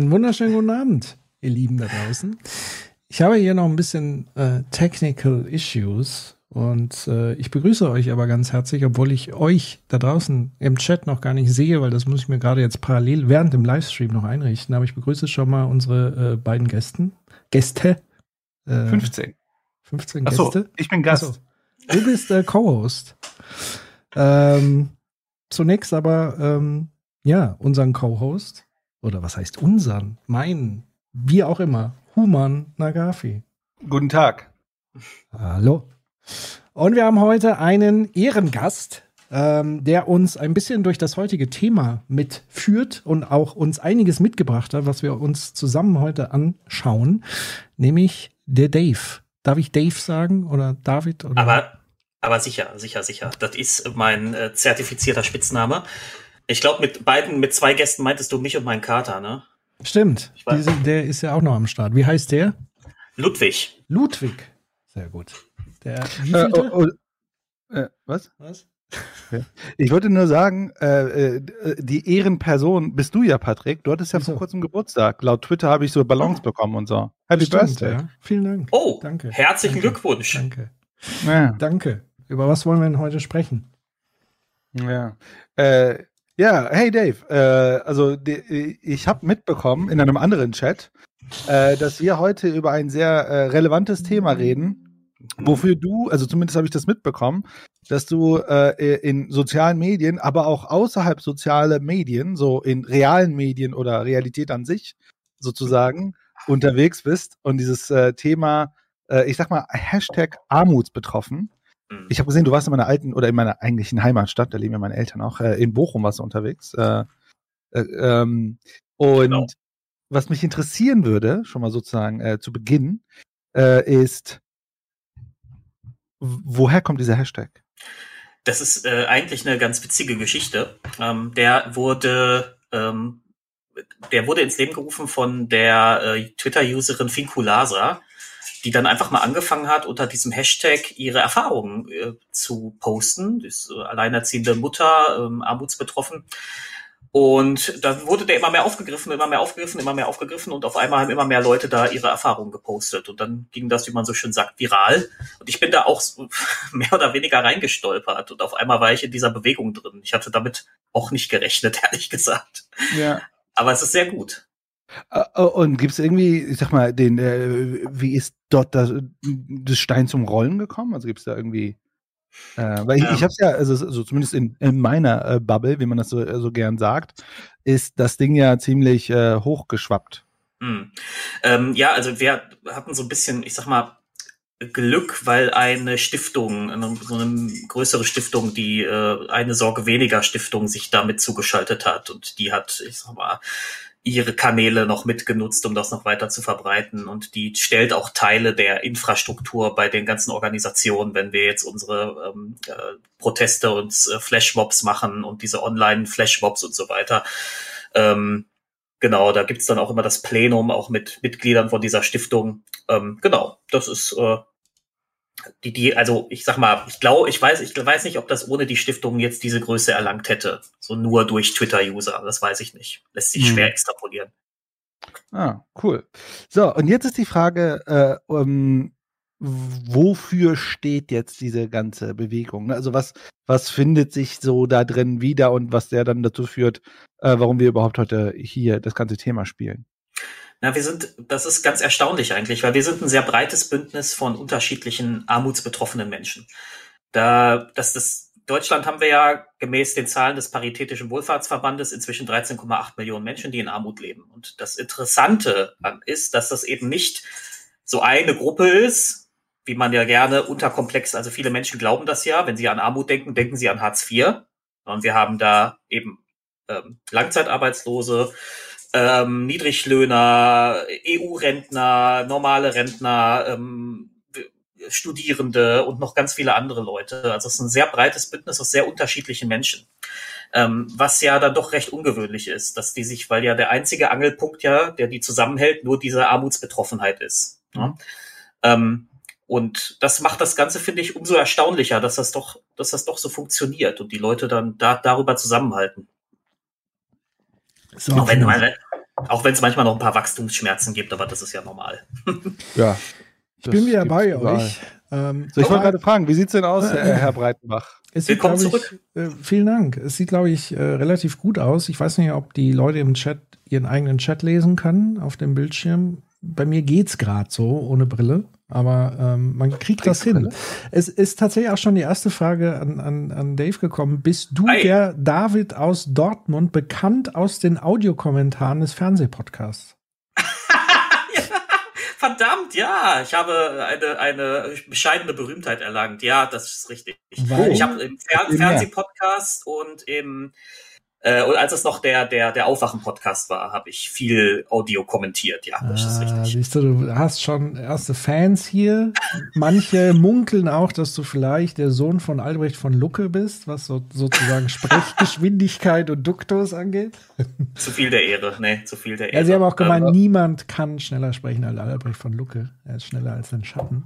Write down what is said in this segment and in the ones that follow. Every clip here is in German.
Einen wunderschönen guten Abend, ihr Lieben da draußen. Ich habe hier noch ein bisschen äh, Technical Issues und äh, ich begrüße euch aber ganz herzlich, obwohl ich euch da draußen im Chat noch gar nicht sehe, weil das muss ich mir gerade jetzt parallel während dem Livestream noch einrichten. Aber ich begrüße schon mal unsere äh, beiden Gästen. Gäste. Äh, 15. 15 Achso, Gäste. ich bin Gast. Achso. Du bist äh, Co-Host. Ähm, zunächst aber, ähm, ja, unseren Co-Host, oder was heißt unseren, meinen, wie auch immer, Human Nagafi. Guten Tag. Hallo. Und wir haben heute einen Ehrengast, ähm, der uns ein bisschen durch das heutige Thema mitführt und auch uns einiges mitgebracht hat, was wir uns zusammen heute anschauen, nämlich der Dave. Darf ich Dave sagen oder David? Oder? Aber, aber sicher, sicher, sicher. Das ist mein äh, zertifizierter Spitzname. Ich glaube, mit beiden, mit zwei Gästen meintest du mich und meinen Kater, ne? Stimmt. Diese, der ist ja auch noch am Start. Wie heißt der? Ludwig. Ludwig. Sehr gut. Der Äh, wievielte? oh, oh, äh, was? Was? Ich wollte nur sagen, äh, äh, die Ehrenperson bist du ja, Patrick. Du hattest ja Wieso? vor kurzem Geburtstag. Laut Twitter habe ich so Ballons bekommen und so. Happy Stimmt, Birthday. ja. Vielen Dank. Oh, Danke. herzlichen Danke. Glückwunsch. Danke. Ja. Danke. Über was wollen wir denn heute sprechen? Ja, äh, ja hey Dave, äh, also die, ich habe mitbekommen in einem anderen Chat, äh, dass wir heute über ein sehr äh, relevantes Thema reden, wofür du, also zumindest habe ich das mitbekommen, dass du äh, in sozialen Medien, aber auch außerhalb sozialer Medien, so in realen Medien oder Realität an sich sozusagen, unterwegs bist und dieses äh, Thema, äh, ich sag mal, Hashtag Armutsbetroffen. Ich habe gesehen, du warst in meiner alten oder in meiner eigentlichen Heimatstadt, da leben ja meine Eltern auch, äh, in Bochum warst du unterwegs. Äh, äh, ähm, und Genau. was mich interessieren würde, schon mal sozusagen äh, zu Beginn, äh, ist, woher kommt dieser Hashtag? Das ist äh, eigentlich eine ganz witzige Geschichte. Ähm, der wurde, ähm, der wurde ins Leben gerufen von der Twitter-Userin Finkulasa, die dann einfach mal angefangen hat, unter diesem Hashtag ihre Erfahrungen äh, zu posten. Die ist äh, alleinerziehende Mutter, ähm, armutsbetroffen. Und dann wurde der immer mehr aufgegriffen, immer mehr aufgegriffen, immer mehr aufgegriffen und auf einmal haben immer mehr Leute da ihre Erfahrungen gepostet. Und dann ging das, wie man so schön sagt, viral. Und ich bin da auch mehr oder weniger reingestolpert und auf einmal war ich in dieser Bewegung drin. Ich hatte damit auch nicht gerechnet, ehrlich gesagt. Ja. Aber es ist sehr gut. Äh, äh, Und gibt es irgendwie, ich sag mal, den, äh, wie ist dort das, das Stein zum Rollen gekommen? Also gibt es da irgendwie, äh, weil ich, Ähm. ich habe es ja, also so zumindest in, in meiner äh, Bubble, wie man das so, äh, so gern sagt, ist das Ding ja ziemlich hochgeschwappt. Hm. Ähm, ja, also wir hatten so ein bisschen, ich sag mal, Glück, weil eine Stiftung, eine, so eine größere Stiftung, die äh, eine Sorge weniger Stiftung sich damit zugeschaltet hat und die hat, ich sag mal, ihre Kanäle noch mitgenutzt, um das noch weiter zu verbreiten. Und die stellt auch Teile der Infrastruktur bei den ganzen Organisationen, wenn wir jetzt unsere ähm, äh, Proteste und äh, Flashmobs machen und diese Online-Flashmobs und so weiter. Ähm, genau, da gibt's dann auch immer das Plenum, auch mit Mitgliedern von dieser Stiftung. Ähm, genau, das ist äh, die, die, also ich sag mal, ich glaube, ich weiß, ich weiß nicht, ob das ohne die Stiftung jetzt diese Größe erlangt hätte. So nur durch Twitter-User, das weiß ich nicht. Lässt sich Hm. schwer extrapolieren. Ah, cool. So, und jetzt ist die Frage, äh, ähm, wofür steht jetzt diese ganze Bewegung? ne? Also was, was findet sich so da drin wieder und was der dann dazu führt, äh, warum wir überhaupt heute hier das ganze Thema spielen? Na, wir sind, das ist ganz erstaunlich eigentlich, weil wir sind ein sehr breites Bündnis von unterschiedlichen armutsbetroffenen Menschen. Da, dass das Deutschland haben wir ja gemäß den Zahlen des Paritätischen Wohlfahrtsverbandes inzwischen 13,8 Millionen Menschen, die in Armut leben. Und das Interessante an ist, dass das eben nicht so eine Gruppe ist, wie man ja gerne unterkomplex, also viele Menschen glauben das ja, wenn sie an Armut denken, denken sie an Hartz IV. Und wir haben da eben ähm, Langzeitarbeitslose, ähm, Niedriglöhner, EU-Rentner, normale Rentner, ähm, Studierende und noch ganz viele andere Leute. Also es ist ein sehr breites Bündnis aus sehr unterschiedlichen Menschen. Ähm, was ja dann doch recht ungewöhnlich ist, dass die sich, weil ja der einzige Angelpunkt ja, der die zusammenhält, nur diese Armutsbetroffenheit ist. Mhm. Ähm, und das macht das Ganze, finde ich, umso erstaunlicher, dass das doch, dass das doch so funktioniert und die Leute dann da, darüber zusammenhalten. So, auch wenn es manchmal noch ein paar Wachstumsschmerzen gibt, aber das ist ja normal. ja. Ich bin wieder bei euch. Ähm, so, ich wollte gerade fragen, wie sieht's denn aus, äh, Herr Breitenbach? Es sieht, Willkommen zurück. Ich, äh, vielen Dank. Es sieht, glaube ich, äh, relativ gut aus. Ich weiß nicht, ob die Leute im Chat ihren eigenen Chat lesen können auf dem Bildschirm. Bei mir geht's gerade so ohne Brille, aber ähm, man kriegt das hin. Es ist tatsächlich auch schon die erste Frage an, an, an Dave gekommen. Bist du Hi. der David aus Dortmund, bekannt aus den Audiokommentaren des Fernsehpodcasts? Verdammt, ja, ich habe eine, eine bescheidene Berühmtheit erlangt. Ja, das ist richtig. Warum? Ich habe im Fer Fernsehpodcast und im äh, und als es noch der, der, der Aufwachen-Podcast war, habe ich viel Audio kommentiert. Ja, das ah, ist richtig. Siehst du, du hast schon erste Fans hier. Manche munkeln auch, dass du vielleicht der Sohn von Albrecht von Lucke bist, was so, sozusagen Sprechgeschwindigkeit und Duktus angeht. Zu viel der Ehre, nee, zu viel der Ehre. Ja, sie haben auch gemeint, Aber niemand kann schneller sprechen als Albrecht von Lucke. Er ist schneller als ein Schatten.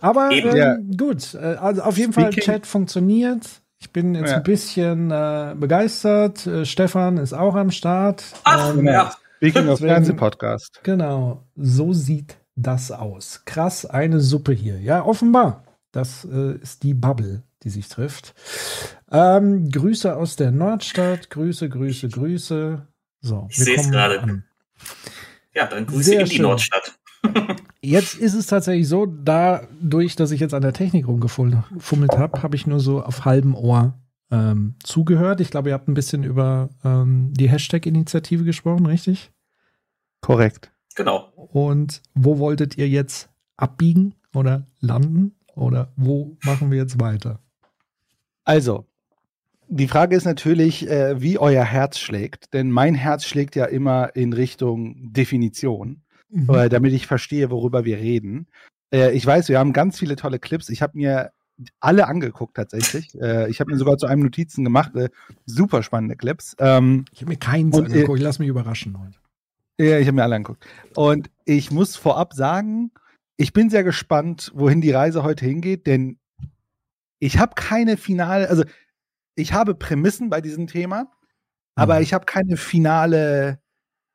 Aber ähm, ja. gut, äh, also auf jeden Speaking. Fall Chat funktioniert. Ich bin jetzt ja. ein bisschen äh, begeistert. Äh, Stefan ist auch am Start. Ach, ähm, ja. Speaking of Fernsehpodcast. Genau, so sieht das aus. Krass, eine Suppe hier. Ja, offenbar. Das äh, ist die Bubble, die sich trifft. Ähm, Grüße aus der Nordstadt. Grüße, Grüße, Grüße. So, ich sehe es gerade. Ja, dann Grüße Sehr in die schön. Nordstadt. Jetzt ist es tatsächlich so, dadurch, dass ich jetzt an der Technik rumgefummelt habe, habe ich nur so auf halbem Ohr ähm, zugehört. Ich glaube, ihr habt ein bisschen über ähm, die Hashtag-Initiative gesprochen, richtig? Korrekt. Genau. Und wo wolltet ihr jetzt abbiegen oder landen? Oder wo machen wir jetzt weiter? Also, die Frage ist natürlich, äh, wie euer Herz schlägt. Denn mein Herz schlägt ja immer in Richtung Definition mhm. äh, damit ich verstehe, worüber wir reden. Äh, ich weiß, wir haben ganz viele tolle Clips. Ich habe mir alle angeguckt tatsächlich. Äh, ich habe mir sogar zu einem Notizen gemacht. Äh, super spannende Clips. Ähm, ich habe mir keins und, äh, angeguckt. Ich lasse mich überraschen heute. Ja, ich habe mir alle angeguckt. Und ich muss vorab sagen, ich bin sehr gespannt, wohin die Reise heute hingeht, denn ich habe keine finale, also ich habe Prämissen bei diesem Thema, aber mhm. ich habe keine finale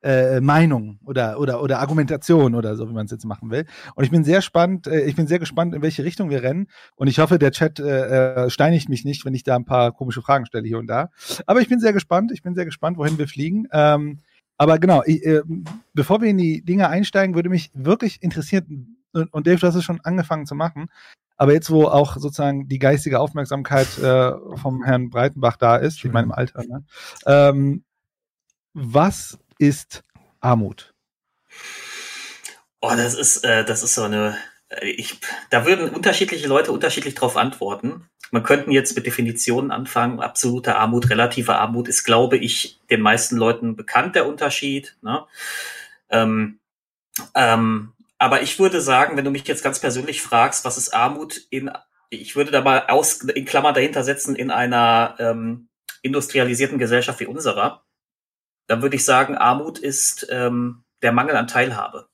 äh, Meinung oder, oder, oder Argumentation oder so, wie man es jetzt machen will. Und ich bin sehr spannend, äh, ich bin sehr gespannt, in welche Richtung wir rennen. Und ich hoffe, der Chat äh, äh, steinigt mich nicht, wenn ich da ein paar komische Fragen stelle hier und da. Aber ich bin sehr gespannt, ich bin sehr gespannt, wohin wir fliegen. Ähm, aber genau, ich, äh, bevor wir in die Dinge einsteigen, würde mich wirklich interessieren, und, Dave, du hast es schon angefangen zu machen, aber jetzt, wo auch sozusagen die geistige Aufmerksamkeit äh, vom Herrn Breitenbach da ist, ich meine im Alter, ne? ähm, was ist Armut? Oh, das ist, äh, das ist so eine. Äh, ich, da würden unterschiedliche Leute unterschiedlich darauf antworten. Man könnte jetzt mit Definitionen anfangen. Absolute Armut, relative Armut ist, glaube ich, den meisten Leuten bekannt, der Unterschied. Ne? Ähm, ähm, aber ich würde sagen, wenn du mich jetzt ganz persönlich fragst, was ist Armut in, ich würde da mal aus, in Klammern dahinter setzen, in einer ähm, industrialisierten Gesellschaft wie unserer, dann würde ich sagen, Armut ist ähm, der Mangel an Teilhabe.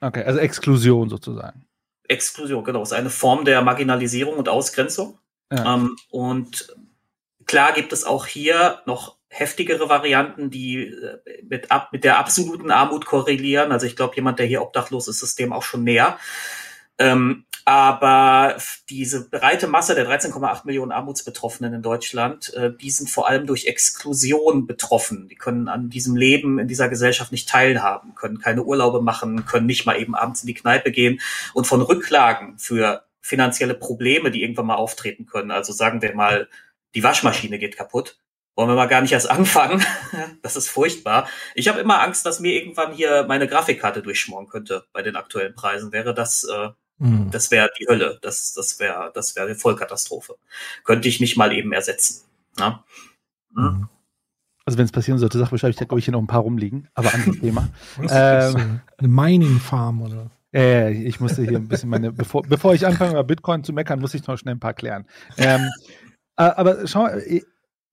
Okay, also Exklusion sozusagen. Exklusion, genau. Ist eine Form der Marginalisierung und Ausgrenzung. Ja. Ähm, und klar gibt es auch hier noch heftigere Varianten, die äh, mit, ab, mit der absoluten Armut korrelieren. Also ich glaube, jemand, der hier obdachlos ist, ist dem auch schon näher. Ähm, aber diese breite Masse der 13,8 Millionen Armutsbetroffenen in Deutschland, äh, die sind vor allem durch Exklusion betroffen. Die können an diesem Leben in dieser Gesellschaft nicht teilhaben, können keine Urlaube machen, können nicht mal eben abends in die Kneipe gehen und von Rücklagen für finanzielle Probleme, die irgendwann mal auftreten können. Also sagen wir mal, die Waschmaschine geht kaputt. Wollen wir mal gar nicht erst anfangen. das ist furchtbar. Ich habe immer Angst, dass mir irgendwann hier meine Grafikkarte durchschmoren könnte bei den aktuellen Preisen. Wäre das äh, Mhm. Das wäre die Hölle. Das, das wäre das wäre eine Vollkatastrophe. Könnte ich nicht mal eben ersetzen. Ja? Mhm. Also wenn es passieren sollte, Sachbescheid, ich da glaube ich hier noch ein paar rumliegen, aber anderes Thema. Was? Ähm, eine Mining Farm oder? Äh, ich musste hier ein bisschen meine, bevor, bevor ich anfange über Bitcoin zu meckern, muss ich noch schnell ein paar klären. Ähm, äh, aber schau mal, ich,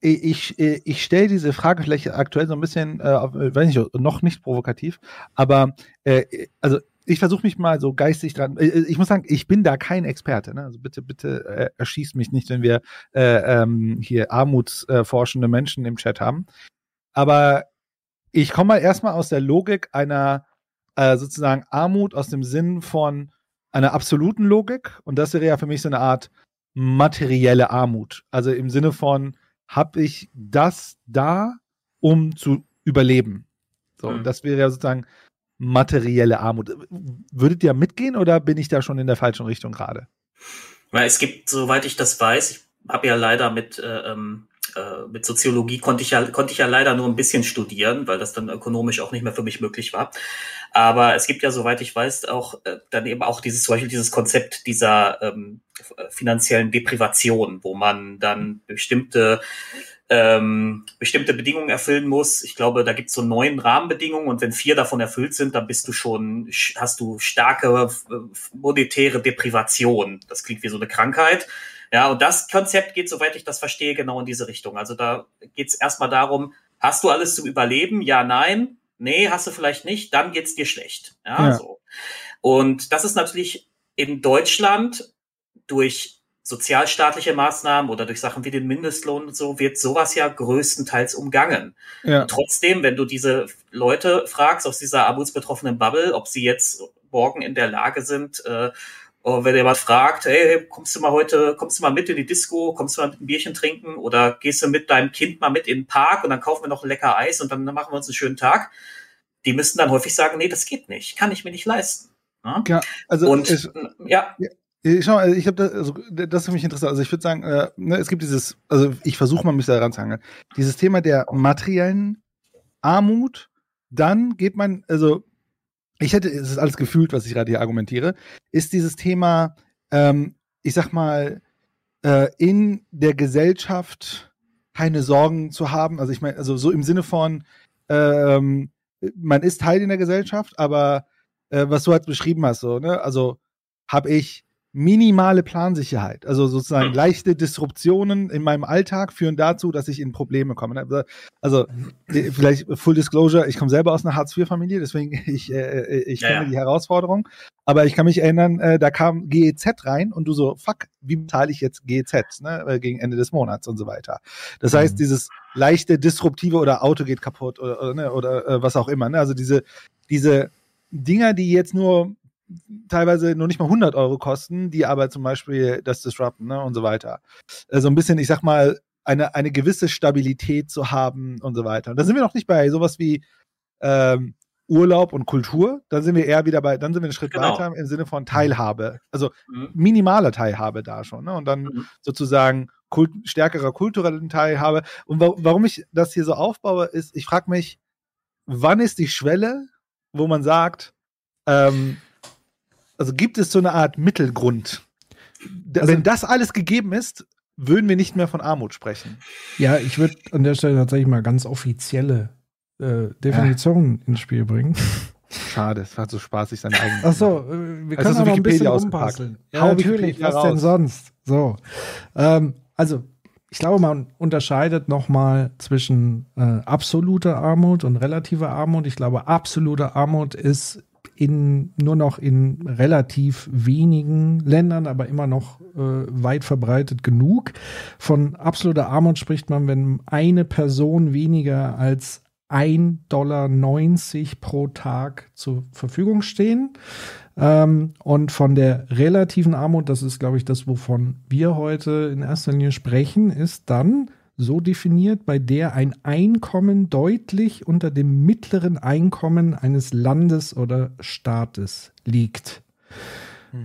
ich, ich stelle diese Frage vielleicht aktuell so ein bisschen, äh, auf- äh, weiß nicht, noch nicht provokativ, aber äh, also ich versuche mich mal so geistig dran. äh, Ich muss sagen, ich bin da kein Experte. Ne? Also bitte, bitte äh, erschießt mich nicht, wenn wir äh, ähm, hier armutsforschende Menschen im Chat haben. Aber ich komme mal erstmal aus der Logik einer äh, sozusagen Armut aus dem Sinn von einer absoluten Logik. Und das wäre ja für mich so eine Art materielle Armut. Also im Sinne von, habe ich das da, um zu überleben? So, Mhm. das wäre ja sozusagen materielle Armut. Würdet ihr mitgehen oder bin ich da schon in der falschen Richtung gerade? Es gibt, soweit ich das weiß, ich habe ja leider mit, äh, ähm, äh, mit Soziologie konnte ich ja, konnte ich ja leider nur ein bisschen studieren, weil das dann ökonomisch auch nicht mehr für mich möglich war. Aber es gibt ja, soweit ich weiß, auch äh, dann eben auch dieses, zum Beispiel dieses Konzept dieser ähm, äh, finanziellen Deprivation, wo man dann bestimmte ähm, bestimmte Bedingungen erfüllen muss. Ich glaube, da gibt es so neun Rahmenbedingungen und wenn vier davon erfüllt sind, dann bist du schon, hast du starke äh, monetäre Deprivation. Das klingt wie so eine Krankheit. Ja, und das Konzept geht, soweit ich das verstehe, genau in diese Richtung. Also da geht es erstmal darum, hast du alles zum Überleben? Ja, nein. Nee, hast du vielleicht nicht, dann geht's dir schlecht. Ja, Ja. so. Und das ist natürlich in Deutschland durch sozialstaatliche Maßnahmen oder durch Sachen wie den Mindestlohn und so wird sowas ja größtenteils umgangen. Ja. Trotzdem, wenn du diese Leute fragst aus dieser armutsbetroffenen Bubble, ob sie jetzt morgen in der Lage sind, äh, oder wenn jemand fragt, hey, kommst du mal heute, kommst du mal mit in die Disco, kommst du mal mit ein Bierchen trinken oder gehst du mit deinem Kind mal mit in den Park und dann kaufen wir noch ein lecker Eis und dann machen wir uns einen schönen Tag. Die müssten dann häufig sagen, nee, das geht nicht, kann ich mir nicht leisten. Ja? Ja, also Und es, ja, Schau, mal, ich habe das, also das ist für mich interessant. Also ich würde sagen, äh, ne, es gibt dieses, also ich versuche mal mich da ranzuhangeln. Dieses Thema der materiellen Armut, dann geht man, also ich hätte, es ist alles gefühlt, was ich gerade hier argumentiere, ist dieses Thema, ähm, ich sag mal, äh, in der Gesellschaft keine Sorgen zu haben. Also ich meine, also so im Sinne von, ähm, man ist Teil in der Gesellschaft, aber äh, was du halt beschrieben hast, so, ne, also habe ich minimale Plansicherheit. Also sozusagen leichte Disruptionen in meinem Alltag führen dazu, dass ich in Probleme komme. Also, Also äh, vielleicht Full Disclosure, ich komme selber aus einer Hartz-IV-Familie, deswegen ich, äh, ich Ja, kenne ja. die Herausforderung. Aber ich kann mich erinnern, äh, da kam GEZ rein und du so, fuck, wie bezahle ich jetzt GEZ ne, äh, gegen Ende des Monats und so weiter. Das heißt, Mhm. dieses leichte Disruptive oder Auto geht kaputt oder, oder, ne, oder äh, was auch immer. Ne? Also diese, diese Dinger, die jetzt nur teilweise nur nicht mal 100 Euro kosten, die aber zum Beispiel das disrupten ne, und so weiter. Äh, so ein bisschen, ich sag mal, eine, eine gewisse Stabilität zu haben und so weiter. Und da sind wir noch nicht bei sowas wie ähm, Urlaub und Kultur. Da sind wir eher wieder bei, dann sind wir einen Schritt Genau. weiter im Sinne von Teilhabe. Also Mhm. minimaler Teilhabe da schon. Ne? Und dann Mhm. sozusagen kult stärkerer kulturellen Teilhabe. Und wa warum ich das hier so aufbaue, ist, ich frage mich, wann ist die Schwelle, wo man sagt, ähm, also gibt es so eine Art Mittelgrund? Also- Wenn das alles gegeben ist, würden wir nicht mehr von Armut sprechen. Ja, ich würde an der Stelle tatsächlich mal ganz offizielle äh, Definitionen ins Spiel bringen. Schade, es war so spaßig, seine eigene. Ach so, äh, wir Es können ist auch noch ein bisschen rumpasseln. Ja, Hau natürlich, was denn sonst? So, ähm, also ich glaube, man unterscheidet nochmal zwischen äh, absoluter Armut und relativer Armut. Ich glaube, absolute Armut ist in, nur noch in relativ wenigen Ländern, aber immer noch äh, weit verbreitet genug. Von absoluter Armut spricht man, wenn eine Person weniger als 1,90 Dollar pro Tag zur Verfügung stehen. Ähm, und von der relativen Armut, das ist, glaube ich, das, wovon wir heute in erster Linie sprechen, ist dann so definiert, bei der ein Einkommen deutlich unter dem mittleren Einkommen eines Landes oder Staates liegt.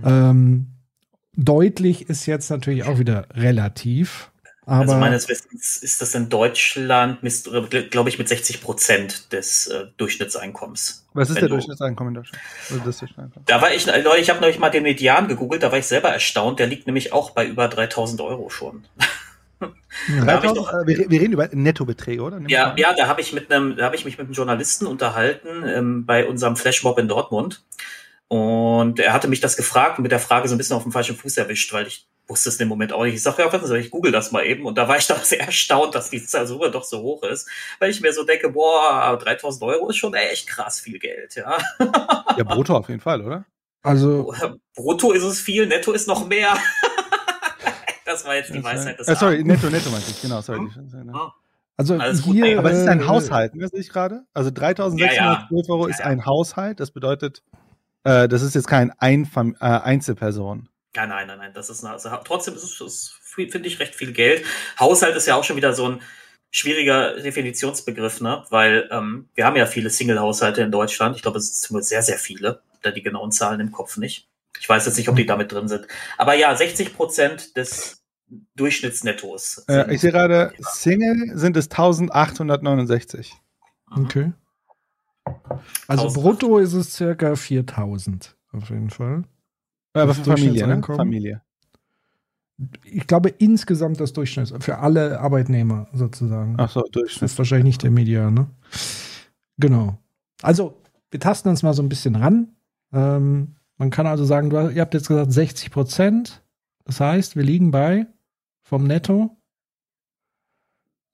Ähm, deutlich ist jetzt natürlich auch wieder relativ. Aber also meines Wissens ist das in Deutschland, glaube ich, mit 60 Prozent des äh, Durchschnittseinkommens. Was ist der du- Durchschnittseinkommen in Deutschland? Durchschnittseinkommen? Da war ich, Leute, ich habe neulich mal den Median gegoogelt, da war ich selber erstaunt, der liegt nämlich auch bei über 3000 Euro schon. Da hab ich 3000, doch- äh, wir, reden über Nettobeträge, oder? Nimm Ja, ja, da habe ich mit einem, da habe ich mich mit einem Journalisten unterhalten ähm, bei unserem Flashmob in Dortmund. Und er hatte mich das gefragt und mit der Frage so ein bisschen auf dem falschen Fuß erwischt, weil ich wusste es in dem Moment auch nicht. Ich sage, ja, was ich google das mal eben. Und da war ich doch sehr erstaunt, dass die Zahl doch so hoch ist. Weil ich mir so denke, boah, 3000 Euro ist schon echt krass viel Geld, ja. ja, brutto auf jeden Fall, oder? Also, Brutto ist es viel, netto ist noch mehr. das war jetzt die Weisheit des äh, sorry, netto, netto meinte ich, genau, sorry. Ah. also Alles gut, hier. ey, Aber es ist ein äh, Haushalt, ne, sehe ich gerade. Also 3.612 Ja, Euro Ja, ist ja. ein Haushalt. Das bedeutet, äh, das ist jetzt kein Einfam äh, Einzelperson. Ja, nein, nein, nein, das ist eine, also, trotzdem ist es, finde ich, recht viel Geld. Haushalt ist ja auch schon wieder so ein schwieriger Definitionsbegriff, ne? Weil ähm, wir haben ja viele Single-Haushalte in Deutschland. Ich glaube, es sind sehr, sehr viele. Da die genauen Zahlen im Kopf nicht. Ich weiß jetzt nicht, ob die damit drin sind. Aber ja, 60 Prozent des Durchschnittsnettos. Äh, ich sehe gerade, Single sind es 1.869. Mhm. Okay. Also 1000. brutto ist es circa 4000 auf jeden Fall. Aber Das für Familie, ne? Familie. Ich glaube insgesamt das Durchschnitt für alle Arbeitnehmer sozusagen. Ach so, Das Durchschnitt. ist wahrscheinlich nicht der Median, ne? Genau. Also, wir tasten uns mal so ein bisschen ran. Ähm, man kann also sagen, du, ihr habt jetzt gesagt 60 Prozent. Das heißt, wir liegen bei vom Netto.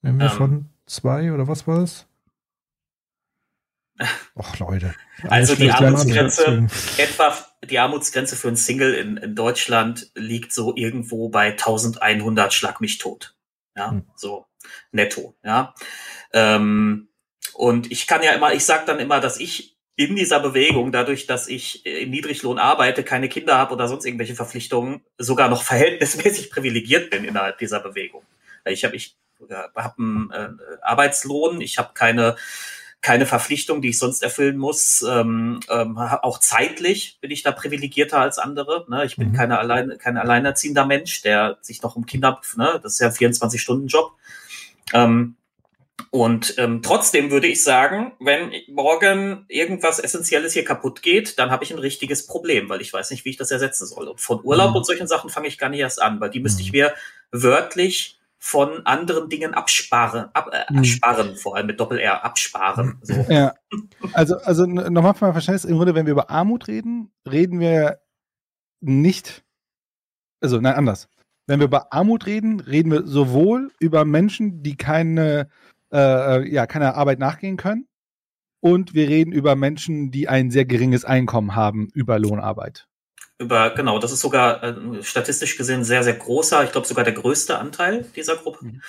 Wenn wir Ähm. von zwei oder was war das? Och, Leute. Also die Armutsgrenze, etwa die Armutsgrenze für einen Single in, in Deutschland liegt so irgendwo bei 1100 Schlag mich tot. Ja, Hm. so netto, ja. Ähm, und ich kann ja immer, ich sage dann immer, dass ich in dieser Bewegung, dadurch, dass ich im Niedriglohn arbeite, keine Kinder habe oder sonst irgendwelche Verpflichtungen, sogar noch verhältnismäßig privilegiert bin innerhalb dieser Bewegung. Ich habe ich hab einen äh, Arbeitslohn, ich habe keine keine Verpflichtung, die ich sonst erfüllen muss. Ähm, ähm, auch zeitlich bin ich da privilegierter als andere. Ne? Ich bin Mhm. keine allein, kein alleinerziehender Mensch, der sich noch um Kinder, ne? das ist ja ein 24-Stunden-Job. Ähm, und ähm, trotzdem würde ich sagen, wenn morgen irgendwas Essentielles hier kaputt geht, dann habe ich ein richtiges Problem, weil ich weiß nicht, wie ich das ersetzen soll. Und von Urlaub Mhm. und solchen Sachen fange ich gar nicht erst an, weil die müsste ich Mhm. mir wörtlich von anderen Dingen absparen, ab, äh, Mhm. absparen, vor allem mit Doppel-R, absparen. So. Ja. Also, also nochmal für mein Verständnis, im Grunde, wenn wir über Armut reden, reden wir nicht, also nein, anders. Wenn wir über Armut reden, reden wir sowohl über Menschen, die keine, äh, ja, keine Arbeit nachgehen können, und wir reden über Menschen, die ein sehr geringes Einkommen haben über Lohnarbeit. Über, genau, das ist sogar äh, statistisch gesehen sehr, sehr großer, ich glaube sogar der größte Anteil dieser Gruppe. Mhm.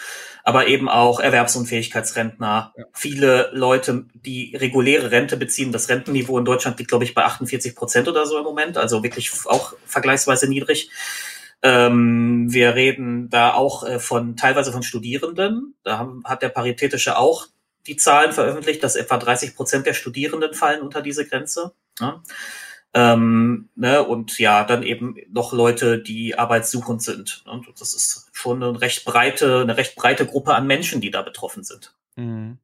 Aber eben auch Erwerbsunfähigkeitsrentner, Ja. viele Leute, die reguläre Rente beziehen. Das Rentenniveau in Deutschland liegt, glaube ich, bei 48 Prozent oder so im Moment, also wirklich auch vergleichsweise niedrig. Ähm, wir reden da auch äh, von teilweise von Studierenden. Da haben, hat der Paritätische auch die Zahlen veröffentlicht, dass etwa 30 Prozent der Studierenden fallen unter diese Grenze. Ja. Ähm, ne, und ja, dann eben noch Leute, die arbeitssuchend sind. Und das ist schon eine recht breite, eine recht breite Gruppe an Menschen, die da betroffen sind. Hm.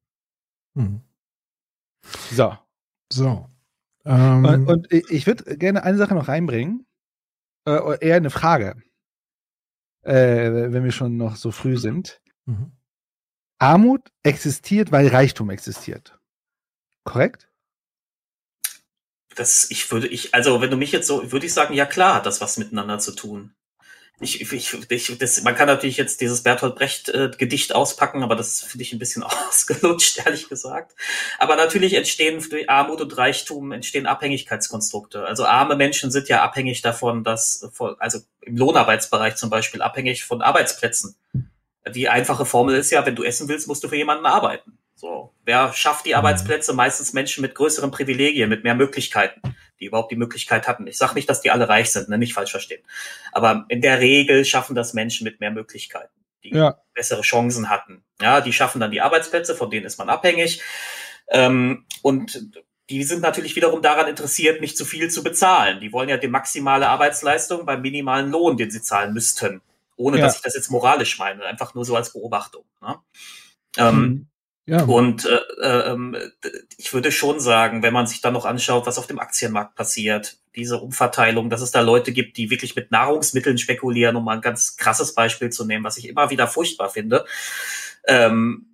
So. So. Ähm, Und, und ich ich würde gerne eine Sache noch reinbringen. Äh, eher eine Frage. Äh, wenn wir schon noch so früh sind. mhm. Armut existiert, weil Reichtum existiert. Korrekt? Das, ich würde, ich, also wenn du mich jetzt so, würde ich sagen, ja klar, hat das was miteinander zu tun. Ich, ich, ich, das, man kann natürlich jetzt dieses Bertolt Brecht äh, Gedicht auspacken, aber das finde ich ein bisschen ausgelutscht, ehrlich gesagt. Aber natürlich entstehen durch Armut und Reichtum entstehen Abhängigkeitskonstrukte. Also arme Menschen sind ja abhängig davon, dass, also im Lohnarbeitsbereich zum Beispiel abhängig von Arbeitsplätzen. Die einfache Formel ist ja, wenn du essen willst, musst du für jemanden arbeiten. So, wer schafft die Arbeitsplätze? Meistens Menschen mit größeren Privilegien, mit mehr Möglichkeiten, die überhaupt die Möglichkeit hatten. Ich sage nicht, dass die alle reich sind, ne? nicht falsch verstehen. Aber in der Regel schaffen das Menschen mit mehr Möglichkeiten, die Ja. bessere Chancen hatten. Ja, die schaffen dann die Arbeitsplätze, von denen ist man abhängig. Ähm, und die sind natürlich wiederum daran interessiert, nicht zu viel zu bezahlen. Die wollen ja die maximale Arbeitsleistung beim minimalen Lohn, den sie zahlen müssten. Ohne Ja. dass ich das jetzt moralisch meine, einfach nur so als Beobachtung. Ne? Ähm, Mhm. Ja. Und äh, äh, ich würde schon sagen, wenn man sich dann noch anschaut, was auf dem Aktienmarkt passiert, diese Umverteilung, dass es da Leute gibt, die wirklich mit Nahrungsmitteln spekulieren, um mal ein ganz krasses Beispiel zu nehmen, was ich immer wieder furchtbar finde. Ähm,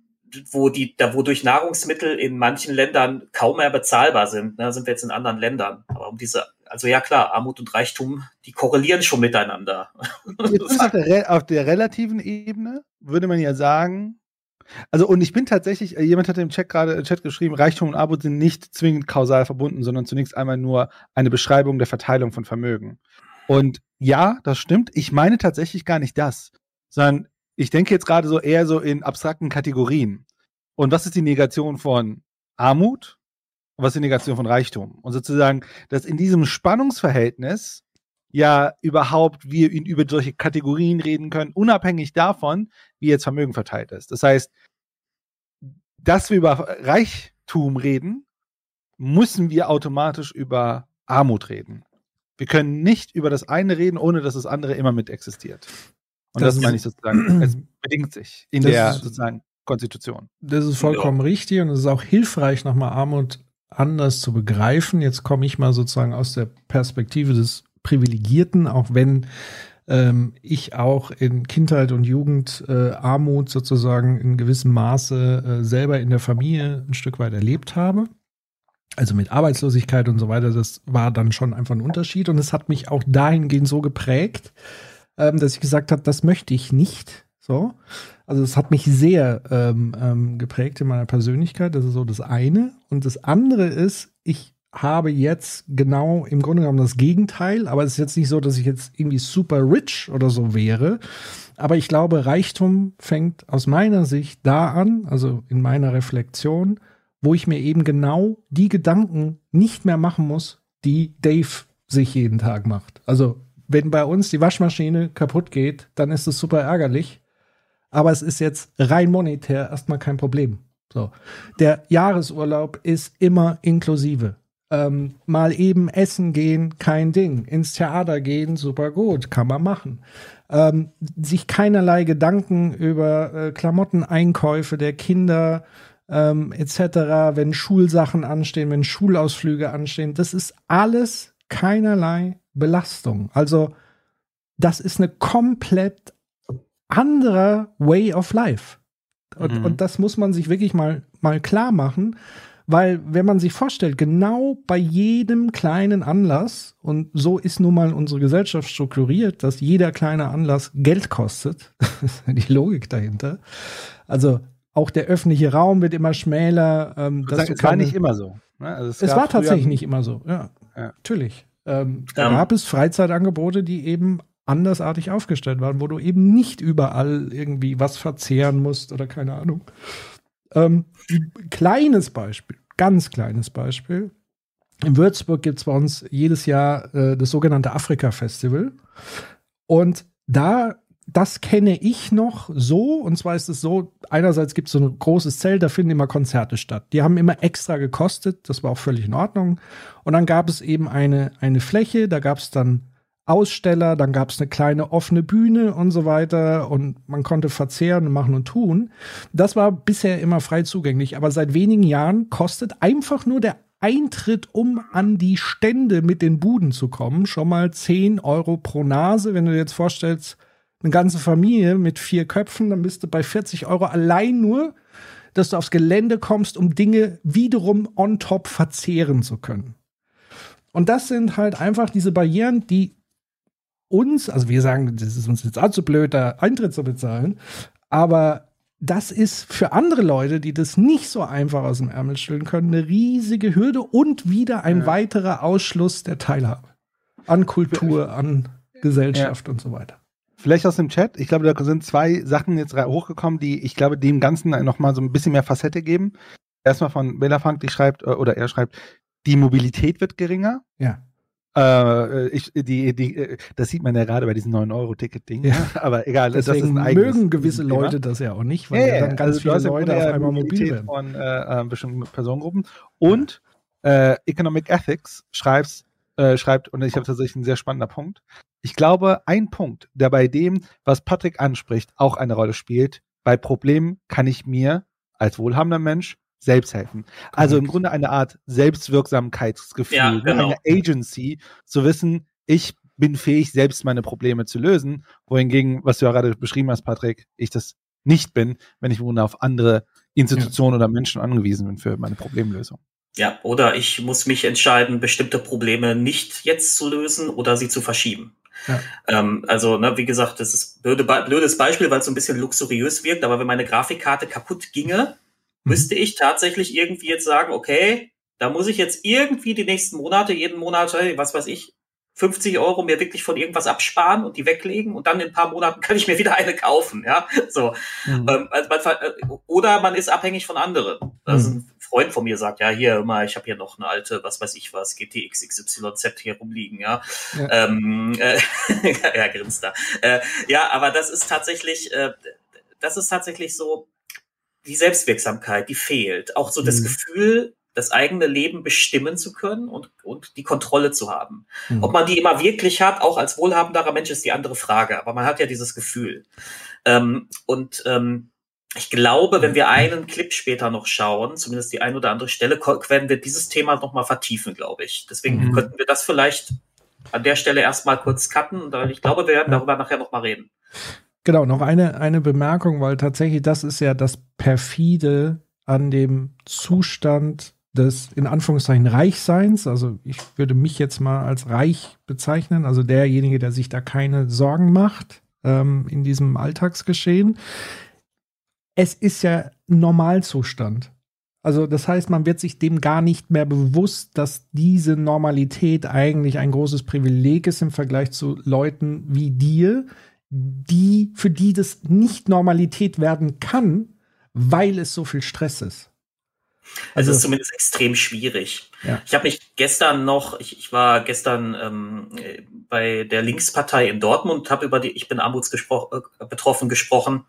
wo die, da wodurch Nahrungsmittel in manchen Ländern kaum mehr bezahlbar sind, ne, sind wir jetzt in anderen Ländern. Aber um diese, also ja klar, Armut und Reichtum, die korrelieren schon miteinander. Jetzt auf, der, auf der relativen Ebene würde man ja sagen, also und ich bin tatsächlich, äh, jemand hat im Chat gerade im Chat geschrieben, Reichtum und Armut sind nicht zwingend kausal verbunden, sondern zunächst einmal nur eine Beschreibung der Verteilung von Vermögen. Und ja, das stimmt. Ich meine tatsächlich gar nicht das, sondern ich denke jetzt gerade so eher so in abstrakten Kategorien. Und was ist die Negation von Armut? Und was ist die Negation von Reichtum? Und sozusagen, dass in diesem Spannungsverhältnis ja überhaupt wir über solche Kategorien reden können, unabhängig davon, wie jetzt Vermögen verteilt ist. Das heißt, dass wir über Reichtum reden, müssen wir automatisch über Armut reden. Wir können nicht über das eine reden, ohne dass das andere immer mit existiert. Und das, das meine ich sozusagen, es bedingt sich in der sozusagen Konstitution. Das ist vollkommen ja. richtig und es ist auch hilfreich, nochmal Armut anders zu begreifen. Jetzt komme ich mal sozusagen aus der Perspektive des Privilegierten, auch wenn ähm, ich auch in Kindheit und Jugend äh, Armut sozusagen in gewissem Maße äh, selber in der Familie ein Stück weit erlebt habe. Also mit Arbeitslosigkeit und so weiter, das war dann schon einfach ein Unterschied und es hat mich auch dahingehend so geprägt, ähm, dass ich gesagt habe, das möchte ich nicht. So. Also es hat mich sehr ähm, ähm, geprägt in meiner Persönlichkeit. Das ist so das eine. Und das andere ist, ich habe jetzt genau im Grunde genommen das Gegenteil, aber es ist jetzt nicht so, dass ich jetzt irgendwie super rich oder so wäre. Aber ich glaube, Reichtum fängt aus meiner Sicht da an, also in meiner Reflexion, wo ich mir eben genau die Gedanken nicht mehr machen muss, die Dave sich jeden Tag macht. Also wenn bei uns die Waschmaschine kaputt geht, dann ist es super ärgerlich. Aber es ist jetzt rein monetär erstmal kein Problem. So. Der Jahresurlaub ist immer inklusive. Ähm, mal eben essen gehen, kein Ding. Ins Theater gehen, super gut, kann man machen. Ähm, sich keinerlei Gedanken über äh, Klamotteneinkäufe der Kinder ähm, etc., wenn Schulsachen anstehen, wenn Schulausflüge anstehen, das ist alles keinerlei Belastung. Also das ist eine komplett andere Way of Life. Und, mhm. und das muss man sich wirklich mal, mal klar machen, weil wenn man sich vorstellt, genau bei jedem kleinen Anlass, und so ist nun mal unsere Gesellschaft strukturiert, dass jeder kleine Anlass Geld kostet, das ist die Logik dahinter. Also auch der öffentliche Raum wird immer schmäler. Ähm, das war nicht immer so. Ne? Also es, es war tatsächlich nicht immer so, ja. ja. Natürlich. Ähm, da um. gab es Freizeitangebote, die eben andersartig aufgestellt waren, wo du eben nicht überall irgendwie was verzehren musst oder keine Ahnung. Ähm, kleines Beispiel, ganz kleines Beispiel. In Würzburg gibt es bei uns jedes Jahr äh, das sogenannte Afrika-Festival. Und da das kenne ich noch so. Und zwar ist es so, einerseits gibt es so ein großes Zelt, da finden immer Konzerte statt. Die haben immer extra gekostet, das war auch völlig in Ordnung. Und dann gab es eben eine, eine Fläche, da gab es dann Aussteller, dann gab es eine kleine offene Bühne und so weiter und man konnte verzehren und machen und tun. Das war bisher immer frei zugänglich, aber seit wenigen Jahren kostet einfach nur der Eintritt, um an die Stände mit den Buden zu kommen, schon mal 10 Euro pro Nase. Wenn du dir jetzt vorstellst, eine ganze Familie mit vier Köpfen, dann bist du bei 40 Euro allein nur, dass du aufs Gelände kommst, um Dinge wiederum on top verzehren zu können. Und das sind halt einfach diese Barrieren, die uns, also wir sagen, das ist uns jetzt allzu blöd, da Eintritt zu bezahlen, aber das ist für andere Leute, die das nicht so einfach aus dem Ärmel stellen können, eine riesige Hürde und wieder ein ja. weiterer Ausschluss der Teilhabe an Kultur, an Gesellschaft ja. und so weiter. Vielleicht aus dem Chat. Ich glaube, da sind zwei Sachen jetzt hochgekommen, die ich glaube, dem Ganzen nochmal so ein bisschen mehr Facette geben. Erstmal von Bela Funk, die schreibt, äh, oder er schreibt, die Mobilität wird geringer. Ja. Äh, ich, die, die, äh, das sieht man ja gerade bei diesem 9-Euro-Ticket-Ding. Ja. Aber egal, Deswegen das ist ein mögen gewisse Thema. Leute das ja auch nicht, weil ja, ja dann ganz also viele Leute auf einmal mobil werden. Von äh, äh, bestimmten Personengruppen. Und äh, Economic Ethics schreibt, äh, schreibt, und ich habe tatsächlich einen sehr spannender Punkt, ich glaube, ein Punkt, der bei dem, was Patrick anspricht, auch eine Rolle spielt. Bei Problemen kann ich mir als wohlhabender Mensch selbst helfen. Also im Grunde eine Art Selbstwirksamkeitsgefühl, Ja, ne? genau. eine Agency, zu wissen, ich bin fähig, selbst meine Probleme zu lösen, wohingegen, was du ja gerade beschrieben hast, Patrick, ich das nicht bin, wenn ich im Grunde auf andere Institutionen oder Menschen angewiesen bin für meine Problemlösung. Ja, oder ich muss mich entscheiden, bestimmte Probleme nicht jetzt zu lösen oder sie zu verschieben. Ja. Ähm, also, ne, wie gesagt, das ist ein blöde, blödes Beispiel, weil es so ein bisschen luxuriös wirkt, aber wenn meine Grafikkarte kaputt ginge. Müsste ich tatsächlich irgendwie jetzt sagen, okay, da muss ich jetzt irgendwie die nächsten Monate, jeden Monat, hey, was weiß ich, 50 Euro mir wirklich von irgendwas absparen und die weglegen und dann in ein paar Monaten kann ich mir wieder eine kaufen, ja, so. Mhm. Ähm, also man, äh, oder man ist abhängig von anderen. Also Mhm. ein Freund von mir sagt, ja, hier immer, ich habe hier noch eine alte, was weiß ich was, GTX XYZ hier rumliegen, ja. Ja. Ähm, äh, ja, grinst da. Äh, ja, aber das ist tatsächlich, äh, das ist tatsächlich so, die Selbstwirksamkeit, die fehlt. Auch so das Mhm. Gefühl, das eigene Leben bestimmen zu können und, und die Kontrolle zu haben. Mhm. Ob man die immer wirklich hat, auch als wohlhabenderer Mensch, ist die andere Frage. Aber man hat ja dieses Gefühl. Ähm, und ähm, ich glaube, wenn wir einen Clip später noch schauen, zumindest die ein oder andere Stelle, werden wir dieses Thema nochmal vertiefen, glaube ich. Deswegen Mhm. könnten wir das vielleicht an der Stelle erstmal kurz cutten. weil Ich glaube, wir werden darüber nachher nochmal reden. Genau, noch eine, eine Bemerkung, weil tatsächlich das ist ja das perfide an dem Zustand des in Anführungszeichen Reichseins. Also ich würde mich jetzt mal als reich bezeichnen, also derjenige, der sich da keine Sorgen macht ähm, in diesem Alltagsgeschehen. Es ist ja Normalzustand. Also das heißt, man wird sich dem gar nicht mehr bewusst, dass diese Normalität eigentlich ein großes Privileg ist im Vergleich zu Leuten wie dir, die, für die das nicht Normalität werden kann, weil es so viel Stress ist. Also, Also- es ist zumindest extrem schwierig. Ja. Ich habe mich gestern noch, ich, ich war gestern ähm, äh, bei der Linkspartei in Dortmund, habe über die Ich bin armutsbetroffen äh, betroffen gesprochen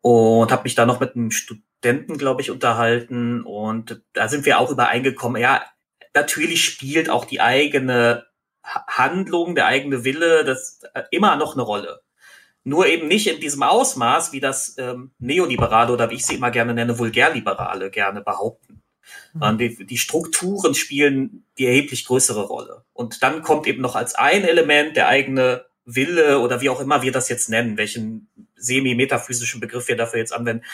und habe mich da noch mit einem Studenten, glaube ich, unterhalten und da sind wir auch übereingekommen, ja, natürlich spielt auch die eigene Ha- Handlung, der eigene Wille, das äh, immer noch eine Rolle. Nur eben nicht in diesem Ausmaß, wie das ähm, Neoliberale oder wie ich sie immer gerne nenne, Vulgärliberale gerne behaupten. Sondern Die, die Strukturen spielen die erheblich größere Rolle. Und dann kommt eben noch als ein Element der eigene Wille oder wie auch immer wir das jetzt nennen, welchen semi-metaphysischen Begriff wir dafür jetzt anwenden,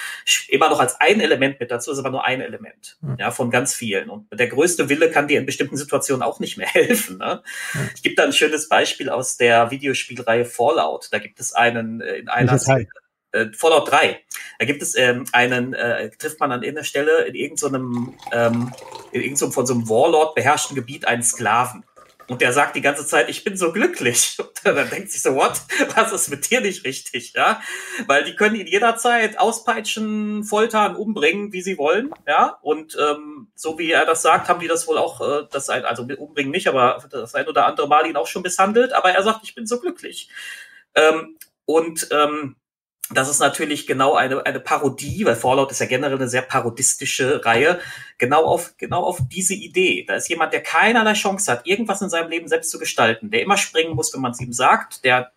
immer noch als ein Element mit dazu, ist aber nur ein Element, Ja. ja, von ganz vielen. Und der größte Wille kann dir in bestimmten Situationen auch nicht mehr helfen. Ne? Ja. Ich gebe da ein schönes Beispiel aus der Videospielreihe Fallout. Da gibt es einen äh, in einer äh, Fallout 3. Da gibt es ähm, einen, äh, trifft man an irgendeiner Stelle in irgendeinem, ähm, in irgendeinem von so einem Warlord beherrschten Gebiet einen Sklaven. Und der sagt die ganze Zeit, ich bin so glücklich. Und dann denkt sich so, what? Was ist mit dir nicht richtig? Ja, weil die können ihn jederzeit auspeitschen, foltern, umbringen, wie sie wollen. Ja, und ähm, so wie er das sagt, haben die das wohl auch, äh, das ein, also umbringen nicht, aber das ein oder andere Mal ihn auch schon misshandelt. Aber er sagt, ich bin so glücklich. Ähm, und ähm, das ist natürlich genau eine, eine Parodie, weil Fallout ist ja generell eine sehr parodistische Reihe, genau auf, genau auf diese Idee. Da ist jemand, der keinerlei Chance hat, irgendwas in seinem Leben selbst zu gestalten, der immer springen muss, wenn man es ihm sagt, der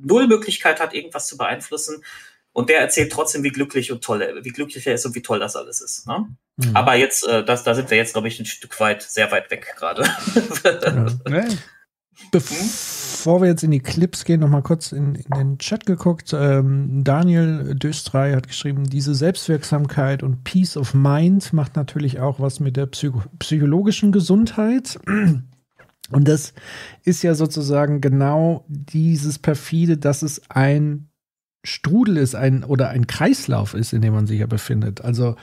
null Möglichkeit hat, irgendwas zu beeinflussen. Und der erzählt trotzdem, wie glücklich und toll er, wie glücklich er ist und wie toll das alles ist. Ne? Mhm. Aber jetzt, äh, das, da sind wir jetzt, glaube ich, ein Stück weit, sehr weit weg gerade. Ja. Ne? Bevor wir jetzt in die Clips gehen, noch mal kurz in, in den Chat geguckt. Ähm, Daniel Döstrei hat geschrieben, diese Selbstwirksamkeit und Peace of Mind macht natürlich auch was mit der Psycho psychologischen Gesundheit. Und das ist ja sozusagen genau dieses perfide, dass es ein Strudel ist, ein oder ein Kreislauf ist, in dem man sich ja befindet. Also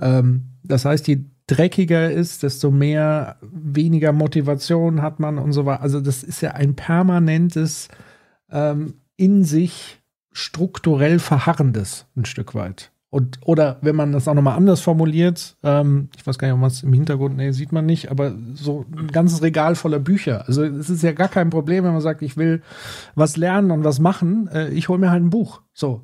ähm, das heißt, je dreckiger ist, desto mehr weniger Motivation hat man und so weiter. Also das ist ja ein permanentes ähm, in sich strukturell verharrendes ein Stück weit. Und, oder wenn man das auch nochmal anders formuliert, ähm, ich weiß gar nicht, ob man es im Hintergrund, nee, sieht man nicht, aber so ein ganzes Regal voller Bücher. Also es ist ja gar kein Problem, wenn man sagt, ich will was lernen und was machen, äh, ich hole mir halt ein Buch. So.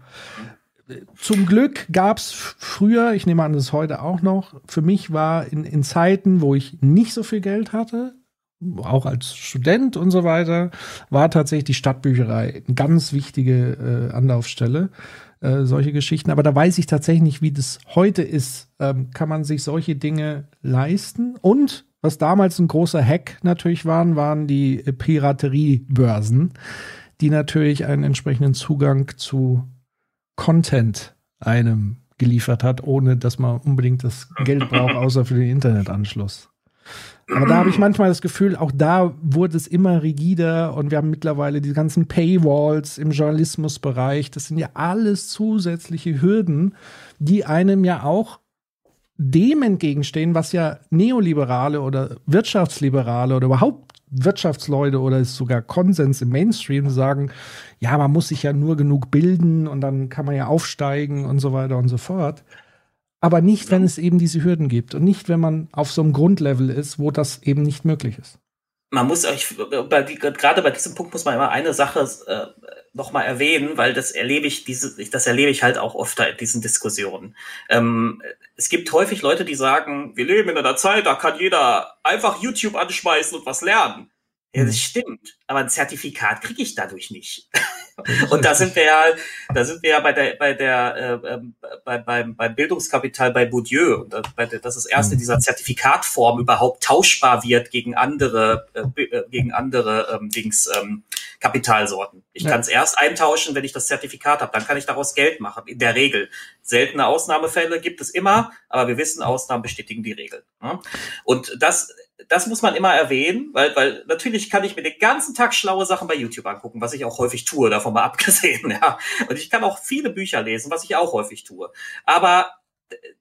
Zum Glück gab es früher, ich nehme an, das ist heute auch noch, für mich war in, in Zeiten, wo ich nicht so viel Geld hatte auch als Student und so weiter, war tatsächlich die Stadtbücherei eine ganz wichtige äh, Anlaufstelle. Äh, solche Geschichten. Aber da weiß ich tatsächlich nicht, wie das heute ist. Ähm, kann man sich solche Dinge leisten? Und was damals ein großer Hack natürlich waren, waren die Pirateriebörsen, die natürlich einen entsprechenden Zugang zu Content einem geliefert hat, ohne dass man unbedingt das Geld braucht, außer für den Internetanschluss. Aber da habe ich manchmal das Gefühl, auch da wurde es immer rigider und wir haben mittlerweile die ganzen Paywalls im Journalismusbereich. Das sind ja alles zusätzliche Hürden, die einem ja auch dem entgegenstehen, was ja Neoliberale oder Wirtschaftsliberale oder überhaupt Wirtschaftsleute oder ist sogar Konsens im Mainstream sagen, ja, man muss sich ja nur genug bilden und dann kann man ja aufsteigen und so weiter und so fort aber nicht, wenn es eben diese Hürden gibt und nicht, wenn man auf so einem Grundlevel ist, wo das eben nicht möglich ist. Man muss euch, gerade bei diesem Punkt muss man immer eine Sache äh, nochmal erwähnen, weil das erlebe ich, diese, das erlebe ich halt auch oft in diesen Diskussionen. Ähm, es gibt häufig Leute, die sagen, wir leben in einer Zeit, da kann jeder einfach YouTube anschmeißen und was lernen. Ja, das mhm. stimmt. Aber ein Zertifikat kriege ich dadurch nicht. Und da sind wir ja, da sind wir ja bei der, bei der, äh, ähm, bei, beim, beim Bildungskapital bei Bourdieu. Und das, bei der, das ist erste mhm. dieser Zertifikatform überhaupt tauschbar wird gegen andere, äh, äh, gegen andere ähm, Dings, ähm, Kapitalsorten. Ich ja. kann es erst eintauschen, wenn ich das Zertifikat habe. Dann kann ich daraus Geld machen. In der Regel. Seltene Ausnahmefälle gibt es immer, aber wir wissen, Ausnahmen bestätigen die Regel. Ne? Und das das muss man immer erwähnen, weil, weil natürlich kann ich mir den ganzen Tag schlaue Sachen bei YouTube angucken, was ich auch häufig tue, davon mal abgesehen, ja. Und ich kann auch viele Bücher lesen, was ich auch häufig tue. Aber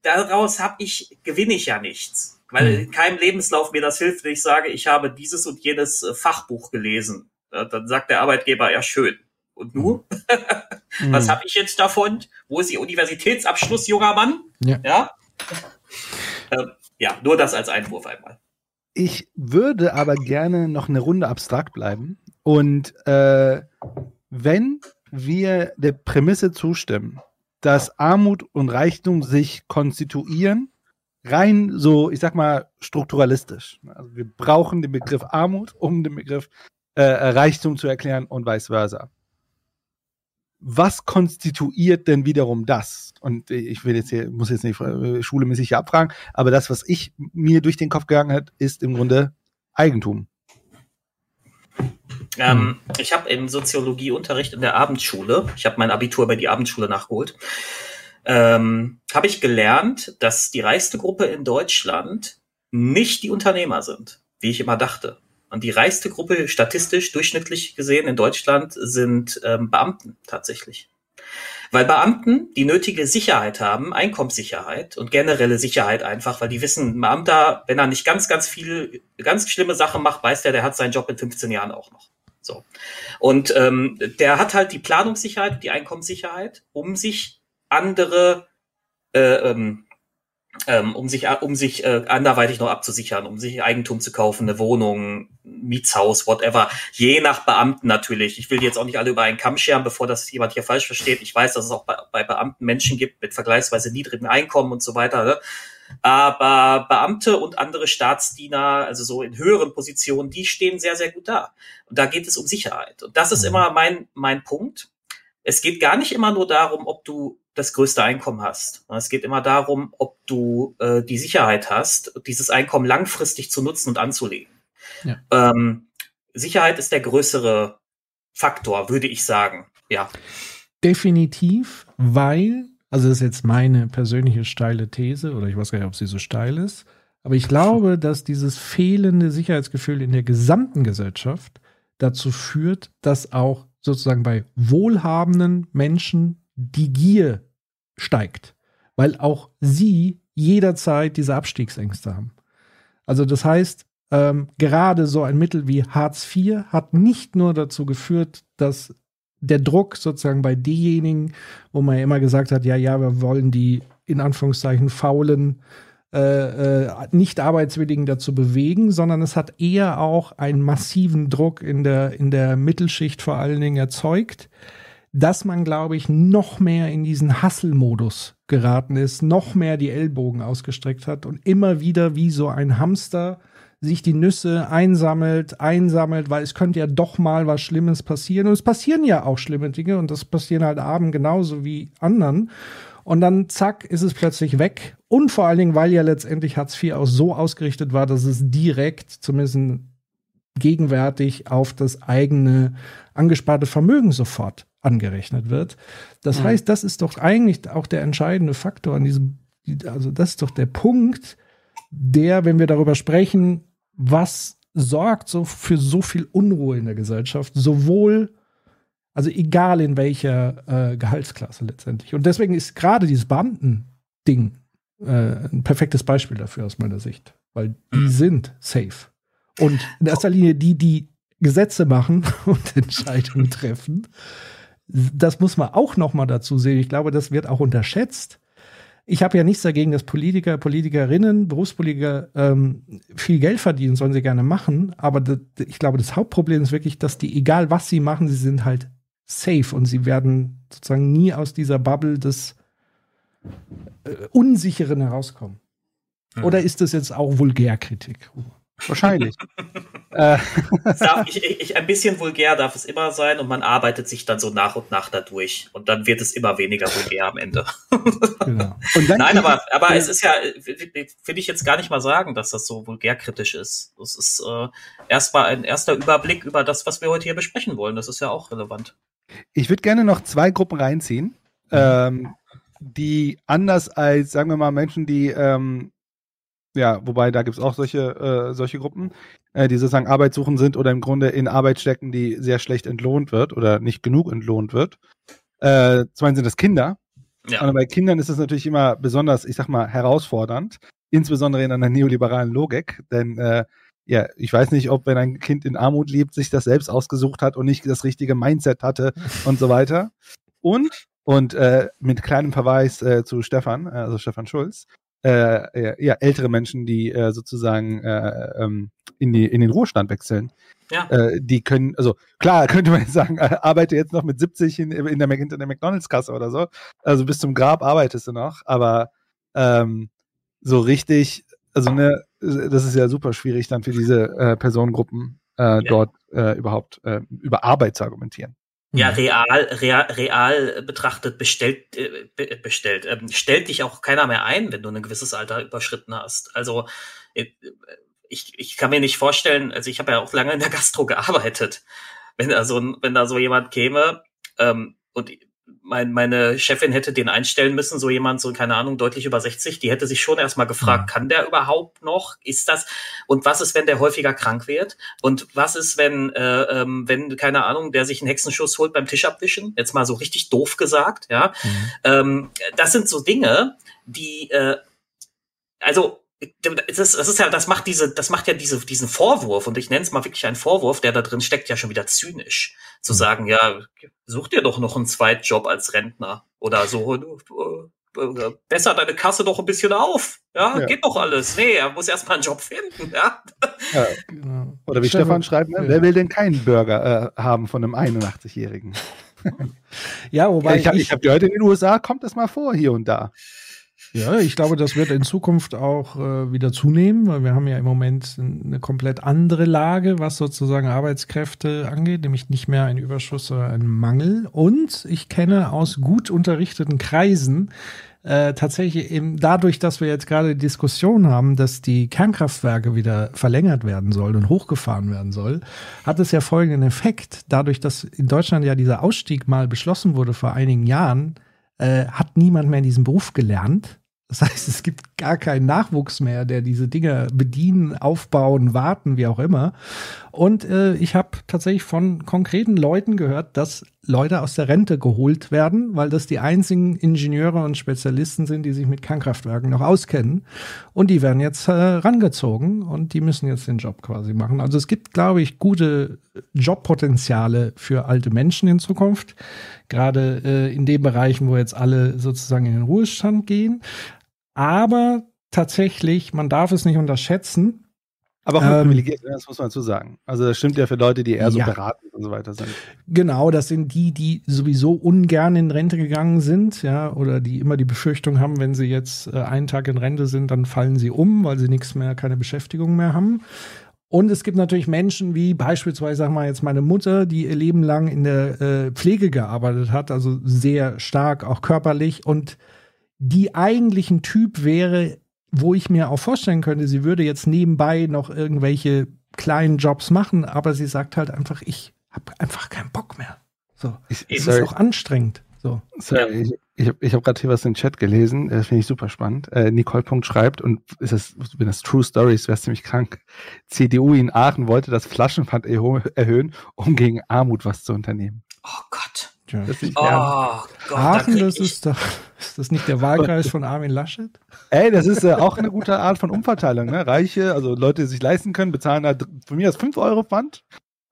daraus habe ich, gewinne ich ja nichts. Weil hm. in keinem Lebenslauf mir das hilft, wenn ich sage, ich habe dieses und jenes äh, Fachbuch gelesen. Dann sagt der Arbeitgeber, ja schön. Und nur? Hm. Was habe ich jetzt davon? Wo ist Ihr Universitätsabschluss, junger Mann? Ja. Ja, ähm, ja nur das als Einwurf einmal. Ich würde aber gerne noch eine Runde abstrakt bleiben. Und äh, wenn wir der Prämisse zustimmen, dass Armut und Reichtum sich konstituieren, rein so, ich sag mal, strukturalistisch. Also wir brauchen den Begriff Armut, um den Begriff äh, Reichtum zu erklären und vice versa was konstituiert denn wiederum das? Und ich will jetzt hier, muss jetzt nicht äh, schulemäßig hier abfragen, aber das, was ich mir durch den Kopf gegangen hat, ist im Grunde Eigentum. Ähm, ich habe im Soziologieunterricht in der Abendschule, ich habe mein Abitur bei die Abendschule nachgeholt, ähm, habe ich gelernt, dass die reichste Gruppe in Deutschland nicht die Unternehmer sind, wie ich immer dachte. Und die reichste Gruppe statistisch durchschnittlich gesehen in Deutschland sind ähm, Beamten tatsächlich. Weil Beamten die nötige Sicherheit haben, Einkommenssicherheit und generelle Sicherheit einfach, weil die wissen, ein Beamter, wenn er nicht ganz, ganz viel, ganz schlimme Sachen macht, weiß der, der hat seinen Job in 15 Jahren auch noch. So. Und ähm, der hat halt die Planungssicherheit, die Einkommenssicherheit, um sich andere äh, ähm, ähm, um sich, um sich äh, anderweitig noch abzusichern, um sich Eigentum zu kaufen, eine Wohnung, Mietshaus, whatever. Je nach Beamten natürlich. Ich will jetzt auch nicht alle über einen Kamm scheren, bevor das jemand hier falsch versteht. Ich weiß, dass es auch bei, bei Beamten Menschen gibt mit vergleichsweise niedrigem Einkommen und so weiter. Ne? Aber Beamte und andere Staatsdiener, also so in höheren Positionen, die stehen sehr, sehr gut da. Und da geht es um Sicherheit. Und das ist mhm. immer mein, mein Punkt. Es geht gar nicht immer nur darum, ob du das größte Einkommen hast. Es geht immer darum, ob du äh, die Sicherheit hast, dieses Einkommen langfristig zu nutzen und anzulegen. Ja. Ähm, Sicherheit ist der größere Faktor, würde ich sagen. Ja. Definitiv, weil, also das ist jetzt meine persönliche steile These, oder ich weiß gar nicht, ob sie so steil ist, aber ich glaube, dass dieses fehlende Sicherheitsgefühl in der gesamten Gesellschaft dazu führt, dass auch sozusagen bei wohlhabenden Menschen die Gier steigt, weil auch sie jederzeit diese Abstiegsängste haben. Also das heißt, ähm, gerade so ein Mittel wie Hartz IV hat nicht nur dazu geführt, dass der Druck sozusagen bei denjenigen, wo man ja immer gesagt hat, ja, ja, wir wollen die in Anführungszeichen faulen, äh, äh, nicht Arbeitswilligen dazu bewegen, sondern es hat eher auch einen massiven Druck in der, in der Mittelschicht vor allen Dingen erzeugt, dass man, glaube ich, noch mehr in diesen Hasselmodus geraten ist, noch mehr die Ellbogen ausgestreckt hat und immer wieder wie so ein Hamster sich die Nüsse einsammelt, einsammelt, weil es könnte ja doch mal was Schlimmes passieren. Und es passieren ja auch schlimme Dinge und das passieren halt abends genauso wie anderen. Und dann zack, ist es plötzlich weg. Und vor allen Dingen, weil ja letztendlich Hartz IV auch so ausgerichtet war, dass es direkt, zumindest gegenwärtig, auf das eigene angesparte Vermögen sofort angerechnet wird. Das mhm. heißt, das ist doch eigentlich auch der entscheidende Faktor an diesem, also das ist doch der Punkt, der, wenn wir darüber sprechen, was sorgt so für so viel Unruhe in der Gesellschaft, sowohl also egal in welcher äh, Gehaltsklasse letztendlich. Und deswegen ist gerade dieses Beamten-Ding äh, ein perfektes Beispiel dafür aus meiner Sicht. Weil die sind safe. Und in erster Linie die, die Gesetze machen und Entscheidungen treffen. Das muss man auch noch mal dazu sehen. Ich glaube, das wird auch unterschätzt. Ich habe ja nichts dagegen, dass Politiker, Politikerinnen, Berufspolitiker ähm, viel Geld verdienen, sollen sie gerne machen. Aber ich glaube, das Hauptproblem ist wirklich, dass die, egal was sie machen, sie sind halt safe und sie werden sozusagen nie aus dieser Bubble des äh, Unsicheren herauskommen. Mhm. Oder ist das jetzt auch Vulgärkritik? Wahrscheinlich. äh. ich, ich, ein bisschen vulgär darf es immer sein und man arbeitet sich dann so nach und nach dadurch und dann wird es immer weniger vulgär am Ende. genau. Nein, aber, aber ja. es ist ja, will ich jetzt gar nicht mal sagen, dass das so vulgärkritisch ist. Das ist äh, erstmal ein erster Überblick über das, was wir heute hier besprechen wollen. Das ist ja auch relevant. Ich würde gerne noch zwei Gruppen reinziehen, mhm. ähm, die anders als, sagen wir mal, Menschen, die, ähm, ja, wobei da gibt es auch solche, äh, solche Gruppen, äh, die sozusagen arbeitssuchend sind oder im Grunde in Arbeit stecken, die sehr schlecht entlohnt wird oder nicht genug entlohnt wird. Äh, zum einen sind das Kinder. Ja. Und bei Kindern ist es natürlich immer besonders, ich sag mal, herausfordernd, insbesondere in einer neoliberalen Logik, denn äh, ja, ich weiß nicht, ob wenn ein Kind in Armut lebt, sich das selbst ausgesucht hat und nicht das richtige Mindset hatte und so weiter. Und, und äh, mit kleinem Verweis äh, zu Stefan, äh, also Stefan Schulz, äh, ja, ältere Menschen, die äh, sozusagen äh, ähm, in, die, in den Ruhestand wechseln. Ja. Äh, die können, also klar, könnte man jetzt sagen, äh, arbeite jetzt noch mit 70 in, in der, in der McDonalds-Kasse oder so. Also bis zum Grab arbeitest du noch, aber ähm, so richtig, also ne, das ist ja super schwierig dann für diese äh, Personengruppen äh, ja. dort äh, überhaupt äh, über Arbeit zu argumentieren. Ja, mhm. real, real, real betrachtet bestellt, äh, bestellt, ähm, stellt dich auch keiner mehr ein, wenn du ein gewisses Alter überschritten hast. Also äh, ich, ich kann mir nicht vorstellen, also ich habe ja auch lange in der Gastro gearbeitet, wenn da so, wenn da so jemand käme ähm, und mein, meine Chefin hätte den einstellen müssen, so jemand, so keine Ahnung, deutlich über 60, die hätte sich schon erstmal gefragt, mhm. kann der überhaupt noch? Ist das? Und was ist, wenn der häufiger krank wird? Und was ist, wenn, äh, ähm, wenn, keine Ahnung, der sich einen Hexenschuss holt beim Tisch abwischen? Jetzt mal so richtig doof gesagt, ja. Mhm. Ähm, das sind so Dinge, die, äh, also das, das ist ja, das macht diese, das macht ja diese, diesen Vorwurf, und ich nenne es mal wirklich einen Vorwurf, der da drin steckt, ja schon wieder zynisch. Zu hm. sagen, ja, such dir doch noch einen Zweitjob als Rentner oder so. Äh, äh, besser deine Kasse doch ein bisschen auf. Ja, ja. geht doch alles. Nee, er muss erstmal einen Job finden, ja. ja genau. Oder wie Stefan, Stefan schreibt, ne? wer will denn keinen Burger äh, haben von einem 81-Jährigen? ja, wobei. Ich habe hab gehört, in den USA kommt das mal vor, hier und da. Ja, ich glaube, das wird in Zukunft auch äh, wieder zunehmen, weil wir haben ja im Moment eine komplett andere Lage, was sozusagen Arbeitskräfte angeht, nämlich nicht mehr ein Überschuss, sondern ein Mangel. Und ich kenne aus gut unterrichteten Kreisen äh, tatsächlich eben dadurch, dass wir jetzt gerade die Diskussion haben, dass die Kernkraftwerke wieder verlängert werden sollen und hochgefahren werden soll, hat es ja folgenden Effekt. Dadurch, dass in Deutschland ja dieser Ausstieg mal beschlossen wurde vor einigen Jahren, äh, hat niemand mehr in diesem Beruf gelernt. Das heißt, es gibt gar keinen Nachwuchs mehr, der diese Dinge bedienen, aufbauen, warten, wie auch immer. Und äh, ich habe tatsächlich von konkreten Leuten gehört, dass Leute aus der Rente geholt werden, weil das die einzigen Ingenieure und Spezialisten sind, die sich mit Kernkraftwerken noch auskennen. Und die werden jetzt äh, rangezogen und die müssen jetzt den Job quasi machen. Also es gibt, glaube ich, gute Jobpotenziale für alte Menschen in Zukunft. Gerade äh, in den Bereichen, wo jetzt alle sozusagen in den Ruhestand gehen. Aber tatsächlich, man darf es nicht unterschätzen, Aber auch Ähm, privilegiert, ne, das muss man dazu sagen. Also das stimmt ja für Leute, die eher so Ja. beraten und so weiter sind. Genau, das sind die, die sowieso ungern in Rente gegangen sind, ja, oder die immer die Befürchtung haben, wenn sie jetzt äh, einen Tag in Rente sind, dann fallen sie um, weil sie nichts mehr, keine Beschäftigung mehr haben. Und es gibt natürlich Menschen wie beispielsweise, sag mal jetzt meine Mutter, die ihr Leben lang in der äh, Pflege gearbeitet hat, also sehr stark, auch körperlich und die eigentlich ein Typ wäre, wo ich mir auch vorstellen könnte, sie würde jetzt nebenbei noch irgendwelche kleinen Jobs machen, aber sie sagt halt einfach, ich habe einfach keinen Bock mehr. So, es sorry, ist auch anstrengend. So. sorry, ich, ich habe ich hab gerade hier was in den Chat gelesen, das finde ich super spannend. Äh, Nicole Punkt schreibt, und ist das, wenn das True Stories, wäre es ziemlich krank. CDU in Aachen wollte das Flaschenpfand erho- erhöhen, um gegen Armut was zu unternehmen. Oh Gott. Tja. Das ist, Oh ja. Gott. Aachen, das ist doch, ist das nicht der Wahlkreis von Armin Laschet? Ey, das ist äh, auch eine gute Art von Umverteilung. Ne? Reiche, also Leute, die sich leisten können, bezahlen da dr- von mir aus 5 Euro Pfand.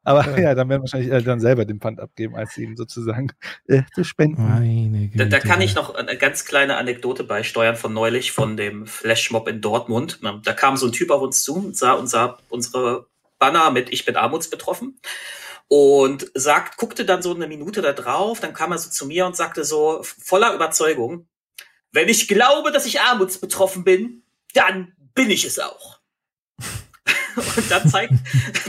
Aber Ja. ja, dann werden wahrscheinlich Eltern selber den Pfand abgeben, als ihnen sozusagen äh, zu spenden. Meine Güte. Da, da kann ich noch eine ganz kleine Anekdote beisteuern von neulich von dem Flashmob in Dortmund. Da kam so ein Typ auf uns zu und sah, und sah unsere Banner mit Ich bin armutsbetroffen und sagt, guckte dann so eine Minute da drauf, dann kam er so zu mir und sagte so voller Überzeugung, wenn ich glaube, dass ich armutsbetroffen bin, dann bin ich es auch. Und dann zeigt,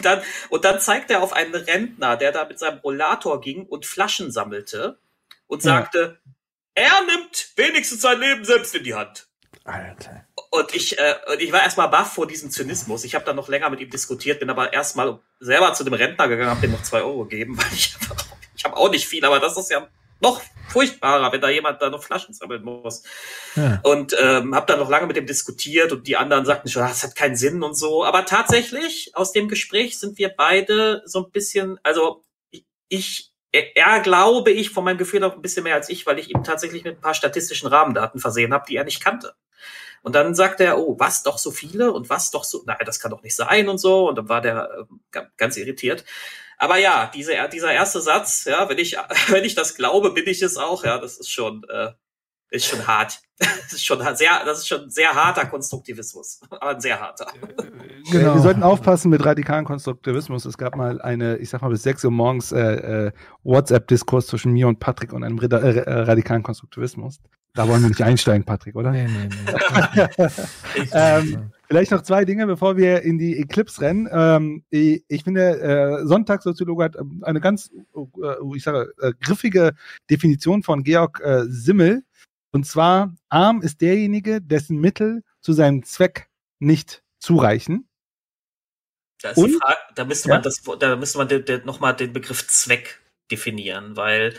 dann, und dann zeigt er auf einen Rentner, der da mit seinem Rollator ging und Flaschen sammelte und Ja. sagte, er nimmt wenigstens sein Leben selbst in die Hand. Alter. Und ich, äh, und ich war erstmal baff vor diesem Zynismus. Ich habe dann noch länger mit ihm diskutiert, bin aber erstmal selber zu dem Rentner gegangen, habe dem noch zwei Euro gegeben, weil ich einfach, ich habe auch nicht viel, aber das ist ja noch furchtbarer, wenn da jemand da noch Flaschen sammeln muss. Ja. Und ähm, habe dann noch lange mit dem diskutiert und die anderen sagten schon, ah, das hat keinen Sinn und so. Aber tatsächlich, aus dem Gespräch sind wir beide so ein bisschen, also ich- er, er glaube ich, von meinem Gefühl auch ein bisschen mehr als ich, weil ich ihm tatsächlich mit ein paar statistischen Rahmendaten versehen habe, die er nicht kannte. Und dann sagte er, oh, was, doch so viele und was, doch so, nein, das kann doch nicht sein und so. Und dann war der ga- ganz irritiert. Aber ja, diese, dieser erste Satz, ja, wenn ich, wenn ich das glaube, bin ich es auch, ja, das ist schon, äh, ist schon hart. Das ist schon sehr, das ist schon sehr harter Konstruktivismus. Aber ein sehr harter. Äh, Wir sollten aufpassen mit radikalen Konstruktivismus. Es gab mal eine, ich sag mal bis 6 Uhr morgens äh, äh, WhatsApp-Diskurs zwischen mir und Patrick und einem rida- äh, äh, radikalen Konstruktivismus. Da wollen wir nicht einsteigen, Patrick, oder? Nee, nee, nee. Ähm, Vielleicht noch zwei Dinge, bevor wir in die Eclipse rennen. Ähm, ich, ich finde, äh, Sonntagssoziologe hat ähm, eine ganz, äh, ich sage, äh, griffige Definition von Georg äh, Simmel. Und zwar, arm ist derjenige, dessen Mittel zu seinem Zweck nicht zureichen. Da, ist die Und? Frage, da müsste Ja. man das, da müsste man den, den, nochmal den Begriff Zweck definieren, weil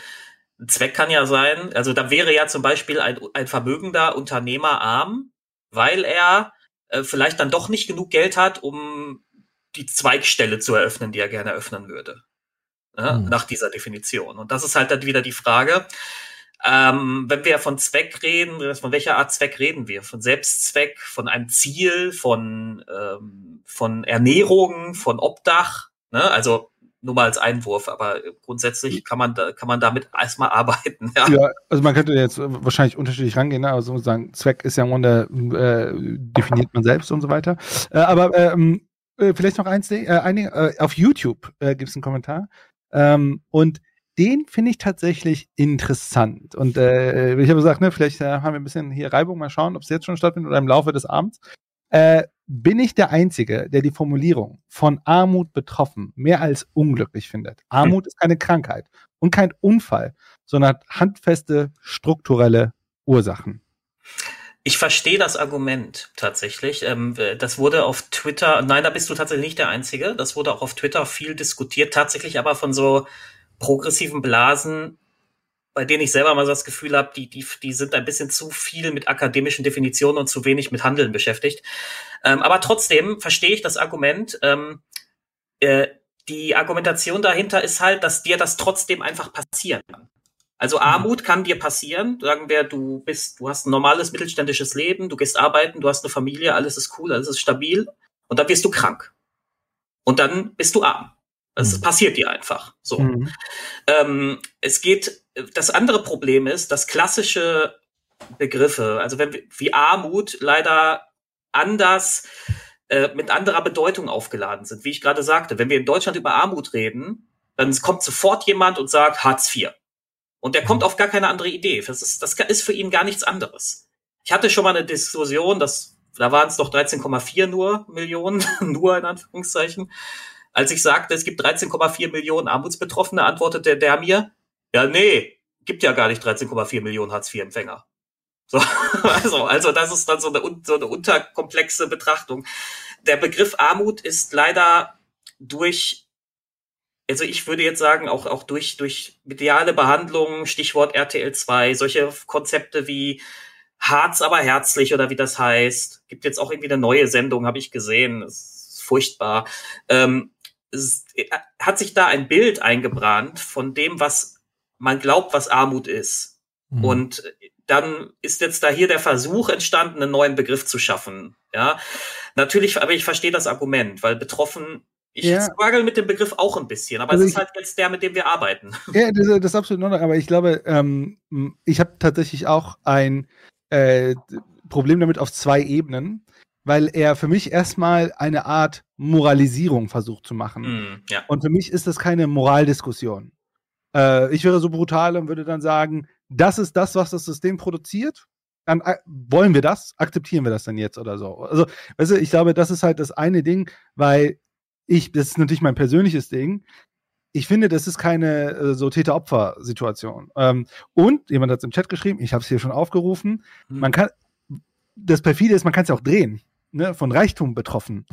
ein Zweck kann ja sein, also da wäre ja zum Beispiel ein, ein vermögender Unternehmer arm, weil er äh, vielleicht dann doch nicht genug Geld hat, um die Zweigstelle zu eröffnen, die er gerne eröffnen würde. Ja, Hm. Nach dieser Definition. Und das ist halt dann wieder die Frage, ähm, wenn wir von Zweck reden, von welcher Art Zweck reden wir? Von Selbstzweck, von einem Ziel, von, ähm, von Ernährung, von Obdach, ne? Also nur mal als Einwurf, aber grundsätzlich kann man da, kann man damit erstmal arbeiten. Ja. Ja, also man könnte jetzt äh, wahrscheinlich unterschiedlich rangehen, ne? also sagen, Zweck ist ja im Grunde, äh, definiert man selbst und so weiter. Äh, aber ähm, äh, vielleicht noch eins, äh, einige, äh, auf YouTube äh, gibt es einen Kommentar ähm, und den finde ich tatsächlich interessant. Und äh, ich habe gesagt, ne, vielleicht äh, haben wir ein bisschen hier Reibung, mal schauen, ob es jetzt schon stattfindet oder im Laufe des Abends. Äh, bin ich der Einzige, der die Formulierung von Armut betroffen mehr als unglücklich findet? Armut ist keine Krankheit und kein Unfall, sondern hat handfeste strukturelle Ursachen. Ich verstehe das Argument tatsächlich. Ähm, das wurde auf Twitter, nein, da bist du tatsächlich nicht der Einzige. Das wurde auch auf Twitter viel diskutiert, tatsächlich aber von so progressiven Blasen, bei denen ich selber mal so das Gefühl habe, die, die, die sind ein bisschen zu viel mit akademischen Definitionen und zu wenig mit Handeln beschäftigt. Ähm, aber trotzdem verstehe ich das Argument. Ähm, äh, die Argumentation dahinter ist halt, dass dir das trotzdem einfach passieren kann. Also Armut kann dir passieren. Sagen wir, du bist, du hast ein normales mittelständisches Leben, du gehst arbeiten, du hast eine Familie, alles ist cool, alles ist stabil und dann wirst du krank. Und dann bist du arm. Das Mhm. passiert dir einfach. So. Mhm. Ähm, es geht, das andere Problem ist, dass klassische Begriffe, also wenn wir, wie Armut leider anders äh, mit anderer Bedeutung aufgeladen sind. Wie ich gerade sagte, wenn wir in Deutschland über Armut reden, dann kommt sofort jemand und sagt Hartz IV. Und der kommt auf gar keine andere Idee. Das ist, das ist für ihn gar nichts anderes. Ich hatte schon mal eine Diskussion, das, da waren es doch 13,4 nur Millionen, nur in Anführungszeichen. Als ich sagte, es gibt 13,4 Millionen Armutsbetroffene, antwortete der mir, ja, nee, gibt ja gar nicht 13,4 Millionen Hartz-IV-Empfänger. So, also, also das ist dann so eine, so eine unterkomplexe Betrachtung. Der Begriff Armut ist leider durch, also ich würde jetzt sagen, auch, auch durch, durch mediale Behandlungen, Stichwort RTL 2, solche Konzepte wie Harz aber herzlich oder wie das heißt, gibt jetzt auch irgendwie eine neue Sendung, habe ich gesehen, ist furchtbar. Ähm, hat sich da ein Bild eingebrannt von dem, was man glaubt, was Armut ist. Mhm. Und dann ist jetzt da hier der Versuch entstanden, einen neuen Begriff zu schaffen. Ja, natürlich, aber ich verstehe das Argument, weil betroffen, ich ja. struggle mit dem Begriff auch ein bisschen, aber also es ist halt jetzt der, mit dem wir arbeiten. Ja, das, das ist absolut noch, aber ich glaube, ähm, ich habe tatsächlich auch ein äh, Problem damit auf zwei Ebenen, weil er für mich erstmal eine Art Moralisierung versucht zu machen. Mm, ja. Und für mich ist das keine Moraldiskussion. Äh, ich wäre so brutal und würde dann sagen, das ist das, was das System produziert. Dann äh, wollen wir das, akzeptieren wir das dann jetzt oder so. Also, weißt du, ich glaube, das ist halt das eine Ding, weil ich, das ist natürlich mein persönliches Ding. Ich finde, das ist keine äh, so Täter-Opfer-Situation. Ähm, und jemand hat es im Chat geschrieben, ich habe es hier schon aufgerufen. Mhm. Man kann, das perfide ist, man kann es ja auch drehen, ne, von Reichtum betroffen.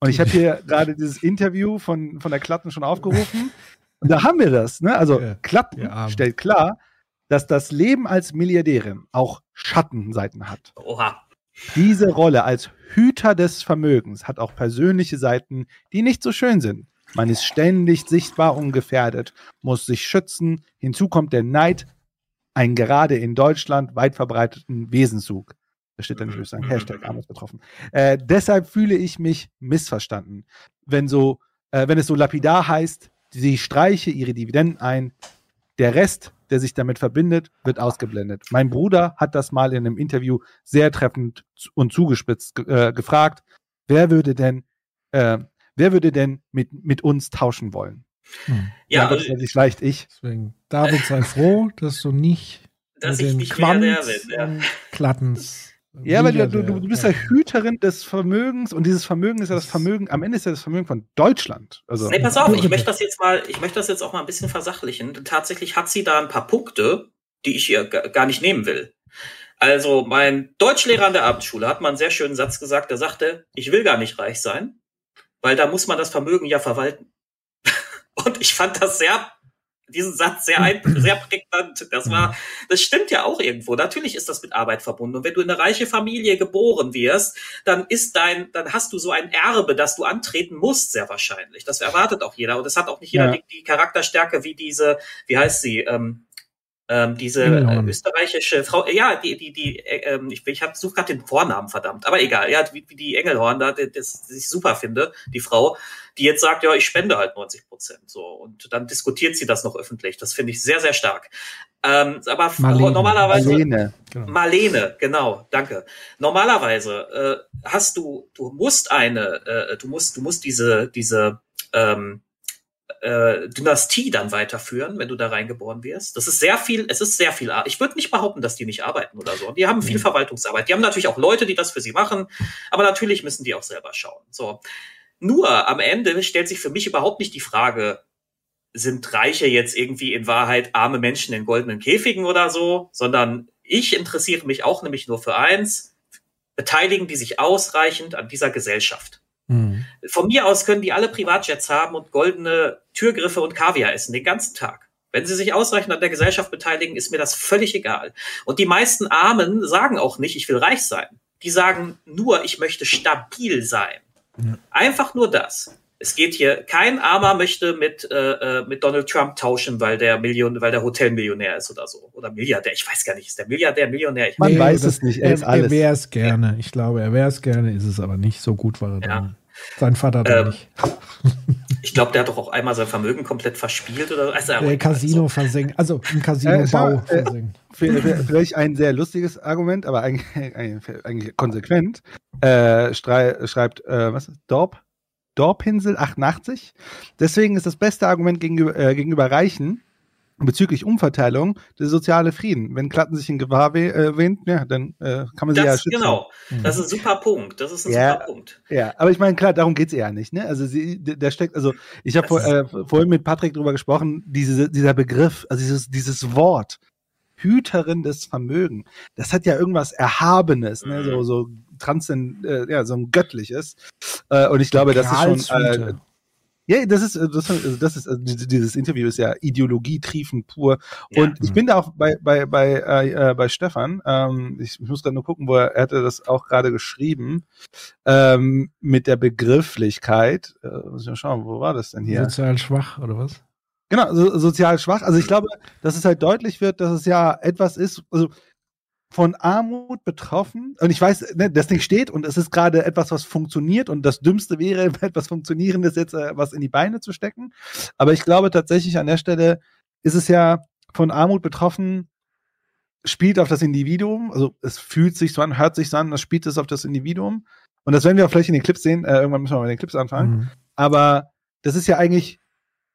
Und ich habe hier gerade dieses Interview von, von der Klatten schon aufgerufen. Und da haben wir das. Ne? Also ja, Klatten stellt klar, dass das Leben als Milliardärin auch Schattenseiten hat. Oha. Diese Rolle als Hüter des Vermögens hat auch persönliche Seiten, die nicht so schön sind. Man ist ständig sichtbar und gefährdet, muss sich schützen. Hinzu kommt der Neid, ein gerade in Deutschland weit verbreiteten Wesenzug. Da steht dann natürlich sagen, Hashtag Armus betroffen. Äh, deshalb fühle ich mich missverstanden. Wenn so, äh, wenn es so lapidar heißt, sie streiche ihre Dividenden ein, der Rest der sich damit verbindet, wird ausgeblendet. Mein Bruder hat das mal in einem Interview sehr treffend und zugespitzt äh, gefragt, wer würde denn, äh, wer würde denn mit, mit uns tauschen wollen? Hm. Ja, ja das also, vielleicht ich. Deswegen, David, sei froh, dass du nicht dass ich nicht Quanz mehr der bin. Ja. Klattens ja, weil du, du, du bist ja Hüterin des Vermögens und dieses Vermögen ist ja das Vermögen, am Ende ist ja das Vermögen von Deutschland. Also, nee, pass auf, ich möchte das jetzt mal, ich möchte das jetzt auch mal ein bisschen versachlichen. Tatsächlich hat sie da ein paar Punkte, die ich ihr gar nicht nehmen will. Also mein Deutschlehrer an der Abendschule hat mal einen sehr schönen Satz gesagt, der sagte, ich will gar nicht reich sein, weil da muss man das Vermögen ja verwalten. Und ich fand das sehr diesen Satz sehr, ein, sehr prägnant. Das war, das stimmt ja auch irgendwo. Natürlich ist das mit Arbeit verbunden. Und wenn du in eine reiche Familie geboren wirst, dann ist dein, dann hast du so ein Erbe, das du antreten musst, sehr wahrscheinlich. Das erwartet auch jeder. Und es hat auch nicht jeder ja. die, die, Charakterstärke wie diese, wie heißt sie, ähm, ähm, diese äh, österreichische Frau, ja, die, die, die, äh, ähm, ich, ich hab, suche gerade den Vornamen, verdammt, aber egal, ja, wie, wie die Engelhorn, da, das, das ich super finde, die Frau, die jetzt sagt, ja, ich spende halt 90 Prozent, so, und dann diskutiert sie das noch öffentlich, das finde ich sehr, sehr stark. Ähm, aber Marlene. normalerweise. Marlene. Genau. Marlene, genau, danke. Normalerweise äh, hast du, du musst eine, äh, du musst, du musst diese, diese, ähm, äh, Dynastie dann weiterführen, wenn du da reingeboren wirst. Das ist sehr viel, es ist sehr viel Arbeit. Ich würde nicht behaupten, dass die nicht arbeiten oder so. Die haben viel. Verwaltungsarbeit. Die haben natürlich auch Leute, die das für sie machen, aber natürlich müssen die auch selber schauen. So. Nur am Ende stellt sich für mich überhaupt nicht die Frage, sind Reiche jetzt irgendwie in Wahrheit arme Menschen in goldenen Käfigen oder so, sondern ich interessiere mich auch nämlich nur für eins, beteiligen die sich ausreichend an dieser Gesellschaft. Mhm. Von mir aus können die alle Privatjets haben und goldene Türgriffe und Kaviar essen den ganzen Tag. Wenn sie sich ausreichend an der Gesellschaft beteiligen, ist mir das völlig egal. Und die meisten Armen sagen auch nicht, ich will reich sein. Die sagen nur, ich möchte stabil sein. Ja. Einfach nur das. Es geht hier, kein Armer möchte mit, äh, äh, mit Donald Trump tauschen, weil der Million, weil der Hotelmillionär ist oder so. Oder Milliardär. Ich weiß gar nicht, ist der Milliardär, Millionär? Ich Man nee, weiß es nicht, er ist alles. Er wäre es gerne. Ich glaube, er wäre es gerne, ist es aber nicht. So gut war er ja. dann. Sein Vater ähm, nicht. ich glaube, der hat doch auch einmal sein Vermögen komplett verspielt oder also, Der Casino versenkt, also im Casino-Bau Äh, äh, versenkt. Vielleicht ein sehr lustiges Argument, aber eigentlich, eigentlich, konsequent. Äh, strei- schreibt, äh, was ist Dorp? Dorpinsel 88. Deswegen ist das beste Argument gegenüber, äh, gegenüber Reichen bezüglich Umverteilung der soziale Frieden. Wenn Klatten sich in Gefahr we- äh, wähnt, ja, dann äh, kann man sie ja Das, schützen. genau. Das ist ein super Punkt. Das ist ein Ja. super Punkt. Ja, aber ich meine, klar, darum geht's eher nicht, ne? Also sie, da steckt, also ich habe vor, äh, vorhin mit Patrick drüber gesprochen, diese, dieser Begriff, also dieses, dieses Wort, Hüterin des Vermögens, das hat ja irgendwas Erhabenes, ne? So, so transzend, äh, ja, so ein göttliches. Äh, und ich glaube, das ist schon. Äh, ja, das ist, äh, das, also das ist, also dieses Interview ist ja Ideologietriefend pur. Und Ja. ich bin da auch bei, bei, bei, äh, bei Stefan. Ähm, ich, ich muss gerade nur gucken, wo er, er hatte das auch gerade geschrieben. Ähm, mit der Begrifflichkeit. Äh, muss ich mal schauen, wo war das denn hier? Sozial schwach, oder was? Genau, so, sozial schwach. Also ich glaube, dass es halt deutlich wird, dass es ja etwas ist, also von Armut betroffen. Und ich weiß, ne, das Ding steht und es ist gerade etwas, was funktioniert. Und das Dümmste wäre, etwas Funktionierendes jetzt äh, was in die Beine zu stecken. Aber ich glaube tatsächlich an der Stelle ist es ja von Armut betroffen, spielt auf das Individuum. Also es fühlt sich so an, hört sich so an, das spielt es auf das Individuum. Und das werden wir auch vielleicht in den Clips sehen. Äh, irgendwann müssen wir mal mit den Clips anfangen. Mhm. Aber das ist ja eigentlich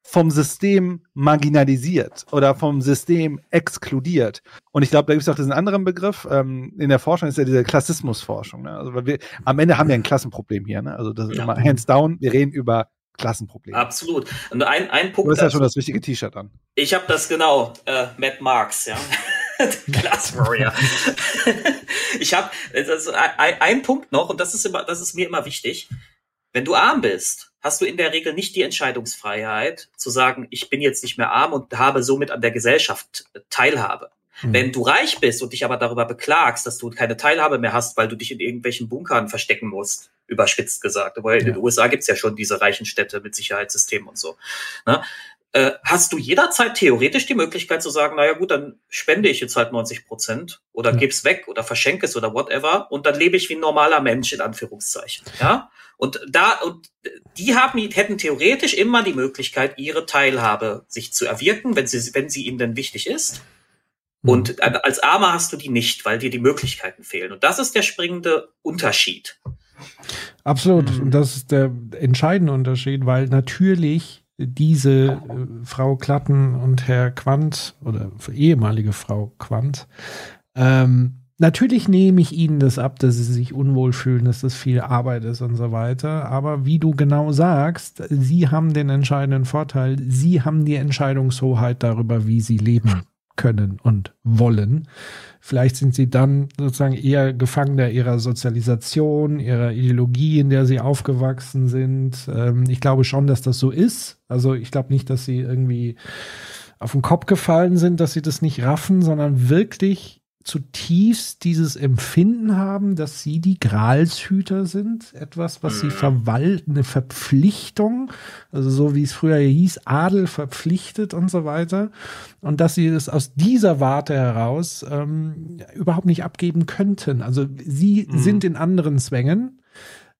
vom System marginalisiert oder vom System exkludiert. Und ich glaube, da gibt es auch diesen anderen Begriff. Ähm, in der Forschung ist ja diese Klassismusforschung. Ne? Also wir am Ende haben wir ein Klassenproblem hier. Ne? Also das ist Ja. immer hands down. Wir reden über Klassenprobleme. Absolut. Und ein, ein Du Punkt. hast ja dazu. schon das wichtige T-Shirt an. Ich habe das genau, äh, Matt Marks, ja. Class Warrior. ich habe ein, ein Punkt noch und das ist immer, das ist mir immer wichtig. Wenn du arm bist, hast du in der Regel nicht die Entscheidungsfreiheit zu sagen, ich bin jetzt nicht mehr arm und habe somit an der Gesellschaft Teilhabe. Mhm. Wenn du reich bist und dich aber darüber beklagst, dass du keine Teilhabe mehr hast, weil du dich in irgendwelchen Bunkern verstecken musst, überspitzt gesagt, aber in Ja. den USA gibt's ja schon diese reichen Städte mit Sicherheitssystemen und so. Ne? Äh, hast du jederzeit theoretisch die Möglichkeit zu sagen, naja gut, dann spende ich jetzt halt 90 Prozent oder Ja. geb's weg oder verschenke es oder whatever und dann lebe ich wie ein normaler Mensch in Anführungszeichen. Ja? Und da, und die haben, hätten theoretisch immer die Möglichkeit, ihre Teilhabe sich zu erwirken, wenn sie, wenn sie ihnen denn wichtig ist. Mhm. Und als Armer hast du die nicht, weil dir die Möglichkeiten fehlen. Und das ist der springende Unterschied. Absolut. Mhm. Und das ist der entscheidende Unterschied, weil natürlich diese äh, Frau Klatten und Herr Quandt oder ehemalige Frau Quandt, ähm, natürlich nehme ich ihnen das ab, dass sie sich unwohl fühlen, dass das viel Arbeit ist und so weiter. Aber wie du genau sagst, sie haben den entscheidenden Vorteil, sie haben die Entscheidungshoheit darüber, wie sie leben können und wollen. Vielleicht sind sie dann sozusagen eher Gefangener ihrer Sozialisation, ihrer Ideologie, in der sie aufgewachsen sind. Ähm, ich glaube schon, dass das so ist. Also ich glaube nicht, dass sie irgendwie auf den Kopf gefallen sind, dass sie das nicht raffen, sondern wirklich zutiefst dieses Empfinden haben, dass sie die Gralshüter sind, etwas, was sie Mhm. verwalten, eine Verpflichtung, also so wie es früher hieß, Adel verpflichtet und so weiter, und dass sie es aus dieser Warte heraus ähm, überhaupt nicht abgeben könnten. Also sie Mhm. sind in anderen Zwängen,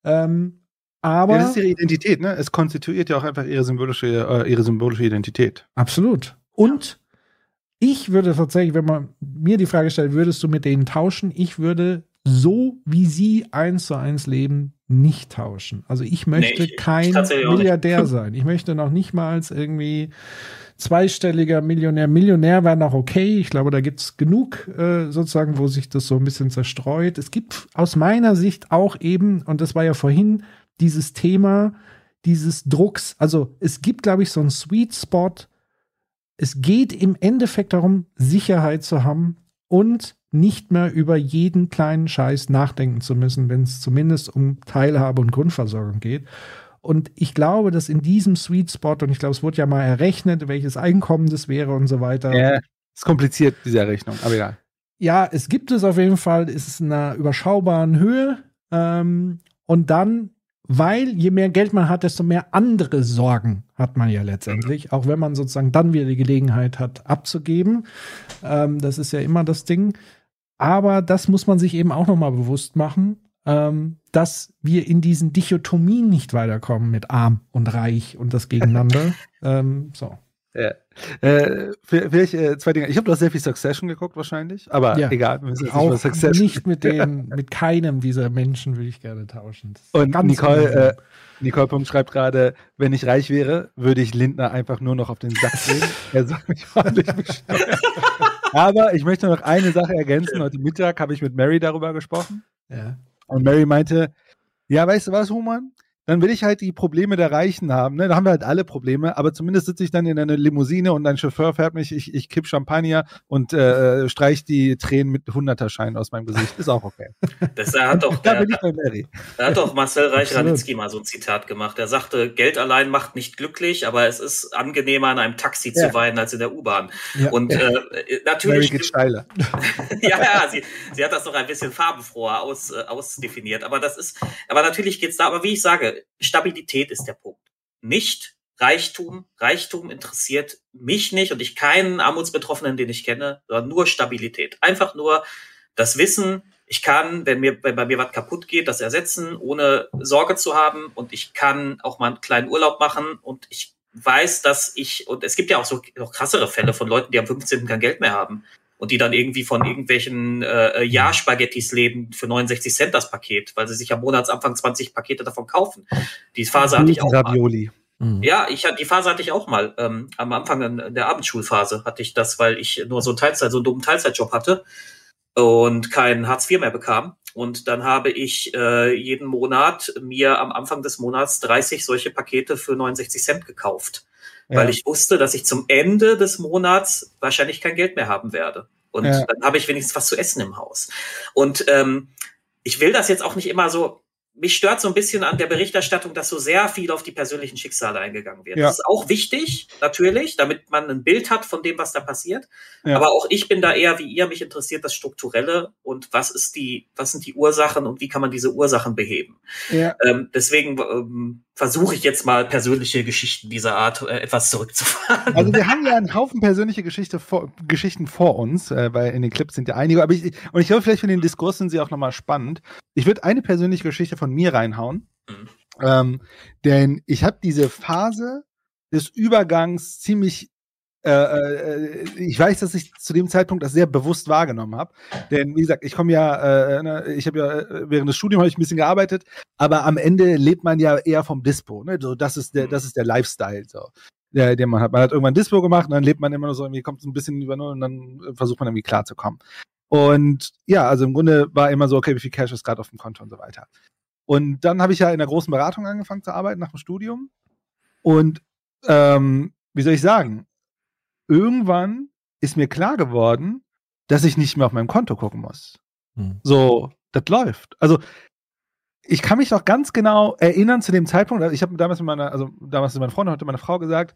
ähm, aber Ja, das ist ihre Identität, ne? Es konstituiert ja auch einfach ihre symbolische, äh, ihre symbolische Identität. Absolut. Und ich würde tatsächlich, wenn man mir die Frage stellt, würdest du mit denen tauschen? Ich würde so, wie sie eins zu eins leben, nicht tauschen. Also ich möchte Nee, ich- ich kein nicht. Milliardär sein. Ich möchte noch nicht mal als irgendwie zweistelliger Millionär. Millionär wäre noch okay. Ich glaube, da gibt es genug äh, sozusagen, wo sich das so ein bisschen zerstreut. Es gibt aus meiner Sicht auch eben, und das war ja vorhin, dieses Thema dieses Drucks. Also es gibt, glaube ich, so einen Sweet Spot. Es geht im Endeffekt darum, Sicherheit zu haben und nicht mehr über jeden kleinen Scheiß nachdenken zu müssen, wenn es zumindest um Teilhabe und Grundversorgung geht. Und ich glaube, dass in diesem Sweet Spot, und ich glaube, es wurde ja mal errechnet, welches Einkommen das wäre und so weiter. Ja, ist kompliziert, diese Rechnung, aber egal. Ja, es gibt es auf jeden Fall, es ist in einer überschaubaren Höhe. Ähm, und dann, weil je mehr Geld man hat, desto mehr andere Sorgen hat man ja letztendlich, auch wenn man sozusagen dann wieder die Gelegenheit hat, abzugeben. Ähm, das ist ja immer das Ding. Aber das muss man sich eben auch noch mal bewusst machen. ähm, dass wir in diesen Dichotomien nicht weiterkommen mit arm und reich und das Gegeneinander. ähm, so. Ja. Äh, vielleicht äh, zwei Dinge. Ich habe doch sehr viel Succession geguckt wahrscheinlich, aber Ja. egal. Wir Auch Succession. nicht mit dem, mit keinem dieser Menschen würde ich gerne tauschen. Und Nicole, äh, Nicole Pump schreibt gerade, wenn ich reich wäre, würde ich Lindner einfach nur noch auf den Sack legen. er soll mich ordentlich besteuern. Aber ich möchte noch eine Sache ergänzen. Heute Mittag habe ich mit Mary darüber gesprochen. ja. Und Mary meinte, ja, weißt du was, Human? Dann will ich halt die Probleme der Reichen haben. Ne? Da haben wir halt alle Probleme, aber zumindest sitze ich dann in einer Limousine und ein Chauffeur fährt mich, ich, ich kipp Champagner und äh, streich die Tränen mit Hunderterscheinen aus meinem Gesicht. Ist auch okay. Das hat doch, Da der, bin ich bei Mary. da hat doch Marcel. Reich-Ranitzky mal so ein Zitat gemacht. Er sagte, Geld allein macht nicht glücklich, aber es ist angenehmer, in einem Taxi Ja. zu weinen als in der U-Bahn. Ja. Und äh, Mary natürlich geht steiler. ja, ja, sie, sie hat das noch ein bisschen farbenfroher aus, äh, ausdefiniert. Aber das ist, aber natürlich geht's da, aber wie ich sage, Stabilität ist der Punkt. Nicht Reichtum. Reichtum interessiert mich nicht und ich keinen Armutsbetroffenen, den ich kenne, sondern nur Stabilität. Einfach nur das Wissen, ich kann, wenn mir, wenn bei mir was kaputt geht, das ersetzen, ohne Sorge zu haben und ich kann auch mal einen kleinen Urlaub machen und ich weiß, dass ich, und es gibt ja auch so noch krassere Fälle von Leuten, die am 15. kein Geld mehr haben und die dann irgendwie von irgendwelchen äh, Jahrspaghettis leben für 69 Cent das Paket, weil sie sich am Monatsanfang 20 Pakete davon kaufen. Die Phase hatte ich auch mal. Ravioli. Mhm. Ja, ich hatte die Phase hatte ich auch mal. Ähm, am Anfang in der Abendschulphase hatte ich das, weil ich nur so einen Teilzeit, so einen dummen Teilzeitjob hatte und kein Hartz IV mehr bekam. Und dann habe ich äh, jeden Monat mir am Anfang des Monats 30 solche Pakete für 69 Cent gekauft, weil ich wusste, dass ich zum Ende des Monats wahrscheinlich kein Geld mehr haben werde. Und Ja. dann habe ich wenigstens was zu essen im Haus. Und ähm, ich will das jetzt auch nicht immer so. Mich stört so ein bisschen an der Berichterstattung, dass so sehr viel auf die persönlichen Schicksale eingegangen wird. Ja. Das ist auch wichtig, natürlich, damit man ein Bild hat von dem, was da passiert. Aber auch ich bin da eher wie ihr. Mich interessiert das Strukturelle und was ist die, was sind die Ursachen und wie kann man diese Ursachen beheben. Ähm, deswegen ähm, versuche ich jetzt mal persönliche Geschichten dieser Art äh, etwas zurückzufahren. Also wir haben ja einen Haufen persönliche Geschichte vor, Geschichten vor uns, äh, weil in den Clips sind ja einige, aber ich, und ich glaube, vielleicht für den Diskurs sind sie auch nochmal spannend. Ich würde eine persönliche Geschichte von mir reinhauen, Mhm. ähm, denn ich habe diese Phase des Übergangs ziemlich äh, äh, ich weiß, dass ich zu dem Zeitpunkt das sehr bewusst wahrgenommen habe. Denn wie gesagt, ich komme ja, äh, ne, ich habe ja äh, während des Studiums habe ich ein bisschen gearbeitet, aber am Ende lebt man ja eher vom Dispo. Ne? So, das ist der, das ist der Lifestyle. So der, den man hat. Man hat irgendwann Dispo gemacht und dann lebt man immer nur so, irgendwie kommt so ein bisschen über Null und dann versucht man irgendwie klarzukommen. Und ja, also im Grunde war immer so, okay, wie viel Cash ist gerade auf dem Konto und so weiter. Und dann habe ich ja in der großen Beratung angefangen zu arbeiten nach dem Studium. Und ähm, wie soll ich sagen? Irgendwann ist mir klar geworden, dass ich nicht mehr auf meinem Konto gucken muss. Hm. So, das läuft. Also ich kann mich noch ganz genau erinnern zu dem Zeitpunkt, also ich habe damals mit meiner, also damals mit meiner Freundin, heute meine Frau gesagt,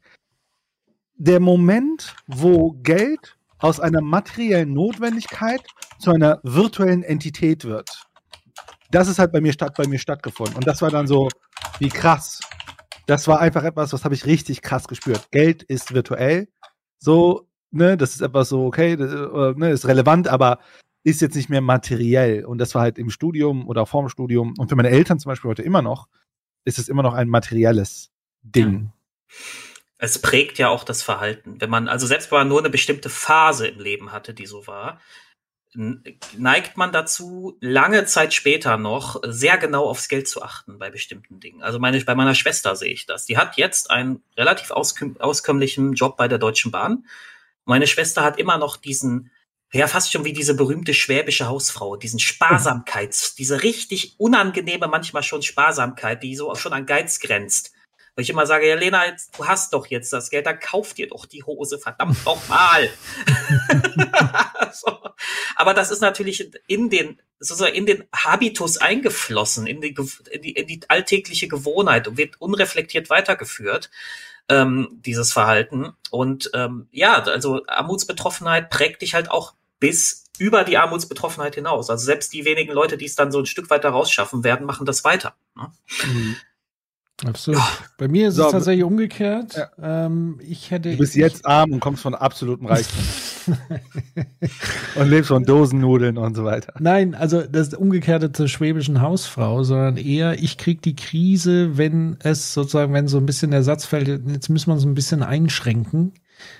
der Moment, wo Geld aus einer materiellen Notwendigkeit zu einer virtuellen Entität wird. Das ist halt bei mir statt bei mir stattgefunden und das war dann so wie krass. Das war einfach etwas, was habe ich richtig krass gespürt. Geld ist virtuell, so ne, das ist etwas so okay, das, äh, ne, ist relevant, aber ist jetzt nicht mehr materiell. Und das war halt im Studium oder vorm Studium und für meine Eltern zum Beispiel heute immer noch, ist es immer noch ein materielles Ding. Es prägt ja auch das Verhalten. Wenn man, also selbst wenn man nur eine bestimmte Phase im Leben hatte, die so war, neigt man dazu, lange Zeit später noch sehr genau aufs Geld zu achten bei bestimmten Dingen. Also meine, bei meiner Schwester sehe ich das. Die hat jetzt einen relativ ausküm- auskömmlichen Job bei der Deutschen Bahn. Meine Schwester hat immer noch diesen, ja, fast schon wie diese berühmte schwäbische Hausfrau, diesen Sparsamkeits, diese richtig unangenehme, manchmal schon Sparsamkeit, die so schon an Geiz grenzt. Weil ich immer sage, ja, Lena, jetzt, du hast doch jetzt das Geld, dann kauf dir doch die Hose, verdammt nochmal. so. Aber das ist natürlich in den, sozusagen in den Habitus eingeflossen, in die, in die, in die alltägliche Gewohnheit und wird unreflektiert weitergeführt, ähm, dieses Verhalten. Und ähm, ja, also Armutsbetroffenheit prägt dich halt auch bis über die Armutsbetroffenheit hinaus. Also selbst die wenigen Leute, die es dann so ein Stück weiter rausschaffen werden, machen das weiter. Ne? Absolut. Bei mir ist So, es tatsächlich umgekehrt. Ja. Ähm, ich hätte. Du bist jetzt arm und kommst von absolutem Reichtum. und lebst von Dosennudeln und so weiter. Nein, also das Umgekehrte zur schwäbischen Hausfrau, sondern eher, ich krieg die Krise, wenn es sozusagen, wenn so ein bisschen der Satz fällt, jetzt müssen wir uns ein bisschen einschränken.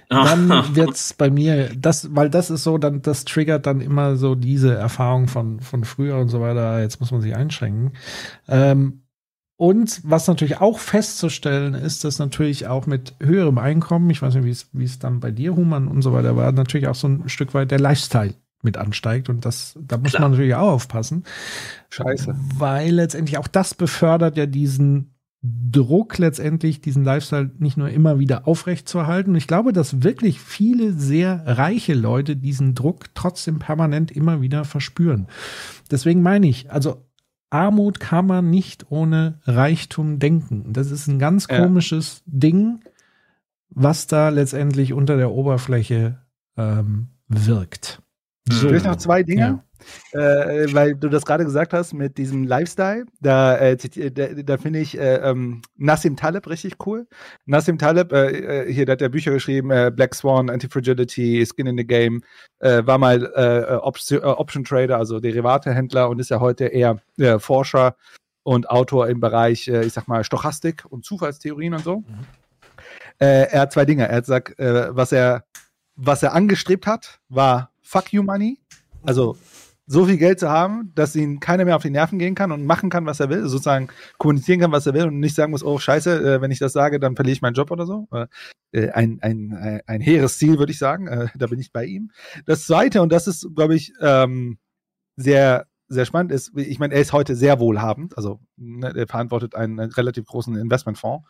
Dann wird's bei mir, das, weil das ist so, dann, das triggert dann immer so diese Erfahrung von, von früher und so weiter, jetzt muss man sich einschränken. Ähm, und was natürlich auch festzustellen ist, dass natürlich auch mit höherem Einkommen, ich weiß nicht, wie es, wie es dann bei dir, Human und so weiter war, natürlich auch so ein Stück weit der Lifestyle mit ansteigt. Und das, da muss Klar. man natürlich auch aufpassen. Scheiße. Weil letztendlich auch das befördert ja diesen Druck letztendlich, diesen Lifestyle nicht nur immer wieder aufrechtzuerhalten. Und ich glaube, dass wirklich viele sehr reiche Leute diesen Druck trotzdem permanent immer wieder verspüren. Deswegen meine ich, also Armut kann man nicht ohne Reichtum denken. Das ist ein ganz Ja. komisches Ding, was da letztendlich unter der Oberfläche ähm, wirkt. So. Vielleicht noch zwei Dinge. Äh, weil du das gerade gesagt hast mit diesem Lifestyle, da, äh, ziti- da, da finde ich äh, ähm, Nassim Taleb richtig cool. Nassim Taleb, äh, äh, hier, der hat ja Bücher geschrieben, äh, Black Swan, Anti-Fragility, Skin in the Game, äh, war mal äh, Option, äh, Option Trader, also Derivatehändler und ist ja heute eher äh, Forscher und Autor im Bereich, äh, ich sag mal, Stochastik und Zufallstheorien und so. Äh, er hat zwei Dinge. Er hat gesagt, äh, was er, was er angestrebt hat, war Fuck you Money. Also so viel Geld zu haben, dass ihn keiner mehr auf die Nerven gehen kann und machen kann, was er will, sozusagen kommunizieren kann, was er will und nicht sagen muss, oh scheiße, äh, wenn ich das sage, dann verliere ich meinen Job oder so. Äh, ein, ein, ein, ein hehres Ziel, würde ich sagen. Äh, da bin ich bei ihm. Das zweite, und das ist, glaube ich, ähm, sehr, sehr spannend, ist, ich meine, er ist heute sehr wohlhabend, also ne, er verantwortet einen, einen relativ großen Investmentfonds.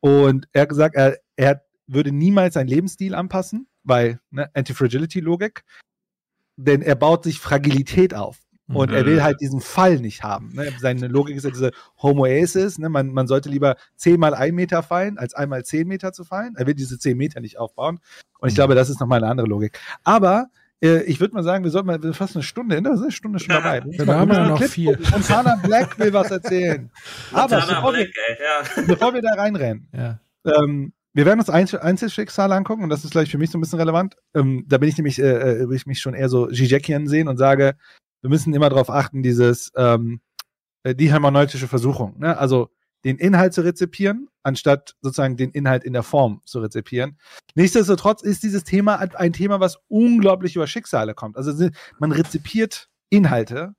Und er hat gesagt, er, er würde niemals seinen Lebensstil anpassen, weil ne, Anti-Fragility-Logik, denn er baut sich Fragilität auf. Und er will halt diesen Fall nicht haben. Ne? Seine Logik ist ja diese Homoasis. Ne? Man, man sollte lieber zehnmal ein Meter fallen, als einmal zehn Meter zu fallen. Er will diese zehn Meter nicht aufbauen. Und ich glaube, das ist nochmal eine andere Logik. Aber äh, ich würde mal sagen, wir sollten mal wir fast eine Stunde hin. Das ist eine Stunde schon dabei. Ja, da haben wir noch Clip- viel. Montana Black will was erzählen. Aber bevor wir, Black, ey, ja. bevor wir da reinrennen, Ja. ähm, wir werden uns Einzel Einzelschicksale angucken und das ist gleich für mich so ein bisschen relevant. Ähm, da bin ich nämlich, äh, äh, will ich mich schon eher so Zizekian sehen und sage, wir müssen immer darauf achten, dieses ähm, äh, die hermeneutische Versuchung. Ne? Also den Inhalt zu rezipieren, anstatt sozusagen den Inhalt in der Form zu rezipieren. Nichtsdestotrotz ist dieses Thema ein- Thema, was unglaublich über Schicksale kommt. Also man rezipiert Inhalte,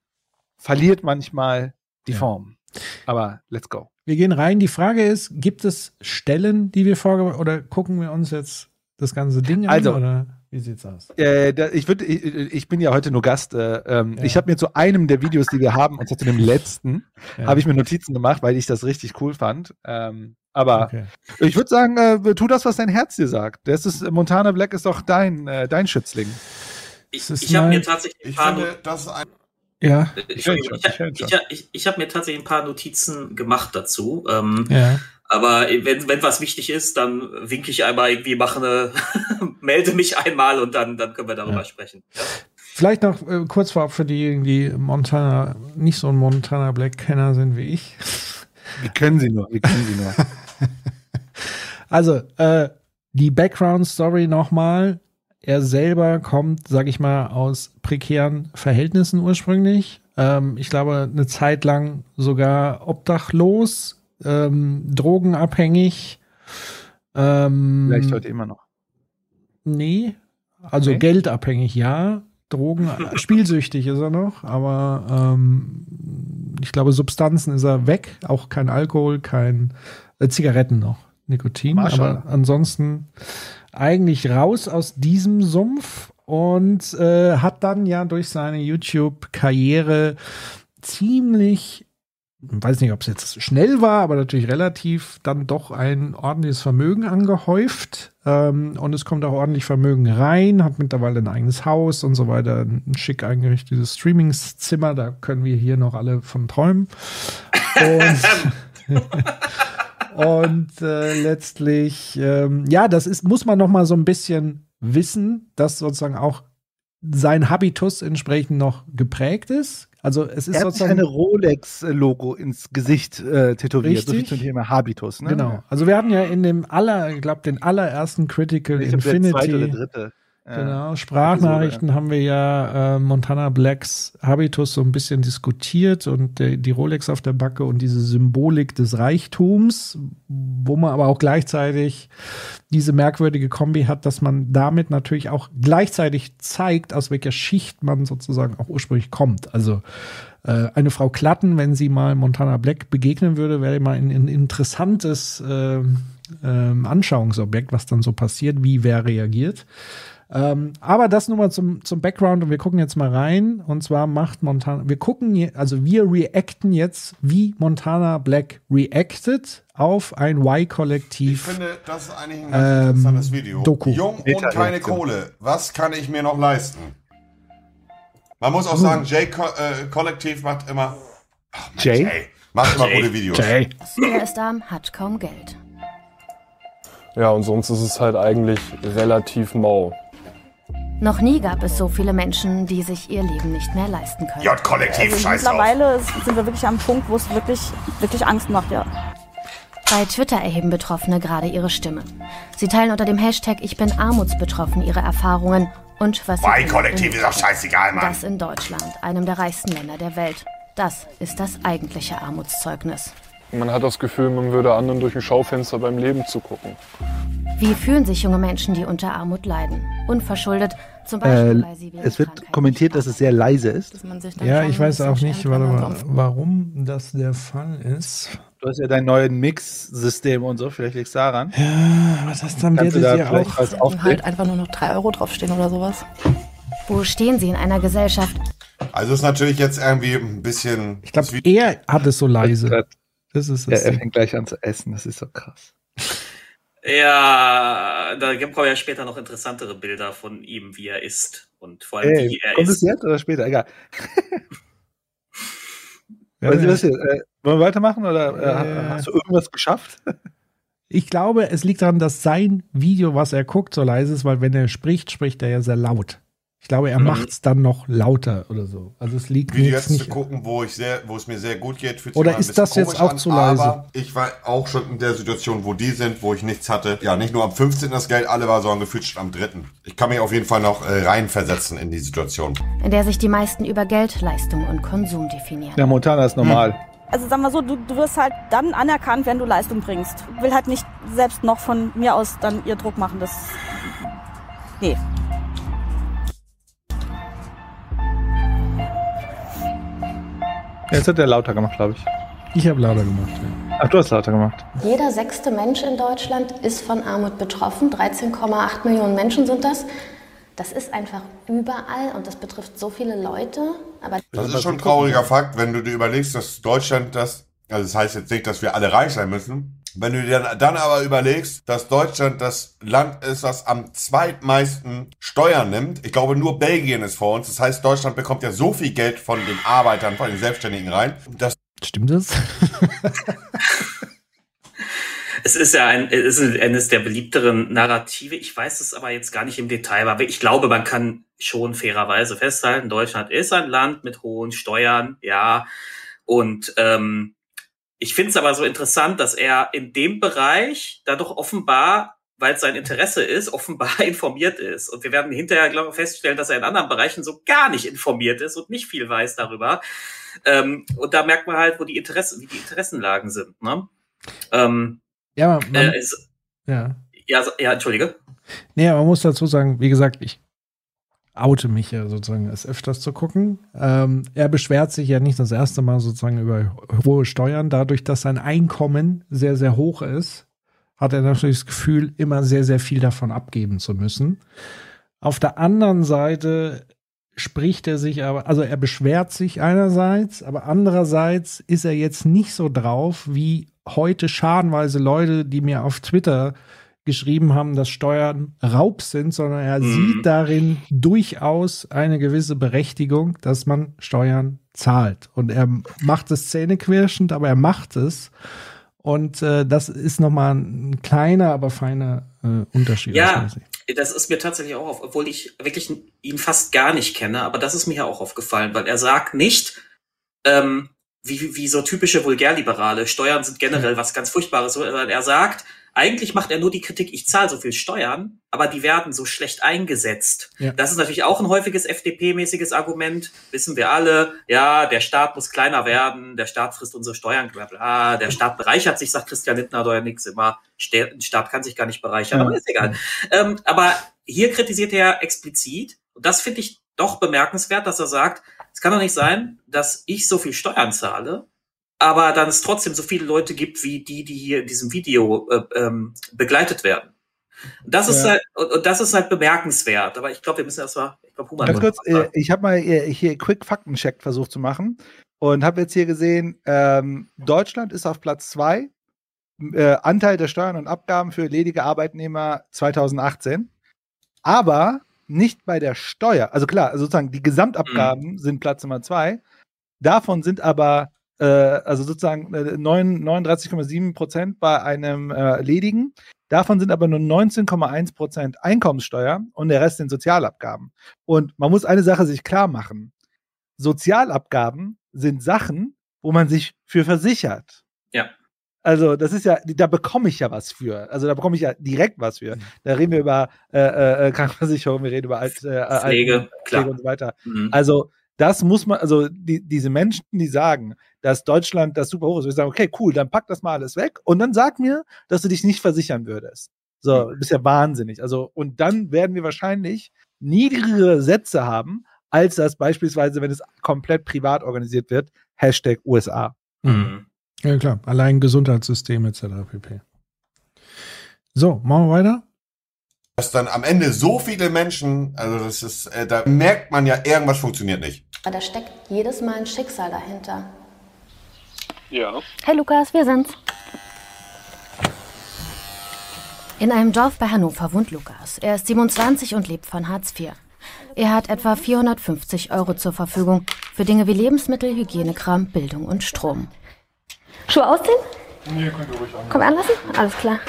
verliert manchmal die Ja. Form. Aber let's go. Wir gehen rein. Die Frage ist, gibt es Stellen, die wir vorge oder gucken wir uns jetzt das ganze Ding an? Also- oder wie sieht's aus? Äh, da, ich, würd, ich, ich bin ja heute nur Gast. Äh, ähm, Ja. Ich habe mir zu einem der Videos, die wir haben, und zwar zu dem letzten, Ja. habe ich mir Notizen gemacht, weil ich das richtig cool fand. Ähm, aber Okay. ich würde sagen, äh, tu das, was dein Herz dir sagt. Das ist Montana Black ist doch dein, äh, dein Schützling. Ich, ich habe mir tatsächlich Ich finde, das ist ein Ja, ich, ich, ich, ich habe mir tatsächlich ein paar Notizen gemacht dazu. Ähm, ja. Aber wenn, wenn was wichtig ist, dann winke ich einmal irgendwie, mache eine, melde mich einmal und dann, dann können wir darüber Ja. sprechen. Vielleicht noch äh, kurz vorab für diejenigen, die Montana, nicht so ein Montana Black-Kenner sind wie ich. Wie können sie nur? Wie können sie nur? Also, äh, die Background-Story nochmal. Er selber kommt, sag ich mal, aus prekären Verhältnissen ursprünglich. Ähm, ich glaube, eine Zeit lang sogar obdachlos, ähm, drogenabhängig. Ähm, Vielleicht heute immer noch. Nee. Also Okay. geldabhängig, ja. Drogen, spielsüchtig ist er noch, aber ähm, ich glaube, Substanzen ist er weg. Auch kein Alkohol, kein äh, Zigaretten noch, Nikotin. Mashallah. Aber ansonsten eigentlich raus aus diesem Sumpf und äh, hat dann ja durch seine YouTube-Karriere ziemlich weiß nicht, ob es jetzt schnell war, aber natürlich relativ dann doch ein ordentliches Vermögen angehäuft. Ähm, und es kommt auch ordentlich Vermögen rein, hat mittlerweile ein eigenes Haus und so weiter, ein schick eingerichtetes Streamingzimmer, da können wir hier noch alle von träumen. Und, und äh, letztlich, ähm, ja, das ist, muss man noch mal so ein bisschen wissen, dass sozusagen auch sein Habitus entsprechend noch geprägt ist. Also es ist Er hat sozusagen eine Rolex-Logo ins Gesicht äh, tätowiert. So viel zum Thema Habitus. Ne? Genau. Also wir hatten ja in dem aller, ich glaube, den allerersten Critical Ich glaub, der zweite oder Infinity. dritte. Genau, Sprachnachrichten haben wir ja äh, Montana Blacks Habitus so ein bisschen diskutiert und der, die Rolex auf der Backe und diese Symbolik des Reichtums, wo man aber auch gleichzeitig diese merkwürdige Kombi hat, dass man damit natürlich auch gleichzeitig zeigt, aus welcher Schicht man sozusagen auch ursprünglich kommt. Also äh, eine Frau Klatten, wenn sie mal Montana Black begegnen würde, wäre mal ein, ein interessantes ähm, ähm, Anschauungsobjekt, was dann so passiert, wie wer reagiert. Ähm, aber das nur mal zum, zum Background und wir gucken jetzt mal rein. Und zwar macht Montana, wir gucken, je, also wir reacten jetzt, wie Montana Black reacted auf ein Ich Y-Kollektiv. finde, das ist eigentlich ein ganz Ähm, interessantes Video. Doku. Jung und keine Kohle. Was kann ich mir noch leisten? Man muss auch sagen, J-Kollektiv macht immer. Mensch, Jay? macht immer gute Videos. Jay. Er ist arm, hat kaum Geld. Ja, und sonst ist es halt eigentlich relativ mau. Noch nie gab es so viele Menschen, die sich ihr Leben nicht mehr leisten können. J-Kollektiv, scheiß drauf. Mittlerweile sind wir wirklich am Punkt, wo es wirklich, wirklich Angst macht, ja. Bei Twitter erheben Betroffene gerade ihre Stimme. Sie teilen unter dem Hashtag Ich bin armutsbetroffen ihre Erfahrungen und was sie Y-Kollektiv ist doch scheißegal, Mann. Das in Deutschland, einem der reichsten Länder der Welt. Das ist das eigentliche Armutszeugnis. Man hat das Gefühl, man würde anderen durch ein Schaufenster beim Leben zugucken. Wie fühlen sich junge Menschen, die unter Armut leiden? Unverschuldet, zum Beispiel, Äh, weil sie wegen es wird Krankheit kommentiert, dass es sehr leise ist. Dass man sich dann Ja, ich weiß auch nicht, so- warum das der Fall ist. Du hast ja dein neues Mix-System und so, vielleicht liegst du daran. Aber das dann Kannst du da vielleicht auch. was halt einfach nur noch 3 Euro draufstehen oder sowas. Wo stehen sie in einer Gesellschaft, Also ist natürlich jetzt irgendwie ein bisschen. Ich glaube, er hat es so leise. Das ist Ja, das. er fängt gleich an zu essen, das ist so krass. Ja, da kommen ja später noch interessantere Bilder von ihm, wie er ist. Und vor allem, Ey, wie er kommt es ist. jetzt oder später? Egal. Ja, Was, was hier, äh, wollen wir weitermachen oder äh, Ja. hast du irgendwas geschafft? Ich glaube, es liegt daran, dass sein Video, was er guckt, so leise ist, weil wenn er spricht, spricht er ja sehr laut. Ich glaube, er Mhm. macht es dann noch lauter oder so. Also es liegt Video jetzt jetzt zu nicht. gucken, wo ich sehr, wo es mir sehr gut geht. fühlt sich Oder ist das jetzt auch an, zu leise? Aber ich war auch schon in der Situation, wo die sind, wo ich nichts hatte. Ja, nicht nur am 15. das Geld alle war, sondern gefühlt schon am 3. Ich kann mich auf jeden Fall noch äh, reinversetzen in die Situation. in der sich die meisten über Geld, Leistung und Konsum definieren. Ja, Montana ist normal. Also sagen wir so, du, du wirst halt dann anerkannt, wenn du Leistung bringst. Ich will halt nicht selbst noch von mir aus dann ihr Druck machen. Das. Nee. Jetzt hat er lauter gemacht, glaube ich. Ich habe lauter gemacht. Ja. Ach, du hast lauter gemacht. Jeder sechste Mensch in Deutschland ist von Armut betroffen. 13,8 Millionen Menschen sind das. Das ist einfach überall und das betrifft so viele Leute. Aber Das ist schon ein trauriger Fakt, wenn du dir überlegst, dass Deutschland das, also das heißt jetzt nicht, dass wir alle reich sein müssen. Wenn du dir dann, dann aber überlegst, dass Deutschland das Land ist, das am zweitmeisten Steuern nimmt. Ich glaube, nur Belgien ist vor uns. Das heißt, Deutschland bekommt ja so viel Geld von den Arbeitern, von den Selbstständigen rein, dass Stimmt das? Es ist ja ein, es ist eines der beliebteren Narrative. Ich weiß es aber jetzt gar nicht im Detail, aber ich glaube, man kann schon fairerweise festhalten, Deutschland ist ein Land mit hohen Steuern, ja. Und ähm, ich finde es aber so interessant, dass er in dem Bereich da doch offenbar, weil es sein Interesse ist, offenbar informiert ist. Und wir werden hinterher, glaube ich, feststellen, dass er in anderen Bereichen so gar nicht informiert ist und nicht viel weiß darüber. Ähm, und da merkt man halt, wo die Interessen, wie die Interessenlagen sind. Ne? Ähm, Ja, man, äh, es, ja. ja, ja, entschuldige. Nee, man muss dazu sagen, wie gesagt, ich oute mich ja sozusagen, es öfters zu gucken. Ähm, er beschwert sich ja nicht das erste Mal sozusagen über hohe Steuern. Dadurch, dass sein Einkommen sehr, sehr hoch ist, hat er natürlich das Gefühl, immer sehr, sehr viel davon abgeben zu müssen. Auf der anderen Seite spricht er sich aber, also er beschwert sich einerseits, aber andererseits ist er jetzt nicht so drauf wie heute schadenweise Leute, die mir auf Twitter geschrieben haben, dass Steuern Raub sind, sondern er Mhm. sieht darin durchaus eine gewisse Berechtigung, dass man Steuern zahlt. Und er macht es zähneknirschend, aber er macht es. Und äh, das ist nochmal ein kleiner, aber feiner äh, Unterschied. Ja, das ist mir tatsächlich auch auf, obwohl ich wirklich ihn fast gar nicht kenne, aber das ist mir ja auch aufgefallen, weil er sagt nicht, ähm, wie, wie so typische Vulgärliberale. Steuern sind generell was ganz Furchtbares. Er sagt, eigentlich macht er nur die Kritik, ich zahle so viel Steuern, aber die werden so schlecht eingesetzt. Ja. Das ist natürlich auch ein häufiges FDP-mäßiges Argument, wissen wir alle. Ja, der Staat muss kleiner werden, der Staat frisst unsere Steuern, bla bla. Der Staat bereichert sich, sagt Christian Lindner ja nichts immer. Der Staat kann sich gar nicht bereichern, ja. aber ist egal. Ähm, aber hier kritisiert er explizit, und das finde ich doch bemerkenswert, dass er sagt, es kann doch nicht sein, dass ich so viel Steuern zahle aber dann es trotzdem so viele Leute gibt, wie die, die hier in diesem Video äh, ähm, begleitet werden. Und das ja. ist halt, und das ist halt bemerkenswert. Aber ich glaube, wir müssen erstmal, ich glaube, Human. Ganz kurz, äh, ich habe mal hier Quick Faktencheck versucht zu machen und habe jetzt hier gesehen, ähm, Deutschland ist auf Platz zwei. Äh, Anteil der Steuern und Abgaben für ledige Arbeitnehmer 2018. Aber nicht bei der Steuer. Also klar, sozusagen die Gesamtabgaben mhm. sind Platz Nummer zwei. Davon sind aber äh, also sozusagen äh, 39,7 Prozent bei einem äh, Ledigen. Davon sind aber nur 19,1 Prozent Einkommenssteuer und der Rest sind Sozialabgaben. Und man muss eine Sache sich klar machen. Sozialabgaben sind Sachen, wo man sich für versichert. Ja. Also das ist ja, da bekomme ich ja was für. Also da bekomme ich ja direkt was für. Mhm. Da reden wir über äh, äh, äh Krankenversicherung, wir reden über Alt, äh, Pflege, Pflege und so weiter. Mhm. Also das muss man, also die, diese Menschen, die sagen, dass Deutschland das super hoch ist, wir sagen, okay, cool, dann pack das mal alles weg und dann sag mir, dass du dich nicht versichern würdest. So, du bist ja wahnsinnig. Also, und dann werden wir wahrscheinlich niedrigere Sätze haben, als das beispielsweise, wenn es komplett privat organisiert wird, Hashtag USA. Mhm. Ja, klar. Allein Gesundheitssystem etc. pp. So, machen wir weiter dass dann am Ende so viele Menschen, also das ist, äh, da merkt man ja, irgendwas funktioniert nicht. Aber da steckt jedes Mal ein Schicksal dahinter. Ja. Hey Lukas, wir sind's. In einem Dorf bei Hannover wohnt Lukas. Er ist 27 und lebt von Hartz IV. Er hat etwa 450 Euro zur Verfügung für Dinge wie Lebensmittel, Hygienekram, Bildung und Strom. Schuhe ausziehen? Nee, könnt ihr ruhig an. Komm anlassen? Alles klar.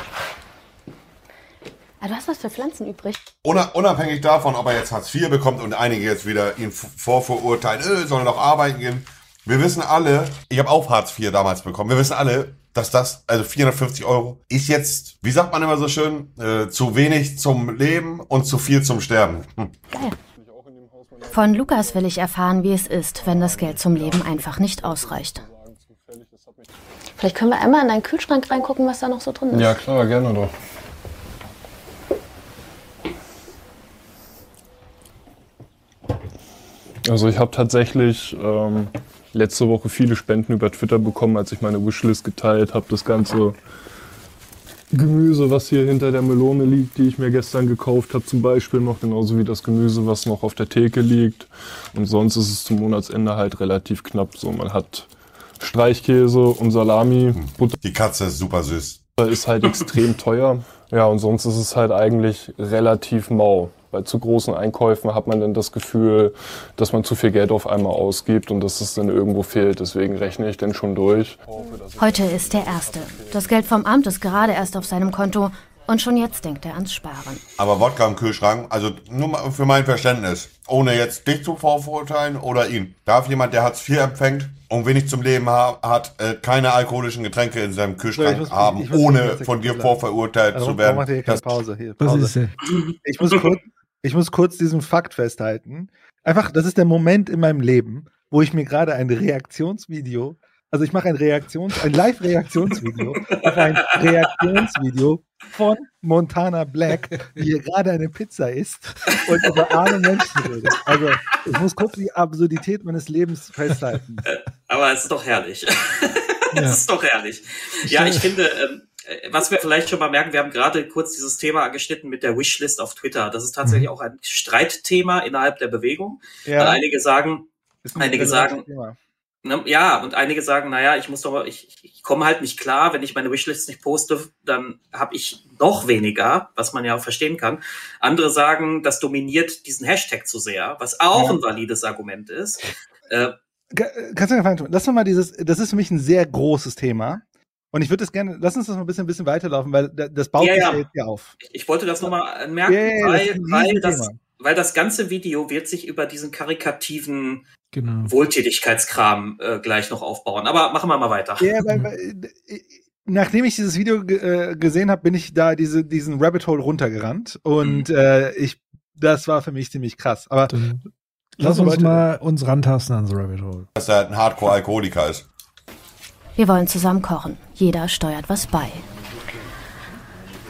Ah, du hast was für Pflanzen übrig. Unabhängig davon, ob er jetzt Hartz IV bekommt und einige jetzt wieder ihn vorverurteilen, äh, soll er noch arbeiten gehen. Wir wissen alle, ich habe auch Hartz IV damals bekommen, wir wissen alle, dass das, also 450 Euro, ist jetzt, wie sagt man immer so schön, äh, zu wenig zum Leben und zu viel zum Sterben. Hm. Geil. Von Lukas will ich erfahren, wie es ist, wenn das Geld zum Leben einfach nicht ausreicht. Vielleicht können wir einmal in deinen Kühlschrank reingucken, was da noch so drin ist. Ja, klar, gerne doch. Also ich habe tatsächlich ähm, letzte Woche viele Spenden über Twitter bekommen, als ich meine Wishlist geteilt habe. Das ganze Gemüse, was hier hinter der Melone liegt, die ich mir gestern gekauft habe, zum Beispiel noch, genauso wie das Gemüse, was noch auf der Theke liegt. Und sonst ist es zum Monatsende halt relativ knapp. So, man hat Streichkäse und Salami. Butter. Die Katze ist super süß. Ist halt extrem teuer. Ja, und sonst ist es halt eigentlich relativ mau. Bei zu großen Einkäufen hat man dann das Gefühl, dass man zu viel Geld auf einmal ausgibt und dass es dann irgendwo fehlt. Deswegen rechne ich dann schon durch. Heute ist der erste. Das Geld vom Amt ist gerade erst auf seinem Konto und schon jetzt denkt er ans Sparen. Aber Wodka im Kühlschrank, also nur mal für mein Verständnis, ohne jetzt dich zu vorverurteilen oder ihn. Darf jemand, der Hartz IV empfängt und wenig zum Leben ha hat, äh, keine alkoholischen Getränke in seinem Kühlschrank muss, haben, ohne von dir vorverurteilt also, zu werden? Mach hier keine Pause. Hier, Pause. Ich muss kurz, ich muss kurz diesen Fakt festhalten. Einfach, das ist der Moment in meinem Leben, wo ich mir gerade ein Reaktionsvideo, also ich mache ein Reaktions-, ein Live-Reaktionsvideo auf ein Reaktionsvideo von Montana Black, wie er gerade eine Pizza isst und über arme Menschen redet. Also ich muss kurz die Absurdität meines Lebens festhalten. Aber es ist doch herrlich. es ja. ist doch herrlich. Ja, ich finde, ähm, äh, was wir vielleicht schon mal merken, wir haben gerade kurz dieses Thema angeschnitten mit der Wishlist auf Twitter. Das ist tatsächlich mhm. auch ein Streitthema innerhalb der Bewegung. Ja. Einige sagen, einige sagen, ne, ja, und einige sagen, naja, ich muss doch, ich, ich komme halt nicht klar, wenn ich meine Wishlist nicht poste, dann habe ich noch weniger, was man ja auch verstehen kann. Andere sagen, das dominiert diesen Hashtag zu sehr, was auch ja. ein valides Argument ist. Äh, Kannst du mir gefallen tun? Lass uns mal dieses, das ist für mich ein sehr großes Thema. Und ich würde das gerne, lass uns das mal ein bisschen, ein bisschen weiterlaufen, weil das baut ja, sich ja. jetzt hier auf. Ich wollte das nochmal anmerken, ja, weil, das weil, das, weil das ganze Video wird sich über diesen karikativen Genau. Wohltätigkeitskram äh, gleich noch aufbauen. Aber machen wir mal weiter. Ja, weil, weil, äh, nachdem ich dieses Video äh, gesehen habe, bin ich da diese, diesen Rabbit Hole runtergerannt und Mhm. äh, ich, das war für mich ziemlich krass. Aber Lass uns Leute- mal uns rantasten an so Rabbit Hole. Dass er ein Hardcore-Alkoholiker ist. Wir wollen zusammen kochen. Jeder steuert was bei.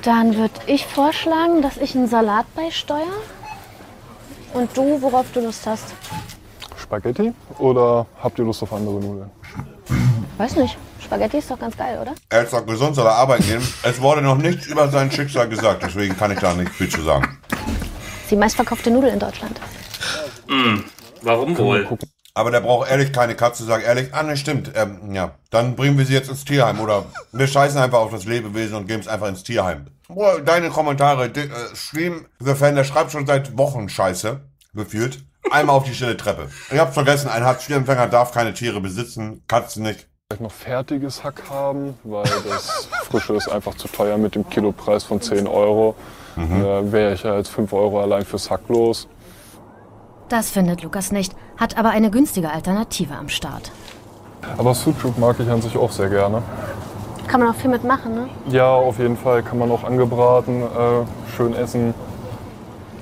Dann würde ich vorschlagen, dass ich einen Salat beisteuere. Und du, worauf du Lust hast. Spaghetti oder habt ihr Lust auf andere Nudeln? Weiß nicht. Spaghetti ist doch ganz geil, oder? Er ist doch gesund, soll er arbeiten gehen. Es wurde noch nichts über sein Schicksal gesagt, deswegen kann ich da nicht viel zu sagen. Die meistverkaufte Nudel in Deutschland. Hm, warum wohl? Aber der braucht ehrlich keine Katze, sagen ehrlich, ah ne, stimmt, ähm, ja, dann bringen wir sie jetzt ins Tierheim oder wir scheißen einfach auf das Lebewesen und geben es einfach ins Tierheim. Boah, deine Kommentare, die, äh, Stream, The Fan, der schreibt schon seit Wochen Scheiße, gefühlt. Einmal auf die stille Treppe. Ich hab's vergessen, ein Hartz-IV-Empfänger darf keine Tiere besitzen, Katzen nicht. Vielleicht noch fertiges Hack haben, weil das frische ist einfach zu teuer mit dem Kilopreis von 10 Euro. Da wäre ich ja jetzt 5 Euro allein fürs Hack los. Das findet Lukas nicht, hat aber eine günstige Alternative am Start. Aber Sucuk mag ich an sich auch sehr gerne. Kann man auch viel mitmachen, ne? Ja, auf jeden Fall kann man auch angebraten, äh, schön essen.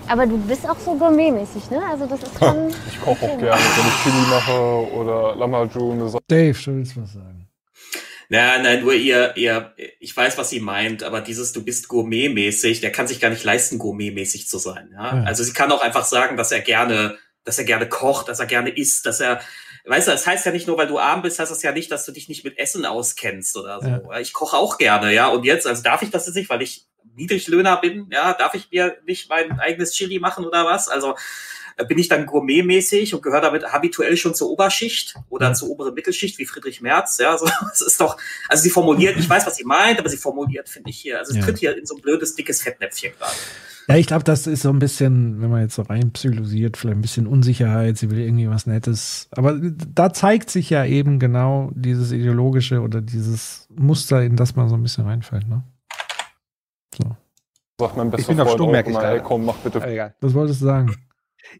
Aber du bist auch so gourmetmäßig, ne? Also das ist schon... Ich koche auch gerne, wenn ich Chili mache oder Sa Dave, du willst was sagen. Nein, nein, nur ihr, ihr, ich weiß, was sie meint, aber dieses Du bist gourmetmäßig, der kann sich gar nicht leisten, gourmetmäßig zu sein. Ja? Ja. Also sie kann auch einfach sagen, dass er gerne, dass er gerne kocht, dass er gerne isst, dass er, weißt du, das heißt ja nicht nur, weil du arm bist, heißt das ja nicht, dass du dich nicht mit Essen auskennst oder so. Ja. Ich koche auch gerne, ja. Und jetzt, also darf ich das jetzt nicht, weil ich Niedriglöhner bin, ja, darf ich mir nicht mein eigenes Chili machen oder was? Also bin ich dann gourmetmäßig und gehöre damit habituell schon zur Oberschicht oder zur oberen Mittelschicht wie Friedrich Merz, ja, so, es ist doch, also sie formuliert, ich weiß, was sie meint, aber sie formuliert, finde ich hier, also es Ja. tritt hier in so ein blödes, dickes Fettnäpfchen gerade. Ja, ich glaube, das ist so ein bisschen, wenn man jetzt so rein psychologisiert, vielleicht ein bisschen Unsicherheit, sie will irgendwie was Nettes. Aber da zeigt sich ja eben genau dieses ideologische oder dieses Muster, in das man so ein bisschen reinfällt. Ne? So. Sagt mein Ich bester bin auf Freund Stumm, auch merke ich gerade. komm, mach bitte Aber egal. Was wolltest du sagen?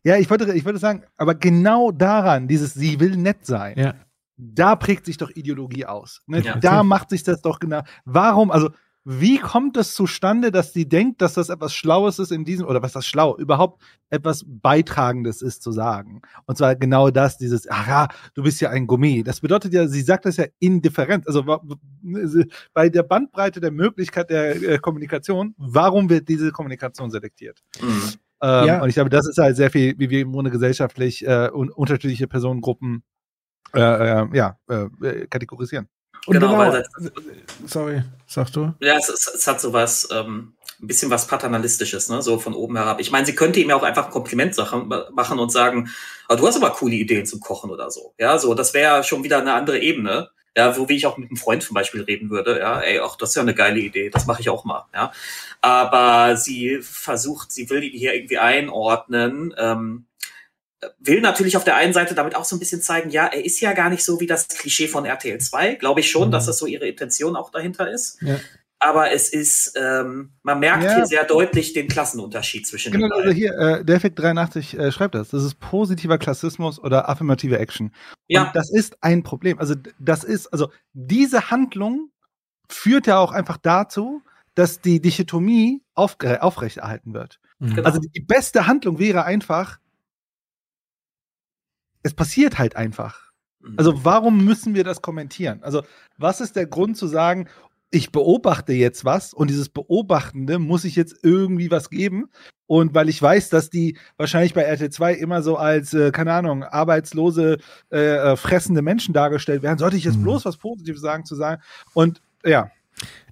Ja, ich wollte, ich wollte sagen, aber genau daran, dieses sie will nett sein, Ja. da prägt sich doch Ideologie aus. Ne? Ja. Da macht sich das doch genau. Warum, also, wie kommt es zustande, dass sie denkt, dass das etwas Schlaues ist in diesem, oder was das schlau, überhaupt etwas Beitragendes ist zu sagen? Und zwar genau das, dieses, ach ja, du bist ja ein Gourmet. Das bedeutet ja, sie sagt das ja indifferent. Also bei der Bandbreite der Möglichkeit der äh, Kommunikation, warum wird diese Kommunikation selektiert? Mhm. Ähm, Ja. Und ich glaube, das ist halt sehr viel, wie wir im Grunde gesellschaftlich äh, un unterschiedliche Personengruppen äh, äh, ja, äh, kategorisieren. Und Genau, genau, weil das- sorry, sagst du? Ja, es, es, es hat so was, ähm, ein bisschen was Paternalistisches, ne, so von oben herab. Ich meine, sie könnte ihm ja auch einfach ein Kompliment machen und sagen, ah, du hast aber coole Ideen zum Kochen oder so. Ja, so, das wäre schon wieder eine andere Ebene. Ja, wo wie ich auch mit einem Freund zum Beispiel reden würde, ja, ey, ach, das ist ja eine geile Idee, das mache ich auch mal, ja. Aber sie versucht, sie will ihn hier irgendwie einordnen, ähm, will natürlich auf der einen Seite damit auch so ein bisschen zeigen, ja, er ist ja gar nicht so wie das Klischee von RTL 2, glaube ich schon, Mhm. dass das so ihre Intention auch dahinter ist. Ja. Aber es ist, ähm, man merkt Ja. hier sehr deutlich den Klassenunterschied zwischen Genau, den also beiden. hier, äh, Defekt83 äh, schreibt das. Das ist positiver Klassismus oder affirmative Action. Ja. Und das ist ein Problem. Also, das ist, also, diese Handlung führt ja auch einfach dazu, dass die Dichotomie auf, äh, aufrechterhalten wird. Mhm. Genau. Also, die beste Handlung wäre einfach, es passiert halt einfach. Mhm. Also warum müssen wir das kommentieren? Also was ist der Grund zu sagen, ich beobachte jetzt was und dieses Beobachtende muss ich jetzt irgendwie was geben? Und weil ich weiß, dass die wahrscheinlich bei RT2 immer so als, äh, keine Ahnung, arbeitslose, äh, äh, fressende Menschen dargestellt werden, sollte ich jetzt Mhm. bloß was Positives sagen zu sagen. Und ja.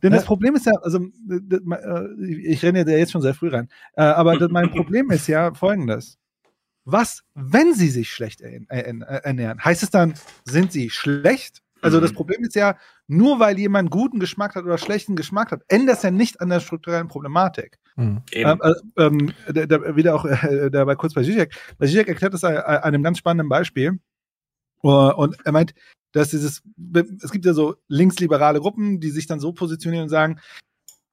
Denn das. Problem ist ja, also äh, ich renne ja jetzt schon sehr früh rein, äh, aber mein Problem ist ja folgendes. Was, wenn sie sich schlecht er- er- ernähren? Heißt es dann, sind sie schlecht? Also Mhm. das Problem ist ja, nur weil jemand guten Geschmack hat oder schlechten Geschmack hat, ändert das ja nicht an der strukturellen Problematik. Mhm. Eben. Ähm, äh, ähm, da, da, wieder auch äh, dabei kurz bei Zizek. Bei Zizek erklärt das an, an einem ganz spannenden Beispiel. Uh, und er meint, dass dieses, es gibt ja so linksliberale Gruppen, die sich dann so positionieren und sagen,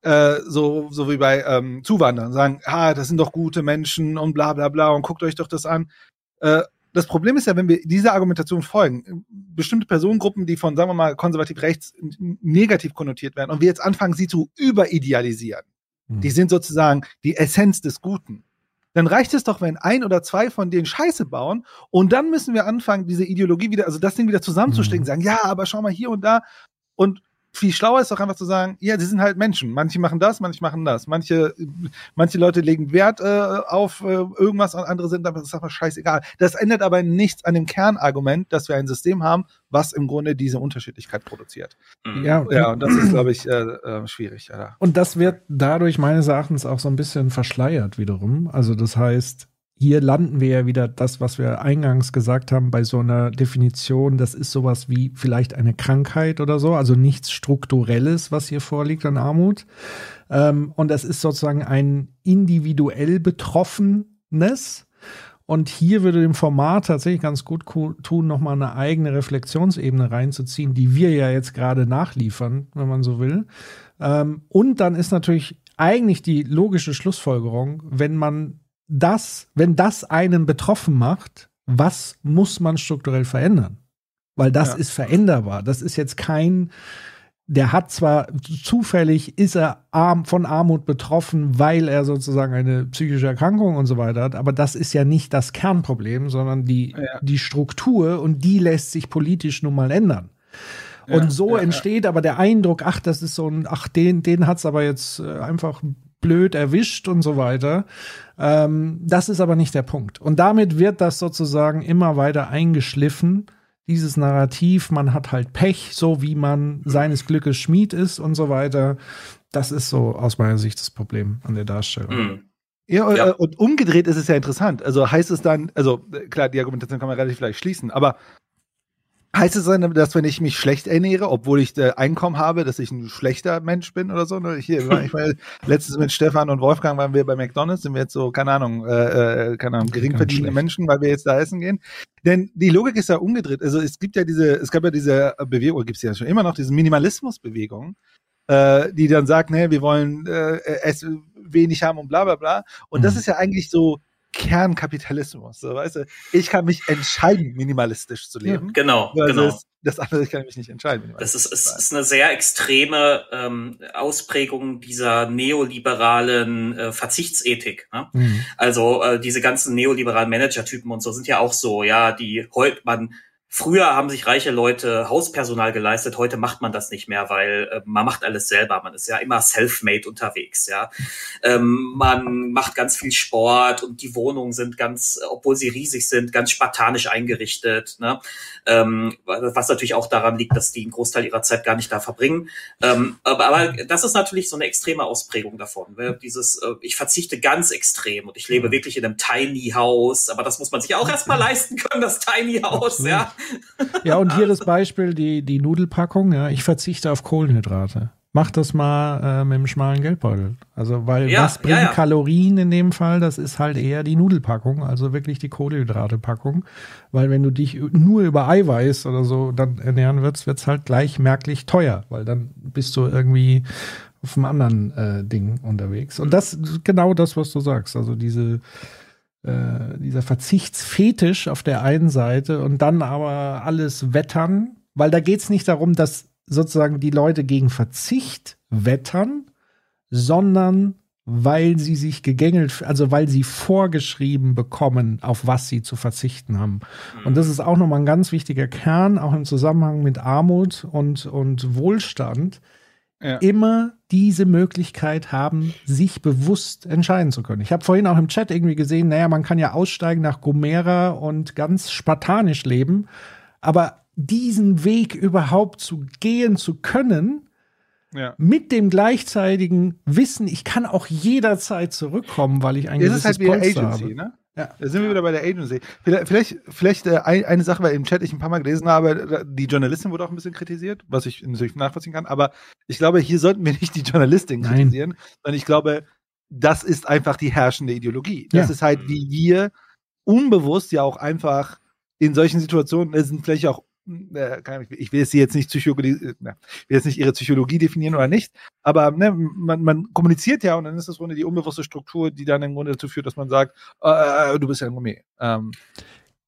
äh, so, so wie bei ähm, Zuwandern, sagen, ah, das sind doch gute Menschen und bla bla bla und guckt euch doch das an. Äh, das Problem ist ja, wenn wir dieser Argumentation folgen, bestimmte Personengruppen, die von, sagen wir mal, konservativ rechts negativ konnotiert werden und wir jetzt anfangen, sie zu überidealisieren, mhm. die sind sozusagen die Essenz des Guten. Dann reicht es doch, wenn ein oder zwei von denen Scheiße bauen und dann müssen wir anfangen, diese Ideologie wieder, also das Ding wieder zusammenzustecken, mhm. sagen, ja, aber schau mal hier und da und viel schlauer ist doch einfach zu sagen, ja, sie sind halt Menschen. Manche machen das, manche machen das. Manche, manche Leute legen Wert äh, auf äh, irgendwas und andere sind einfach, das ist einfach scheißegal. Das ändert aber nichts an dem Kernargument, dass wir ein System haben, was im Grunde diese Unterschiedlichkeit produziert. Mhm. Ja, ja und das ist, glaube ich, äh, äh, schwierig. Ja. Und das wird dadurch meines Erachtens auch so ein bisschen verschleiert wiederum. Also das heißt, hier landen wir ja wieder das, was wir eingangs gesagt haben, bei so einer Definition, das ist sowas wie vielleicht eine Krankheit oder so, also nichts Strukturelles, was hier vorliegt an Armut. Ähm, und das ist sozusagen ein individuell Betroffenes. Und hier würde dem Format tatsächlich ganz gut tun, nochmal eine eigene Reflexionsebene reinzuziehen, die wir ja jetzt gerade nachliefern, wenn man so will. Ähm, und dann ist natürlich eigentlich die logische Schlussfolgerung, wenn man das, wenn das einen betroffen macht, was muss man strukturell verändern? Weil das ja. ist veränderbar. Das ist jetzt kein, der hat zwar zufällig, ist er arm, von Armut betroffen, weil er sozusagen eine psychische Erkrankung und so weiter hat, aber das ist ja nicht das Kernproblem, sondern die, ja. die Struktur und die lässt sich politisch nun mal ändern. Und ja, so entsteht aber der Eindruck, ach, das ist so ein, ach, den, den hat's aber jetzt äh, einfach blöd erwischt und so weiter. Ähm, das ist aber nicht der Punkt. Und damit wird das sozusagen immer weiter eingeschliffen. Dieses Narrativ, man hat halt Pech, so wie man seines Glückes Schmied ist und so weiter. Das ist so aus meiner Sicht das Problem an der Darstellung. Mhm. Ja, ja, und umgedreht ist es ja interessant. Also heißt es dann, also klar, die Argumentation kann man relativ leicht schließen, aber Heißt es dann, dass wenn ich mich schlecht ernähre, obwohl ich äh, Einkommen habe, dass ich ein schlechter Mensch bin oder so? Ne, hier, ich war letztens mit Stefan und Wolfgang waren wir bei McDonalds, sind wir jetzt so, keine Ahnung, äh, äh keine Ahnung, geringverdienende Menschen, weil wir jetzt da essen gehen. Denn die Logik ist ja umgedreht. Also es gibt ja diese, es gab ja diese Bewegung, gibt es ja schon immer noch, diese Minimalismusbewegung, äh, die dann sagt, ne, wir wollen äh, es wenig haben und bla bla bla. Und mhm. das ist ja eigentlich so Kernkapitalismus. So, weißt du, ich kann mich entscheiden, minimalistisch zu leben. Genau, genau. Das andere kann ich mich nicht entscheiden. Das ist, ist, ist eine sehr extreme ähm, Ausprägung dieser neoliberalen äh, Verzichtsethik. Ne? Mhm. Also äh, diese ganzen neoliberalen Managertypen und so sind ja auch so, ja, die heute man Früher haben sich reiche Leute Hauspersonal geleistet, heute macht man das nicht mehr, weil äh, man macht alles selber. Man ist ja immer self-made unterwegs, ja. Ähm, man macht ganz viel Sport und die Wohnungen sind ganz, obwohl sie riesig sind, ganz spartanisch eingerichtet. Ne? Ähm, was natürlich auch daran liegt, dass die einen Großteil ihrer Zeit gar nicht da verbringen. Ähm, aber, aber das ist natürlich so eine extreme Ausprägung davon. Ne? Dieses, äh, ich verzichte ganz extrem und ich lebe wirklich in einem Tiny House, aber das muss man sich auch erstmal leisten können, das Tiny House, ja. Ja, und hier das Beispiel, die, die Nudelpackung, ja, ich verzichte auf Kohlenhydrate. Mach das mal äh, mit dem schmalen Geldbeutel. Also, weil ja, was bringt ja, ja. Kalorien in dem Fall? Das ist halt eher die Nudelpackung, also wirklich die Kohlenhydratepackung. Weil wenn du dich nur über Eiweiß oder so dann ernähren würdest, wird es halt gleich merklich teuer, weil dann bist du irgendwie auf einem anderen äh, Ding unterwegs. Und das ist genau das, was du sagst. Also diese äh, dieser Verzichtsfetisch auf der einen Seite und dann aber alles wettern, weil da geht es nicht darum, dass sozusagen die Leute gegen Verzicht wettern, sondern weil sie sich gegängelt, also weil sie vorgeschrieben bekommen, auf was sie zu verzichten haben. Und das ist auch nochmal ein ganz wichtiger Kern, auch im Zusammenhang mit Armut und, und Wohlstand, ja. immer diese Möglichkeit haben, sich bewusst entscheiden zu können. Ich habe vorhin auch im Chat irgendwie gesehen, naja, man kann ja aussteigen nach Gomera und ganz spartanisch leben, aber diesen Weg überhaupt zu gehen zu können, ja. mit dem gleichzeitigen Wissen, ich kann auch jederzeit zurückkommen, weil ich ein das gewisses ist halt wie Polster Agency, habe. Ne? Ja, da sind wir wieder bei der Agency. Vielleicht, vielleicht, äh, eine Sache, weil im Chat ich ein paar Mal gelesen habe, die Journalistin wurde auch ein bisschen kritisiert, was ich natürlich nachvollziehen kann. Aber ich glaube, hier sollten wir nicht die Journalistin Nein. kritisieren, sondern ich glaube, das ist einfach die herrschende Ideologie. Das ja. ist halt, wie wir unbewusst ja auch einfach in solchen Situationen, es sind vielleicht auch ich will jetzt nicht Psychologie, äh, ich will jetzt nicht ihre Psychologie definieren oder nicht, aber ne, man, man kommuniziert ja und dann ist das Grunde die unbewusste Struktur, die dann im Grunde dazu führt, dass man sagt, äh, du bist ja ein Gourmet. Ähm,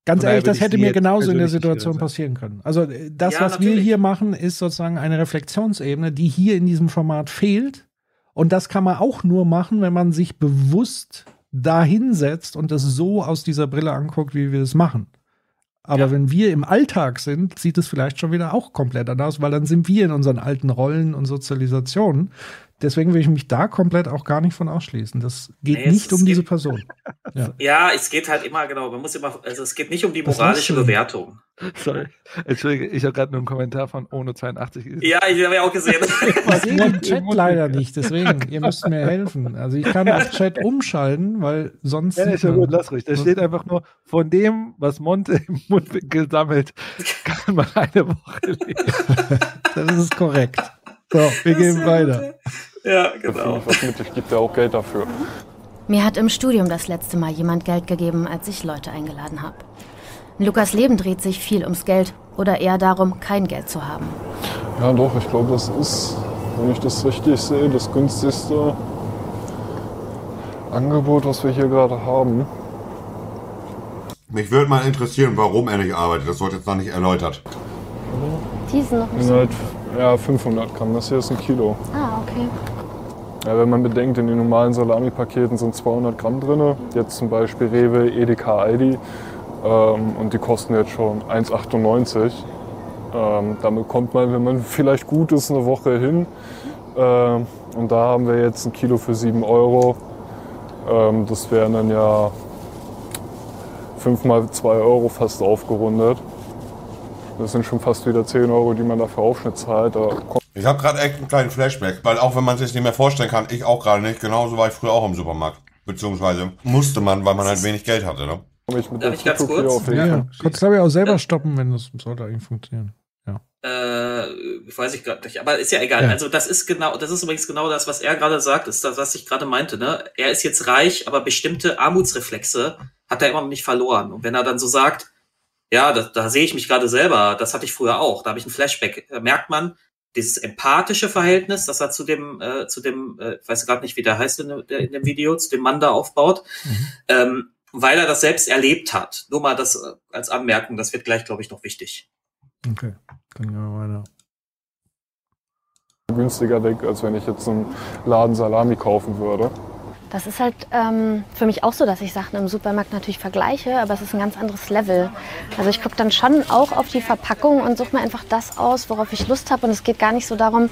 Ganz ehrlich, das hätte mir jetzt genauso in der Situation passieren können. Also äh, das, Ja, was wir natürlich. hier machen, ist sozusagen eine Reflexionsebene, die hier in diesem Format fehlt. Und das kann man auch nur machen, wenn man sich bewusst dahinsetzt und es so aus dieser Brille anguckt, wie wir es machen. Aber Ja. wenn wir im Alltag sind, sieht es vielleicht schon wieder auch komplett anders aus, weil dann sind wir in unseren alten Rollen und Sozialisationen. Deswegen will ich mich da komplett auch gar nicht von ausschließen. Das geht Nee, nicht um diese Person. Ja. Ja, es geht halt immer, genau, man muss immer, also es geht nicht um die moralische? Bewertung. Sorry. Entschuldige, ich habe gerade nur einen Kommentar von Ono 82 gesehen. Ja, ich habe ja auch gesehen. Ich sehe den Chat leider nicht, deswegen, ihr müsst mir helfen. Also ich kann auf Chat umschalten, weil sonst. Ja, ist ja gut, lass ruhig. Da steht einfach nur, von dem, was Monte im Mundwinkel sammelt, kann man eine Woche leben. Das ist korrekt. So, wir gehen weiter. Ja, Genau. ich gebe dir auch Geld dafür. Mir hat im Studium das letzte Mal jemand Geld gegeben, als ich Leute eingeladen habe. In Lukas Leben dreht sich viel ums Geld oder eher darum, kein Geld zu haben. Ja, doch, ich glaube, das ist, wenn ich das richtig sehe, das günstigste Angebot, was wir hier gerade haben. Mich würde mal interessieren, warum er nicht arbeitet. Das wird jetzt noch nicht erläutert. Die sind noch nicht halt, ja, 500 Gramm, das hier ist ein Kilo. Ah, okay. Ja, wenn man bedenkt, in den normalen Salami-Paketen sind 200 Gramm drin. Jetzt zum Beispiel Rewe, Edeka, Aldi. Ähm, und die kosten jetzt schon 1,98. Ähm, damit kommt man, wenn man vielleicht gut ist, eine Woche hin. Ähm, und da haben wir jetzt ein Kilo für 7 Euro. Ähm, das wären dann ja 5 mal 2 Euro fast aufgerundet. Das sind schon fast wieder 10 Euro, die man dafür Aufschnitt zahlt. Ich habe gerade echt einen kleinen Flashback, weil auch wenn man sich nicht mehr vorstellen kann, ich auch gerade nicht, genauso war ich früher auch im Supermarkt. Beziehungsweise musste man, weil man halt wenig Geld hatte. Ne? Ich mit Darf ich ganz kurz? Ja, ja. Kannst glaube ich auch selber stoppen, wenn das sollte eigentlich funktionieren. Ja. Äh, weiß ich gerade nicht, aber ist ja egal. Ja. Also das ist genau, das ist übrigens genau das, was er gerade sagt, ist das, was ich gerade meinte. Ne? Er ist jetzt reich, aber bestimmte Armutsreflexe hat er immer noch nicht verloren. Und wenn er dann so sagt, ja, da, da sehe ich mich gerade selber, das hatte ich früher auch, da habe ich ein Flashback, da merkt man dieses empathische Verhältnis, das er zu dem, äh, zu dem, äh, ich weiß gerade nicht, wie der heißt in, in dem Video, zu dem Mann da aufbaut, ähm, weil er das selbst erlebt hat. Nur mal das äh, als Anmerkung, das wird gleich, glaube ich, noch wichtig. Okay, dann gehen wir weiter. günstiger weg, als wenn ich jetzt einen Laden Salami kaufen würde. Das ist halt ähm, für mich auch so, dass ich Sachen im Supermarkt natürlich vergleiche, aber es ist ein ganz anderes Level. Also ich gucke dann schon auch auf die Verpackung und suche mir einfach das aus, worauf ich Lust habe. Und es geht gar nicht so darum,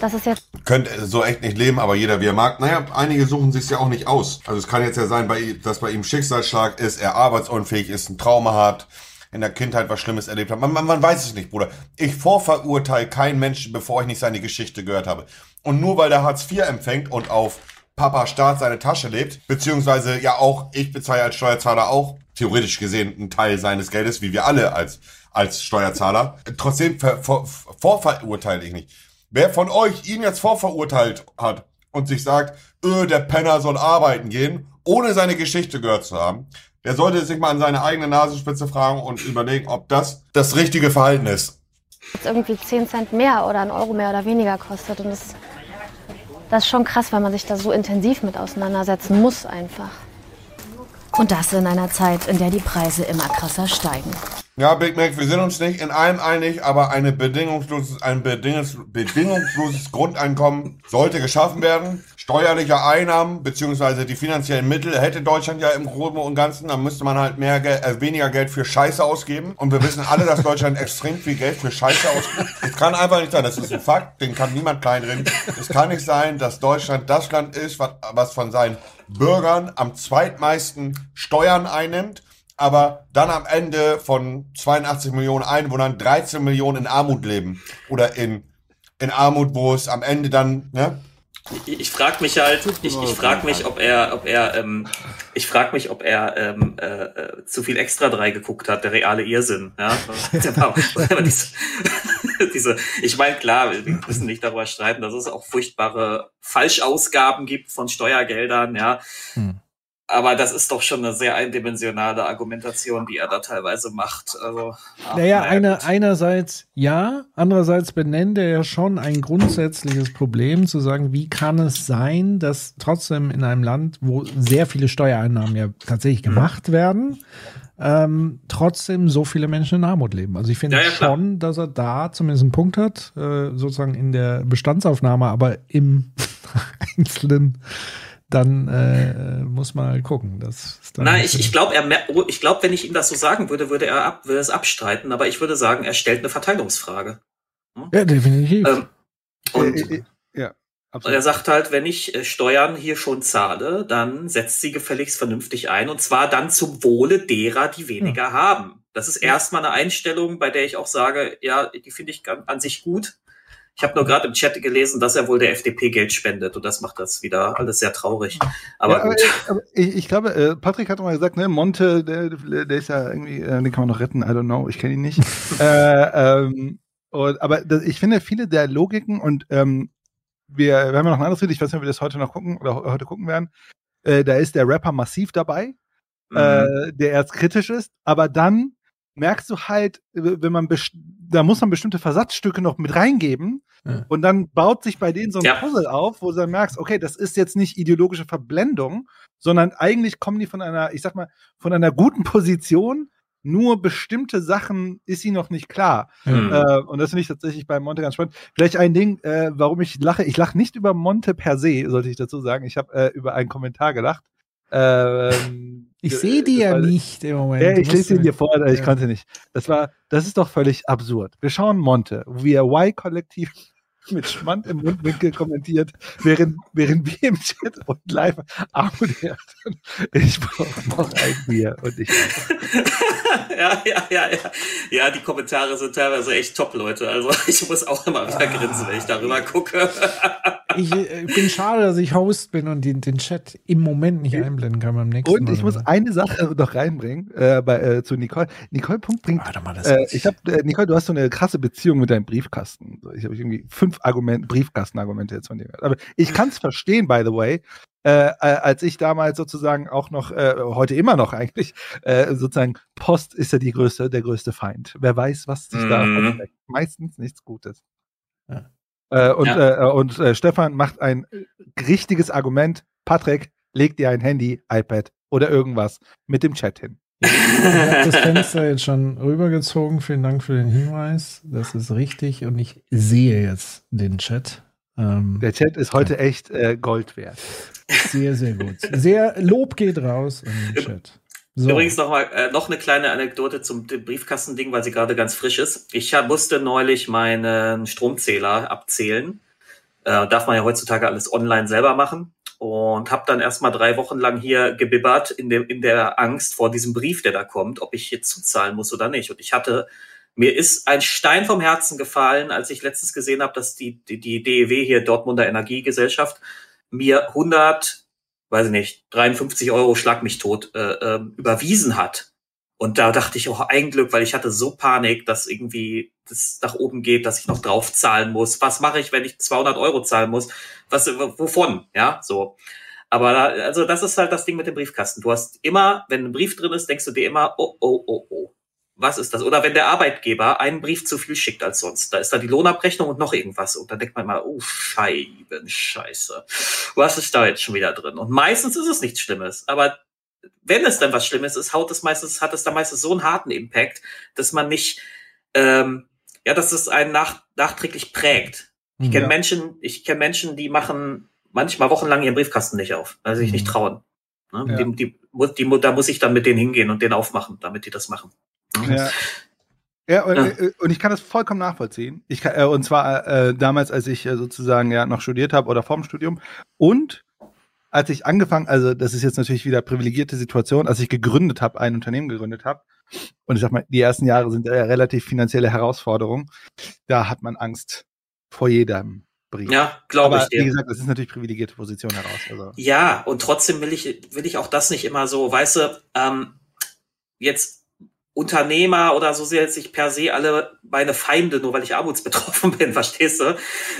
dass es jetzt Könnt so echt nicht leben, aber jeder wie er mag. Naja, einige suchen sich ja auch nicht aus. Also es kann jetzt ja sein, dass bei ihm Schicksalsschlag ist, er arbeitsunfähig ist, ein Trauma hat, in der Kindheit was Schlimmes erlebt hat. Man, man, man weiß es nicht, Bruder. Ich vorverurteile keinen Menschen, bevor ich nicht seine Geschichte gehört habe. Und nur weil der Hartz IV empfängt und auf Papa Staat seine Tasche lebt, beziehungsweise ja auch, ich bezahle als Steuerzahler auch, theoretisch gesehen, einen Teil seines Geldes, wie wir alle als, als Steuerzahler. Trotzdem ver, vor, vorverurteile ich nicht. Wer von euch ihn jetzt vorverurteilt hat und sich sagt, öh, der Penner soll arbeiten gehen, ohne seine Geschichte gehört zu haben, der sollte sich mal an seine eigene Nasenspitze fragen und überlegen, ob das das richtige Verhalten ist. irgendwie 10 Cent mehr oder ein Euro mehr oder weniger kostet. Und das, das ist schon krass, weil man sich da so intensiv mit auseinandersetzen muss einfach. Und das in einer Zeit, in der die Preise immer krasser steigen. Ja, Big Mac, wir sind uns nicht in allem einig, aber eine bedingungsloses, ein bedingungs, bedingungsloses Grundeinkommen sollte geschaffen werden. Steuerliche Einnahmen beziehungsweise die finanziellen Mittel hätte Deutschland ja im Groben und Ganzen. Dann müsste man halt mehr Geld, äh, weniger Geld für Scheiße ausgeben. Und wir wissen alle, dass Deutschland extrem viel Geld für Scheiße ausgibt. Es kann einfach nicht sein, das ist ein Fakt, den kann niemand kleinreden. Es kann nicht sein, dass Deutschland das Land ist, was, was von seinen Bürgern am zweitmeisten Steuern einnimmt aber dann am Ende von 82 Millionen Einwohnern 13 Millionen in Armut leben. Oder in, in Armut, wo es am Ende dann, ne? Ich, ich frage mich halt, ich, ich frage mich, ob er, ob er, ähm, ich frage mich, ob er ähm, äh, äh, zu viel Extra 3 geguckt hat, der reale Irrsinn. Ja? Diese, diese, ich meine, klar, wir müssen nicht darüber streiten, dass es auch furchtbare Falschausgaben gibt von Steuergeldern, ja. Hm. Aber das ist doch schon eine sehr eindimensionale Argumentation, die er da teilweise macht. Also, ach, Naja, naja, einerseits ja, andererseits benennt er ja schon ein grundsätzliches Problem, zu sagen, wie kann es sein, dass trotzdem in einem Land, wo sehr viele Steuereinnahmen ja tatsächlich Mhm. gemacht werden, ähm, trotzdem so viele Menschen in Armut leben. Also ich finde Ja, ja, schon, dass er da zumindest einen Punkt hat, äh, sozusagen in der Bestandsaufnahme, aber im Einzelnen dann äh, muss man halt gucken. Das ist dann Nein, ich, ich glaube, er, oh, ich glaube, wenn ich ihm das so sagen würde, würde er ab, würde es abstreiten. Aber ich würde sagen, er stellt eine Verteilungsfrage. ja, definitiv. Ähm, und, Äh, äh, ja, und er sagt halt, wenn ich äh, Steuern hier schon zahle, dann setzt sie gefälligst vernünftig ein. Und zwar dann zum Wohle derer, die weniger haben. Das ist erstmal eine Einstellung, bei der ich auch sage, ja, die finde ich an sich gut. Ich habe nur gerade im Chat gelesen, dass er wohl der FDP Geld spendet und das macht das wieder alles sehr traurig. Aber ja, aber, gut. ich- aber ich, ich glaube, äh, Patrick hat mal gesagt, ne, Monte, der, der ist ja irgendwie, äh, den kann man noch retten, I don't know, ich kenne ihn nicht. äh, ähm, und, aber das, ich finde viele der Logiken und ähm, wir, wir haben ja noch ein anderes Video, ich weiß nicht, ob wir das heute noch gucken oder heute gucken werden. Äh, da ist der Rapper massiv dabei, Mhm. äh, der erst kritisch ist, aber dann merkst du halt, wenn man da muss man bestimmte Versatzstücke noch mit reingeben Ja. und dann baut sich bei denen so ein Ja. Puzzle auf, wo du dann merkst, okay, das ist jetzt nicht ideologische Verblendung, sondern eigentlich kommen die von einer, ich sag mal, von einer guten Position. Nur bestimmte Sachen ist ihnen noch nicht klar. Mhm. Äh, und das finde ich tatsächlich bei Monte ganz spannend. Vielleicht ein Ding, äh, warum ich lache. Ich lache nicht über Monte per se, sollte ich dazu sagen. Ich habe äh, über einen Kommentar gelacht. Ähm, ich sehe die ja war- nicht im Moment. ja, ich lese mir- dir vor, ich Ja. konnte nicht. Das war, das ist doch völlig absurd. Wir schauen Monte, er Y-Kollektiv mit Schmand im Mundwinkel kommentiert, während, während wir im Chat und live Armut herren. Ich brauche noch ein Bier und ich. ja, ja, ja, ja. Ja, die Kommentare sind teilweise echt top, Leute. Also ich muss auch immer wieder grinsen, wenn ich darüber gucke. Ich äh, bin schade, dass ich Host bin und den, den Chat im Moment nicht einblenden kann beim nächsten Und Mal. ich muss eine Sache noch reinbringen äh, bei, äh, zu Nicole. Nicole Punkt bringt. Warte mal, das Äh, ich habe äh, Nicole, du hast so eine krasse Beziehung mit deinem Briefkasten. Ich habe irgendwie fünf Argumente, Briefkastenargumente jetzt von dir gehört. Aber ich kann es verstehen, by the way. Äh, äh, als ich damals sozusagen auch noch, äh, heute immer noch eigentlich, äh, sozusagen Post ist ja die größte, der größte Feind. Wer weiß, was sich da Mhm. versteckt. Meistens nichts Gutes. Ja. Äh, und Ja. äh, und äh, Stefan macht ein richtiges Argument. Patrick, leg dir ein Handy, iPad oder irgendwas mit dem Chat hin. Ich habe das Fenster jetzt schon rübergezogen. Vielen Dank für den Hinweis. Das ist richtig und ich sehe jetzt den Chat. Ähm, Der Chat ist heute echt äh, Gold wert. sehr, sehr gut. Sehr Lob geht raus in den Chat. So. Übrigens noch mal äh, noch eine kleine Anekdote zum Briefkastending, weil sie gerade ganz frisch ist. Ich hab, musste neulich meinen Stromzähler abzählen. Äh, darf man ja heutzutage alles online selber machen. Und habe dann erstmal drei Wochen lang hier gebibbert in, dem, in der Angst vor diesem Brief, der da kommt, ob ich jetzt zuzahlen muss oder nicht. Und ich hatte, mir ist ein Stein vom Herzen gefallen, als ich letztens gesehen habe, dass die, die, die DEW hier, Dortmunder Energiegesellschaft, mir 100, weiß ich nicht, 53 Euro Schlag mich tot äh, ähm, überwiesen hat. Und da dachte ich auch ein Glück, weil ich hatte so Panik, dass irgendwie das nach oben geht, dass ich noch drauf zahlen muss. Was mache ich, wenn ich 200 Euro zahlen muss? Was, wovon? Ja, so. Aber da, also das ist halt das Ding mit dem Briefkasten. Du hast immer, wenn ein Brief drin ist, denkst du dir immer, oh, oh, oh, oh. Was ist das? Oder wenn der Arbeitgeber einen Brief zu viel schickt als sonst. Da ist da die Lohnabrechnung und noch irgendwas. Und dann denkt man mal, oh, Scheiben, Scheiße. Was ist da jetzt schon wieder drin? Und meistens ist es nichts Schlimmes. Aber wenn es dann was Schlimmes ist, haut es meistens, hat es dann meistens so einen harten Impact, dass man nicht, ähm, ja, dass es einen nach, nachträglich prägt. Ich kenne Ja. Menschen, ich kenne Menschen, die machen manchmal wochenlang ihren Briefkasten nicht auf, weil sie sich nicht Mhm. trauen. Ne? Ja. Die, die, die, da muss ich dann mit denen hingehen und den aufmachen, damit die das machen. Ja. Ja, und, Ja. äh, und ich kann das vollkommen nachvollziehen. Ich kann, äh, und zwar äh, damals, als ich äh, sozusagen ja noch studiert habe oder vorm Studium. Und als ich angefangen, also das ist jetzt natürlich wieder privilegierte Situation, als ich gegründet habe, ein Unternehmen gegründet habe. Und ich sag mal, die ersten Jahre sind äh, relativ finanzielle Herausforderungen. Da hat man Angst vor jedem Brief. Ja, glaube ich dir. wie gesagt, das ist natürlich privilegierte Position heraus. Also. Ja, und trotzdem will ich, will ich auch das nicht immer so, weißt du, ähm, jetzt Unternehmer oder so sind jetzt nicht per se alle meine Feinde, nur weil ich armutsbetroffen bin, verstehst du?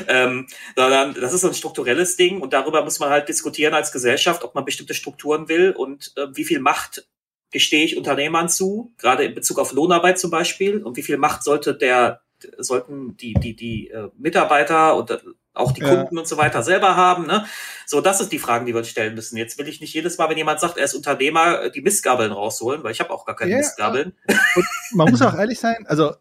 Ähm, sondern das ist so ein strukturelles Ding und darüber muss man halt diskutieren als Gesellschaft, ob man bestimmte Strukturen will und äh, wie viel Macht gestehe ich Unternehmern zu, gerade in Bezug auf Lohnarbeit zum Beispiel, und wie viel Macht sollte der, sollten die, die, die äh, Mitarbeiter und auch die Kunden ja. und so weiter selber haben. Ne? So, das ist die Fragen, die wir uns stellen müssen. Jetzt will ich nicht jedes Mal, wenn jemand sagt, er ist Unternehmer, die Mistgabeln rausholen, weil ich habe auch gar keine ja, Mistgabeln. Man muss auch ehrlich sein, also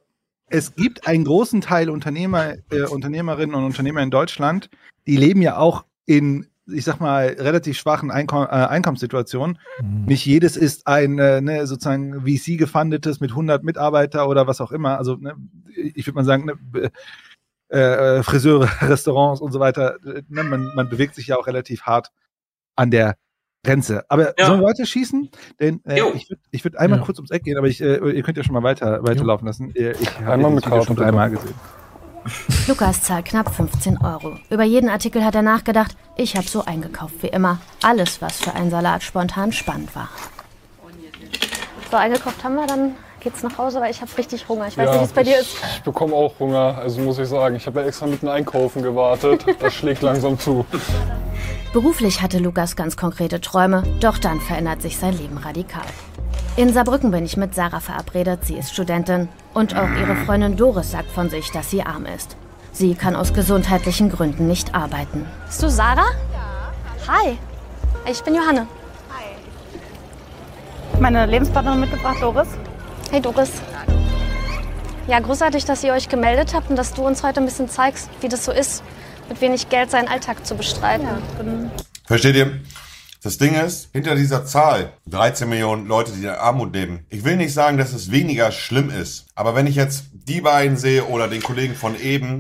es gibt einen großen Teil Unternehmer, äh, Unternehmerinnen und Unternehmer in Deutschland, die leben ja auch in, ich sag mal, relativ schwachen Einkom äh, Einkommenssituationen. Mhm. Nicht jedes ist ein äh, ne, sozusagen VC gefundetes mit 100 Mitarbeiter oder was auch immer. Also ne, ich würde mal sagen, ne, äh, äh, Friseure, Restaurants und so weiter. Äh, ne, man, man bewegt sich ja auch relativ hart an der Grenze. Aber ja. sollen wir weiter schießen? Denn äh, ich würde ich würd einmal ja. kurz ums Eck gehen, aber ich, äh, ihr könnt ja schon mal weiter weiterlaufen lassen. Ich habe das Video schon dreimal gesehen. Lukas zahlt knapp 15 Euro. Über jeden Artikel hat er nachgedacht. Ich habe so eingekauft wie immer. Alles, was für einen Salat spontan spannend war. So eingekauft haben wir, dann geht's nach Hause, weil ich habe richtig Hunger. Ich weiß ja, nicht, wie es bei dir ist. Ich bekomme auch Hunger, also muss ich sagen. Ich habe ja extra mit dem Einkaufen gewartet. Das schlägt langsam zu. Beruflich hatte Lukas ganz konkrete Träume, doch dann verändert sich sein Leben radikal. In Saarbrücken bin ich mit Sarah verabredet, sie ist Studentin und auch ihre Freundin Doris sagt von sich, dass sie arm ist. Sie kann aus gesundheitlichen Gründen nicht arbeiten. Bist du Sarah? Ja. Hi, ich bin Johanne. Hi. Meine Lebenspartnerin mitgebracht, Doris. Hey Doris. Ja, großartig, dass ihr euch gemeldet habt und dass du uns heute ein bisschen zeigst, wie das so ist, mit wenig Geld seinen Alltag zu bestreiten. Ja, Versteht ihr? Das Ding ist, hinter dieser Zahl, 13 Millionen Leute, die in Armut leben, ich will nicht sagen, dass es weniger schlimm ist. Aber wenn ich jetzt die beiden sehe oder den Kollegen von eben,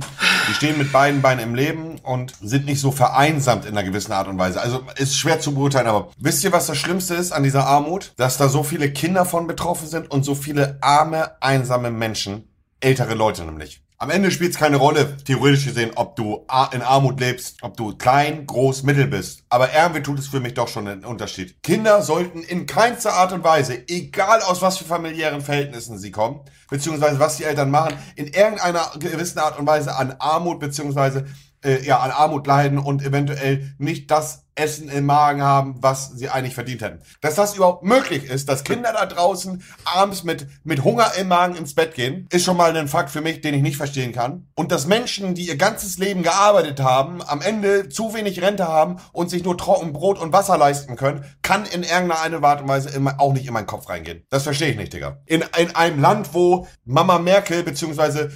die stehen mit beiden Beinen im Leben und sind nicht so vereinsamt in einer gewissen Art und Weise. Also ist schwer zu beurteilen, aber wisst ihr, was das Schlimmste ist an dieser Armut? Dass da so viele Kinder von betroffen sind und so viele arme, einsame Menschen, ältere Leute nämlich. Am Ende spielt es keine Rolle, theoretisch gesehen, ob du in Armut lebst, ob du klein, groß, mittel bist. Aber irgendwie tut es für mich doch schon einen Unterschied. Kinder sollten in keinster Art und Weise, egal aus was für familiären Verhältnissen sie kommen, beziehungsweise was die Eltern machen, in irgendeiner gewissen Art und Weise an Armut, beziehungsweise äh, ja, an Armut leiden und eventuell nicht das Essen im Magen haben, was sie eigentlich verdient hätten. Dass das überhaupt möglich ist, dass Kinder da draußen abends mit, mit Hunger im Magen ins Bett gehen, ist schon mal ein Fakt für mich, den ich nicht verstehen kann. Und dass Menschen, die ihr ganzes Leben gearbeitet haben, am Ende zu wenig Rente haben und sich nur trocken Brot und Wasser leisten können, kann in irgendeiner Art und Weise immer, auch nicht in meinen Kopf reingehen. Das verstehe ich nicht, Digga. In, in einem Land, wo Mama Merkel bzw. Äh,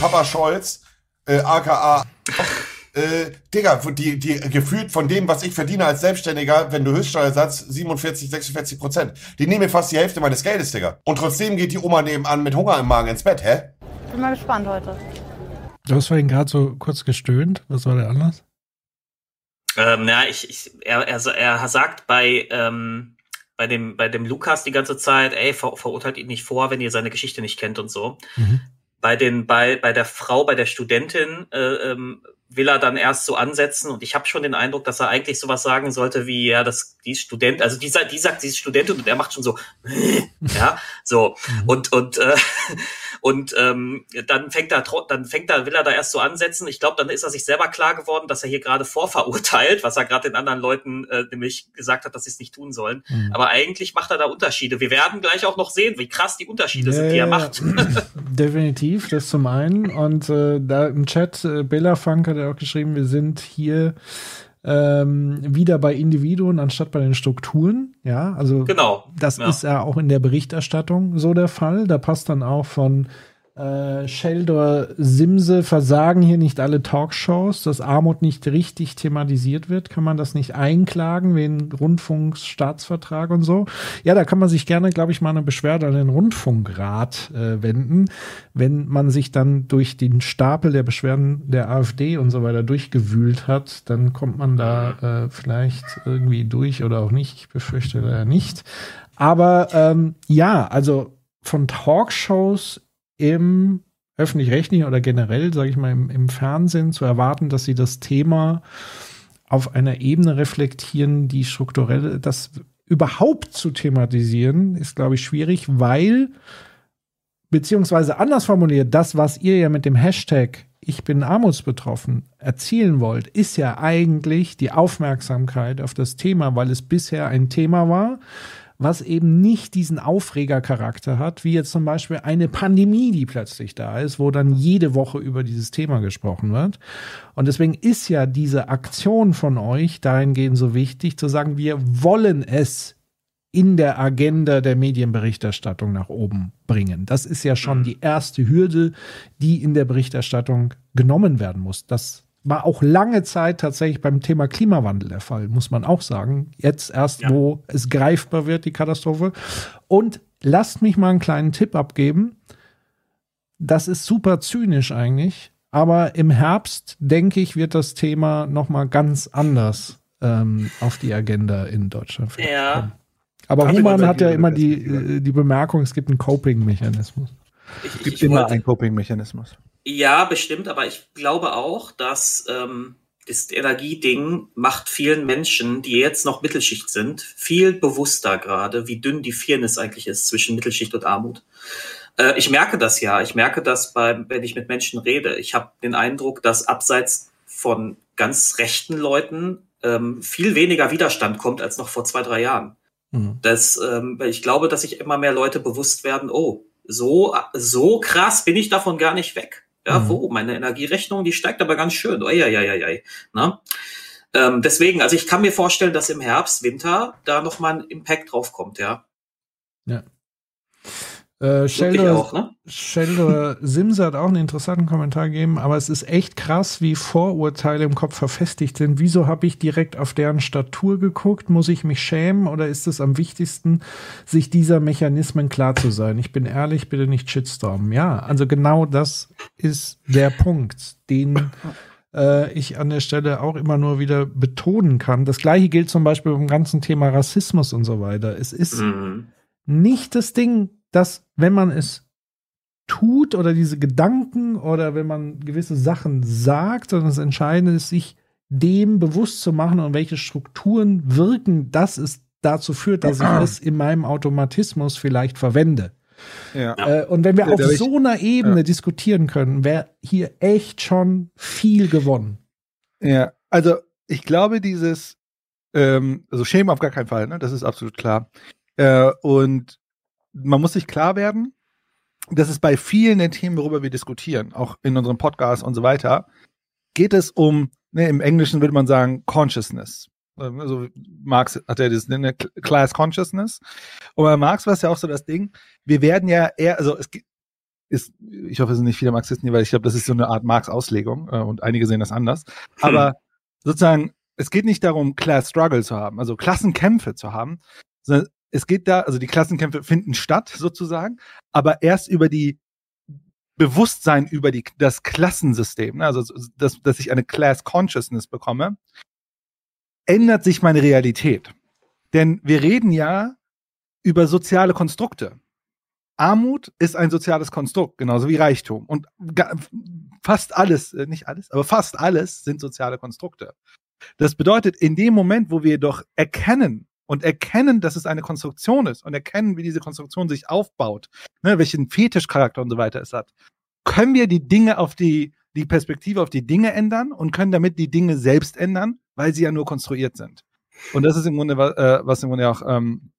Papa Scholz, äh, aka äh, Digga, die, die gefühlt von dem, was ich verdiene als Selbstständiger, wenn du Höchststeuersatz 47, 46 Prozent. Die nehmen fast die Hälfte meines Geldes, Digga. Und trotzdem geht die Oma nebenan mit Hunger im Magen ins Bett, hä? Bin mal gespannt heute. Du hast vorhin gerade so kurz gestöhnt. Was war der Anlass? Ähm, ja, ich, ich, er, er, er sagt bei, ähm, bei dem, bei dem Lukas die ganze Zeit, ey, ver, verurteilt ihn nicht vor, wenn ihr seine Geschichte nicht kennt und so. Mhm. Bei den, bei, bei der Frau, bei der Studentin, äh, ähm, will er dann erst so ansetzen und ich habe schon den Eindruck, dass er eigentlich sowas sagen sollte wie ja, das die Student, also die, die sagt, sie ist Studentin und er macht schon so ja, so mhm. und und äh, und ähm, dann fängt er dann fängt er will er da erst so ansetzen. Ich glaube, dann ist er sich selber klar geworden, dass er hier gerade vorverurteilt, was er gerade den anderen Leuten äh, nämlich gesagt hat, dass sie es nicht tun sollen. Mhm. Aber eigentlich macht er da Unterschiede. Wir werden gleich auch noch sehen, wie krass die Unterschiede ja, sind, die er macht. Definitiv, das zum einen und äh, da im Chat äh, Bella Funk hat er auch geschrieben, wir sind hier ähm, wieder bei Individuen anstatt bei den Strukturen. Ja, also genau. das ja. ist ja auch in der Berichterstattung so der Fall. Da passt dann auch von äh, Sheldor Simse versagen hier nicht alle Talkshows, dass Armut nicht richtig thematisiert wird. Kann man das nicht einklagen wegen Rundfunkstaatsvertrag und so? Ja, da kann man sich gerne, glaube ich, mal eine Beschwerde an den Rundfunkrat äh, wenden. Wenn man sich dann durch den Stapel der Beschwerden der AfD und so weiter durchgewühlt hat, dann kommt man da äh, vielleicht irgendwie durch oder auch nicht. Ich befürchte leider nicht. Aber ähm, ja, also von Talkshows im öffentlich-rechtlichen oder generell, sage ich mal, im, im Fernsehen zu erwarten, dass sie das Thema auf einer Ebene reflektieren, die strukturell, das überhaupt zu thematisieren, ist, glaube ich, schwierig, weil beziehungsweise anders formuliert, das, was ihr ja mit dem Hashtag Ich bin armutsbetroffen erzielen wollt, ist ja eigentlich die Aufmerksamkeit auf das Thema, weil es bisher ein Thema war, was eben nicht diesen Aufregercharakter hat, wie jetzt zum Beispiel eine Pandemie, die plötzlich da ist, wo dann jede Woche über dieses Thema gesprochen wird. Und deswegen ist ja diese Aktion von euch dahingehend so wichtig, zu sagen, wir wollen es in der Agenda der Medienberichterstattung nach oben bringen. Das ist ja schon die erste Hürde, die in der Berichterstattung genommen werden muss. Das war auch lange Zeit tatsächlich beim Thema Klimawandel der Fall, muss man auch sagen. Jetzt erst, ja. wo es greifbar wird, die Katastrophe. Und lasst mich mal einen kleinen Tipp abgeben. Das ist super zynisch eigentlich, aber im Herbst, denke ich, wird das Thema noch mal ganz anders ähm, auf die Agenda in Deutschland. Ja. Aber Human hat ja immer die, äh, die Bemerkung, es gibt einen Coping-Mechanismus. Es gibt immer einen Coping-Mechanismus. Ja, bestimmt, aber ich glaube auch, dass ähm, das Energieding macht vielen Menschen, die jetzt noch Mittelschicht sind, viel bewusster gerade, wie dünn die Fairness eigentlich ist zwischen Mittelschicht und Armut. Äh, ich merke das ja. Ich merke das, beim, wenn ich mit Menschen rede. Ich habe den Eindruck, dass abseits von ganz rechten Leuten ähm, viel weniger Widerstand kommt als noch vor zwei, drei Jahren. Mhm. Das, ähm, ich glaube, dass sich immer mehr Leute bewusst werden, oh, so, so krass bin ich davon gar nicht weg. Ja, mhm. wo? Meine Energierechnung, die steigt aber ganz schön. Oh, ja, ja, ja, ja. Ne? Ähm, deswegen, also ich kann mir vorstellen, dass im Herbst, Winter da nochmal ein Impact drauf kommt, ja. Ja. Äh, Sheldon, auch, ne? Sheldon Simse hat auch einen interessanten Kommentar gegeben, aber es ist echt krass, wie Vorurteile im Kopf verfestigt sind. Wieso habe ich direkt auf deren Statur geguckt? Muss ich mich schämen oder ist es am wichtigsten, sich dieser Mechanismen klar zu sein? Ich bin ehrlich, bitte nicht Shitstorm. Ja, also genau das ist der Punkt, den äh, ich an der Stelle auch immer nur wieder betonen kann. Das gleiche gilt zum Beispiel beim ganzen Thema Rassismus und so weiter. Es ist mhm. nicht das Ding, dass wenn man es tut oder diese Gedanken oder wenn man gewisse Sachen sagt, sondern das Entscheidende ist, sich dem bewusst zu machen und welche Strukturen wirken, dass es dazu führt, dass ich es in meinem Automatismus vielleicht verwende. Ja. Äh, und wenn wir ja, auf so einer Ebene ja. diskutieren können, wäre hier echt schon viel gewonnen. Ja, also ich glaube, dieses, ähm, also Shame auf gar keinen Fall, ne? das ist absolut klar. Äh, und man muss sich klar werden, dass es bei vielen der Themen, worüber wir diskutieren, auch in unserem Podcast und so weiter, geht es um, ne, im Englischen würde man sagen, Consciousness. Also Marx hat ja das ne, Class Consciousness. Und bei Marx war es ja auch so das Ding, wir werden ja eher, also es ist, ich hoffe, es sind nicht viele Marxisten hier, weil ich glaube, das ist so eine Art Marx-Auslegung äh, und einige sehen das anders. Hm. Aber sozusagen, es geht nicht darum, Class Struggle zu haben, also Klassenkämpfe zu haben, sondern es geht da, also die Klassenkämpfe finden statt sozusagen, aber erst über die Bewusstsein über die, das Klassensystem, ne, also dass, dass ich eine Class Consciousness bekomme, ändert sich meine Realität. Denn wir reden ja über soziale Konstrukte. Armut ist ein soziales Konstrukt, genauso wie Reichtum. Und fast alles, äh, nicht alles, aber fast alles sind soziale Konstrukte. Das bedeutet, in dem Moment, wo wir doch erkennen, und erkennen, dass es eine Konstruktion ist und erkennen, wie diese Konstruktion sich aufbaut, ne, welchen Fetischcharakter und so weiter es hat, können wir die Dinge auf die, die Perspektive auf die Dinge ändern und können damit die Dinge selbst ändern, weil sie ja nur konstruiert sind. Und das ist im Grunde, äh, was im Grunde auch ähm,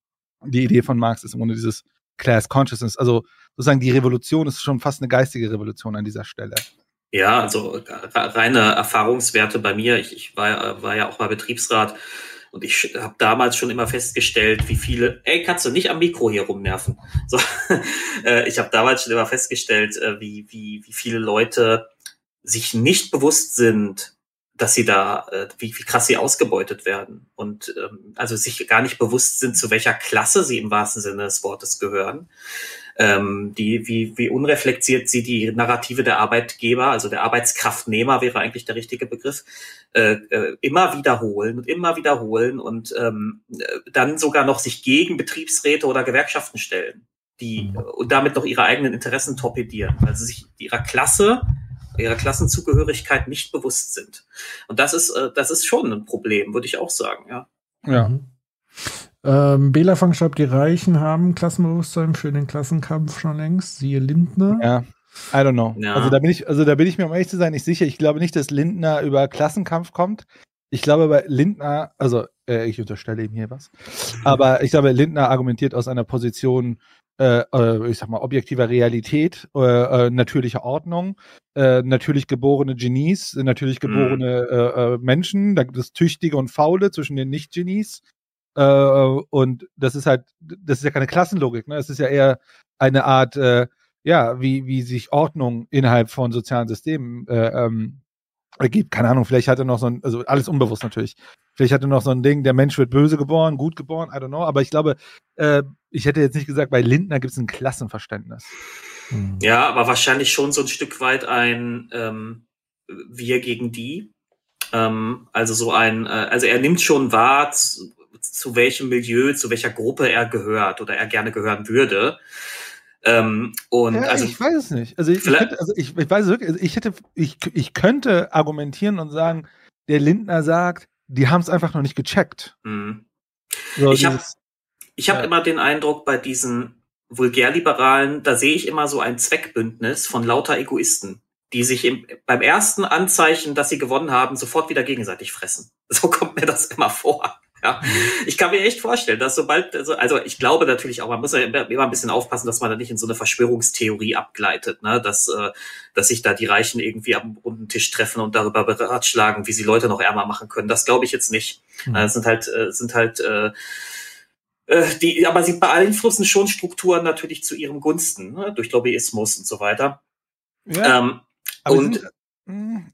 die Idee von Marx ist, im Grunde dieses Class Consciousness. Also sozusagen die Revolution ist schon fast eine geistige Revolution an dieser Stelle. Ja, also reine Erfahrungswerte bei mir. Ich, ich war, war ja auch mal Betriebsrat und ich habe damals schon immer festgestellt, wie viele, ey, kannst du nicht am Mikro hier rumnerven. So, äh, ich habe damals schon immer festgestellt, äh, wie, wie, wie viele Leute sich nicht bewusst sind, dass sie da, äh, wie, wie krass sie ausgebeutet werden und ähm, also sich gar nicht bewusst sind, zu welcher Klasse sie im wahrsten Sinne des Wortes gehören ähm, die, wie, wie unreflektiert sie die Narrative der Arbeitgeber, also der Arbeitskraftnehmer wäre eigentlich der richtige Begriff, äh, äh, immer wiederholen und immer wiederholen und ähm, dann sogar noch sich gegen Betriebsräte oder Gewerkschaften stellen, die mhm. und damit noch ihre eigenen Interessen torpedieren, weil sie sich ihrer Klasse ihrer Klassenzugehörigkeit nicht bewusst sind. Und das ist, äh, das ist schon ein Problem, würde ich auch sagen, ja. Ja. Mhm. Ähm, Belafang schreibt, die Reichen haben Klassenbewusstsein für den Klassenkampf schon längst. Siehe Lindner. Ja. I don't know. Ja. Also da bin ich, also da bin ich mir um ehrlich zu sein nicht sicher. Ich glaube nicht, dass Lindner über Klassenkampf kommt. Ich glaube bei Lindner, also äh, ich unterstelle ihm hier was, aber ich glaube Lindner argumentiert aus einer Position, äh, äh, ich sag mal objektiver Realität, äh, äh, natürlicher Ordnung, äh, natürlich geborene Genies, natürlich geborene äh, äh, Menschen, da gibt es tüchtige und faule zwischen den Nicht-Genies. Äh, und das ist halt, das ist ja keine Klassenlogik, ne? Es ist ja eher eine Art, äh, ja, wie, wie sich Ordnung innerhalb von sozialen Systemen äh, ähm, ergibt. Keine Ahnung, vielleicht hat er noch so ein, also alles unbewusst natürlich. Vielleicht hat er noch so ein Ding, der Mensch wird böse geboren, gut geboren, I don't know. Aber ich glaube, äh, ich hätte jetzt nicht gesagt, bei Lindner gibt es ein Klassenverständnis. Ja, aber wahrscheinlich schon so ein Stück weit ein ähm, Wir gegen die. Ähm, also so ein, äh, also er nimmt schon wahr, zu, welchem Milieu, zu welcher Gruppe er gehört oder er gerne gehören würde. Ähm, und ja, also ich weiß es nicht. Also ich, ich, hätte, also ich, ich weiß es wirklich, also ich hätte, ich, ich könnte argumentieren und sagen, der Lindner sagt, die haben es einfach noch nicht gecheckt. Mhm. So ich habe ich hab Ja. immer den Eindruck, bei diesen Vulgärliberalen, da sehe ich immer so ein Zweckbündnis von lauter Egoisten, die sich im, beim ersten Anzeichen, dass sie gewonnen haben, sofort wieder gegenseitig fressen. So kommt mir das immer vor. Ja, ich kann mir echt vorstellen, dass sobald, also, also ich glaube natürlich auch, man muss ja immer ein bisschen aufpassen, dass man da nicht in so eine Verschwörungstheorie abgleitet, ne? dass, äh, dass sich da die Reichen irgendwie am runden Tisch treffen und darüber beratschlagen, wie sie Leute noch ärmer machen können. Das glaube ich jetzt nicht. Mhm. Äh, Es sind halt, äh, sind halt, äh, äh, die, aber sie beeinflussen schon Strukturen natürlich zu ihrem Gunsten, ne? durch Lobbyismus und so weiter. Ja, Ähm, aber und sind,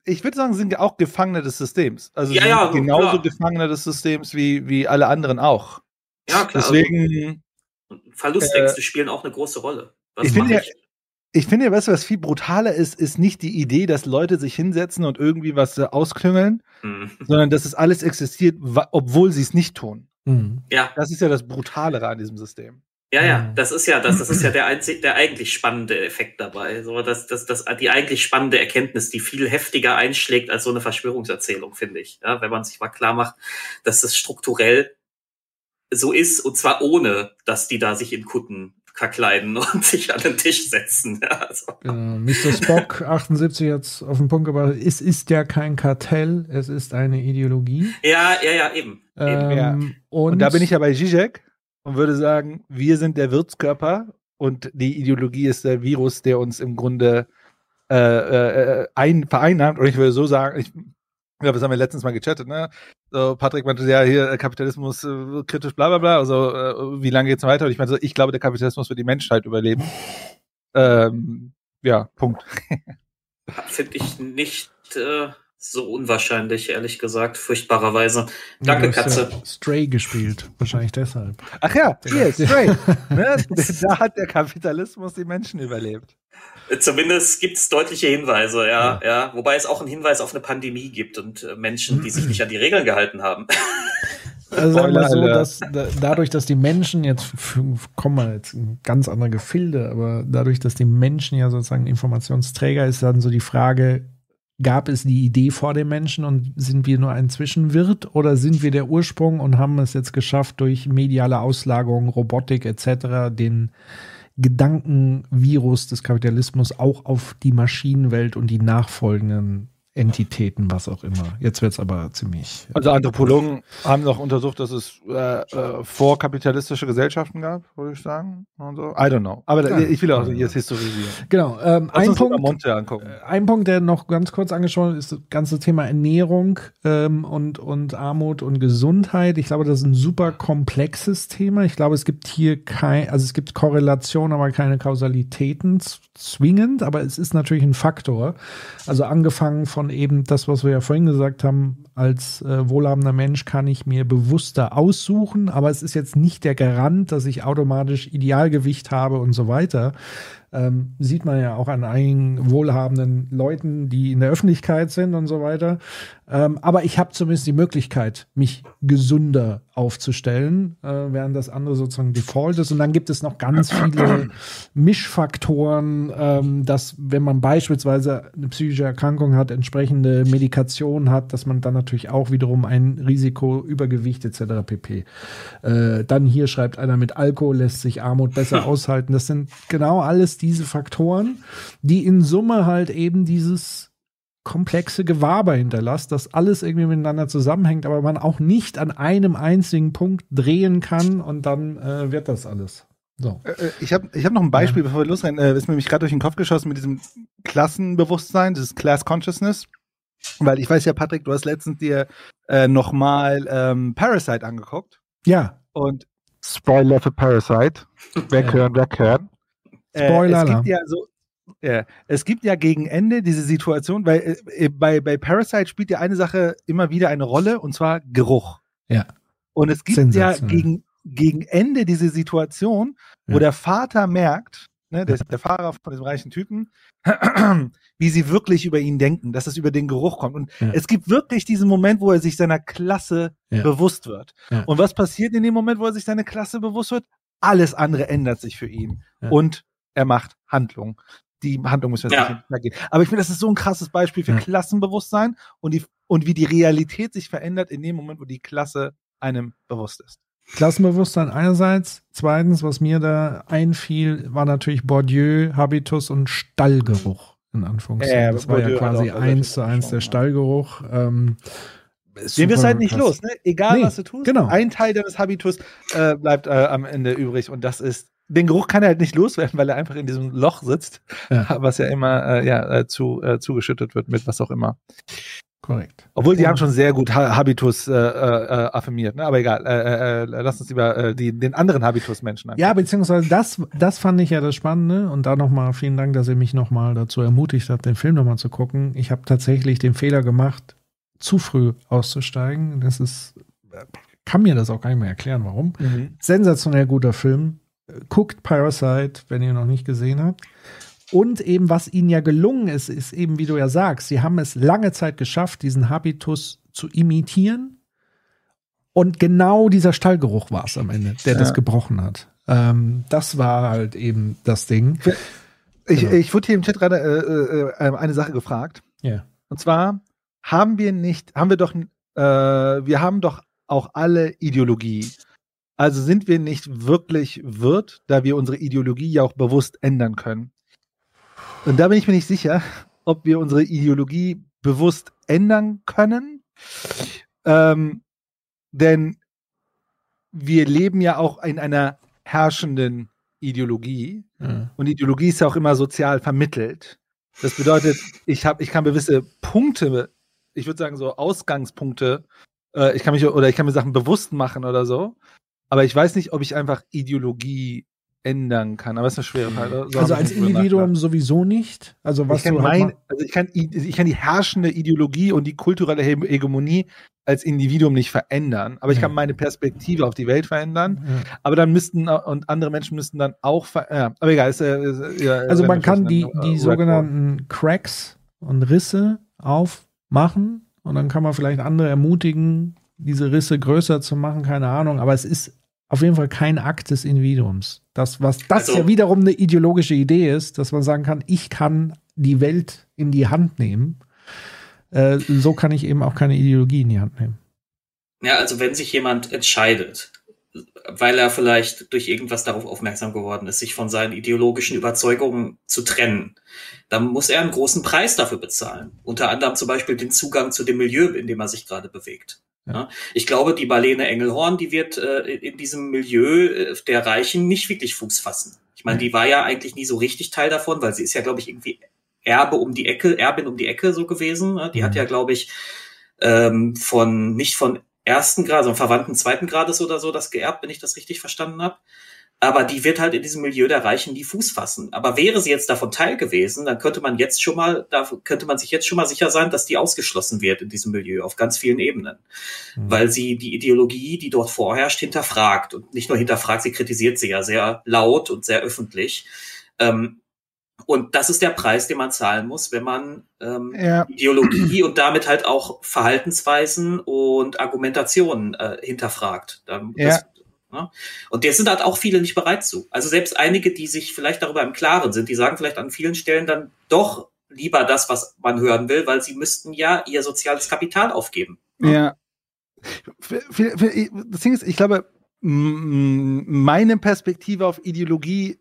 ich würde sagen, sind auch Gefangene des Systems. Also Ja, sind ja, genauso klar. Gefangene des Systems wie, wie alle anderen auch. ja, klar, Deswegen, also, Verlustängste spielen auch eine große Rolle. Was ich finde ja, ich finde ja, weißt du, was viel brutaler ist, ist nicht die Idee, dass Leute sich hinsetzen und irgendwie was äh, ausklüngeln, Hm. sondern dass es alles existiert, obwohl sie es nicht tun. Mhm. Ja, Das ist ja das Brutalere an diesem System. Ja, ja, Mhm. das ist ja das, das ist ja der einzig, der eigentlich spannende Effekt dabei. So, das, das, das, die eigentlich spannende Erkenntnis, die viel heftiger einschlägt als so eine Verschwörungserzählung, finde ich. Ja, wenn man sich mal klar macht, dass das strukturell so ist, und zwar ohne, dass die da sich in Kutten verkleiden und sich an den Tisch setzen. Ja, also. Genau. Mr. Spock 78 hat auf den Punkt gebracht, es ist ja kein Kartell, es ist eine Ideologie. ja, ja, ja, eben. eben. Ähm, Ja. und, Und, da bin ich ja bei Zizek und würde sagen, wir sind der Wirtskörper und die Ideologie ist der Virus, der uns im Grunde äh, äh, ein, vereinnahmt. Und ich würde so sagen, ich, ja, das haben wir letztens mal gechattet, ne? So, Patrick meinte, ja, hier äh, Kapitalismus äh, kritisch, bla bla bla. Also, äh, wie lange geht's noch weiter? Und ich meinte, so, ich glaube, der Kapitalismus wird die Menschheit überleben. Ähm, ja, Punkt. Finde ich nicht äh, so unwahrscheinlich, ehrlich gesagt, furchtbarerweise. Danke, hast Katze. Ja Stray gespielt, wahrscheinlich deshalb. Ach ja, hier, straight. ne? Da hat der Kapitalismus die Menschen überlebt. Zumindest gibt es deutliche Hinweise, ja, ja, Wobei es auch einen Hinweis auf eine Pandemie gibt und äh, Menschen, die sich nicht an die Regeln gehalten haben. Also sagen wir so, dass da, dadurch, dass die Menschen jetzt, kommen wir jetzt in ganz andere Gefilde, aber dadurch, dass die Menschen ja sozusagen Informationsträger ist, dann so die Frage, gab es die Idee vor den Menschen und sind wir nur ein Zwischenwirt oder sind wir der Ursprung und haben es jetzt geschafft, durch mediale Auslagerung, Robotik etc., den Gedankenvirus des Kapitalismus auch auf die Maschinenwelt und die nachfolgenden Entitäten, was auch immer. Jetzt wird es aber ziemlich. Also Anthropologen haben noch untersucht, dass es äh, äh, vorkapitalistische Gesellschaften gab, würde ich sagen. Und so. I don't know. Aber Ja. ich will auch jetzt historisieren. Genau. Ähm, ein Punkt, angucken. ein Punkt, der noch ganz kurz angesprochen ist, das ganze Thema Ernährung ähm, und, und Armut und Gesundheit. Ich glaube, das ist ein super komplexes Thema. Ich glaube, es gibt hier kein, also es gibt Korrelation, aber keine Kausalitäten zwingend, aber es ist natürlich ein Faktor. Also angefangen von eben das, was wir ja vorhin gesagt haben, als äh, wohlhabender Mensch kann ich mir bewusster aussuchen, aber es ist jetzt nicht der Garant, dass ich automatisch Idealgewicht habe und so weiter. Ähm, sieht man ja auch an einigen wohlhabenden Leuten, die in der Öffentlichkeit sind und so weiter. Ähm, aber ich habe zumindest die Möglichkeit, mich gesünder aufzustellen, äh, während das andere sozusagen Default ist. Und dann gibt es noch ganz viele Mischfaktoren, ähm, dass wenn man beispielsweise eine psychische Erkrankung hat, entsprechende Medikation hat, dass man dann natürlich auch wiederum ein Risiko, Übergewicht etc. pp. Äh, dann hier schreibt einer, mit Alkohol lässt sich Armut besser aushalten. Das sind genau alles diese Faktoren, die in Summe halt eben dieses komplexe Gewaber hinterlässt, dass alles irgendwie miteinander zusammenhängt, aber man auch nicht an einem einzigen Punkt drehen kann und dann äh, wird das alles. So. Äh, äh, Ich habe ich hab noch ein Beispiel, ja. bevor wir losrennen. Äh, ist mir nämlich gerade durch den Kopf geschossen mit diesem Klassenbewusstsein, dieses Class Consciousness. Weil ich weiß ja, Patrick, du hast letztens dir äh, nochmal ähm, Parasite angeguckt. Ja. Und Spoiler für Parasite. Weghören, ja. weghören. Spoiler. Äh, es gibt ja so, ja, es gibt ja gegen Ende diese Situation, weil äh, bei, bei Parasite spielt ja eine Sache immer wieder eine Rolle, und zwar Geruch. Ja. Und es gibt ja gegen, gegen Ende diese Situation, wo ja. der Vater merkt, ne, der, der Fahrer von diesem reichen Typen, wie sie wirklich über ihn denken, dass es über den Geruch kommt. Und ja. es gibt wirklich diesen Moment, wo er sich seiner Klasse ja. bewusst wird. Und was passiert in dem Moment, wo er sich seiner Klasse bewusst wird? Alles andere ändert sich für ihn. Und er macht Handlung die Handlung müssen wir ja. nicht gehen. Aber ich finde, das ist so ein krasses Beispiel für ja. Klassenbewusstsein und, die, und wie die Realität sich verändert in dem Moment, wo die Klasse einem bewusst ist. Klassenbewusstsein einerseits. Zweitens, was mir da einfiel, war natürlich Bourdieu, Habitus und Stallgeruch, in Anführungszeichen. Ja, das war ja quasi eins zu eins der Stallgeruch. Ähm, den wirst halt nicht krass. los, ne? Egal Nee, was du tust. genau. Ein Teil deines Habitus äh, bleibt äh, am Ende übrig und das ist den Geruch kann er halt nicht loswerden, weil er einfach in diesem Loch sitzt, Ja. was ja immer äh, ja, äh, zu, äh, zugeschüttet wird mit was auch immer. Korrekt. Obwohl die haben schon sehr gut ha Habitus äh, äh, affirmiert, ne? aber egal. Äh, äh, äh, lass uns lieber äh, die, den anderen Habitus-Menschen Ja, beziehungsweise das, das fand ich ja das Spannende. Und da nochmal vielen Dank, dass ihr mich nochmal dazu ermutigt habt, den Film nochmal zu gucken. Ich habe tatsächlich den Fehler gemacht, zu früh auszusteigen. Das ist, kann mir das auch gar nicht mehr erklären, warum. Mhm. Sensationell guter Film. Guckt Parasite, wenn ihr noch nicht gesehen habt. Und eben, was ihnen ja gelungen ist, ist eben, wie du ja sagst, sie haben es lange Zeit geschafft, diesen Habitus zu imitieren. Und genau dieser Stallgeruch war es am Ende, der Ja. das gebrochen hat. Ähm, das war halt eben das Ding. Ich, Genau. ich wurde hier im Chat gerade äh, äh, eine Sache gefragt. Ja. Und zwar haben wir nicht, haben wir doch, äh, wir haben doch auch alle Ideologie. Also sind wir nicht wirklich Wirt, da wir unsere Ideologie ja auch bewusst ändern können. Und da bin ich mir nicht sicher, ob wir unsere Ideologie bewusst ändern können. Ähm, denn wir leben ja auch in einer herrschenden Ideologie. Ja. Und Ideologie ist ja auch immer sozial vermittelt. Das bedeutet, ich habe, ich kann gewisse Punkte, ich würde sagen so Ausgangspunkte, äh, ich kann mich oder ich kann mir Sachen bewusst machen oder so. Aber ich weiß nicht, ob ich einfach Ideologie ändern kann. Aber es ist eine schwere Frage. So Also als Individuum sowieso nicht. Also was ich kann, du halt mein, also ich, kann, ich kann die herrschende Ideologie und die kulturelle He- Hegemonie als Individuum nicht verändern, aber ich kann meine Perspektive auf die Welt verändern. Ja. Aber dann müssten äh, und andere Menschen müssten dann auch ver ja, aber egal. Ist, äh, ist, ja, Also wenn man kann die, dann, äh, die sogenannten Cracks und Risse aufmachen und dann kann man vielleicht andere ermutigen, diese Risse größer zu machen, keine Ahnung, aber es ist auf jeden Fall kein Akt des Individuums. Das, was das Also- ja wiederum eine ideologische Idee ist, dass man sagen kann, ich kann die Welt in die Hand nehmen. Äh, so kann ich eben auch keine Ideologie in die Hand nehmen. Ja, also wenn sich jemand entscheidet, weil er vielleicht durch irgendwas darauf aufmerksam geworden ist, sich von seinen ideologischen Überzeugungen zu trennen, dann muss er einen großen Preis dafür bezahlen. Unter anderem zum Beispiel den Zugang zu dem Milieu, in dem er sich gerade bewegt. Ja. Ich glaube, die Marlene Engelhorn, die wird äh, in diesem Milieu äh, der Reichen nicht wirklich Fuß fassen. Ich meine, die war ja eigentlich nie so richtig Teil davon, weil sie ist ja, glaube ich, irgendwie Erbe um die Ecke, Erbin um die Ecke so gewesen. ne? Die hat ja, glaube ich, ähm, von nicht von ersten Grad, sondern Verwandten zweiten Grades oder so das geerbt, wenn ich das richtig verstanden habe. Aber die wird halt in diesem Milieu der Reichen nie Fuß fassen. Aber wäre sie jetzt davon Teil gewesen, dann könnte man jetzt schon mal, da könnte man sich jetzt schon mal sicher sein, dass die ausgeschlossen wird in diesem Milieu auf ganz vielen Ebenen. Weil sie die Ideologie, die dort vorherrscht, hinterfragt. Und nicht nur hinterfragt, sie kritisiert sie ja sehr laut und sehr öffentlich. Ähm, Und das ist der Preis, den man zahlen muss, wenn man ähm, Ja. Ideologie und damit halt auch Verhaltensweisen und Argumentationen äh, hinterfragt. Ähm, Ja. Ne? Und der sind halt auch viele nicht bereit zu. Also selbst einige, die sich vielleicht darüber im Klaren sind, die sagen vielleicht an vielen Stellen dann doch lieber das, was man hören will, weil sie müssten ja ihr soziales Kapital aufgeben. Ja. Für- für- Das Ding ist, ich glaube, meine Perspektive auf Ideologie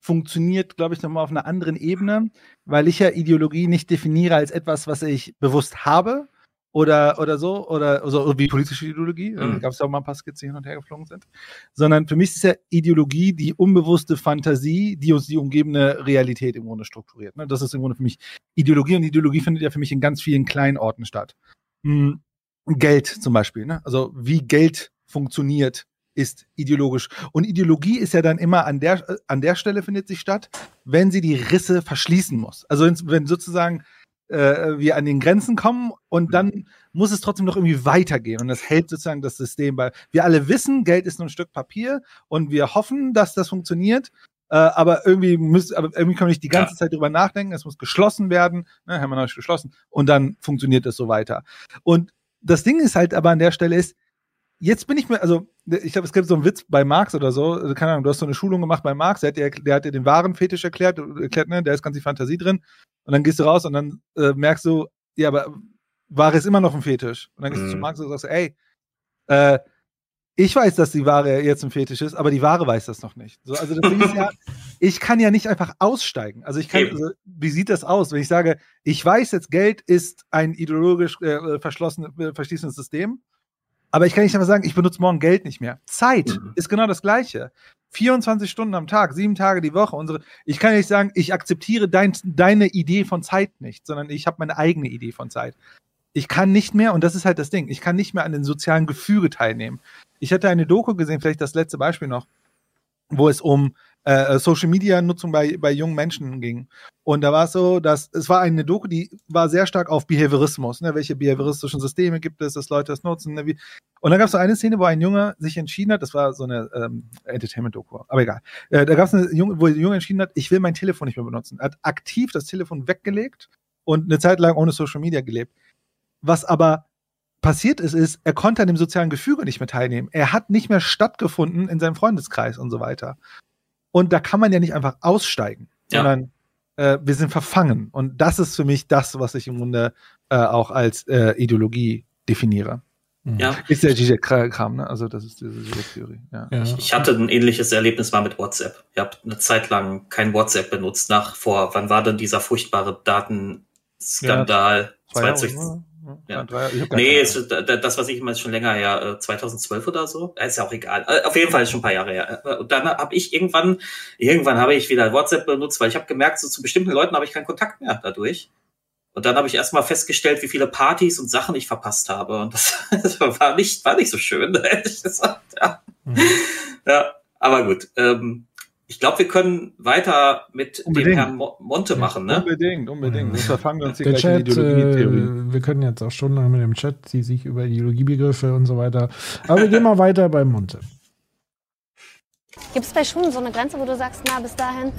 funktioniert, glaube ich, nochmal auf einer anderen Ebene, weil ich ja Ideologie nicht definiere als etwas, was ich bewusst habe oder, oder so, oder so wie politische Ideologie. Da Mhm. gab es ja auch mal ein paar Skizzen, die hin und her geflogen sind. Sondern für mich ist ja Ideologie die unbewusste Fantasie, die uns die umgebende Realität im Grunde strukturiert. Ne? Das ist im Grunde für mich Ideologie und Ideologie findet ja für mich in ganz vielen kleinen Orten statt. Hm, Geld zum Beispiel, ne? Also wie Geld funktioniert, ist ideologisch. Und Ideologie ist ja dann immer an der, äh, an der Stelle findet sich statt, wenn sie die Risse verschließen muss. Also wenn sozusagen äh, wir an den Grenzen kommen und dann muss es trotzdem noch irgendwie weitergehen. Und das hält sozusagen das System bei. Wir alle wissen, Geld ist nur ein Stück Papier und wir hoffen, dass das funktioniert. Äh, aber irgendwie müssen, aber irgendwie können wir nicht die ganze Zeit drüber nachdenken. Es muss geschlossen werden. Ne, haben wir noch nicht geschlossen. Und dann funktioniert es so weiter. Und das Ding ist halt aber an der Stelle ist, jetzt bin ich mir, also ich glaube, es gibt so einen Witz bei Marx oder so, also, keine Ahnung, du hast so eine Schulung gemacht bei Marx, der hat dir, der hat dir den wahren Fetisch erklärt, erklärt, ne, da ist ganz die Fantasie drin. Und dann gehst du raus und dann äh, merkst du, ja, aber Ware ist immer noch ein Fetisch. Und dann gehst du zu Mhm. Marx und sagst, ey, äh, ich weiß, dass die Ware jetzt ein Fetisch ist, aber die Ware weiß das noch nicht. So, also das Ding ist ja, ich kann ja nicht einfach aussteigen. Also ich kann, also, wie sieht das aus, wenn ich sage, ich weiß jetzt, Geld ist ein ideologisch äh, verschlossenes, äh, verschließendes System, aber ich kann nicht einfach sagen, ich benutze morgen Geld nicht mehr. Zeit Mhm. ist genau das Gleiche. 24 Stunden am Tag, sieben Tage die Woche. Unsere, ich kann nicht sagen, ich akzeptiere dein, deine Idee von Zeit nicht, sondern ich habe meine eigene Idee von Zeit. Ich kann nicht mehr, und das ist halt das Ding, ich kann nicht mehr an den sozialen Gefüge teilnehmen. Ich hatte eine Doku gesehen, vielleicht das letzte Beispiel noch, wo es um äh, Social Media Nutzung bei, bei jungen Menschen ging. Und da war es so, dass es war eine Doku, die war sehr stark auf Behaviorismus. Ne? Welche behavioristischen Systeme gibt es, dass Leute das nutzen? Ne? Und dann gab es so eine Szene, wo ein Junge sich entschieden hat, das war so eine ähm, Entertainment-Doku, aber egal. Äh, da gab es eine Junge, wo der Junge entschieden hat, ich will mein Telefon nicht mehr benutzen. Er hat aktiv das Telefon weggelegt und eine Zeit lang ohne Social Media gelebt. Was aber passiert ist, ist, er konnte an dem sozialen Gefüge nicht mehr teilnehmen. Er hat nicht mehr stattgefunden in seinem Freundeskreis und so weiter. Und da kann man ja nicht einfach aussteigen, Ja. sondern äh, wir sind verfangen. Und das ist für mich das, was ich im Grunde äh, auch als äh, Ideologie definiere. Ja. Ist der Zizek-Kram, ne? Also das ist diese Zizek-Theorie. Ja. Ja. Ich hatte ein ähnliches Erlebnis mal mit WhatsApp. Ich habe eine Zeit lang kein WhatsApp benutzt. Nach vor, wann war denn dieser furchtbare Datenskandal? Zwei Jahre, 20 ne? Ja. Ich Nee, ist, äh, das, was ich immer schon länger her, äh, 2012 oder so. Äh, Ist ja auch egal. Äh, Auf jeden Fall ist schon ein paar Jahre her. Äh, Und dann habe ich irgendwann, irgendwann habe ich wieder WhatsApp benutzt, weil ich habe gemerkt, so zu bestimmten Leuten habe ich keinen Kontakt mehr dadurch. Und dann habe ich erstmal festgestellt, wie viele Partys und Sachen ich verpasst habe. Und das, das war nicht, war nicht so schön, ehrlich gesagt. Ja, Mhm. ja aber gut. Ähm, ich glaube, wir können weiter mit Unbedingt. dem Herrn Mo Monte machen, ne? Unbedingt, unbedingt. Sonst verfangen wir uns hier Der gleich in Chat, Ideologietheorie. äh, wir können jetzt auch stundenlang mit dem Chat, die sich über Ideologiebegriffe und so weiter. Aber wir gehen mal weiter bei Monte. Gibt es bei Schuhen so eine Grenze, wo du sagst, na, bis dahin?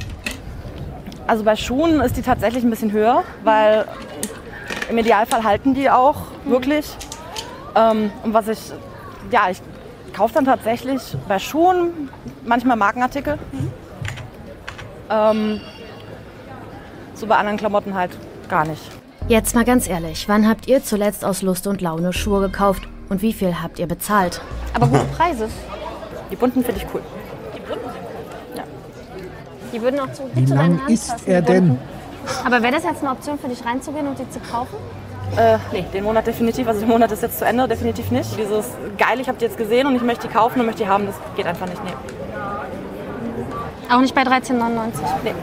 Also bei Schuhen ist die tatsächlich ein bisschen höher, weil im Idealfall halten die auch wirklich. Ähm, und was ich, ja, ich kaufe dann tatsächlich bei Schuhen manchmal Markenartikel. Ähm, so bei anderen Klamotten halt gar nicht. Jetzt mal ganz ehrlich, wann habt ihr zuletzt aus Lust und Laune Schuhe gekauft und wie viel habt ihr bezahlt? Aber gute Preise. Die bunten finde ich cool. Die würden auch zu Wie zu deinen lang ist passen, er die denn? bunten. Aber wäre das jetzt eine Option für dich reinzugehen und die zu kaufen? Äh, nee, den Monat definitiv. Also der Monat ist jetzt zu Ende, definitiv nicht. Dieses geil, ich habe die jetzt gesehen und ich möchte die kaufen und möchte die haben, das geht einfach nicht. Nee. Auch nicht bei 13,99. nee.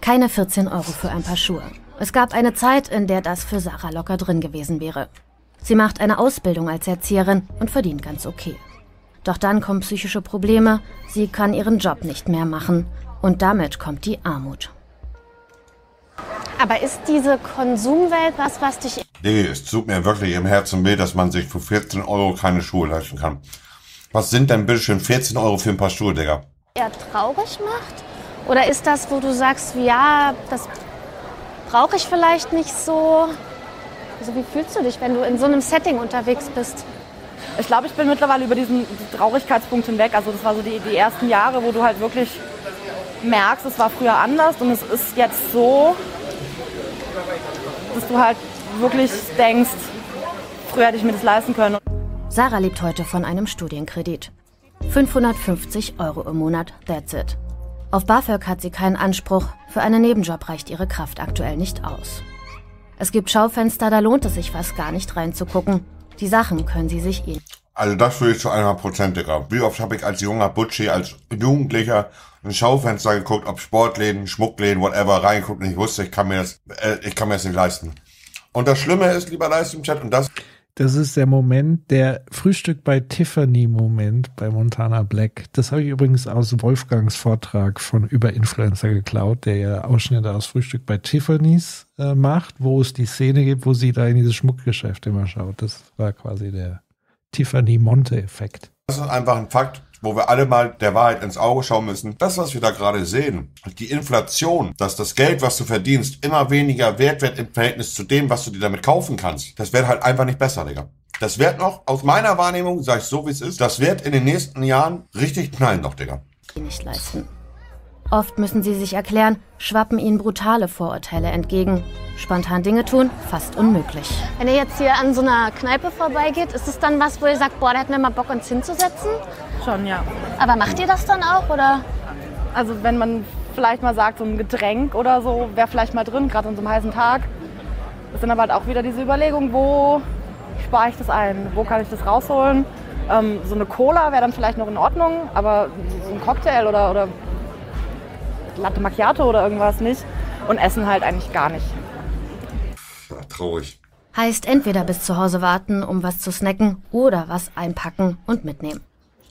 Keine 14 Euro für ein paar Schuhe. Es gab eine Zeit, in der das für Sarah locker drin gewesen wäre. Sie macht eine Ausbildung als Erzieherin und verdient ganz okay. Doch dann kommen psychische Probleme, sie kann ihren Job nicht mehr machen und damit kommt die Armut. Aber ist diese Konsumwelt was, was dich Nee, es tut mir wirklich im Herzen weh, dass man sich für 14 Euro keine Schuhe leisten kann. Was sind denn bitte schön 14 Euro für ein paar Schuhe, Digga? eher traurig macht? Oder ist das, wo du sagst, ja, das brauche ich vielleicht nicht so? Also wie fühlst du dich, wenn du in so einem Setting unterwegs bist? Ich glaube, ich bin mittlerweile über diesen Traurigkeitspunkt hinweg. Also das war so die, die ersten Jahre, wo du halt wirklich merkst, es war früher anders und es ist jetzt so, dass du halt wirklich denkst, früher hätte ich mir das leisten können. Sarah lebt heute von einem Studienkredit. 550 Euro im Monat, that's it. Auf BAföG hat sie keinen Anspruch, für einen Nebenjob reicht ihre Kraft aktuell nicht aus. Es gibt Schaufenster, da lohnt es sich fast gar nicht reinzugucken. Die Sachen können sie sich eh. Also das würde ich zu einer Prozent, Digga. Wie oft habe ich als junger Butschi, als Jugendlicher ein Schaufenster geguckt, ob Sportläden, Schmuckläden, whatever, reingeguckt und ich wusste, ich kann mir das, äh, ich kann mir das nicht leisten. Und das Schlimme ist, lieber Leistungschat, und das Das ist der Moment, der Frühstück bei Tiffany-Moment bei Montana Black. Das habe ich übrigens aus Wolfgangs Vortrag von über Influencer geklaut, der ja Ausschnitte aus Frühstück bei Tiffany's äh, macht, wo es die Szene gibt, wo sie da in dieses Schmuckgeschäft immer schaut. Das war quasi der Tiffany-Monte-Effekt. Das ist einfach ein Fakt, wo wir alle mal der Wahrheit ins Auge schauen müssen. Das, was wir da gerade sehen, die Inflation, dass das Geld, was du verdienst, immer weniger wert wird im Verhältnis zu dem, was du dir damit kaufen kannst, das wird halt einfach nicht besser, Digga. Das wird noch, aus meiner Wahrnehmung, sag ich so wie es ist, das wird in den nächsten Jahren richtig knallen noch, Digga. nicht leisten. Oft müssen sie sich erklären, schwappen ihnen brutale Vorurteile entgegen. Spontan Dinge tun, fast unmöglich. Wenn ihr jetzt hier an so einer Kneipe vorbeigeht, ist es dann was, wo ihr sagt, boah, da hätten wir mal Bock, uns hinzusetzen? Schon, ja. Aber macht ihr das dann auch, oder? Also wenn man vielleicht mal sagt, so ein Getränk oder so wäre vielleicht mal drin, gerade an so einem heißen Tag. Das sind aber halt auch wieder diese Überlegungen, wo spare ich das ein? Wo kann ich das rausholen? Ähm, so eine Cola wäre dann vielleicht noch in Ordnung, aber so ein Cocktail oder, oder Latte Macchiato oder irgendwas nicht. Und Essen halt eigentlich gar nicht. Ja, traurig. Heißt entweder bis zu Hause warten, um was zu snacken, oder was einpacken und mitnehmen.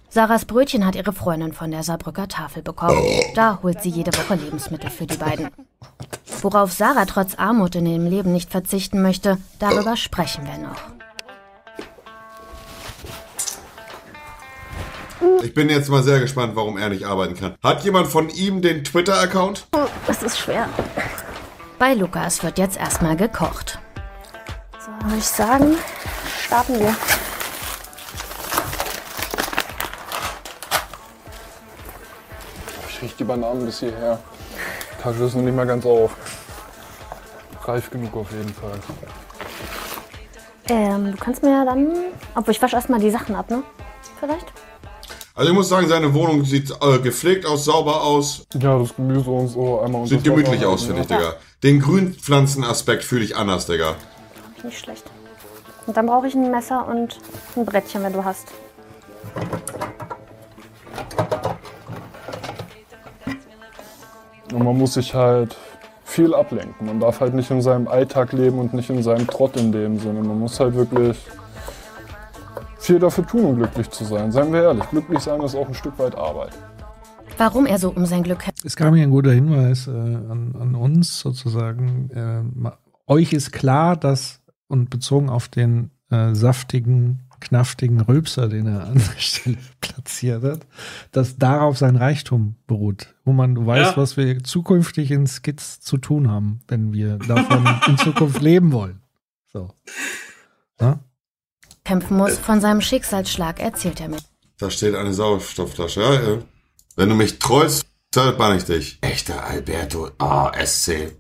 Sarahs Brötchen hat ihre Freundin von der Saarbrücker Tafel bekommen. Da holt sie jede Woche Lebensmittel für die beiden. Worauf Sarah trotz Armut in ihrem Leben nicht verzichten möchte, darüber sprechen wir noch. Ich bin jetzt mal sehr gespannt, warum er nicht arbeiten kann. Hat jemand von ihm den Twitter-Account? Das ist schwer. Bei Lukas wird jetzt erstmal gekocht. So, würde ich sagen, starten wir. Ich rieche die Bananen bis hierher. Tasche ist noch nicht mal ganz auf. Reif genug auf jeden Fall. Ähm, du kannst mir ja dann. Obwohl, ich wasche erstmal die Sachen ab, ne? Vielleicht? Also ich muss sagen, seine Wohnung sieht äh, gepflegt aus, sauber aus. Ja, das Gemüse und so einmal unter Sieht gemütlich aus, finde ich, ja. Digga. Den Grünpflanzenaspekt fühle ich anders, Digga. Nicht schlecht. Und dann brauche ich ein Messer und ein Brettchen, wenn du hast. Und man muss sich halt viel ablenken. Man darf halt nicht in seinem Alltag leben und nicht in seinem Trott in dem Sinne. Man muss halt wirklich viel dafür tun, um glücklich zu sein. Seien wir ehrlich, glücklich sein ist auch ein Stück weit Arbeit. Warum er so um sein Glück Es kam mir ein guter Hinweis äh, an, an uns sozusagen. Äh, euch ist klar, dass, und bezogen auf den äh, saftigen, knaftigen Rülpser, den er an der Stelle platziert hat, dass darauf sein Reichtum beruht. Wo man, du weißt, Ja. was wir zukünftig in Skits zu tun haben, wenn wir davon in Zukunft leben wollen. So. Ja? Kämpfen muss, von seinem Schicksalsschlag erzählt er mir. Da steht eine Sauerstoffflasche. Ja, ja. Wenn du mich treust, bann ich dich. Echter Alberto. Ah, SC.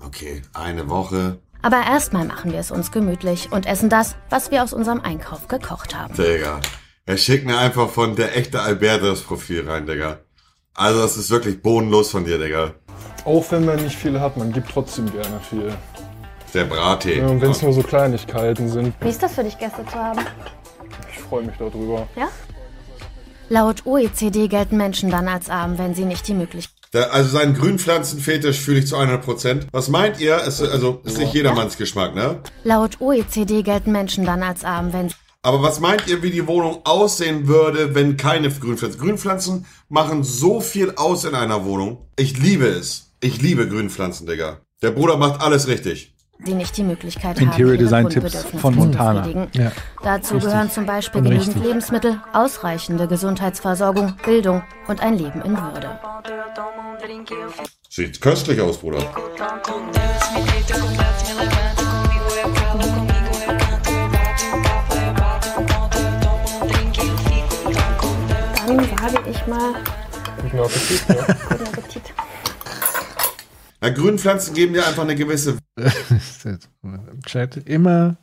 Okay, eine Woche. Aber erstmal machen wir es uns gemütlich und essen das, was wir aus unserem Einkauf gekocht haben. Digga. Er schickt mir einfach von der echte Alberto das Profil rein, Digga. Also, das ist wirklich bodenlos von dir, Digga. Auch wenn man nicht viel hat, man gibt trotzdem gerne viel. Der Brattee. Ja, und wenn es nur so Kleinigkeiten sind, Wie ist das für dich, Gäste zu haben? ich freue mich darüber. Ja? Laut OECD gelten Menschen dann als arm, wenn sie nicht die Möglichkeit Da, also seinen Grünpflanzenfetisch fühle ich zu 100%. Was meint ihr? Es, also, ist nicht jedermanns Geschmack, ne? Laut OECD gelten Menschen dann als arm, wenn sie Aber was meint ihr, wie die Wohnung aussehen würde, wenn keine Grünpflanzen? Grünpflanzen machen so viel aus in einer Wohnung. Ich liebe es. Ich liebe Grünpflanzen, Digga. Der Bruder macht alles richtig. Die nicht die Möglichkeit Interior haben, ihre Design Tipps Grundbedürfnisse von zu Montana. befriedigen. Ja. Dazu Richtig. gehören zum Beispiel genügend. Lebensmittel, ausreichende Gesundheitsversorgung, Bildung und ein Leben in Würde. Sieht köstlich aus, Bruder. Dann sage ich mal, Guten Appetit, ja. guten. Na, Grünpflanzen geben dir einfach eine gewisse. Im Chat immer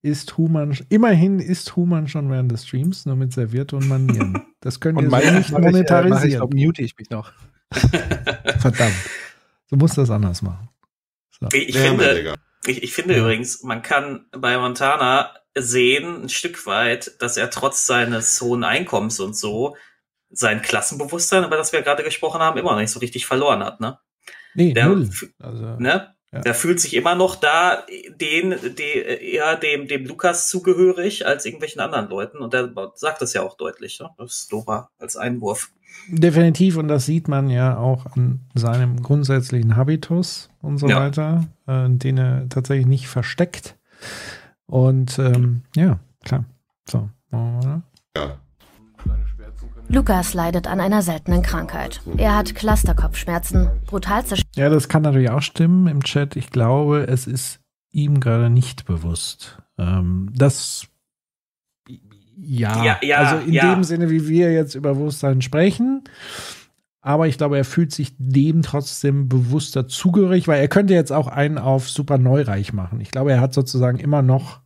ist Human, immerhin ist Human schon während des Streams, nur mit Serviette und Manieren. Das können wir so nicht mach ich, äh, ich, monetarisieren. mute ich mich noch. Verdammt. Du musst das anders machen. So. Ich, ich Ja, finde, ich, ich finde übrigens, man kann bei Montana sehen, ein Stück weit, dass er trotz seines hohen Einkommens und so sein Klassenbewusstsein, über das wir gerade gesprochen haben, immer noch nicht so richtig verloren hat, ne? Nee, Der, null. Also, ne? ja. Der fühlt sich immer noch da den, die, eher dem, dem Lukas zugehörig als irgendwelchen anderen Leuten. Und der sagt es ja auch deutlich. Ne? Das ist Dora als Einwurf. Definitiv, und das sieht man ja auch an seinem grundsätzlichen Habitus und so Ja. weiter, äh, den er tatsächlich nicht versteckt. Und ähm, ja, klar. So, machen wir weiter. Ja. Lukas leidet an einer seltenen Krankheit. Er hat Clusterkopfschmerzen, brutalste Ja, das kann natürlich auch stimmen im Chat. Ich glaube, es ist ihm gerade nicht bewusst. Ähm, das ja, Ja, ja, also in ja. dem Sinne, wie wir jetzt über Bewusstsein sprechen. Aber ich glaube, er fühlt sich dem trotzdem bewusster zugehörig, weil er könnte jetzt auch einen auf super neureich machen. Ich glaube, er hat sozusagen immer noch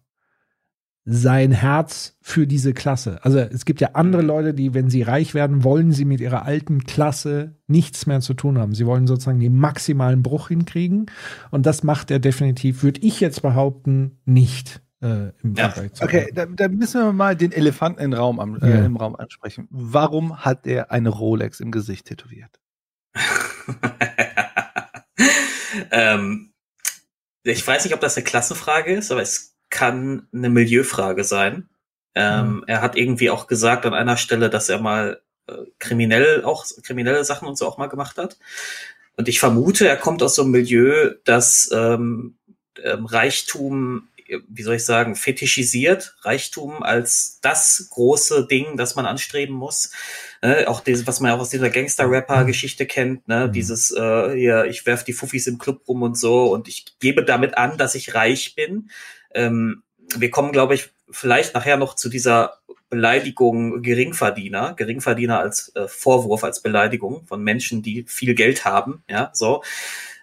sein Herz für diese Klasse. Also es gibt ja andere Leute, die, wenn sie reich werden, wollen sie mit ihrer alten Klasse nichts mehr zu tun haben. Sie wollen sozusagen den maximalen Bruch hinkriegen. Und das macht er definitiv, würde ich jetzt behaupten, nicht äh, im Ja. Vergleich zu Okay, da, da müssen wir mal den Elefanten im Raum, am, äh, Ja. im Raum ansprechen. Warum hat er eine Rolex im Gesicht tätowiert? ähm, ich weiß nicht, ob das eine Klassenfrage ist, aber es kann eine Milieufrage sein. Ähm, Er hat irgendwie auch gesagt an einer Stelle, dass er mal äh, kriminell auch kriminelle Sachen und so auch mal gemacht hat. Und ich vermute, er kommt aus so einem Milieu, das ähm, ähm, Reichtum, äh, wie soll ich sagen, fetischisiert. Reichtum als das große Ding, das man anstreben muss. Äh, auch dieses, was man auch aus dieser Gangster-Rapper-Geschichte kennt, ne? Dieses, äh, hier, ich werf die Fuffis im Club rum und so und ich gebe damit an, dass ich reich bin. Ähm, wir kommen, glaube ich, vielleicht nachher noch zu dieser Beleidigung Geringverdiener, Geringverdiener als äh, Vorwurf, als Beleidigung von Menschen, die viel Geld haben, ja, so.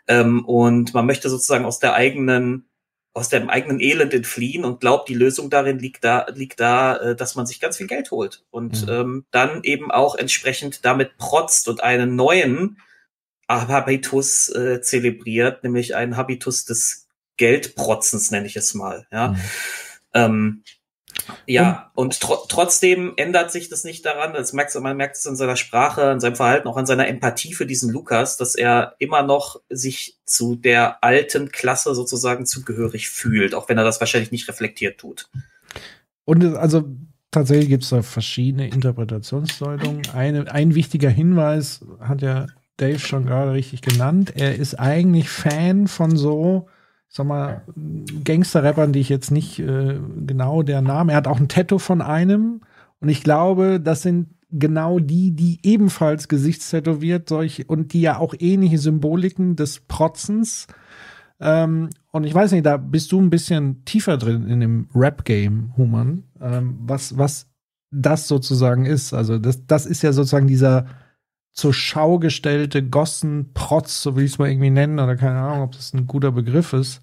Ähm, und man möchte sozusagen aus der eigenen, aus dem eigenen Elend entfliehen und glaubt, die Lösung darin liegt da, liegt da, äh, dass man sich ganz viel Geld holt und Mhm. ähm, dann eben auch entsprechend damit protzt und einen neuen Habitus äh, zelebriert, nämlich einen Habitus des Geldprotzens, nenne ich es mal, ja. Mhm. Ähm, ja, und tro trotzdem ändert sich das nicht daran, das merkt, man merkt es in seiner Sprache, in seinem Verhalten, auch an seiner Empathie für diesen Lukas, dass er immer noch sich zu der alten Klasse sozusagen zugehörig fühlt, auch wenn er das wahrscheinlich nicht reflektiert tut. Und also tatsächlich gibt es da verschiedene Interpretationsdeutungen. Eine, ein wichtiger Hinweis hat ja Dave schon gerade richtig genannt. Er ist eigentlich Fan von so, sag mal, Gangster-Rappern, die ich jetzt nicht äh, genau der Name. Er hat auch ein Tattoo von einem. Und ich glaube, das sind genau die, die ebenfalls gesichtstätowiert solch und die ja auch ähnliche Symboliken des Protzens ähm, und ich weiß nicht, da bist du ein bisschen tiefer drin in dem Rap-Game, Human, ähm, was, was das sozusagen ist. Also das, das ist ja sozusagen dieser zur Schau gestellte Gossenprotz, so will ich es mal irgendwie nennen, oder keine Ahnung, ob das ein guter Begriff ist.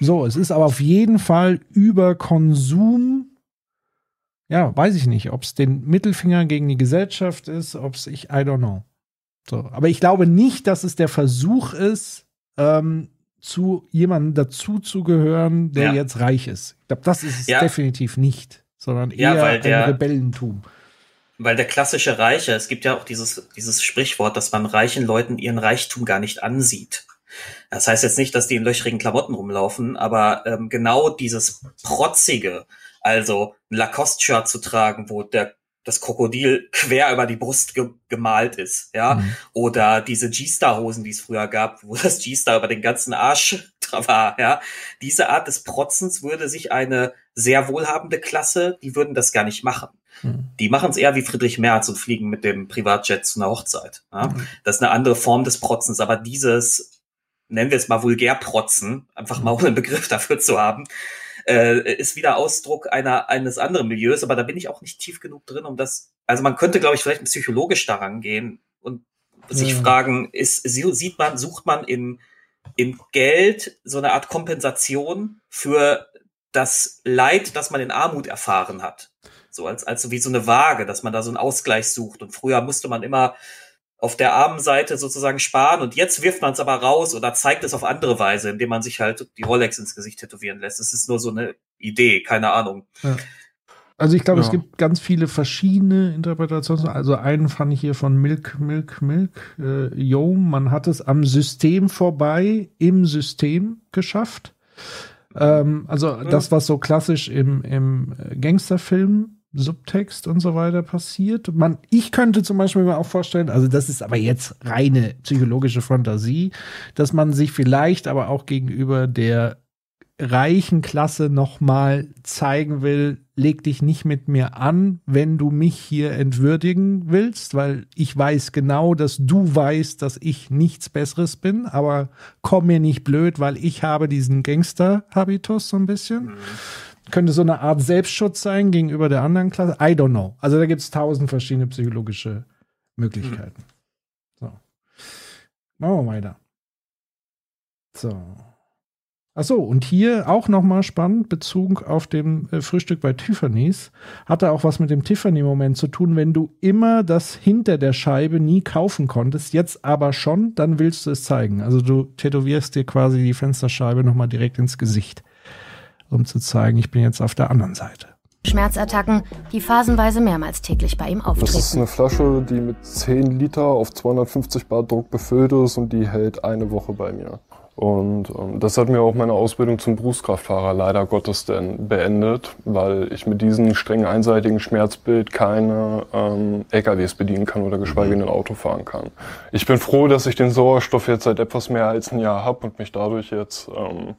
So, es ist aber auf jeden Fall über Konsum. Ja, weiß ich nicht, ob es den Mittelfinger gegen die Gesellschaft ist, ob es ich, I don't know. So, aber ich glaube nicht, dass es der Versuch ist, ähm, zu jemandem dazu zu gehören, der Ja. jetzt reich ist. Ich glaube, das ist es Ja. definitiv nicht, sondern Ja, eher weil der- ein Rebellentum. Weil der klassische Reiche, es gibt ja auch dieses, dieses Sprichwort, dass man reichen Leuten ihren Reichtum gar nicht ansieht. Das heißt jetzt nicht, dass die in löchrigen Klamotten rumlaufen, aber ähm, genau dieses Protzige, also ein Lacoste-Shirt zu tragen, wo der das Krokodil quer über die Brust ge gemalt ist, ja, mhm. oder diese G-Star-Hosen, die es früher gab, wo das G-Star über den ganzen Arsch war, ja. Diese Art des Protzens würde sich eine sehr wohlhabende Klasse, die würden das gar nicht machen. Mhm. Die machen es eher wie Friedrich Merz und fliegen mit dem Privatjet zu einer Hochzeit. Ja? Mhm. Das ist eine andere Form des Protzens, aber dieses, nennen wir es mal Vulgärprotzen, einfach mal ohne Begriff dafür zu haben, äh, ist wieder Ausdruck einer, eines anderen Milieus, aber da bin ich auch nicht tief genug drin, um das, also man könnte, glaube ich, vielleicht psychologisch daran gehen und sich mhm. fragen, ist, sieht man, sucht man in, in Geld so eine Art Kompensation für das Leid, das man in Armut erfahren hat. So als, als wie so eine Waage, dass man da so einen Ausgleich sucht. Und früher musste man immer auf der armen Seite sozusagen sparen und jetzt wirft man es aber raus oder zeigt es auf andere Weise, indem man sich halt die Rolex ins Gesicht tätowieren lässt. Es ist nur so eine Idee, keine Ahnung. Ja. Also ich glaube, ja. es gibt ganz viele verschiedene Interpretationen. Also einen fand ich hier von Milk, Milk, Milk. Äh, Yo, man hat es am System vorbei, im System geschafft. Ähm, also ja. das, was so klassisch im, im Gangsterfilm Subtext und so weiter passiert. Man, ich könnte zum Beispiel mir auch vorstellen, also das ist aber jetzt reine psychologische Fantasie, dass man sich vielleicht aber auch gegenüber der reichen Klasse nochmal zeigen will, leg dich nicht mit mir an, wenn du mich hier entwürdigen willst, weil ich weiß genau, dass du weißt, dass ich nichts Besseres bin, aber komm mir nicht blöd, weil ich habe diesen Gangster-Habitus so ein bisschen. Mhm könnte so eine Art Selbstschutz sein gegenüber der anderen Klasse. I don't know. Also da gibt es tausend verschiedene psychologische Möglichkeiten. Hm. So. Machen wir weiter. So. Achso, und hier auch nochmal spannend, Bezug auf dem äh, Frühstück bei Tiffany's, hatte auch was mit dem Tiffany-Moment zu tun. Wenn du immer das hinter der Scheibe nie kaufen konntest, jetzt aber schon, dann willst du es zeigen. Also du tätowierst dir quasi die Fensterscheibe nochmal direkt ins Gesicht um zu zeigen, ich bin jetzt auf der anderen Seite. Schmerzattacken, die phasenweise mehrmals täglich bei ihm auftreten. Das ist eine Flasche, die mit 10 Liter auf 250 Bar Druck befüllt ist und die hält eine Woche bei mir. Und ähm, das hat mir auch meine Ausbildung zum Berufskraftfahrer leider Gottes denn beendet, weil ich mit diesem strengen einseitigen Schmerzbild keine ähm, LKWs bedienen kann oder geschweige denn ein Auto fahren kann. Ich bin froh, dass ich den Sauerstoff jetzt seit etwas mehr als ein Jahr habe und mich dadurch jetzt ähm,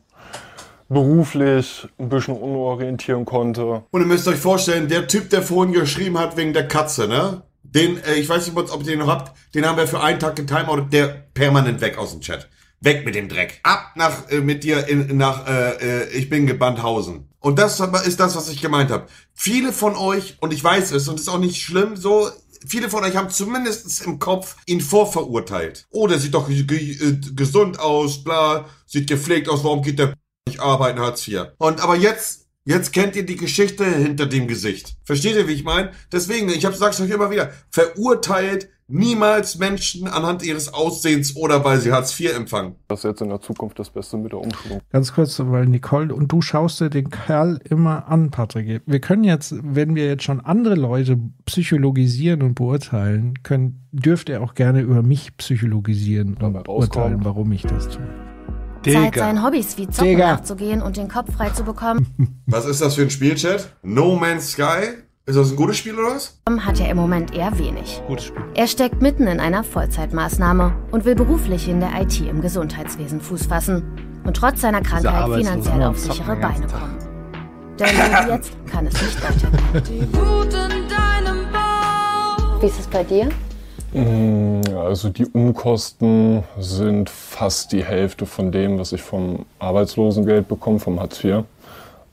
beruflich ein bisschen unorientieren konnte. Und ihr müsst euch vorstellen, der Typ, der vorhin geschrieben hat wegen der Katze, ne? Den, äh, ich weiß nicht, ob ihr den noch habt, den haben wir für einen Tag getimeout, der permanent weg aus dem Chat. Weg mit dem Dreck. Ab nach äh, mit dir in, nach äh, äh, ich bin gebandhausen. Und das ist das, was ich gemeint habe. Viele von euch, und ich weiß es, und es ist auch nicht schlimm, so, viele von euch haben zumindest im Kopf ihn vorverurteilt. Oh, der sieht doch äh, gesund aus, bla, sieht gepflegt aus, warum geht der ich arbeite Hartz IV. Und aber jetzt, jetzt kennt ihr die Geschichte hinter dem Gesicht. Versteht ihr, wie ich meine? Deswegen, ich habe sag's euch immer wieder, verurteilt niemals Menschen anhand ihres Aussehens oder weil sie Hartz IV empfangen. Das ist jetzt in der Zukunft das Beste mit der Umschulung. Ganz kurz, weil Nicole, und du schaust dir den Kerl immer an, Patrick. Wir können jetzt, wenn wir jetzt schon andere Leute psychologisieren und beurteilen, können, dürft ihr auch gerne über mich psychologisieren und beurteilen, warum ich das tue. Digga. Zeit, seinen Hobbys wie Zocken Digga. nachzugehen und den Kopf frei zu bekommen. Was ist das für ein Spielchat? No Man's Sky? Ist das ein gutes Spiel oder was? Hat er im Moment eher wenig. Gutes Spiel. Er steckt mitten in einer Vollzeitmaßnahme und will beruflich in der IT im Gesundheitswesen Fuß fassen und trotz seiner Krankheit finanziell auf sichere Beine kommen. Denn jetzt kann es nicht weitergehen. Wie ist es bei dir? Mm, also die Umkosten sind fast die Hälfte von dem, was ich vom Arbeitslosengeld bekomme, vom Hartz IV.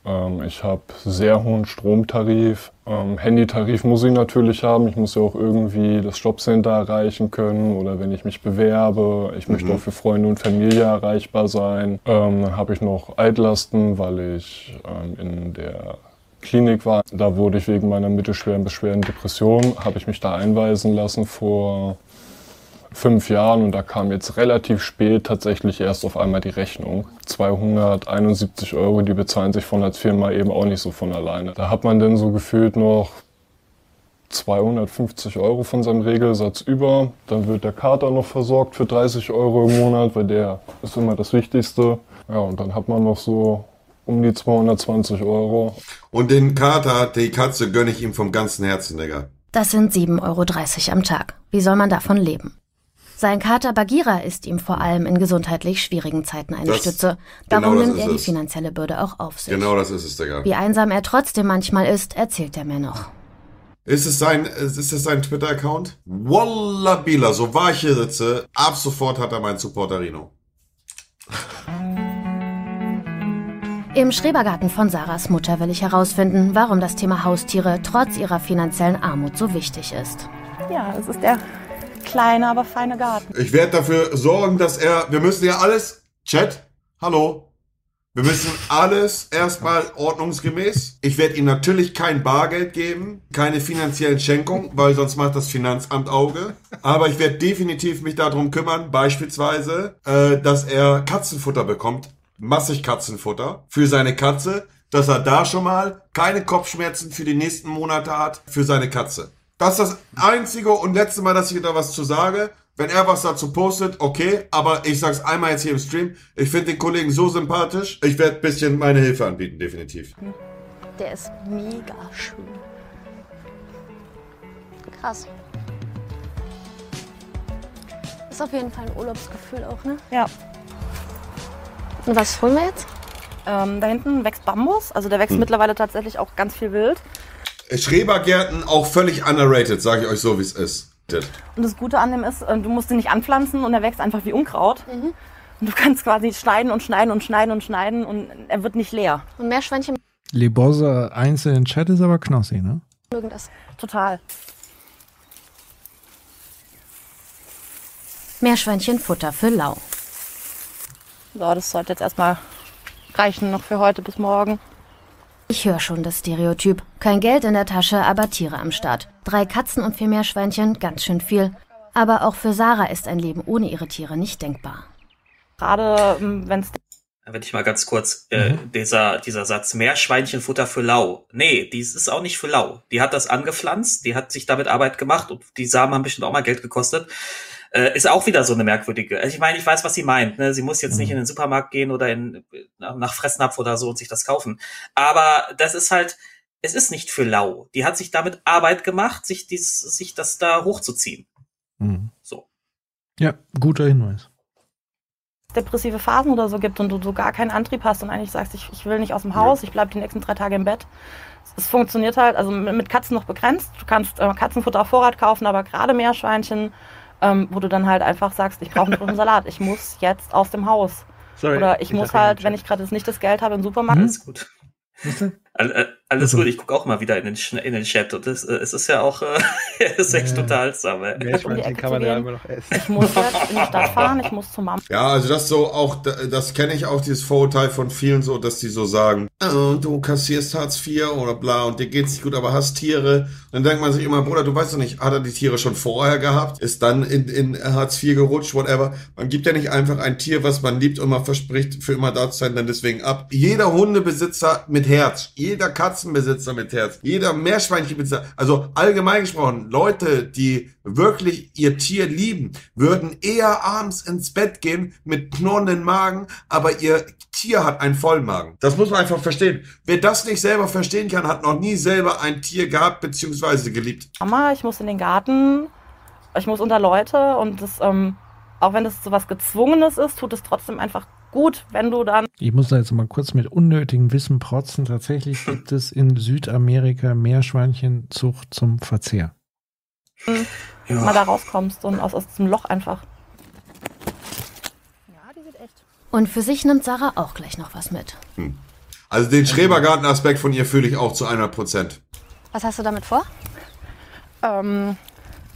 Ähm, ich habe sehr hohen Stromtarif. Ähm, Handytarif muss ich natürlich haben. Ich muss ja auch irgendwie das Jobcenter erreichen können oder wenn ich mich bewerbe. Ich mhm. möchte auch für Freunde und Familie erreichbar sein. Ähm, dann habe ich noch Altlasten, weil ich in der Klinik war. Da wurde ich wegen meiner mittelschweren bis Depression, habe ich mich da einweisen lassen vor fünf Jahren und da kam jetzt relativ spät tatsächlich erst auf einmal die Rechnung. 271 Euro, die bezahlen sich von als Firma eben auch nicht so von alleine. Da hat man dann so gefühlt noch 250 Euro von seinem Regelsatz über. Dann wird der Kater noch versorgt für 30 Euro im Monat, weil der ist immer das Wichtigste. Ja, und dann hat man noch so um die 220 Euro. Und den Kater, die Katze, gönne ich ihm vom ganzen Herzen, Digga. Das sind 7,30 Euro am Tag. Wie soll man davon leben? Sein Kater Bagheera ist ihm vor allem in gesundheitlich schwierigen Zeiten eine Das- Stütze. Darum genau nimmt er die es. finanzielle Bürde auch auf sich. Genau das ist es, Digga. Wie einsam er trotzdem manchmal ist, erzählt er mir noch. Ist es sein, ist es sein Twitter-Account? Walla Bila, so wahr ich hier sitze, ab sofort hat er meinen Supporterino. Im Schrebergarten von Sarahs Mutter will ich herausfinden, warum das Thema Haustiere trotz ihrer finanziellen Armut so wichtig ist. Ja, es ist der kleine, aber feine Garten. Ich werde dafür sorgen, dass er, wir müssen ja alles, Chat, hallo, wir müssen alles erstmal ordnungsgemäß. Ich werde ihm natürlich kein Bargeld geben, keine finanziellen Schenkungen, weil sonst macht das Finanzamt Auge. Aber ich werde definitiv mich darum kümmern, beispielsweise, äh, dass er Katzenfutter bekommt, massig Katzenfutter für seine Katze, dass er da schon mal keine Kopfschmerzen für die nächsten Monate hat für seine Katze. Das ist das einzige und letzte Mal, dass ich da was zu sage. Wenn er was dazu postet, okay, aber ich sag's einmal jetzt hier im Stream. Ich finde den Kollegen so sympathisch. Ich werde ein bisschen meine Hilfe anbieten, definitiv. Der ist mega schön. Krass. Ist auf jeden Fall ein Urlaubsgefühl auch, ne? Ja. Und was holen wir jetzt? Ähm, da hinten wächst Bambus. Also der wächst Hm. mittlerweile tatsächlich auch ganz viel wild. Schrebergärten auch völlig underrated, sage ich euch so, wie es ist. Und das Gute an dem ist, äh, du musst ihn nicht anpflanzen und er wächst einfach wie Unkraut. Und du kannst quasi schneiden und schneiden und schneiden und schneiden und er wird nicht leer. Und Meerschweinchen Lebosa einzeln in Chat ist aber Knossi, ne? mögen das. Total. Meerschweinchenfutter für Lau. So, das sollte jetzt erstmal reichen noch für heute bis morgen. Ich höre schon das Stereotyp. Kein Geld in der Tasche, aber Tiere am Start. Drei Katzen und vier Meerschweinchen, ganz schön viel. Aber auch für Sarah ist ein Leben ohne ihre Tiere nicht denkbar. Gerade wenn es Wenn ich mal ganz kurz, äh, dieser, dieser Satz, Meerschweinchenfutter für Lau. Nee, dies ist auch nicht für Lau. Die hat das angepflanzt, die hat sich damit Arbeit gemacht und die Samen haben bestimmt auch mal Geld gekostet. Äh, ist auch wieder so eine merkwürdige. Also ich meine, ich weiß, was sie meint. Ne? Sie muss jetzt nicht in den Supermarkt gehen oder in, nach Fressnapf oder so und sich das kaufen. Aber das ist halt, es ist nicht für Lau. Die hat sich damit Arbeit gemacht, sich, dies, sich das da hochzuziehen. Mhm. So. Ja, guter Hinweis. depressive Phasen oder so gibt und du so gar keinen Antrieb hast und eigentlich sagst, ich, ich will nicht aus dem Haus, ich bleibe die nächsten drei Tage im Bett. Es funktioniert halt, also mit mit Katzen noch begrenzt. Du kannst äh, Katzenfutter auf Vorrat kaufen, aber gerade Meerschweinchen, ähm, wo du dann halt einfach sagst, ich brauche einen Salat, ich muss jetzt aus dem Haus. Sorry, Oder ich, ich muss halt, wenn ich gerade jetzt nicht das Geld habe, im Supermarkt. Alles gut. All, äh, alles gut, ich gucke auch mal wieder in den, Sch- in den Chat und es, äh, es ist ja auch äh, es ist echt unterhaltsam. ey. Meerschweinchen kann man ja immer noch essen. Ich muss jetzt in die Stadt fahren, ich muss zur Mama. Ja, also das so auch, das kenne ich auch, dieses Vorurteil von vielen so, dass die so sagen, oh, du kassierst Hartz IV oder bla und dir geht's nicht gut, aber hast Tiere. Und dann denkt man sich immer, Bruder, du weißt doch nicht, hat er die Tiere schon vorher gehabt, ist dann in, in Hartz IV gerutscht, whatever. Man gibt ja nicht einfach ein Tier, was man liebt und man verspricht, für immer da zu sein, dann deswegen ab. Jeder Hundebesitzer mit Herz, jeder Katzenbesitzer mit Herz, jeder Meerschweinchenbesitzer, also allgemein gesprochen, Leute, die wirklich ihr Tier lieben, würden eher abends ins Bett gehen mit knurrenden Magen, aber ihr Tier hat einen Vollmagen. Das muss man einfach verstehen. Wer das nicht selber verstehen kann, hat noch nie selber ein Tier gehabt bzw. geliebt. Mama, ich muss in den Garten, ich muss unter Leute und das, ähm, auch wenn das so was Gezwungenes ist, tut es trotzdem einfach gut, wenn du dann Ich muss da jetzt mal kurz mit unnötigem Wissen protzen. Tatsächlich gibt es in Südamerika Meerschweinchenzucht zum Verzehr. mal da rauskommst und aus, aus diesem Loch einfach. Und für sich nimmt Sarah auch gleich noch was mit. Also den Schrebergarten-Aspekt von ihr fühle ich auch zu 100 Prozent. Was hast du damit vor? Ähm,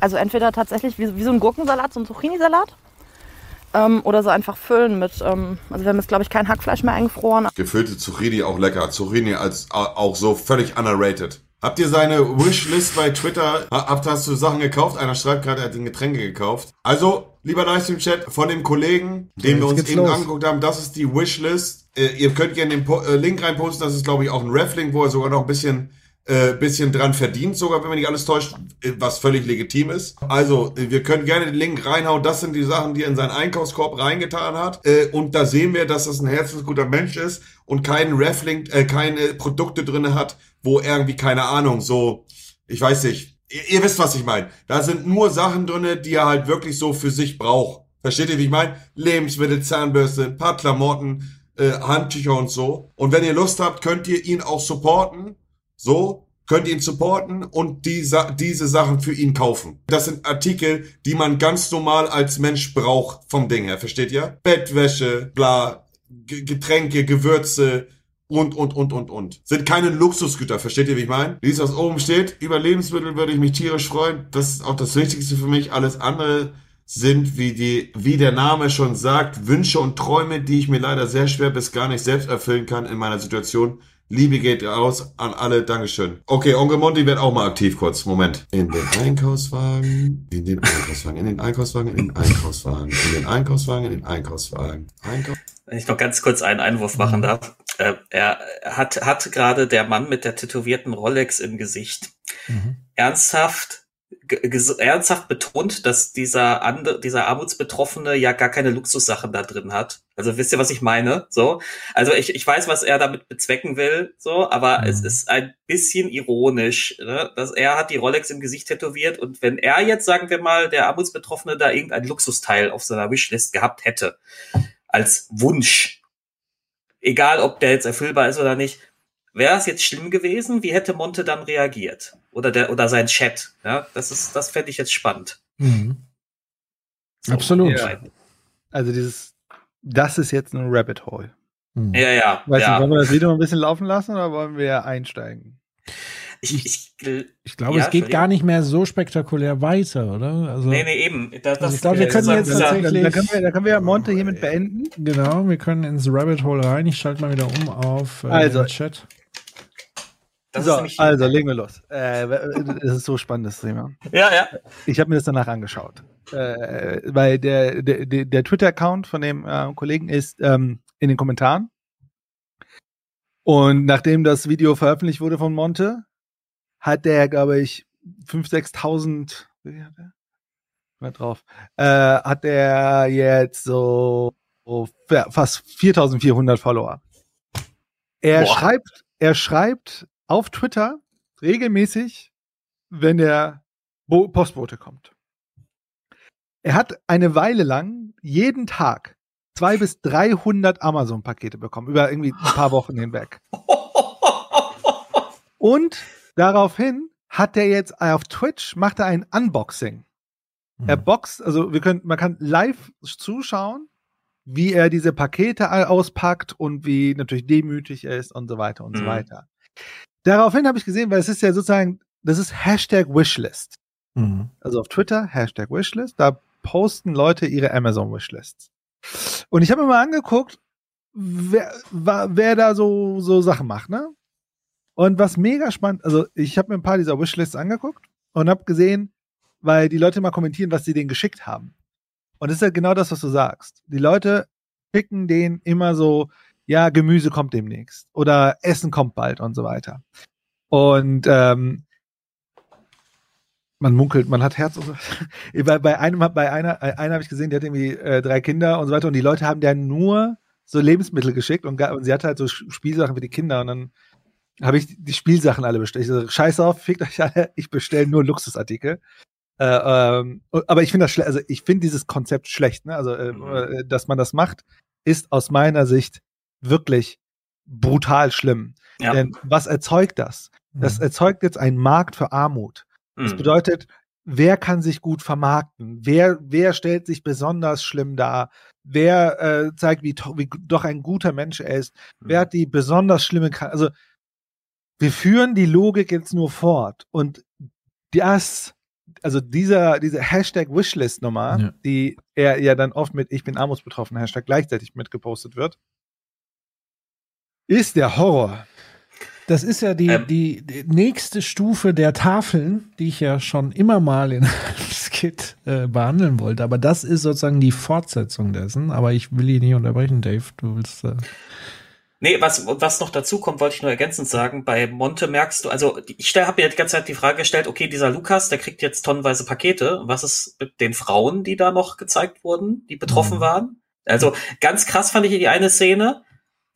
also entweder tatsächlich wie, wie so ein Gurkensalat, so ein Zucchini-Salat. Ähm, oder so einfach füllen mit, ähm, also wir haben jetzt glaube ich kein Hackfleisch mehr eingefroren. Gefüllte Zucchini auch lecker. Zucchini als au- auch so völlig underrated. Habt ihr seine Wishlist bei Twitter? Ha- Habt hast du Sachen gekauft? Einer schreibt gerade, er hat den Getränke gekauft. Also, lieber Livestream-Chat, von dem Kollegen, den jetzt wir uns eben los. angeguckt haben, das ist die Wishlist. Äh, ihr könnt gerne den po äh, Link reinposten. Das ist, glaube ich, auch ein Ref-Link, wo er sogar noch ein bisschen äh, bisschen dran verdient, sogar wenn man nicht alles täuscht, äh, was völlig legitim ist. Also, äh, wir können gerne den Link reinhauen. Das sind die Sachen, die er in seinen Einkaufskorb reingetan hat. Äh, und da sehen wir, dass das ein herzensguter Mensch ist und keinen Reflink, äh, keine Produkte drinne hat, wo irgendwie, keine Ahnung, so, ich weiß nicht, ihr, ihr wisst, was ich meine. Da sind nur Sachen drinne, die er halt wirklich so für sich braucht. Versteht ihr, wie ich meine? Lebensmittel, Zahnbürste, paar Klamotten, äh, Handtücher und so. Und wenn ihr Lust habt, könnt ihr ihn auch supporten. So, könnt ihr ihn supporten und die, diese Sachen für ihn kaufen. Das sind Artikel, die man ganz normal als Mensch braucht vom Ding her, versteht ihr? Bettwäsche, bla, Getränke, Gewürze und, und, und, und, und. Sind keine Luxusgüter, versteht ihr, wie ich meine? Dies, was oben steht, über Lebensmittel würde ich mich tierisch freuen. Das ist auch das Wichtigste für mich. Alles andere sind, wie die, wie der Name schon sagt, Wünsche und Träume, die ich mir leider sehr schwer bis gar nicht selbst erfüllen kann in meiner Situation. Liebe geht raus an alle, Dankeschön. Okay, Onkel Monty wird auch mal aktiv kurz. Moment. In den Einkaufswagen, in den Einkaufswagen, in den Einkaufswagen, in den Einkaufswagen, in den Einkaufswagen, in den Einkaufswagen. Einkauf Wenn ich noch ganz kurz einen Einwurf machen darf. Äh, er hat, hat gerade der Mann mit der tätowierten Rolex im Gesicht ernsthaft ge- ges- ernsthaft betont, dass dieser andere, dieser Armutsbetroffene ja gar keine Luxussachen da drin hat. Also wisst ihr, was ich meine? So, also ich, ich weiß, was er damit bezwecken will, so, aber es ist ein bisschen ironisch, ne? dass er hat die Rolex im Gesicht tätowiert und wenn er jetzt, sagen wir mal, der Armutsbetroffene da irgendein Luxusteil auf seiner Wishlist gehabt hätte, als Wunsch, egal ob der jetzt erfüllbar ist oder nicht, wäre es jetzt schlimm gewesen? Wie hätte Monte dann reagiert? Oder der, oder sein Chat? Ja, das ist, das fände ich jetzt spannend. Mhm. Absolut. Ja. Also dieses, das ist jetzt ein Rabbit Hole. Mhm. Ja, ja, Weiß ja. nicht, wollen wir das Video ein bisschen laufen lassen oder wollen wir einsteigen? Ich, ich, Ich glaube, es geht gar nicht mehr so spektakulär weiter, oder? Also, Nee, nee, eben. Das, Also ich glaube, wir können jetzt tatsächlich. Da können wir, da können wir ja Monte hiermit beenden. Genau, wir können ins Rabbit Hole rein. Ich schalte mal wieder um auf äh, Also, den Chat. Das so, also legen wir los. Äh, das ist so spannendes Thema. Ja, ja. Ich habe mir das danach angeschaut. Äh, weil der, der, der, Twitter-Account von dem äh, Kollegen ist ähm, in den Kommentaren. Und nachdem das Video veröffentlicht wurde von Monte, hat der, glaube ich, 5.000, 6.000, wie hat der? Mal drauf, äh, hat der jetzt so, fa- fast 4.400 Follower. Er Boah. schreibt, er schreibt auf Twitter regelmäßig, wenn der Bo Postbote kommt. Er hat eine Weile lang jeden Tag zwei bis 300 Amazon-Pakete bekommen, über irgendwie ein paar Wochen hinweg. Und daraufhin hat er jetzt auf Twitch, macht er ein Unboxing. Er boxt, also wir können, man kann live zuschauen, wie er diese Pakete auspackt und wie natürlich demütig er ist und so weiter und so Mhm. weiter. Daraufhin habe ich gesehen, weil es ist ja sozusagen, das ist Hashtag Wishlist. Mhm. Also auf Twitter, Hashtag Wishlist, da posten Leute ihre Amazon Wishlists. Und ich habe mir mal angeguckt, wer, wer da so, so Sachen macht, ne? Und was mega spannend, also ich habe mir ein paar dieser Wishlists angeguckt und habe gesehen, weil die Leute mal kommentieren, was sie denen geschickt haben. Und das ist ja genau das, was du sagst. Die Leute schicken denen immer so, ja, Gemüse kommt demnächst oder Essen kommt bald und so weiter. Und ähm, man munkelt, man hat Herz und so. bei, bei einem, bei einer, äh, einer habe ich gesehen, die hat irgendwie äh, drei Kinder und so weiter und die Leute haben der nur so Lebensmittel geschickt und, und sie hatte halt so Spielsachen für die Kinder und dann habe ich die Spielsachen alle bestellt. Ich so, scheiß auf, fickt euch alle, ich bestelle nur Luxusartikel. Äh, ähm, aber ich finde das schlecht, also ich finde dieses Konzept schlecht, ne? Also, äh, äh, dass man das macht, ist aus meiner Sicht wirklich brutal schlimm. Ja. Denn was erzeugt das? Das erzeugt jetzt einen Markt für Armut. Das Mhm. bedeutet, wer kann sich gut vermarkten? Wer, wer stellt sich besonders schlimm dar? Wer äh, zeigt, wie, wie doch ein guter Mensch er ist? Wer hat die besonders schlimme Krank Also, wir führen die Logik jetzt nur fort. Und das, also dieser, diese Hashtag Wishlist-Nummer, Ja. die er ja dann oft mit Ich bin armutsbetroffen Hashtag gleichzeitig mitgepostet wird, ist der Horror. Das ist ja die, Ähm. die, die nächste Stufe der Tafeln, die ich ja schon immer mal in einem Skit äh, behandeln wollte. Aber das ist sozusagen die Fortsetzung dessen. Aber ich will ihn nicht unterbrechen, Dave. Du willst. Äh, Nee, was, was noch dazu kommt, wollte ich nur ergänzend sagen. Bei Monte merkst du, also ich habe mir die ganze Zeit die Frage gestellt, okay, dieser Lukas, der kriegt jetzt tonnenweise Pakete. Was ist mit den Frauen, die da noch gezeigt wurden, die betroffen Mhm. waren? Also ganz krass fand ich die eine Szene,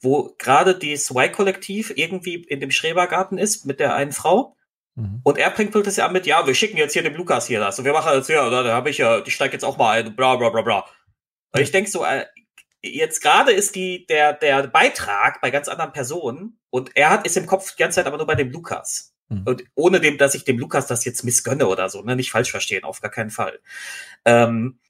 wo gerade das Y-Kollektiv irgendwie in dem Schrebergarten ist mit der einen Frau Und er bringt plötzlich an mit, ja, wir schicken jetzt hier dem Lukas hier das. Und wir machen jetzt, ja, da habe ich ja, ich steige jetzt auch mal ein, bla bla bla bla. Und ich denke so, äh, jetzt gerade ist die, der, der Beitrag bei ganz anderen Personen und er hat, ist im Kopf die ganze Zeit aber nur bei dem Lukas. Mhm. Und ohne dem, dass ich dem Lukas das jetzt missgönne oder so, ne, nicht falsch verstehen, auf gar keinen Fall. Ähm,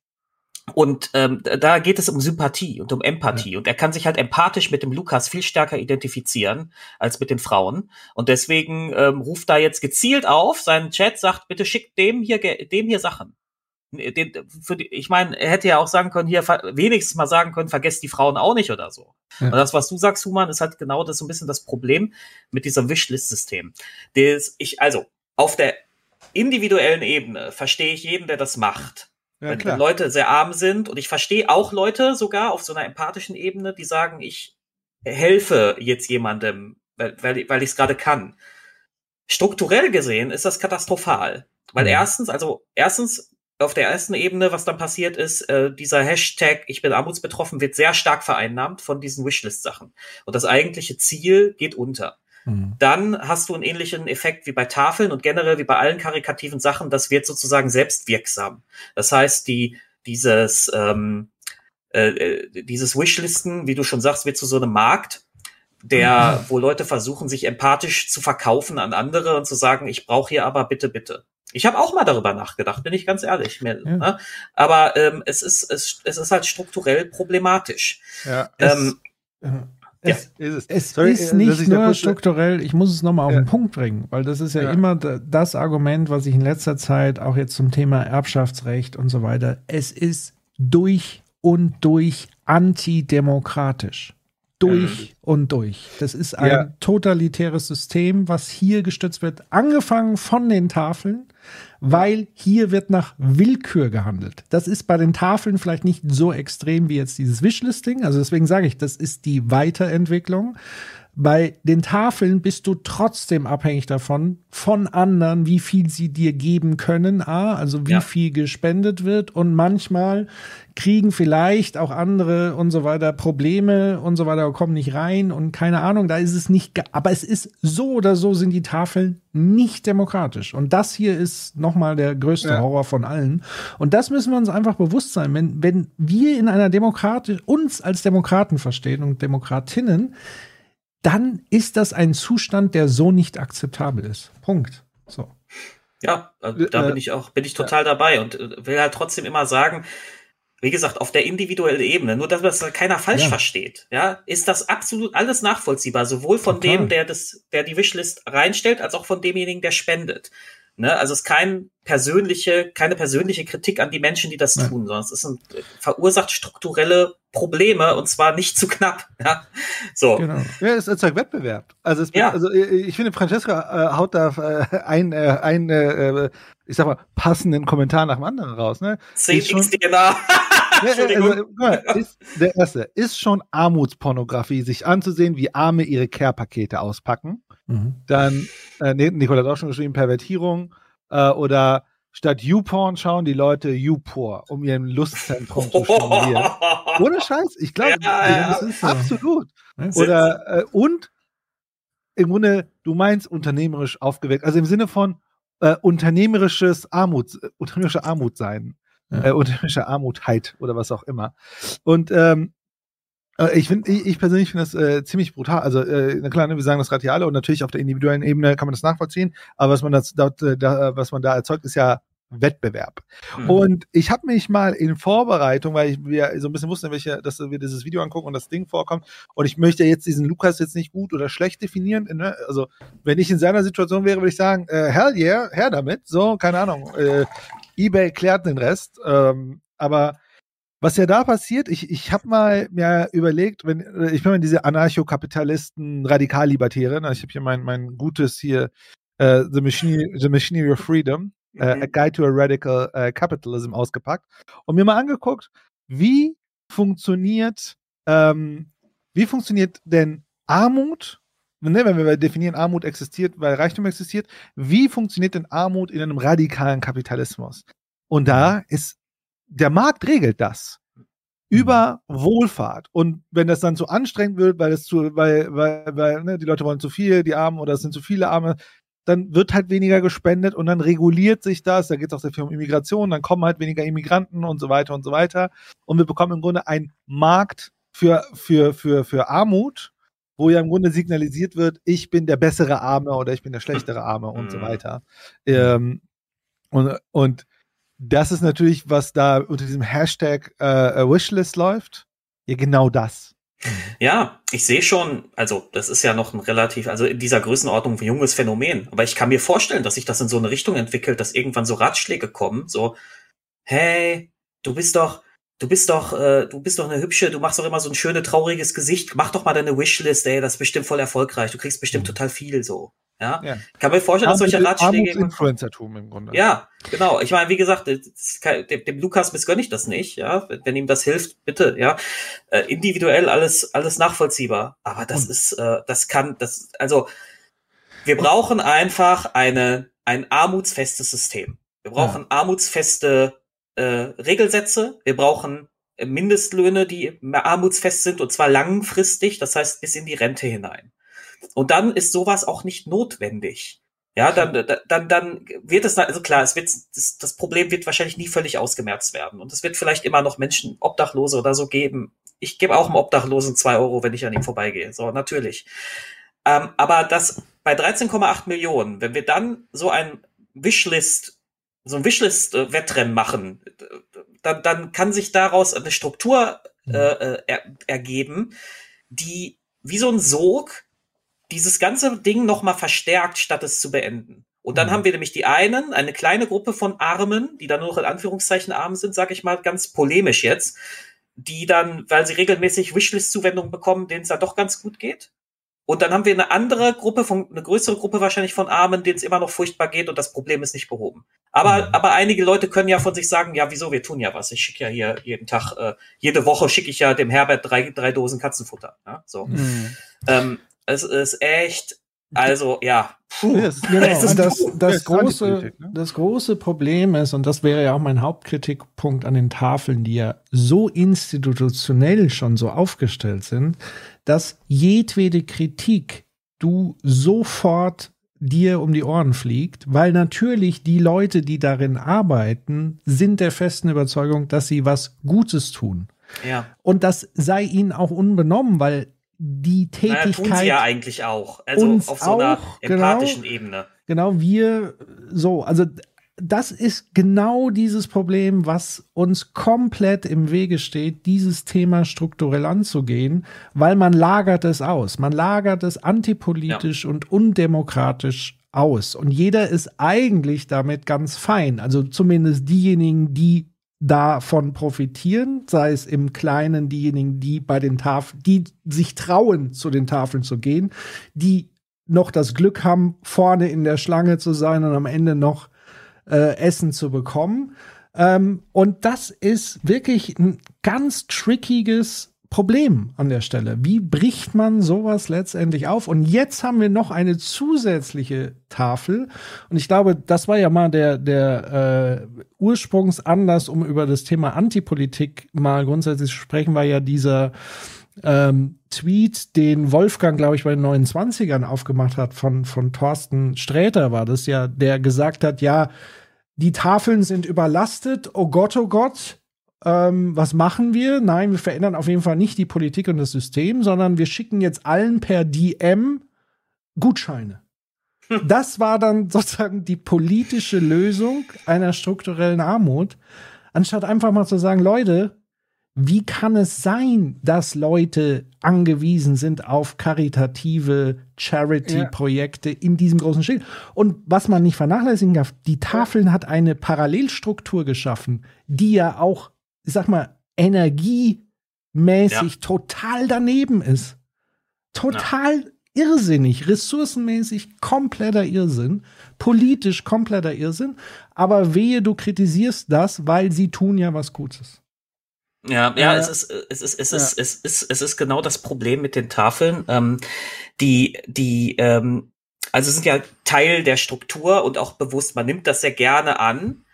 und ähm, da geht es um Sympathie und um Empathie. Und er kann sich halt empathisch mit dem Lukas viel stärker identifizieren als mit den Frauen. Und deswegen ähm, ruft da jetzt gezielt auf, seinen Chat sagt, bitte schickt dem hier, dem hier Sachen. Den, für die, ich meine, er hätte ja auch sagen können, hier wenigstens mal sagen können, vergesst die Frauen auch nicht oder so. Ja. Und das, was du sagst, Human, ist halt genau das so ein bisschen das Problem mit diesem Wishlist-System. Das ich, also, auf der individuellen Ebene verstehe ich jeden, der das macht. Ja, wenn, wenn Leute sehr arm sind und ich verstehe auch Leute sogar auf so einer empathischen Ebene, die sagen, ich helfe jetzt jemandem, weil, weil, weil ich es gerade kann. Strukturell gesehen ist das katastrophal. Weil Mhm. erstens, also erstens auf der ersten Ebene, was dann passiert ist, äh, dieser Hashtag Ich bin armutsbetroffen wird sehr stark vereinnahmt von diesen Wishlist-Sachen. Und das eigentliche Ziel geht unter. Mhm. Dann hast du einen ähnlichen Effekt wie bei Tafeln und generell wie bei allen karikativen Sachen, das wird sozusagen selbstwirksam. Das heißt, die, dieses, ähm, äh, äh, dieses Wishlisten, wie du schon sagst, wird zu so einem Markt, der, wo Leute versuchen, sich empathisch zu verkaufen an andere und zu sagen, ich brauche hier aber bitte, bitte. Ich habe auch mal darüber nachgedacht, bin ich ganz ehrlich. Mir, Ja. ne? Aber ähm, es, ist, es, es ist halt strukturell problematisch. Ja, Ähm, Es, ist es. es Sorry, äh, ist dass nicht nur strukturell, ich muss es nochmal auf Ja. den Punkt bringen, weil das ist ja, Ja. immer da- das Argument, was ich in letzter Zeit auch jetzt zum Thema Erbschaftsrecht und so weiter, es ist durch und durch antidemokratisch. Durch und durch. Das ist ein Ja. totalitäres System, was hier gestützt wird, angefangen von den Tafeln, weil hier wird nach Willkür gehandelt. Das ist bei den Tafeln vielleicht nicht so extrem wie jetzt dieses Wishlisting. Also deswegen sage ich, das ist die Weiterentwicklung. Bei den Tafeln bist du trotzdem abhängig davon, von anderen, wie viel sie dir geben können, A, also wie Ja. viel gespendet wird und manchmal kriegen vielleicht auch andere und so weiter Probleme und so weiter, kommen nicht rein und keine Ahnung, da ist es nicht, aber es ist so oder so sind die Tafeln nicht demokratisch und das hier ist nochmal der größte Ja. Horror von allen und das müssen wir uns einfach bewusst sein, wenn, wenn wir in einer Demokratie, uns als Demokraten verstehen und Demokratinnen, dann ist das ein Zustand, der so nicht akzeptabel ist. Punkt. So. Ja, da Äh, bin ich auch, bin ich total dabei und äh, will halt trotzdem immer sagen, wie gesagt, auf der individuellen Ebene, nur dass das keiner falsch Ja. versteht, ja, ist das absolut alles nachvollziehbar, sowohl von Total. dem, der das, der die Wishlist reinstellt, als auch von demjenigen, der spendet. Ne? Also es ist kein persönliche, keine persönliche Kritik an die Menschen, die das Nein. tun, sondern es ist ein, verursacht strukturelle Probleme und zwar nicht zu knapp. Ja? So. Genau. Ja, es erzeugt Wettbewerb. Also, es, Ja. also äh, ich finde, Francesca äh, haut da äh, ein, äh, ein äh, ich sag mal, passenden Kommentar nach dem anderen raus. Ne? Ist schon- 10x DNA. Entschuldigung. also, ist, der erste ist schon Armutspornografie, sich anzusehen, wie Arme ihre Care-Pakete auspacken. Mhm. Dann, äh, nee, Nicole hat auch schon geschrieben, Pervertierung. Äh, oder statt YouPorn schauen die Leute YouPor, um ihren Lustzentrum zu stimulieren. Ohne Scheiß, ich glaube, Ja, ja, das ist absolut. Das Oder äh, und im Grunde, du meinst unternehmerisch aufgeweckt, also im Sinne von äh, unternehmerisches Armut, äh, unternehmerische Armut sein, Ja. äh, unternehmerische Armutheit oder was auch immer. Und ähm, äh, ich finde, ich, ich persönlich finde das äh, ziemlich brutal. Also, äh, na klar, ne, wir sagen das Radiale und natürlich auf der individuellen Ebene kann man das nachvollziehen, aber was man das, dort, äh, da, was man da erzeugt, ist ja Wettbewerb. Mhm. Und ich habe mich mal in Vorbereitung, weil ich, wir so ein bisschen wussten, welche, dass wir dieses Video angucken und das Ding vorkommt. Und ich möchte jetzt diesen Lukas jetzt nicht gut oder schlecht definieren. Ne? Also, wenn ich in seiner Situation wäre, würde ich sagen, äh, hell yeah, her damit. So, keine Ahnung. Äh, eBay klärt den Rest. Ähm, aber was ja da passiert, ich, ich habe mal mir überlegt, wenn äh, ich bin mal diese Anarchokapitalisten, Radikallibertäre, ne? ich habe hier mein, mein gutes hier, äh, The, Machinery, The Machinery of Freedom, äh, Mhm. A Guide to a Radical äh, Capitalism ausgepackt und mir mal angeguckt, wie funktioniert, ähm, wie funktioniert denn Armut, ne, wenn wir definieren, Armut existiert, weil Reichtum existiert, wie funktioniert denn Armut in einem radikalen Kapitalismus? Und da ist, der Markt regelt das über Wohlfahrt. Und wenn das dann zu anstrengend wird, weil es zu, weil, weil, weil ne, die Leute wollen zu viel, die Armen oder es sind zu viele Arme, dann wird halt weniger gespendet und dann reguliert sich das. Da geht es auch sehr viel um Immigration, dann kommen halt weniger Immigranten und so weiter und so weiter. Und wir bekommen im Grunde einen Markt für, für, für, für Armut, wo ja im Grunde signalisiert wird, ich bin der bessere Arme oder ich bin der schlechtere Arme und so weiter. Ähm, und, und das ist natürlich, was da unter diesem Hashtag äh, Wishlist läuft. Ja, genau das. Ja, ich sehe schon, also das ist ja noch ein relativ, also in dieser Größenordnung ein junges Phänomen. Aber ich kann mir vorstellen, dass sich das in so eine Richtung entwickelt, dass irgendwann so Ratschläge kommen, so, hey, du bist doch, du bist doch, äh, du bist doch eine hübsche, du machst doch immer so ein schönes, trauriges Gesicht, mach doch mal deine Wishlist, ey, das ist bestimmt voll erfolgreich, du kriegst bestimmt total viel so. Ja, Ja. ich kann mir vorstellen, dass solche Ratschläge. Influencertum im Grunde. Ja, genau. Ich meine, wie gesagt, kein- dem, dem Lukas missgönne ich das nicht, ja. Wenn, ihm das hilft, bitte, ja. Äh, individuell alles, alles nachvollziehbar. Aber das ist, äh, das kann, das, also, wir brauchen einfach eine, ein armutsfestes System. Wir brauchen armutsfeste äh, Regelsätze. Wir brauchen äh, Mindestlöhne, die armutsfest sind und zwar langfristig, das heißt bis in die Rente hinein. Und dann ist sowas auch nicht notwendig. Ja, dann, dann, dann wird es, also klar, es wird, das, das Problem wird wahrscheinlich nie völlig ausgemerzt werden. Und es wird vielleicht immer noch Menschen, Obdachlose oder so geben. Ich gebe auch einem Obdachlosen zwei Euro, wenn ich an ihm vorbeigehe. So, natürlich. Ähm, aber das bei 13,8 Millionen, wenn wir dann so ein Wishlist, so ein Wishlist-Wettrennen machen, dann, dann kann sich daraus eine Struktur äh, äh, er, ergeben, die wie so ein Sog dieses ganze Ding nochmal verstärkt, statt es zu beenden. Und dann haben wir nämlich die einen, eine kleine Gruppe von Armen, die dann nur noch in Anführungszeichen arm sind, sage ich mal ganz polemisch jetzt, die dann, weil sie regelmäßig Wishlist-Zuwendungen bekommen, denen es dann doch ganz gut geht. Und dann haben wir eine andere Gruppe, von, eine größere Gruppe wahrscheinlich von Armen, denen es immer noch furchtbar geht und das Problem ist nicht behoben. Aber, aber einige Leute können ja von sich sagen, ja, wieso, wir tun ja was. Ich schicke ja hier jeden Tag, äh, jede Woche schicke ich ja dem Herbert drei, drei Dosen Katzenfutter. Ja, so. Mhm. Ähm, es ist echt, also ja, puh. Genau, das, das, große, ne? das große Problem ist, und das wäre ja auch mein Hauptkritikpunkt an den Tafeln, die ja so institutionell schon so aufgestellt sind, dass jedwede Kritik du sofort dir um die Ohren fliegt, weil natürlich die Leute, die darin arbeiten, sind der festen Überzeugung, dass sie was Gutes tun. Ja. Und das sei ihnen auch unbenommen, weil die Tätigkeit tun sie ja eigentlich auch. Also auf so einer auch, genau. empathischen Ebene. Genau, wir so, also das ist genau dieses Problem, was uns komplett im Wege steht, dieses Thema strukturell anzugehen, weil man lagert es aus. Man lagert es antipolitisch und undemokratisch aus. Und jeder ist eigentlich damit ganz fein. Also zumindest diejenigen, die davon profitieren, sei es im Kleinen diejenigen, die bei den Tafeln, die sich trauen, zu den Tafeln zu gehen, die noch das Glück haben, vorne in der Schlange zu sein und am Ende noch äh, Essen zu bekommen. Ähm, und das ist wirklich ein ganz trickiges Problem an der Stelle. Wie bricht man sowas letztendlich auf? Und jetzt haben wir noch eine zusätzliche Tafel. Und ich glaube, das war ja mal der, der äh, Ursprungsanlass, um über das Thema Antipolitik mal grundsätzlich zu sprechen, war ja dieser ähm, Tweet, den Wolfgang, glaube ich, bei den 29ern aufgemacht hat, von, von Thorsten Sträter war das ja, der gesagt hat, ja, die Tafeln sind überlastet, oh Gott, oh Gott, ähm, was machen wir? Nein, wir verändern auf jeden Fall nicht die Politik und das System, sondern wir schicken jetzt allen per DM Gutscheine. Das war dann sozusagen die politische Lösung einer strukturellen Armut, anstatt einfach mal zu sagen, Leute, wie kann es sein, dass Leute angewiesen sind auf karitative Charity-Projekte in diesem großen Schild? Und was man nicht vernachlässigen darf, die Tafeln hat eine Parallelstruktur geschaffen, die ja auch, ich sag mal, energiemäßig total daneben ist. Total irrsinnig, ressourcenmäßig kompletter Irrsinn, politisch kompletter Irrsinn, aber wehe, du kritisierst das, weil sie tun ja was Gutes. Ja, ja, Äh, es ist, es ist, es ist, es ist, es ist genau das Problem mit den Tafeln. Ähm, die, die, ähm, also sind ja Teil der Struktur und auch bewusst, man nimmt das sehr gerne an,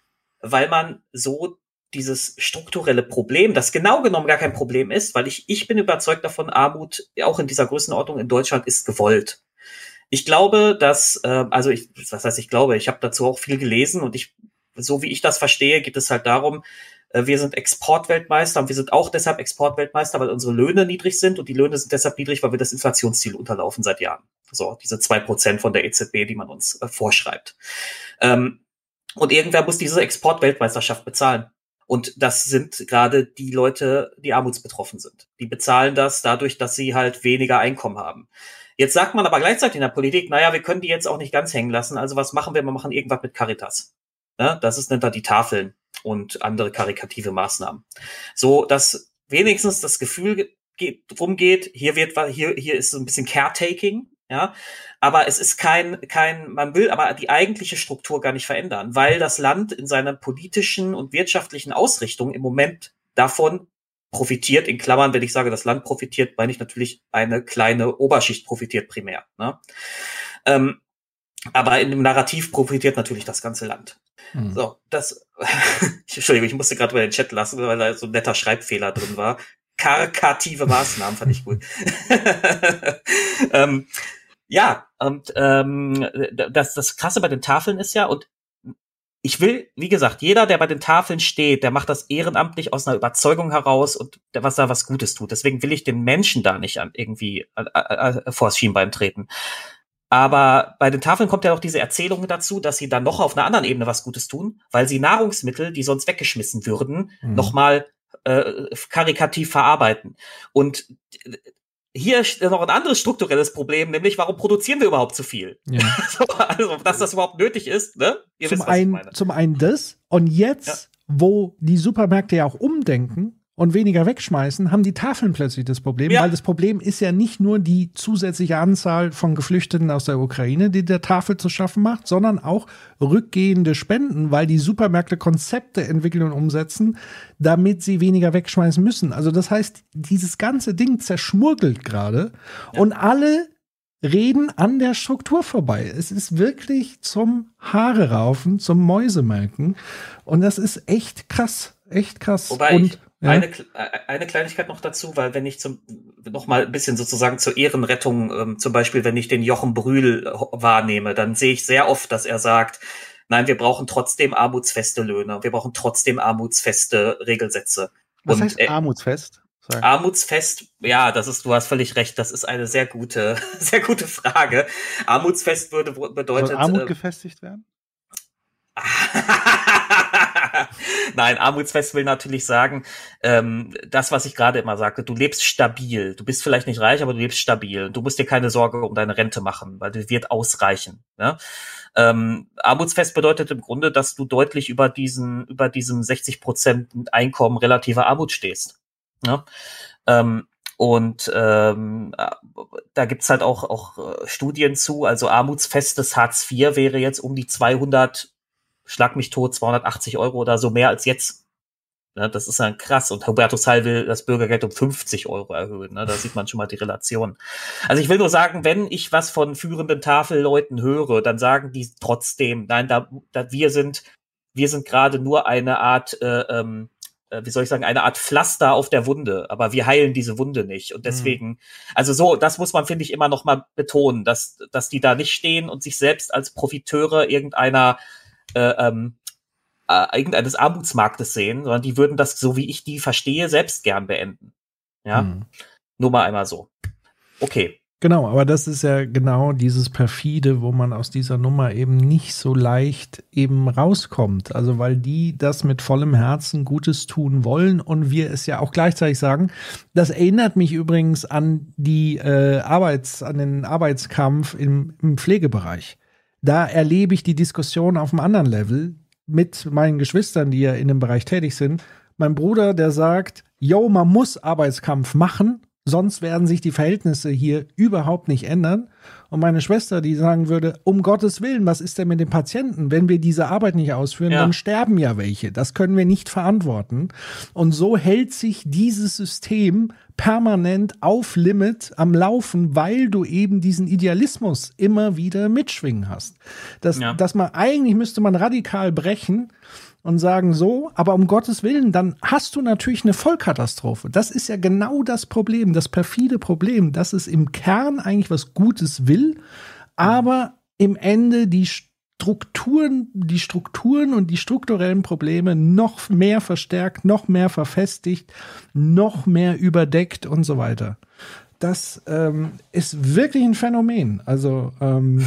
weil man so dieses strukturelle Problem, das genau genommen gar kein Problem ist, weil ich, ich bin überzeugt davon, Armut auch in dieser Größenordnung in Deutschland ist gewollt. Ich glaube, dass, äh, also ich, was heißt ich glaube, ich habe dazu auch viel gelesen und ich, so wie ich das verstehe, geht es halt darum, wir sind Exportweltmeister und wir sind auch deshalb Exportweltmeister, weil unsere Löhne niedrig sind und die Löhne sind deshalb niedrig, weil wir das Inflationsziel unterlaufen seit Jahren. So, diese zwei Prozent von der EZB, die man uns äh, vorschreibt. Ähm, und irgendwer muss diese Exportweltmeisterschaft bezahlen. Und das sind gerade die Leute, die armutsbetroffen sind. Die bezahlen das dadurch, dass sie halt weniger Einkommen haben. Jetzt sagt man aber gleichzeitig in der Politik, naja, wir können die jetzt auch nicht ganz hängen lassen. Also was machen wir? Wir machen irgendwas mit Caritas. Ja, das ist nennt er die Tafeln und andere karikative Maßnahmen. So, dass wenigstens das Gefühl geht, drum geht, hier wird, hier, hier ist so ein bisschen Caretaking, ja, aber es ist kein, kein, man will aber die eigentliche Struktur gar nicht verändern, weil das Land in seiner politischen und wirtschaftlichen Ausrichtung im Moment davon profitiert, in Klammern, wenn ich sage, das Land profitiert, meine ich natürlich eine kleine Oberschicht profitiert primär. Ne? Ähm, aber in dem Narrativ profitiert natürlich das ganze Land. Mhm. So, das, Entschuldigung, ich musste gerade über den Chat lassen, weil da so ein netter Schreibfehler drin war. Karkative Maßnahmen fand ich gut. ähm, ja, und ähm, das, das Krasse bei den Tafeln ist ja, und ich will, wie gesagt, jeder, der bei den Tafeln steht, der macht das ehrenamtlich aus einer Überzeugung heraus und der, was da was Gutes tut. Deswegen will ich den Menschen da nicht an irgendwie äh, äh, äh vors Schienbein treten. Aber bei den Tafeln kommt ja auch diese Erzählung dazu, dass sie dann noch auf einer anderen Ebene was Gutes tun, weil sie Nahrungsmittel, die sonst weggeschmissen würden, mhm. nochmal äh, karikativ verarbeiten. Und hier ist noch ein anderes strukturelles Problem, nämlich warum produzieren wir überhaupt zu viel? Ja. also, dass das überhaupt nötig ist, ne? Ihr zum, wisst, einen, zum einen das. Und jetzt, ja. wo die Supermärkte ja auch umdenken, und weniger wegschmeißen, haben die Tafeln plötzlich das Problem, ja. weil das Problem ist ja nicht nur die zusätzliche Anzahl von Geflüchteten aus der Ukraine, die der Tafel zu schaffen macht, sondern auch rückgehende Spenden, weil die Supermärkte Konzepte entwickeln und umsetzen, damit sie weniger wegschmeißen müssen. Also das heißt, dieses ganze Ding zerschmurgelt gerade ja. und alle reden an der Struktur vorbei. Es ist wirklich zum Haare raufen, zum Mäusemelken und das ist echt krass, echt krass. Wobei und ich ja. Eine, äh, eine Kleinigkeit noch dazu, weil wenn ich zum, noch mal ein bisschen sozusagen zur Ehrenrettung, ähm, zum Beispiel, wenn ich den Jochen Brühl wahrnehme, dann sehe ich sehr oft, dass er sagt, nein, wir brauchen trotzdem armutsfeste Löhne, wir brauchen trotzdem armutsfeste Regelsätze. Was Und, heißt äh, armutsfest? Sorry. Armutsfest, ja, das ist, du hast völlig recht, das ist eine sehr gute, sehr gute Frage. Armutsfest würde bedeutet. Soll Armut äh, gefestigt werden? Nein, Armutsfest will natürlich sagen, ähm, das, was ich gerade immer sagte, du lebst stabil. Du bist vielleicht nicht reich, aber du lebst stabil. Du musst dir keine Sorge um deine Rente machen, weil die wird ausreichen. Ne? Ähm, Armutsfest bedeutet im Grunde, dass du deutlich über diesen, über diesem 60 Prozent Einkommen relativer Armut stehst. Ne? Ähm, und ähm, da gibt's halt auch, auch äh, Studien zu. Also armutsfestes Hartz IV wäre jetzt um die 200 schlag mich tot, 280 Euro oder so mehr als jetzt. Ne, das ist dann krass. Und Hubertus Heil will das Bürgergeld um 50 Euro erhöhen. Ne? Da sieht man schon mal die Relation. Also ich will nur sagen, wenn ich was von führenden Tafelleuten höre, dann sagen die trotzdem, nein, da, da wir sind, wir sind gerade nur eine Art, äh, ähm, äh, wie soll ich sagen, eine Art Pflaster auf der Wunde, aber wir heilen diese Wunde nicht. Und mhm. deswegen, mhm. also so, das muss man, finde ich, immer noch mal betonen, dass, dass die da nicht stehen und sich selbst als Profiteure irgendeiner äh, ähm, äh, irgendeines Armutsmarktes sehen, sondern die würden das, so wie ich die verstehe, selbst gern beenden. Ja. Hm. Nur mal einmal so. Okay. Genau, aber das ist ja genau dieses perfide, wo man aus dieser Nummer eben nicht so leicht eben rauskommt. Also weil die das mit vollem Herzen Gutes tun wollen und wir es ja auch gleichzeitig sagen. Das erinnert mich übrigens an die äh, Arbeits, an den Arbeitskampf im, im Pflegebereich da erlebe ich die Diskussion auf einem anderen Level mit meinen Geschwistern, die ja in dem Bereich tätig sind. Mein Bruder, der sagt, yo, man muss Arbeitskampf machen, sonst werden sich die Verhältnisse hier überhaupt nicht ändern. Und meine Schwester, die sagen würde, um Gottes Willen, was ist denn mit den Patienten? Wenn wir diese Arbeit nicht ausführen, ja. dann sterben ja welche. Das können wir nicht verantworten. Und so hält sich dieses System permanent auf Limit am Laufen, weil du eben diesen Idealismus immer wieder mitschwingen hast. Das, ja. Dass man eigentlich müsste man radikal brechen und sagen so, aber um Gottes Willen, dann hast du natürlich eine Vollkatastrophe. Das ist ja genau das Problem, das perfide Problem, dass es im Kern eigentlich was Gutes will, aber im Ende die Strukturen, die Strukturen und die strukturellen Probleme noch mehr verstärkt, noch mehr verfestigt, noch mehr überdeckt und so weiter. Das ähm, ist wirklich ein Phänomen. Also ähm,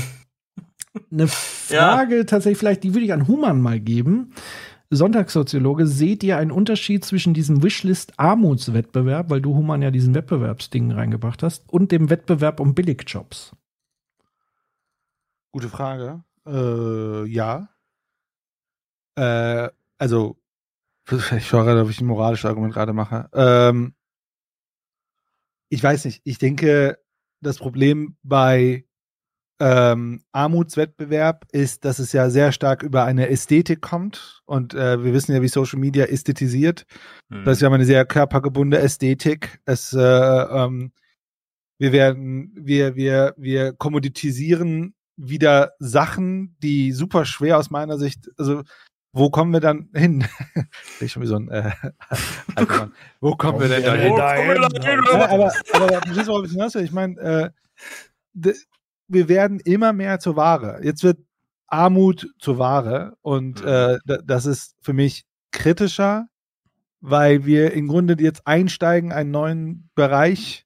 eine Frage ja. tatsächlich, vielleicht, die würde ich an Human mal geben. Sonntagssoziologe, seht ihr einen Unterschied zwischen diesem Wishlist-Armutswettbewerb, weil du Human ja diesen Wettbewerbsding reingebracht hast, und dem Wettbewerb um Billigjobs? Gute Frage. Äh, ja. Äh, also, ich schaue gerade, ob ich ein moralisches Argument gerade mache. Ähm, ich weiß nicht. Ich denke, das Problem bei ähm, Armutswettbewerb ist, dass es ja sehr stark über eine Ästhetik kommt. Und äh, wir wissen ja, wie Social Media ästhetisiert. Mhm. Das ist ja eine sehr körpergebundene Ästhetik. Es, äh, ähm, wir werden, wir, wir, wir kommoditisieren wieder Sachen, die super schwer aus meiner Sicht, also wo kommen wir dann hin? ich schon wie so ein äh, alter Mann. Wo kommen wir denn da hin? Ja, aber, aber hinaus will? Ich meine, äh, wir werden immer mehr zur Ware. Jetzt wird Armut zur Ware und mhm. äh, das ist für mich kritischer, weil wir im Grunde jetzt einsteigen, einen neuen Bereich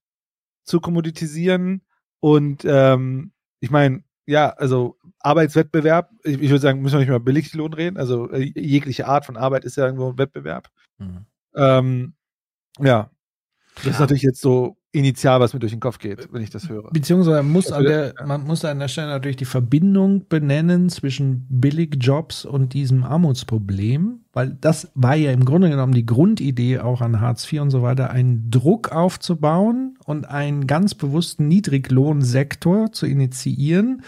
zu kommoditisieren und ähm, ich meine, ja, also Arbeitswettbewerb, ich, ich, würde sagen, müssen wir nicht mehr Billiglohn reden, also äh, jegliche Art von Arbeit ist ja irgendwo ein Wettbewerb. Mhm. Ähm, ja, das ist natürlich jetzt so initial, was mir durch den Kopf geht, wenn ich das höre. Beziehungsweise man muss, an der, man muss an der Stelle natürlich die Verbindung benennen zwischen Billigjobs und diesem Armutsproblem, weil das war ja im Grunde genommen die Grundidee auch an Hartz IV und so weiter, einen Druck aufzubauen und einen ganz bewussten Niedriglohnsektor zu initiieren,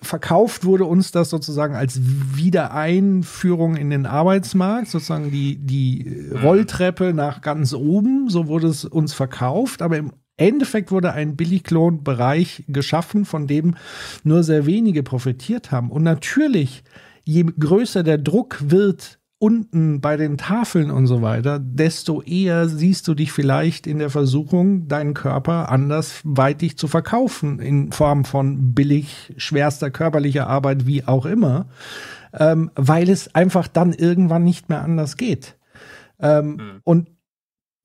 verkauft wurde uns das sozusagen als Wiedereinführung in den Arbeitsmarkt, sozusagen die, die Rolltreppe nach ganz oben, so wurde es uns verkauft, aber im Endeffekt wurde ein Billiglohnbereich geschaffen, von dem nur sehr wenige profitiert haben. Und natürlich, je größer der Druck wird, unten bei den Tafeln und so weiter, desto eher siehst du dich vielleicht in der Versuchung, deinen Körper andersweitig zu verkaufen, in Form von billig, schwerster körperlicher Arbeit, wie auch immer, ähm, weil es einfach dann irgendwann nicht mehr anders geht. Ähm, mhm. Und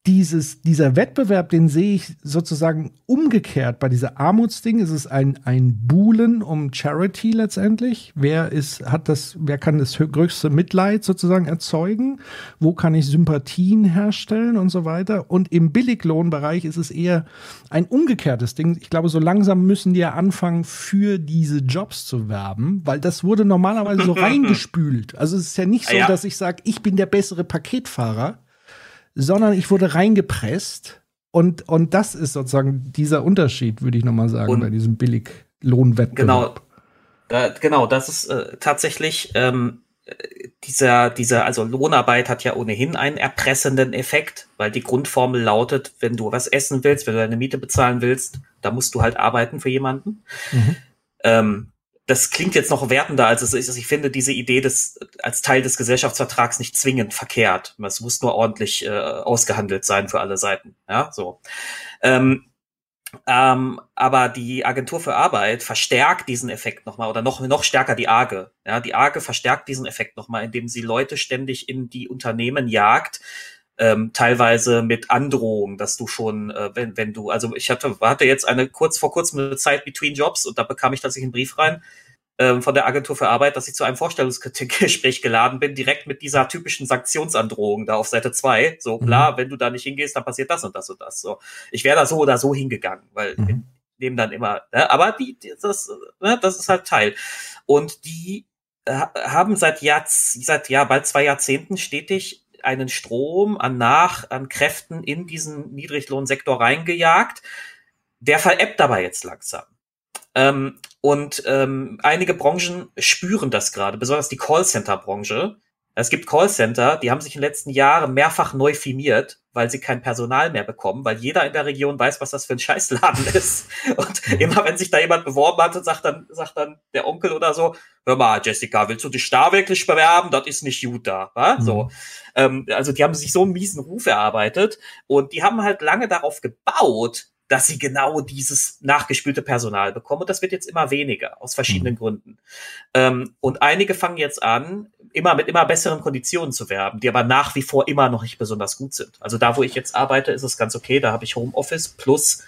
dieses, dieser Wettbewerb, den sehe ich sozusagen umgekehrt. Bei dieser Armutsding ist es ein, ein Buhlen um Charity letztendlich. Wer ist, hat das, wer kann das größte Mitleid sozusagen erzeugen? Wo kann ich Sympathien herstellen und so weiter? Und im Billiglohnbereich ist es eher ein umgekehrtes Ding. Ich glaube, so langsam müssen die ja anfangen, für diese Jobs zu werben, weil das wurde normalerweise so reingespült. Also es ist ja nicht so, ja. dass ich sage, ich bin der bessere Paketfahrer sondern ich wurde reingepresst. Und, und das ist sozusagen dieser Unterschied, würde ich nochmal sagen, und bei diesem Billiglohnwettbewerb. Genau, äh, genau, das ist äh, tatsächlich ähm, dieser, dieser, also Lohnarbeit hat ja ohnehin einen erpressenden Effekt, weil die Grundformel lautet, wenn du was essen willst, wenn du deine Miete bezahlen willst, da musst du halt arbeiten für jemanden. Mhm. Ähm, das klingt jetzt noch wertender, als es ist. Ich finde diese Idee des, als Teil des Gesellschaftsvertrags nicht zwingend verkehrt. Es muss nur ordentlich äh, ausgehandelt sein für alle Seiten. Ja, so. Ähm, ähm, aber die Agentur für Arbeit verstärkt diesen Effekt nochmal oder noch, noch stärker die AGE. Ja, die AGE verstärkt diesen Effekt nochmal, indem sie Leute ständig in die Unternehmen jagt, ähm, teilweise mit Androhung, dass du schon, äh, wenn, wenn du, also ich hatte, hatte jetzt eine kurz vor kurzem eine Zeit between Jobs und da bekam ich tatsächlich einen Brief rein ähm, von der Agentur für Arbeit, dass ich zu einem Vorstellungsgespräch geladen bin, direkt mit dieser typischen Sanktionsandrohung da auf Seite zwei So, mhm. klar, wenn du da nicht hingehst, dann passiert das und das und das. So, ich wäre da so oder so hingegangen, weil mhm. nehmen dann immer, ne? aber die, das, ne, das ist halt Teil. Und die äh, haben seit Jahr, seit ja bald zwei Jahrzehnten stetig einen Strom an Nach, an Kräften in diesen Niedriglohnsektor reingejagt. Der veräppt dabei jetzt langsam. Ähm, und ähm, einige Branchen spüren das gerade, besonders die Callcenter-Branche. Es gibt Callcenter, die haben sich in den letzten Jahren mehrfach neu firmiert, weil sie kein Personal mehr bekommen, weil jeder in der Region weiß, was das für ein Scheißladen ist. Und mhm. immer wenn sich da jemand beworben hat, sagt dann, sagt dann der Onkel oder so, hör mal, Jessica, willst du dich da wirklich bewerben? Das ist nicht gut da. Wa? Mhm. So. Ähm, also die haben sich so einen miesen Ruf erarbeitet und die haben halt lange darauf gebaut, dass sie genau dieses nachgespülte Personal bekommen. Und das wird jetzt immer weniger, aus verschiedenen mhm. Gründen. Ähm, und einige fangen jetzt an, immer mit immer besseren Konditionen zu werben, die aber nach wie vor immer noch nicht besonders gut sind. Also da, wo ich jetzt arbeite, ist es ganz okay. Da habe ich Homeoffice plus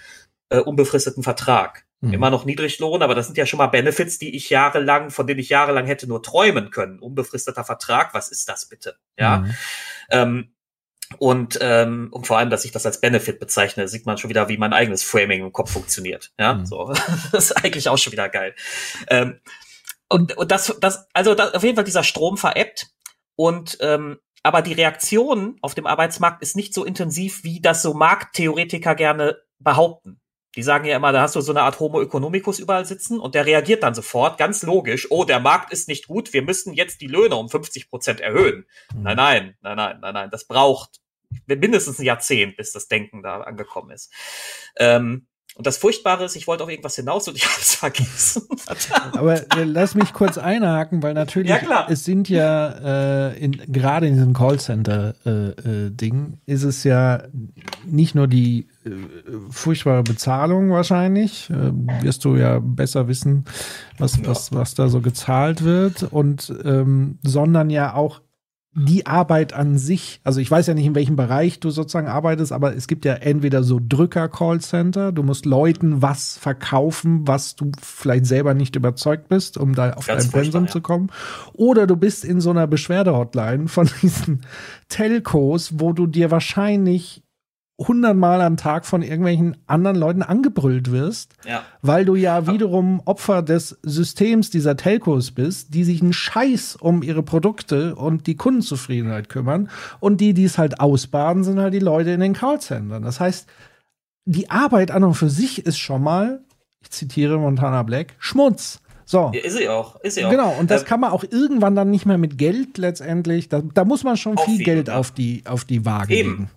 äh, unbefristeten Vertrag. Mhm. Immer noch Niedriglohn, aber das sind ja schon mal Benefits, die ich jahrelang, von denen ich jahrelang hätte nur träumen können. Unbefristeter Vertrag, was ist das bitte? Ja. Mhm. Ähm, und, ähm, und vor allem, dass ich das als Benefit bezeichne, sieht man schon wieder, wie mein eigenes Framing im Kopf funktioniert. Ja, mhm. so. das ist eigentlich auch schon wieder geil. Ähm, und, und das, das, also das, auf jeden Fall dieser Strom veräppt. Und ähm, aber die Reaktion auf dem Arbeitsmarkt ist nicht so intensiv, wie das so Markttheoretiker gerne behaupten. Die sagen ja immer, da hast du so eine Art Homo economicus überall sitzen und der reagiert dann sofort, ganz logisch, oh, der Markt ist nicht gut, wir müssen jetzt die Löhne um 50 Prozent erhöhen. Mhm. Nein, nein, nein, nein, nein, nein, das braucht mindestens ein Jahrzehnt, bis das Denken da angekommen ist. Ähm, und das Furchtbare ist, ich wollte auf irgendwas hinaus und ich habe es vergessen. Aber äh, lass mich kurz einhaken, weil natürlich ja, es sind ja äh, in, gerade in diesem Callcenter-Ding äh, äh, ist es ja nicht nur die äh, furchtbare Bezahlung wahrscheinlich, äh, wirst du ja besser wissen, was, ja. was, was da so gezahlt wird und ähm, sondern ja auch die Arbeit an sich, also ich weiß ja nicht, in welchem Bereich du sozusagen arbeitest, aber es gibt ja entweder so Drücker-Callcenter, du musst Leuten was verkaufen, was du vielleicht selber nicht überzeugt bist, um da auf Ganz dein Pensum ja. zu kommen, oder du bist in so einer Beschwerde-Hotline von diesen Telcos, wo du dir wahrscheinlich hundertmal am Tag von irgendwelchen anderen Leuten angebrüllt wirst, ja. weil du ja wiederum Opfer des Systems dieser Telcos bist, die sich einen Scheiß um ihre Produkte und die Kundenzufriedenheit kümmern und die, die es halt ausbaden, sind halt die Leute in den Callcentern. Das heißt, die Arbeit an und für sich ist schon mal, ich zitiere Montana Black, Schmutz. So. Ist sie auch, ist sie auch. Genau, und das ähm, kann man auch irgendwann dann nicht mehr mit Geld letztendlich, da, da muss man schon viel Geld auf die, auf die Waage Eben. legen.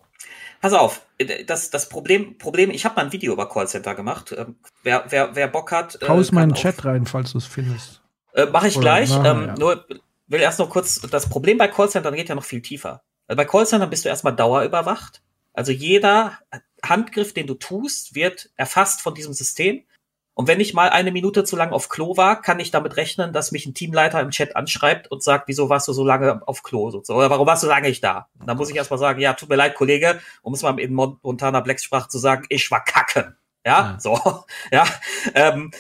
Pass auf, das, das Problem, Problem, ich habe mal ein Video über Callcenter gemacht. Ähm, wer, wer, wer Bock hat. Hau es äh, mal in den Chat rein, falls du es findest. Äh, Mache ich Oder gleich. Nachher, ähm, ja. Nur will erst noch kurz, das Problem bei Callcentern geht ja noch viel tiefer. Also bei Callcentern bist du erstmal dauerüberwacht. Also jeder Handgriff, den du tust, wird erfasst von diesem System. Und wenn ich mal eine Minute zu lang auf Klo war, kann ich damit rechnen, dass mich ein Teamleiter im Chat anschreibt und sagt, wieso warst du so lange auf Klo? Oder warum warst du so lange nicht da? Und dann muss ich erstmal sagen, ja, tut mir leid, Kollege, um es mal in Montana Blacks Sprache zu sagen, ich war kacken. Ja, ja. so, ja. Ähm,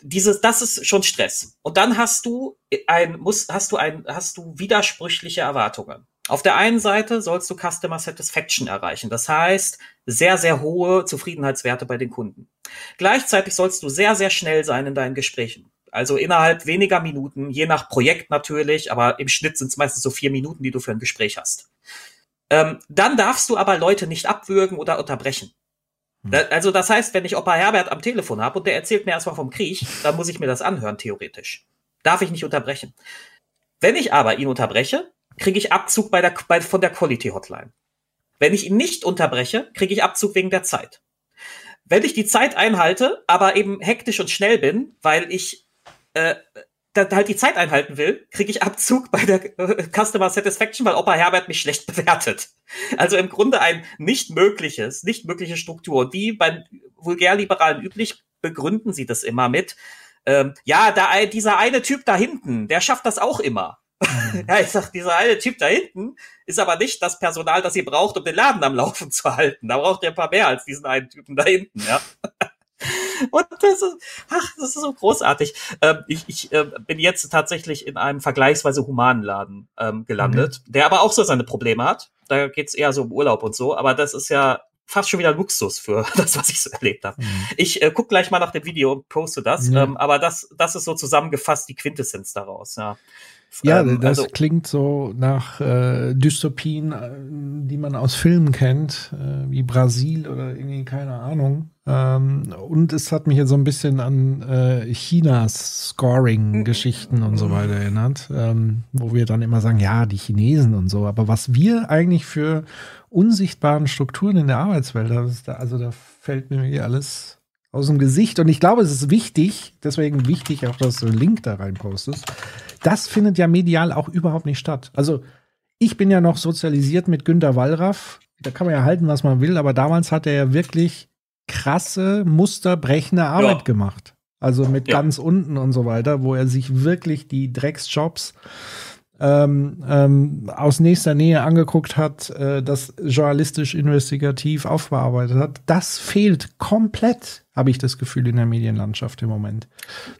dieses, das ist schon Stress. Und dann hast du ein, muss, hast du ein, hast du widersprüchliche Erwartungen. Auf der einen Seite sollst du Customer Satisfaction erreichen. Das heißt, sehr, sehr hohe Zufriedenheitswerte bei den Kunden. Gleichzeitig sollst du sehr, sehr schnell sein in deinen Gesprächen. Also innerhalb weniger Minuten, je nach Projekt natürlich, aber im Schnitt sind es meistens so vier Minuten, die du für ein Gespräch hast. Ähm, dann darfst du aber Leute nicht abwürgen oder unterbrechen. Hm. Also das heißt, wenn ich Opa Herbert am Telefon habe und der erzählt mir erstmal vom Krieg, dann muss ich mir das anhören, theoretisch. Darf ich nicht unterbrechen. Wenn ich aber ihn unterbreche, kriege ich Abzug bei der, bei, von der Quality Hotline. Wenn ich ihn nicht unterbreche, kriege ich Abzug wegen der Zeit. Wenn ich die Zeit einhalte, aber eben hektisch und schnell bin, weil ich äh, da, halt die Zeit einhalten will, kriege ich Abzug bei der äh, Customer Satisfaction, weil Opa Herbert mich schlecht bewertet. Also im Grunde ein nicht mögliches, nicht mögliche Struktur. Wie beim Vulgärliberalen üblich begründen sie das immer mit. Ähm, ja, da, dieser eine Typ da hinten, der schafft das auch immer. Mhm. ja, ich sag, dieser eine Typ da hinten ist aber nicht das Personal, das ihr braucht, um den Laden am Laufen zu halten. Da braucht ihr ein paar mehr als diesen einen Typen da hinten, ja. Und das ist, ach, das ist so großartig. Ähm, ich ich äh, bin jetzt tatsächlich in einem vergleichsweise humanen Laden ähm, gelandet, mhm. der aber auch so seine Probleme hat. Da geht's eher so um Urlaub und so, aber das ist ja fast schon wieder Luxus für das, was ich so erlebt habe. Mhm. Ich äh, guck gleich mal nach dem Video und poste das, mhm. ähm, aber das, das ist so zusammengefasst die Quintessenz daraus, ja. Ja, ähm, das also, klingt so nach äh, Dystopien, äh, die man aus Filmen kennt, äh, wie Brasil oder irgendwie, keine Ahnung. Ähm, und es hat mich jetzt so ein bisschen an äh, Chinas Scoring-Geschichten und so weiter erinnert, ähm, wo wir dann immer sagen, ja, die Chinesen und so. Aber was wir eigentlich für unsichtbaren Strukturen in der Arbeitswelt haben, also da fällt mir hier alles aus dem Gesicht. Und ich glaube, es ist wichtig, deswegen wichtig auch, dass du einen Link da rein postest. Das findet ja medial auch überhaupt nicht statt. Also ich bin ja noch sozialisiert mit Günter Wallraff. Da kann man ja halten, was man will, aber damals hat er ja wirklich krasse, musterbrechende Arbeit Ja. gemacht. Also mit Ja. ganz unten und so weiter, wo er sich wirklich die Drecksjobs ähm, ähm, aus nächster Nähe angeguckt hat, äh, das journalistisch investigativ aufbearbeitet hat. Das fehlt komplett, habe ich das Gefühl, in der Medienlandschaft im Moment.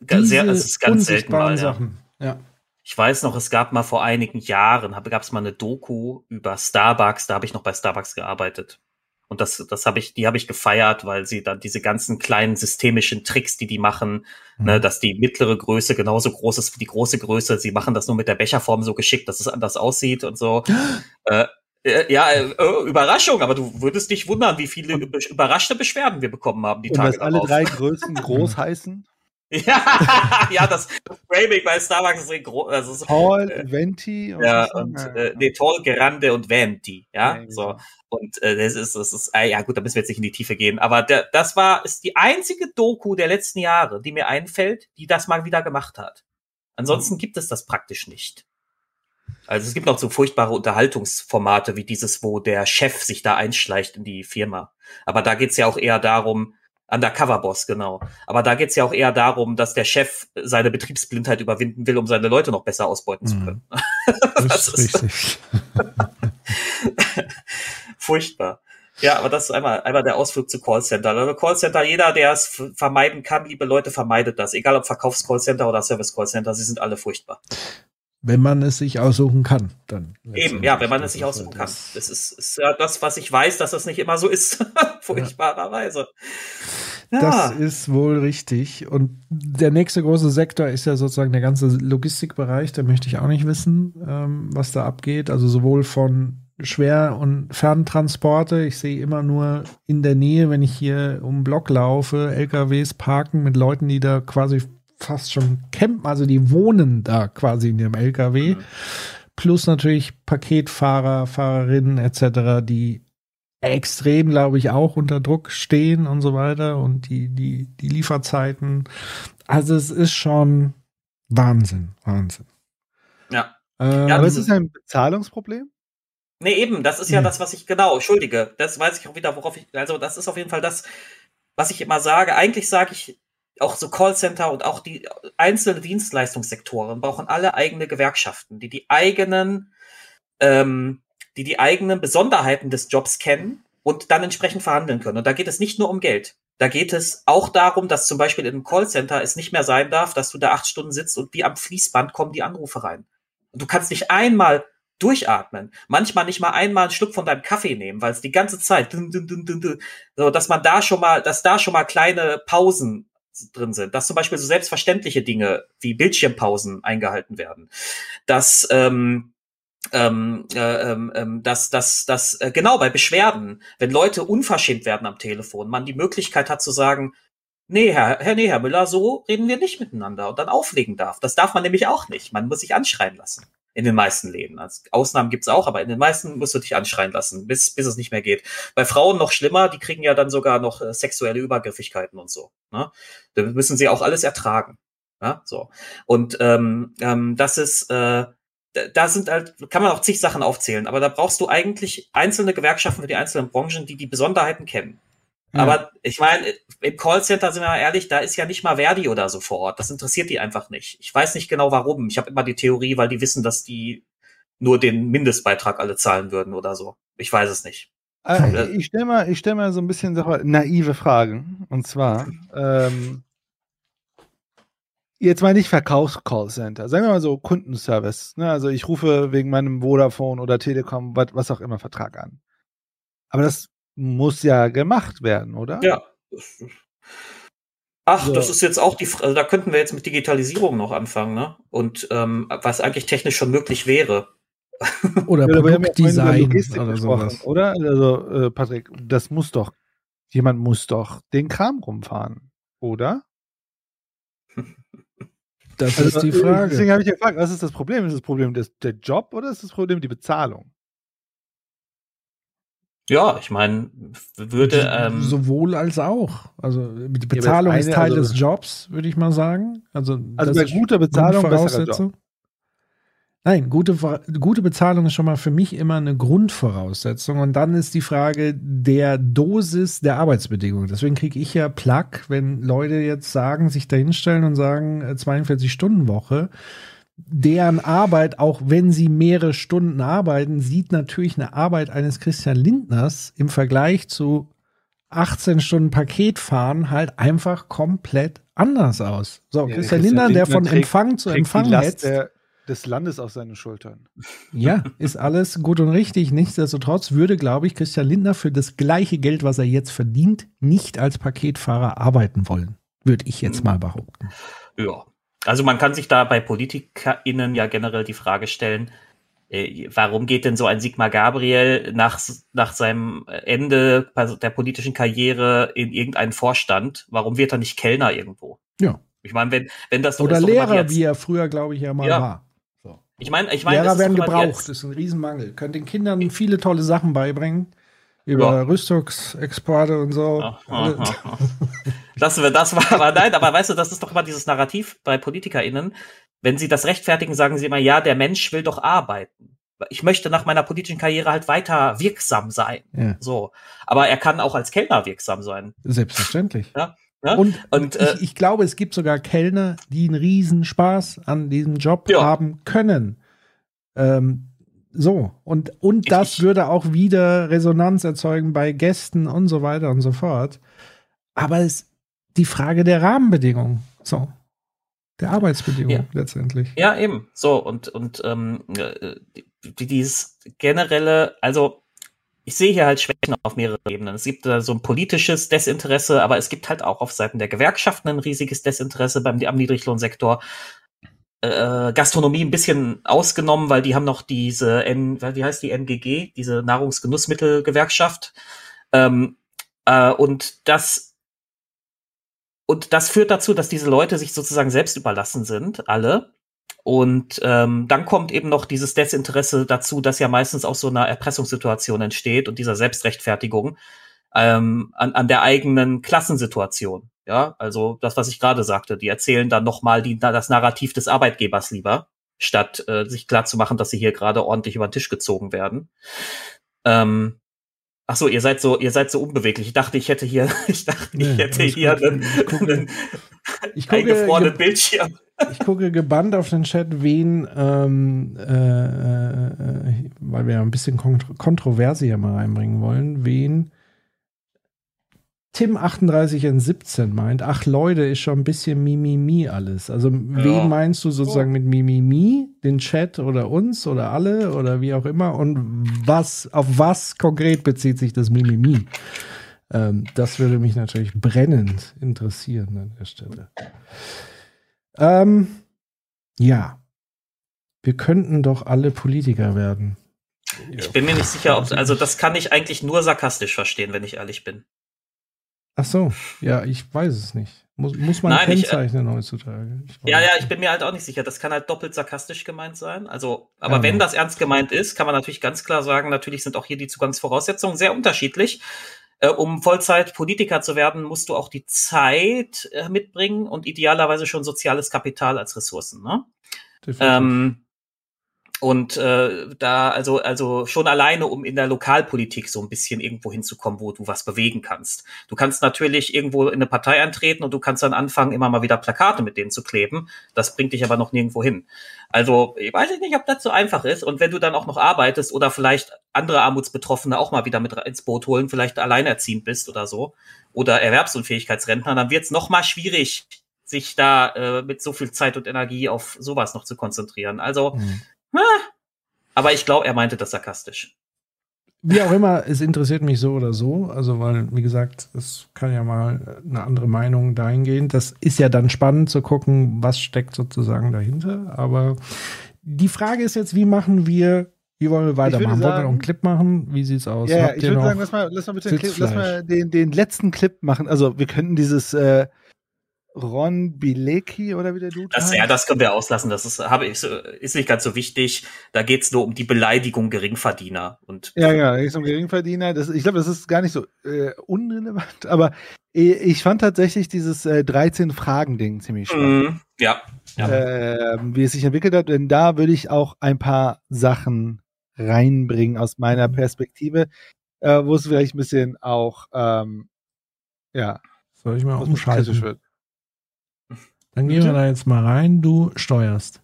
Ga- sehr- Diese es ist ganz selten mal, ja. Sachen. Ja. Ich weiß noch, es gab mal vor einigen Jahren, gab es mal eine Doku über Starbucks, da habe ich noch bei Starbucks gearbeitet. Und das, das habe ich, die habe ich gefeiert, weil sie dann diese ganzen kleinen systemischen Tricks, die die machen, ne, dass die mittlere Größe genauso groß ist wie die große Größe. Sie machen das nur mit der Becherform so geschickt, dass es anders aussieht und so. äh, äh, ja, äh, äh, Überraschung, aber du würdest dich wundern, wie viele über- überraschte Beschwerden wir bekommen haben die Und Tage dass alle darauf. drei Größen groß heißen? Ja, ja, das Framing bei Starbucks ist groß. Also Tall, äh, Venti und ja, und äh, nee, Tall, Grande und Venti, ja, Ja, so. Und äh, das ist, das ist, äh, ja gut, da müssen wir jetzt nicht in die Tiefe gehen, aber der, das war, ist die einzige Doku der letzten Jahre, die mir einfällt, die das mal wieder gemacht hat. Ansonsten gibt es das praktisch nicht. Also es gibt noch so furchtbare Unterhaltungsformate wie dieses, wo der Chef sich da einschleicht in die Firma. Aber da geht's ja auch eher darum, Undercover-Boss, genau. Aber da geht's ja auch eher darum, dass der Chef seine Betriebsblindheit überwinden will, um seine Leute noch besser ausbeuten zu können. Das ist richtig. Furchtbar. Ja, aber das ist einmal, einmal der Ausflug zu Callcenter. Also Callcenter, jeder, der es vermeiden kann, liebe Leute, vermeidet das. Egal ob Verkaufs-Callcenter oder Service-Callcenter, sie sind alle furchtbar. Wenn man es sich aussuchen kann, dann. Eben, ja, wenn man es sich aussuchen kann. Das ist, ist ja das, was ich weiß, dass das nicht immer so ist. Furchtbarerweise. Ja. Das ist wohl richtig. Und der nächste große Sektor ist ja sozusagen der ganze Logistikbereich. Da möchte ich auch nicht wissen, ähm, was da abgeht. Also sowohl von Schwer- und Ferntransporte. Ich sehe immer nur in der Nähe, wenn ich hier um den Block laufe, LKWs parken mit Leuten, die da quasi fast schon campen. Also die wohnen da quasi in dem LKW. Plus natürlich Paketfahrer, Fahrerinnen etc., die extrem, glaube ich, auch unter Druck stehen und so weiter und die, die, die Lieferzeiten. Also es ist schon Wahnsinn, Wahnsinn. Ja. Ähm, Ja, Aber das ist es ein Bezahlungsproblem? Nee, eben, das ist ja Hm. das, was ich, genau, entschuldige, das weiß ich auch wieder, worauf ich, also das ist auf jeden Fall das, was ich immer sage. Eigentlich sage ich, auch so Callcenter und auch die einzelnen Dienstleistungssektoren brauchen alle eigene Gewerkschaften, die die eigenen, ähm, die die eigenen Besonderheiten des Jobs kennen und dann entsprechend verhandeln können. Und da geht es nicht nur um Geld. Da geht es auch darum, dass zum Beispiel in einem Callcenter es nicht mehr sein darf, dass du da acht Stunden sitzt und wie am Fließband kommen die Anrufe rein. Und du kannst nicht einmal durchatmen. Manchmal nicht mal einmal einen Schluck von deinem Kaffee nehmen, weil es die ganze Zeit, dun, dun, dun, so, dass man da schon mal, dass da schon mal kleine Pausen drin sind, dass zum Beispiel so selbstverständliche Dinge wie Bildschirmpausen eingehalten werden, dass ähm, ähm, äh, ähm, ähm, dass, dass, dass äh, genau bei Beschwerden, wenn Leute unverschämt werden am Telefon, man die Möglichkeit hat zu sagen, nee, Herr, Herr, nee, Herr Müller, so reden wir nicht miteinander und dann auflegen darf. Das darf man nämlich auch nicht. Man muss sich anschreien lassen. In den meisten Läden. Also Ausnahmen gibt's auch, aber in den meisten musst du dich anschreien lassen, bis, bis es nicht mehr geht. Bei Frauen noch schlimmer, die kriegen ja dann sogar noch äh, sexuelle Übergriffigkeiten und so. Ne? Da müssen sie auch alles ertragen. Ja, so. Und ähm, ähm, das ist, äh, da- sind halt, kann man auch zig Sachen aufzählen, aber da brauchst du eigentlich einzelne Gewerkschaften für die einzelnen Branchen, die die Besonderheiten kennen. Aber ich meine, im Callcenter sind wir mal ehrlich, da ist ja nicht mal Verdi oder so vor Ort. Das interessiert die einfach nicht. Ich weiß nicht genau warum. Ich habe immer die Theorie, weil die wissen, dass die nur den Mindestbeitrag alle zahlen würden oder so. Ich weiß es nicht. Äh, ich stelle mal, ich stell mal so ein bisschen naive Fragen. Und zwar, ähm, jetzt mal nicht Verkaufs-Callcenter, sagen wir mal so Kundenservice. Ne? Also ich rufe wegen meinem Vodafone oder Telekom, wat, was auch immer, Vertrag an. Aber das muss ja gemacht werden, oder? Ja. Ach, So. das ist jetzt auch die, Fra- also da könnten wir jetzt mit Digitalisierung noch anfangen, ne? Und ähm, was eigentlich technisch schon möglich wäre. Oder Ja, Produktdesign Logistik oder gesprochen, sowas. Oder? Also, äh, Patrick, das muss doch, jemand muss doch den Kram rumfahren, oder? Das Also, ist die äh, Frage. Deswegen habe ich gefragt, was ist das Problem? Ist das Problem des, der Job oder ist das Problem die Bezahlung? Ja, ich meine, würde ähm, Sowohl als auch. Also die Bezahlung ist eine, Teil also- des Jobs, würde ich mal sagen. Also, Also bei ist guter Bezahlung besserer Grundvoraussetzung. Nein, gute, gute Bezahlung ist schon mal für mich immer eine Grundvoraussetzung. Und dann ist die Frage der Dosis der Arbeitsbedingungen. Deswegen kriege ich ja Plack, wenn Leute jetzt sagen, sich dahinstellen und sagen, 42-Stunden-Woche. Deren Arbeit, auch wenn sie mehrere Stunden arbeiten, sieht natürlich eine Arbeit eines Christian Lindners im Vergleich zu 18 Stunden Paketfahren halt einfach komplett anders aus. So, ja, Christian Lindner, der von trägt, Empfang zu Empfang hetzt des Landes auf seinen Schultern. Ja, ist alles gut und richtig. Nichtsdestotrotz würde, glaube ich, Christian Lindner für das gleiche Geld, was er jetzt verdient, nicht als Paketfahrer arbeiten wollen. Würde ich jetzt mal behaupten. Ja. Also man kann sich da bei PolitikerInnen ja generell die Frage stellen, äh, warum geht denn so ein Sigmar Gabriel nach, nach seinem Ende der politischen Karriere in irgendeinen Vorstand? Warum wird er nicht Kellner irgendwo? Ja. Ich meine, wenn, wenn das so Oder Lehrer, wie er früher, glaube ich, ja mal ja. war. Ich meine, ich meine, Lehrer werden gebraucht, jetzt, das ist ein Riesenmangel. Könnt den Kindern viele tolle Sachen beibringen. Über ja. Rüstungsexporte und so. Ach, ach, Lassen wir das mal. Aber nein, aber weißt du, das ist doch immer dieses Narrativ bei PolitikerInnen. Wenn sie das rechtfertigen, sagen sie immer, ja, der Mensch will doch arbeiten. Ich möchte nach meiner politischen Karriere halt weiter wirksam sein. Ja. So. Aber er kann auch als Kellner wirksam sein. Selbstverständlich. Ja. Ja? Und, und äh, ich, ich, glaube, es gibt sogar Kellner, die einen riesen Spaß an diesem Job ja. haben können. Ähm, so, und, und das ich, würde auch wieder Resonanz erzeugen bei Gästen und so weiter und so fort. Aber es die Frage der Rahmenbedingungen. So. Der Arbeitsbedingungen ja. letztendlich. Ja, eben. So, und, und ähm, äh, dieses generelle, also ich sehe hier halt Schwächen auf mehreren Ebenen. Es gibt da so ein politisches Desinteresse, aber es gibt halt auch auf Seiten der Gewerkschaften ein riesiges Desinteresse beim am Niedriglohnsektor. Äh, Gastronomie ein bisschen ausgenommen, weil die haben noch diese, N, wie heißt die NGG, diese Nahrungsgenussmittelgewerkschaft. Ähm, äh, und das und das führt dazu, dass diese Leute sich sozusagen selbst überlassen sind, alle. Und ähm, dann kommt eben noch dieses Desinteresse dazu, dass ja meistens auch so eine Erpressungssituation entsteht und dieser Selbstrechtfertigung ähm, an, an der eigenen Klassensituation. Ja, also das, was ich gerade sagte, die erzählen dann nochmal das Narrativ des Arbeitgebers lieber, statt äh, sich klar zu machen, dass sie hier gerade ordentlich über den Tisch gezogen werden. Ähm, Ach so, ihr seid so, ihr seid so unbeweglich. Ich dachte, ich hätte hier, ich dachte, ich hätte hier einen, einen ich gucke, eingefrorenen Bildschirm. Ich gucke gebannt auf den Chat, wen, ähm, äh, äh, weil wir ja ein bisschen Kont Kontroverse hier mal reinbringen wollen, wen Tim 38 in 17 meint, ach Leute, ist schon ein bisschen Mimimi alles. Also ja. wen meinst du sozusagen oh. mit Mimimi? Den Chat oder uns oder alle oder wie auch immer? Und was, auf was konkret bezieht sich das Mimimi? Ähm, das würde mich natürlich brennend interessieren an der Stelle. Ähm, ja. Wir könnten doch alle Politiker werden. Ich bin mir nicht sicher, ob, also das kann ich eigentlich nur sarkastisch verstehen, wenn ich ehrlich bin. Ach so, ja, ich weiß es nicht. Muss, muss man Nein, kennzeichnen ich, äh, heutzutage. Ja, ja, ich bin mir halt auch nicht sicher. Das kann halt doppelt sarkastisch gemeint sein. Also, aber ja. wenn das ernst gemeint ist, kann man natürlich ganz klar sagen, natürlich sind auch hier die Zugangsvoraussetzungen sehr unterschiedlich. Äh, um Vollzeit-Politiker zu werden, musst du auch die Zeit äh, mitbringen und idealerweise schon soziales Kapital als Ressourcen. Ne? Und äh, da, also, also schon alleine, um in der Lokalpolitik so ein bisschen irgendwo hinzukommen, wo du was bewegen kannst. Du kannst natürlich irgendwo in eine Partei eintreten und du kannst dann anfangen, immer mal wieder Plakate mit denen zu kleben. Das bringt dich aber noch nirgendwo hin. Also, ich weiß nicht, ob das so einfach ist. Und wenn du dann auch noch arbeitest oder vielleicht andere Armutsbetroffene auch mal wieder mit ins Boot holen, vielleicht alleinerziehend bist oder so, oder Erwerbsunfähigkeitsrentner, dann wird es noch mal schwierig, sich da äh, mit so viel Zeit und Energie auf sowas noch zu konzentrieren. Also, mhm aber ich glaube, er meinte das sarkastisch. Wie auch immer, es interessiert mich so oder so. Also, weil, wie gesagt, es kann ja mal eine andere Meinung dahingehend. Das ist ja dann spannend zu gucken, was steckt sozusagen dahinter. Aber die Frage ist jetzt, wie machen wir, wie wollen wir weitermachen? Wollen wir noch einen Clip machen? Wie sieht's aus? Ja, Habt ich würde sagen, lass mal, lass mal bitte den, Clip, lass mal den, den letzten Clip machen. Also, wir könnten dieses, äh, Ron Bilecki oder wie der Dude das, heißt? Ja, das können wir auslassen. Das ist, habe ich, ist nicht ganz so wichtig. Da geht's nur um die Beleidigung Geringverdiener. Und ja, ja, da geht's um Geringverdiener. Das, ich glaube, das ist gar nicht so äh, unrelevant. Aber ich fand tatsächlich dieses äh, 13-Fragen-Ding ziemlich spannend. Mm, ja. Ja. äh, wie es sich entwickelt hat, denn da würde ich auch ein paar Sachen reinbringen aus meiner Perspektive, äh, wo es vielleicht ein bisschen auch, ähm, ja, Soll ich mal es umschalten? wird. Dann gehen wir da jetzt mal rein. Du steuerst.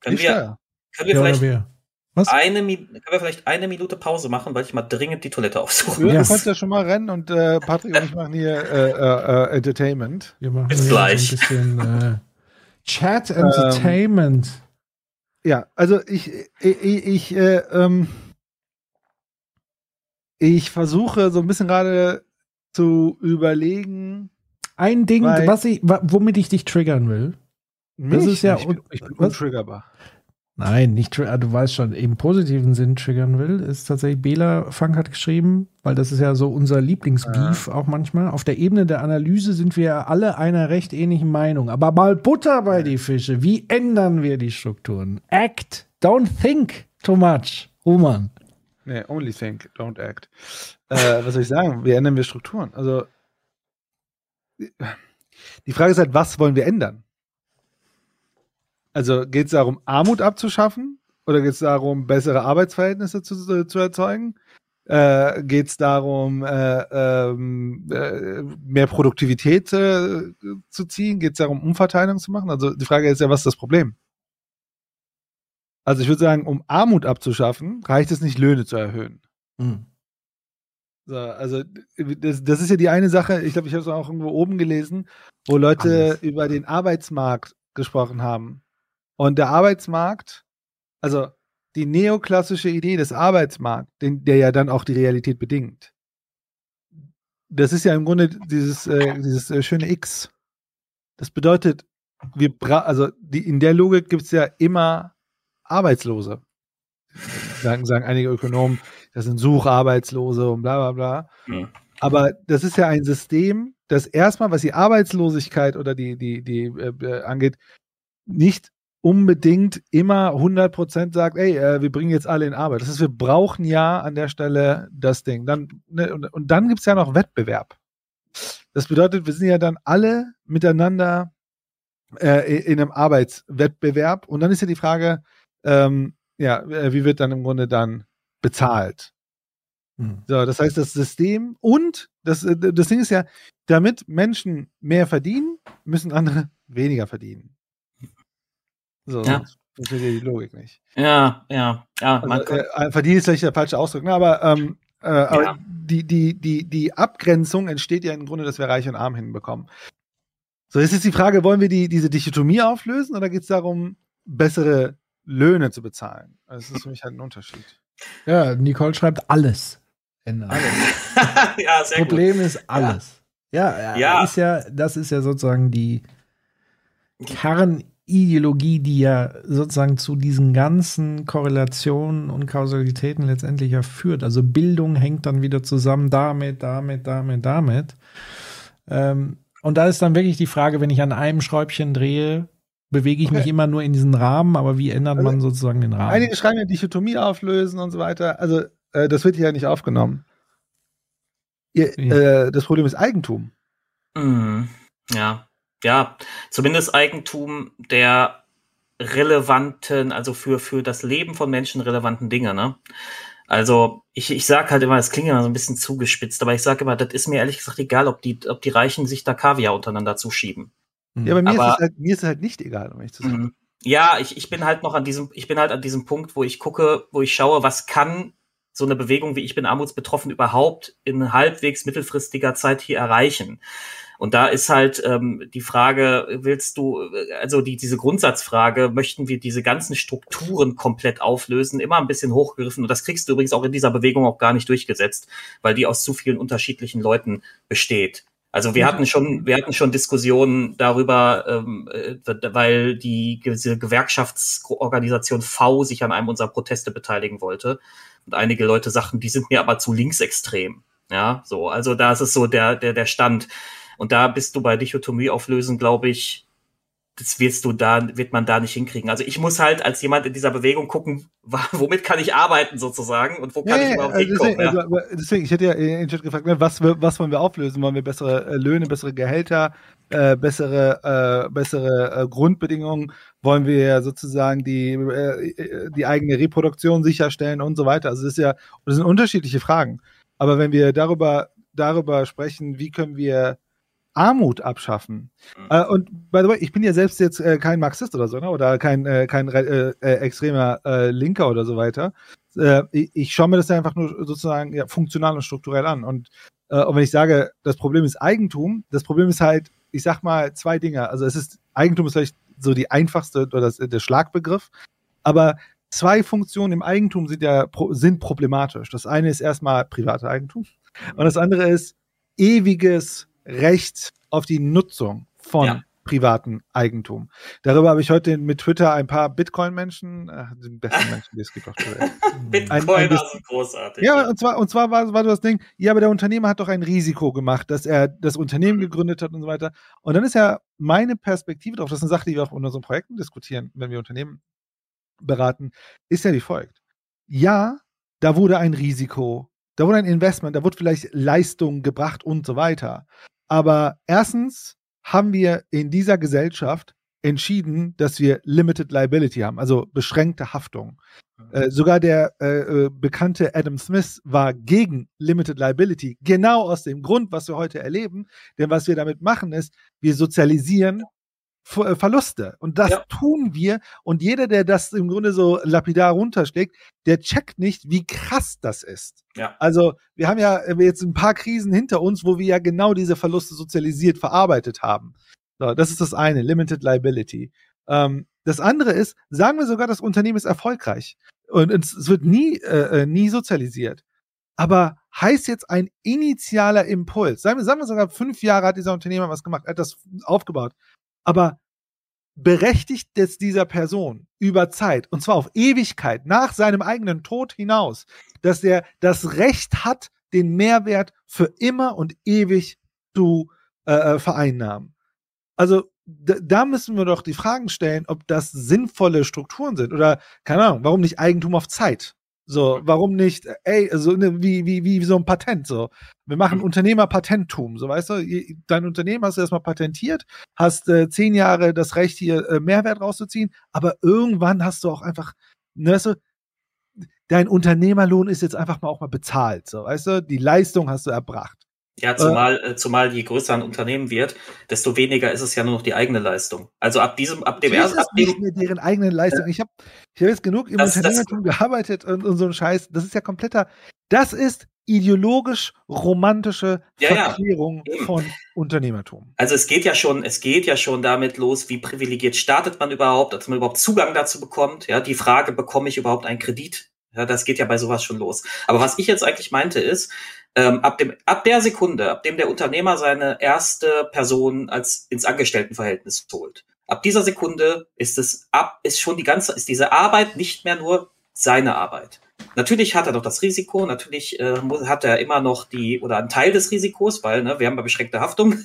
Können Ich wir, steuer. können wir Ja, vielleicht wer? Was? eine, können wir vielleicht eine Minute Pause machen, weil ich mal dringend die Toilette aufsuche. Ja, Yes. Du kannst ja schon mal rennen und äh, Patrick und ich machen hier äh, äh, äh, Entertainment. Wir machen Bis hier gleich. ein bisschen äh, Chat Entertainment. Ja, also ich, ich, ich, äh, ähm, ich versuche so ein bisschen gerade zu überlegen. Ein Ding, Weil- was ich, womit ich dich triggern will. Das Mich? ist ja ich, bin- ich bin untriggerbar. Nein, nicht tri- du weißt schon, im positiven Sinn triggern will, ist tatsächlich Bela Funk hat geschrieben, weil das ist ja so unser Lieblingsbeef auch manchmal. Auf der Ebene der Analyse sind wir ja alle einer recht ähnlichen Meinung. Aber mal Butter bei die Fische. Wie ändern wir die Strukturen? Act, don't think too much. Roman. Nee, only think, don't act. Äh, was soll ich sagen? Wie ändern wir Strukturen? Also, die Frage ist halt, was wollen wir ändern? Also, geht es darum, Armut abzuschaffen? Oder geht es darum, bessere Arbeitsverhältnisse zu, zu erzeugen? Äh, geht es darum, äh, ähm, äh, mehr Produktivität äh, zu ziehen? Geht es darum, Umverteilung zu machen? Also, die Frage ist ja, was ist das Problem? Also ich würde sagen, um Armut abzuschaffen, reicht es nicht, Löhne zu erhöhen. Hm. So, also das, das ist ja die eine Sache, ich glaube, ich habe es auch irgendwo oben gelesen, wo Leute Alles. über den Arbeitsmarkt gesprochen haben. Und der Arbeitsmarkt, also die neoklassische Idee des Arbeitsmarkts, den, der ja dann auch die Realität bedingt, das ist ja im Grunde dieses, äh, dieses äh, schöne X. Das bedeutet, wir also die, in der Logik gibt es ja immer Arbeitslose. Sagen, sagen einige Ökonomen, das sind Sucharbeitslose und bla bla bla. Hm. Aber das ist ja ein System, das erstmal, was die Arbeitslosigkeit oder die, die, die äh, äh, angeht, nicht unbedingt immer 100% sagt, ey, äh, wir bringen jetzt alle in Arbeit. Das heißt, wir brauchen ja an der Stelle das Ding. Dann, ne, und, und dann gibt es ja noch Wettbewerb. Das bedeutet, wir sind ja dann alle miteinander äh, in einem Arbeitswettbewerb. Und dann ist ja die Frage, ähm, ja, äh, wie wird dann im Grunde dann bezahlt? Hm. So, das heißt, das System und das, äh, das Ding ist ja, damit Menschen mehr verdienen, müssen andere weniger verdienen. So, Ja. funktioniert ja die Logik nicht. Ja, ja, ja. Also, kann, äh, verdienen ist vielleicht der falsche Ausdruck, ne? aber, ähm, äh, aber Ja. die, die, die, die Abgrenzung entsteht ja im Grunde, dass wir Reich und Arm hinbekommen. So, jetzt ist die Frage, wollen wir die, diese Dichotomie auflösen oder geht es darum, bessere Löhne zu bezahlen? Das ist für mich halt ein Unterschied. Ja, Nicole schreibt alles. Ändern. ja, sehr Problem gut. ist alles. Ja, ja, Ja. Ist ja, das ist ja sozusagen die Kernideologie, die ja sozusagen zu diesen ganzen Korrelationen und Kausalitäten letztendlich ja führt. Also Bildung hängt dann wieder zusammen damit, damit, damit, damit. Ähm, und da ist dann wirklich die Frage, wenn ich an einem Schräubchen drehe, bewege ich mich immer nur in diesen Rahmen, aber wie ändert Also, man sozusagen den Rahmen? Einige schreiben ja Dichotomie auflösen und so weiter. Also, äh, das wird hier ja nicht aufgenommen. Ihr, Ja. äh, das Problem ist Eigentum. Mhm. Ja, ja, zumindest Eigentum der relevanten, also für, für das Leben von Menschen relevanten Dinge, ne? Also, ich, ich sag halt immer, das klingt immer so ein bisschen zugespitzt, aber ich sage immer, das ist mir ehrlich gesagt egal, ob die, ob die Reichen sich da Kaviar untereinander zuschieben. Ja, aber mir, Aber- ist, es halt, mir ist es halt nicht egal, um ehrlich zu sein. Mhm. Ja, ich, ich bin halt noch an diesem, ich bin halt an diesem Punkt, wo ich gucke, wo ich schaue, was kann so eine Bewegung wie ich bin armutsbetroffen überhaupt in halbwegs mittelfristiger Zeit hier erreichen. Und da ist halt ähm, die Frage, willst du, also die, diese Grundsatzfrage, möchten wir diese ganzen Strukturen komplett auflösen, immer ein bisschen hochgegriffen. Und das kriegst du übrigens auch in dieser Bewegung auch gar nicht durchgesetzt, weil die aus zu vielen unterschiedlichen Leuten besteht. Also wir hatten schon, wir hatten schon Diskussionen darüber, ähm, äh, weil die diese Gewerkschaftsorganisation V sich an einem unserer Proteste beteiligen wollte. Und einige Leute sagten, die sind mir aber zu linksextrem. Ja, so, also da ist es so der, der, der Stand. Und da bist du bei Dichotomie auflösen, glaube ich, das wirst du da, wird man da nicht hinkriegen. Also ich muss halt als jemand in dieser Bewegung gucken, womit kann ich arbeiten sozusagen und wo kann Ja, ich überhaupt also hinkommen. deswegen, ja. also, deswegen, ich hätte ja in den Chat gefragt, ne, was, was wollen wir auflösen? Wollen wir bessere äh, Löhne, bessere Gehälter, äh, bessere, äh, bessere äh, Grundbedingungen? Wollen wir sozusagen die, äh, die eigene Reproduktion sicherstellen und so weiter? Also das ist ja, das sind unterschiedliche Fragen. Aber wenn wir darüber, darüber sprechen, wie können wir Armut abschaffen. Äh, und by the way, ich bin ja selbst jetzt äh, kein Marxist oder so, ne? oder kein, äh, kein äh, äh, extremer äh, Linker oder so weiter. Ich, ich schaue mir das ja einfach nur sozusagen ja, funktional und strukturell an. Und, und wenn ich sage, das Problem ist Eigentum, das Problem ist halt, ich sag mal zwei Dinge. Also es ist, Eigentum ist vielleicht so die einfachste oder das, der Schlagbegriff, aber zwei Funktionen im Eigentum sind ja sind problematisch. Das eine ist erstmal private Eigentum und das andere ist ewiges Recht auf die Nutzung von Ja. privatem Eigentum. Darüber habe ich heute mit Twitter ein paar Bitcoin-Menschen, äh, die besten Menschen, die es gibt auf der Welt. Bitcoiner sind großartig. Ja, und zwar, und zwar war, war das Ding, ja, aber der Unternehmer hat doch ein Risiko gemacht, dass er das Unternehmen gegründet hat und so weiter. Und dann ist ja meine Perspektive drauf, das ist eine Sache, die wir auch in unseren Projekten diskutieren, wenn wir Unternehmen beraten, ist ja wie folgt. Ja, da wurde ein Risiko, da wurde ein Investment, da wurde vielleicht Leistung gebracht und so weiter. Aber erstens haben wir in dieser Gesellschaft entschieden, dass wir Limited Liability haben, also beschränkte Haftung. Äh, sogar der äh, äh, bekannte Adam Smith war gegen Limited Liability, genau aus dem Grund, was wir heute erleben. Denn was wir damit machen, ist, wir sozialisieren Verluste. Und das tun wir. Und jeder, der das im Grunde so lapidar runterschlägt, der checkt nicht, wie krass das ist. Ja. Also, wir haben ja äh, jetzt ein paar Krisen hinter uns, wo wir ja genau diese Verluste sozialisiert verarbeitet haben. So, das ist das eine, Limited Liability. Ähm, das andere ist, sagen wir sogar, das Unternehmen ist erfolgreich und es, wird nie, äh, äh, nie sozialisiert. Aber heißt jetzt ein initialer Impuls, sagen wir, sagen wir sogar, fünf Jahre hat dieser Unternehmer was gemacht, hat das aufgebaut. Aber berechtigt es dieser Person über Zeit, und zwar auf Ewigkeit, nach seinem eigenen Tod hinaus, dass er das Recht hat, den Mehrwert für immer und ewig zu äh, äh, vereinnahmen. Also da, da müssen wir doch die Fragen stellen, ob das sinnvolle Strukturen sind oder keine Ahnung, warum nicht Eigentum auf Zeit? So, warum nicht, ey, so ne, wie, wie, wie so ein Patent, so. Wir machen Unternehmerpatentum, so weißt du, dein Unternehmen hast du erstmal patentiert, hast äh, zehn Jahre das Recht, hier äh, Mehrwert rauszuziehen, aber irgendwann hast du auch einfach, ne, weißt du, dein Unternehmerlohn ist jetzt einfach mal auch mal bezahlt, so, weißt du, die Leistung hast du erbracht. Ja, zumal, äh, zumal je größer ein Unternehmen wird, desto weniger ist es ja nur noch die eigene Leistung. Also ab diesem, ab dem ersten, ab es nicht dem, mehr deren eigene Leistung. Ich habe ich hab jetzt genug im Das- das- Unternehmertum gearbeitet und, und so ein Scheiß. Das ist ja kompletter. Das ist ideologisch romantische Ja, ja. Verklärung von Unternehmertum. also es geht ja schon, es geht ja schon damit los, wie privilegiert startet man überhaupt, dass man überhaupt Zugang dazu bekommt. Ja, die Frage, bekomme ich überhaupt einen Kredit? Ja, das geht ja bei sowas schon los. Aber was ich jetzt eigentlich meinte ist, ähm, ab dem, ab der Sekunde, ab dem der Unternehmer seine erste Person als ins Angestelltenverhältnis holt, ab dieser Sekunde ist es ab, ist schon die ganze, ist diese Arbeit nicht mehr nur seine Arbeit. Natürlich hat er noch das Risiko, natürlich äh, hat er immer noch die oder einen Teil des Risikos, weil ne, wir haben ja beschränkte Haftung.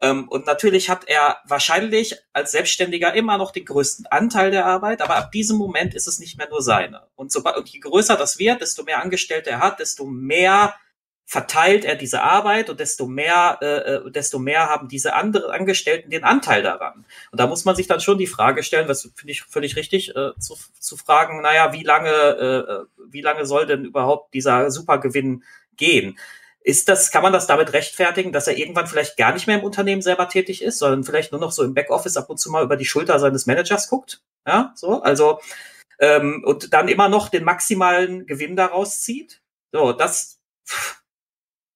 ähm, und natürlich hat er wahrscheinlich als Selbstständiger immer noch den größten Anteil der Arbeit, aber ab diesem Moment ist es nicht mehr nur seine. Und, sobald, und je größer das wird, desto mehr Angestellte er hat, desto mehr verteilt er diese Arbeit und desto mehr, äh, äh, desto mehr haben diese anderen Angestellten den Anteil daran. Und da muss man sich dann schon die Frage stellen, was finde ich völlig richtig, äh, zu, zu fragen, naja, wie lange, äh, wie lange soll denn überhaupt dieser Supergewinn gehen? Ist das, kann man das damit rechtfertigen, dass er irgendwann vielleicht gar nicht mehr im Unternehmen selber tätig ist, sondern vielleicht nur noch so im Backoffice ab und zu mal über die Schulter seines Managers guckt? Ja, so, also, ähm, und dann immer noch den maximalen Gewinn daraus zieht? So, das,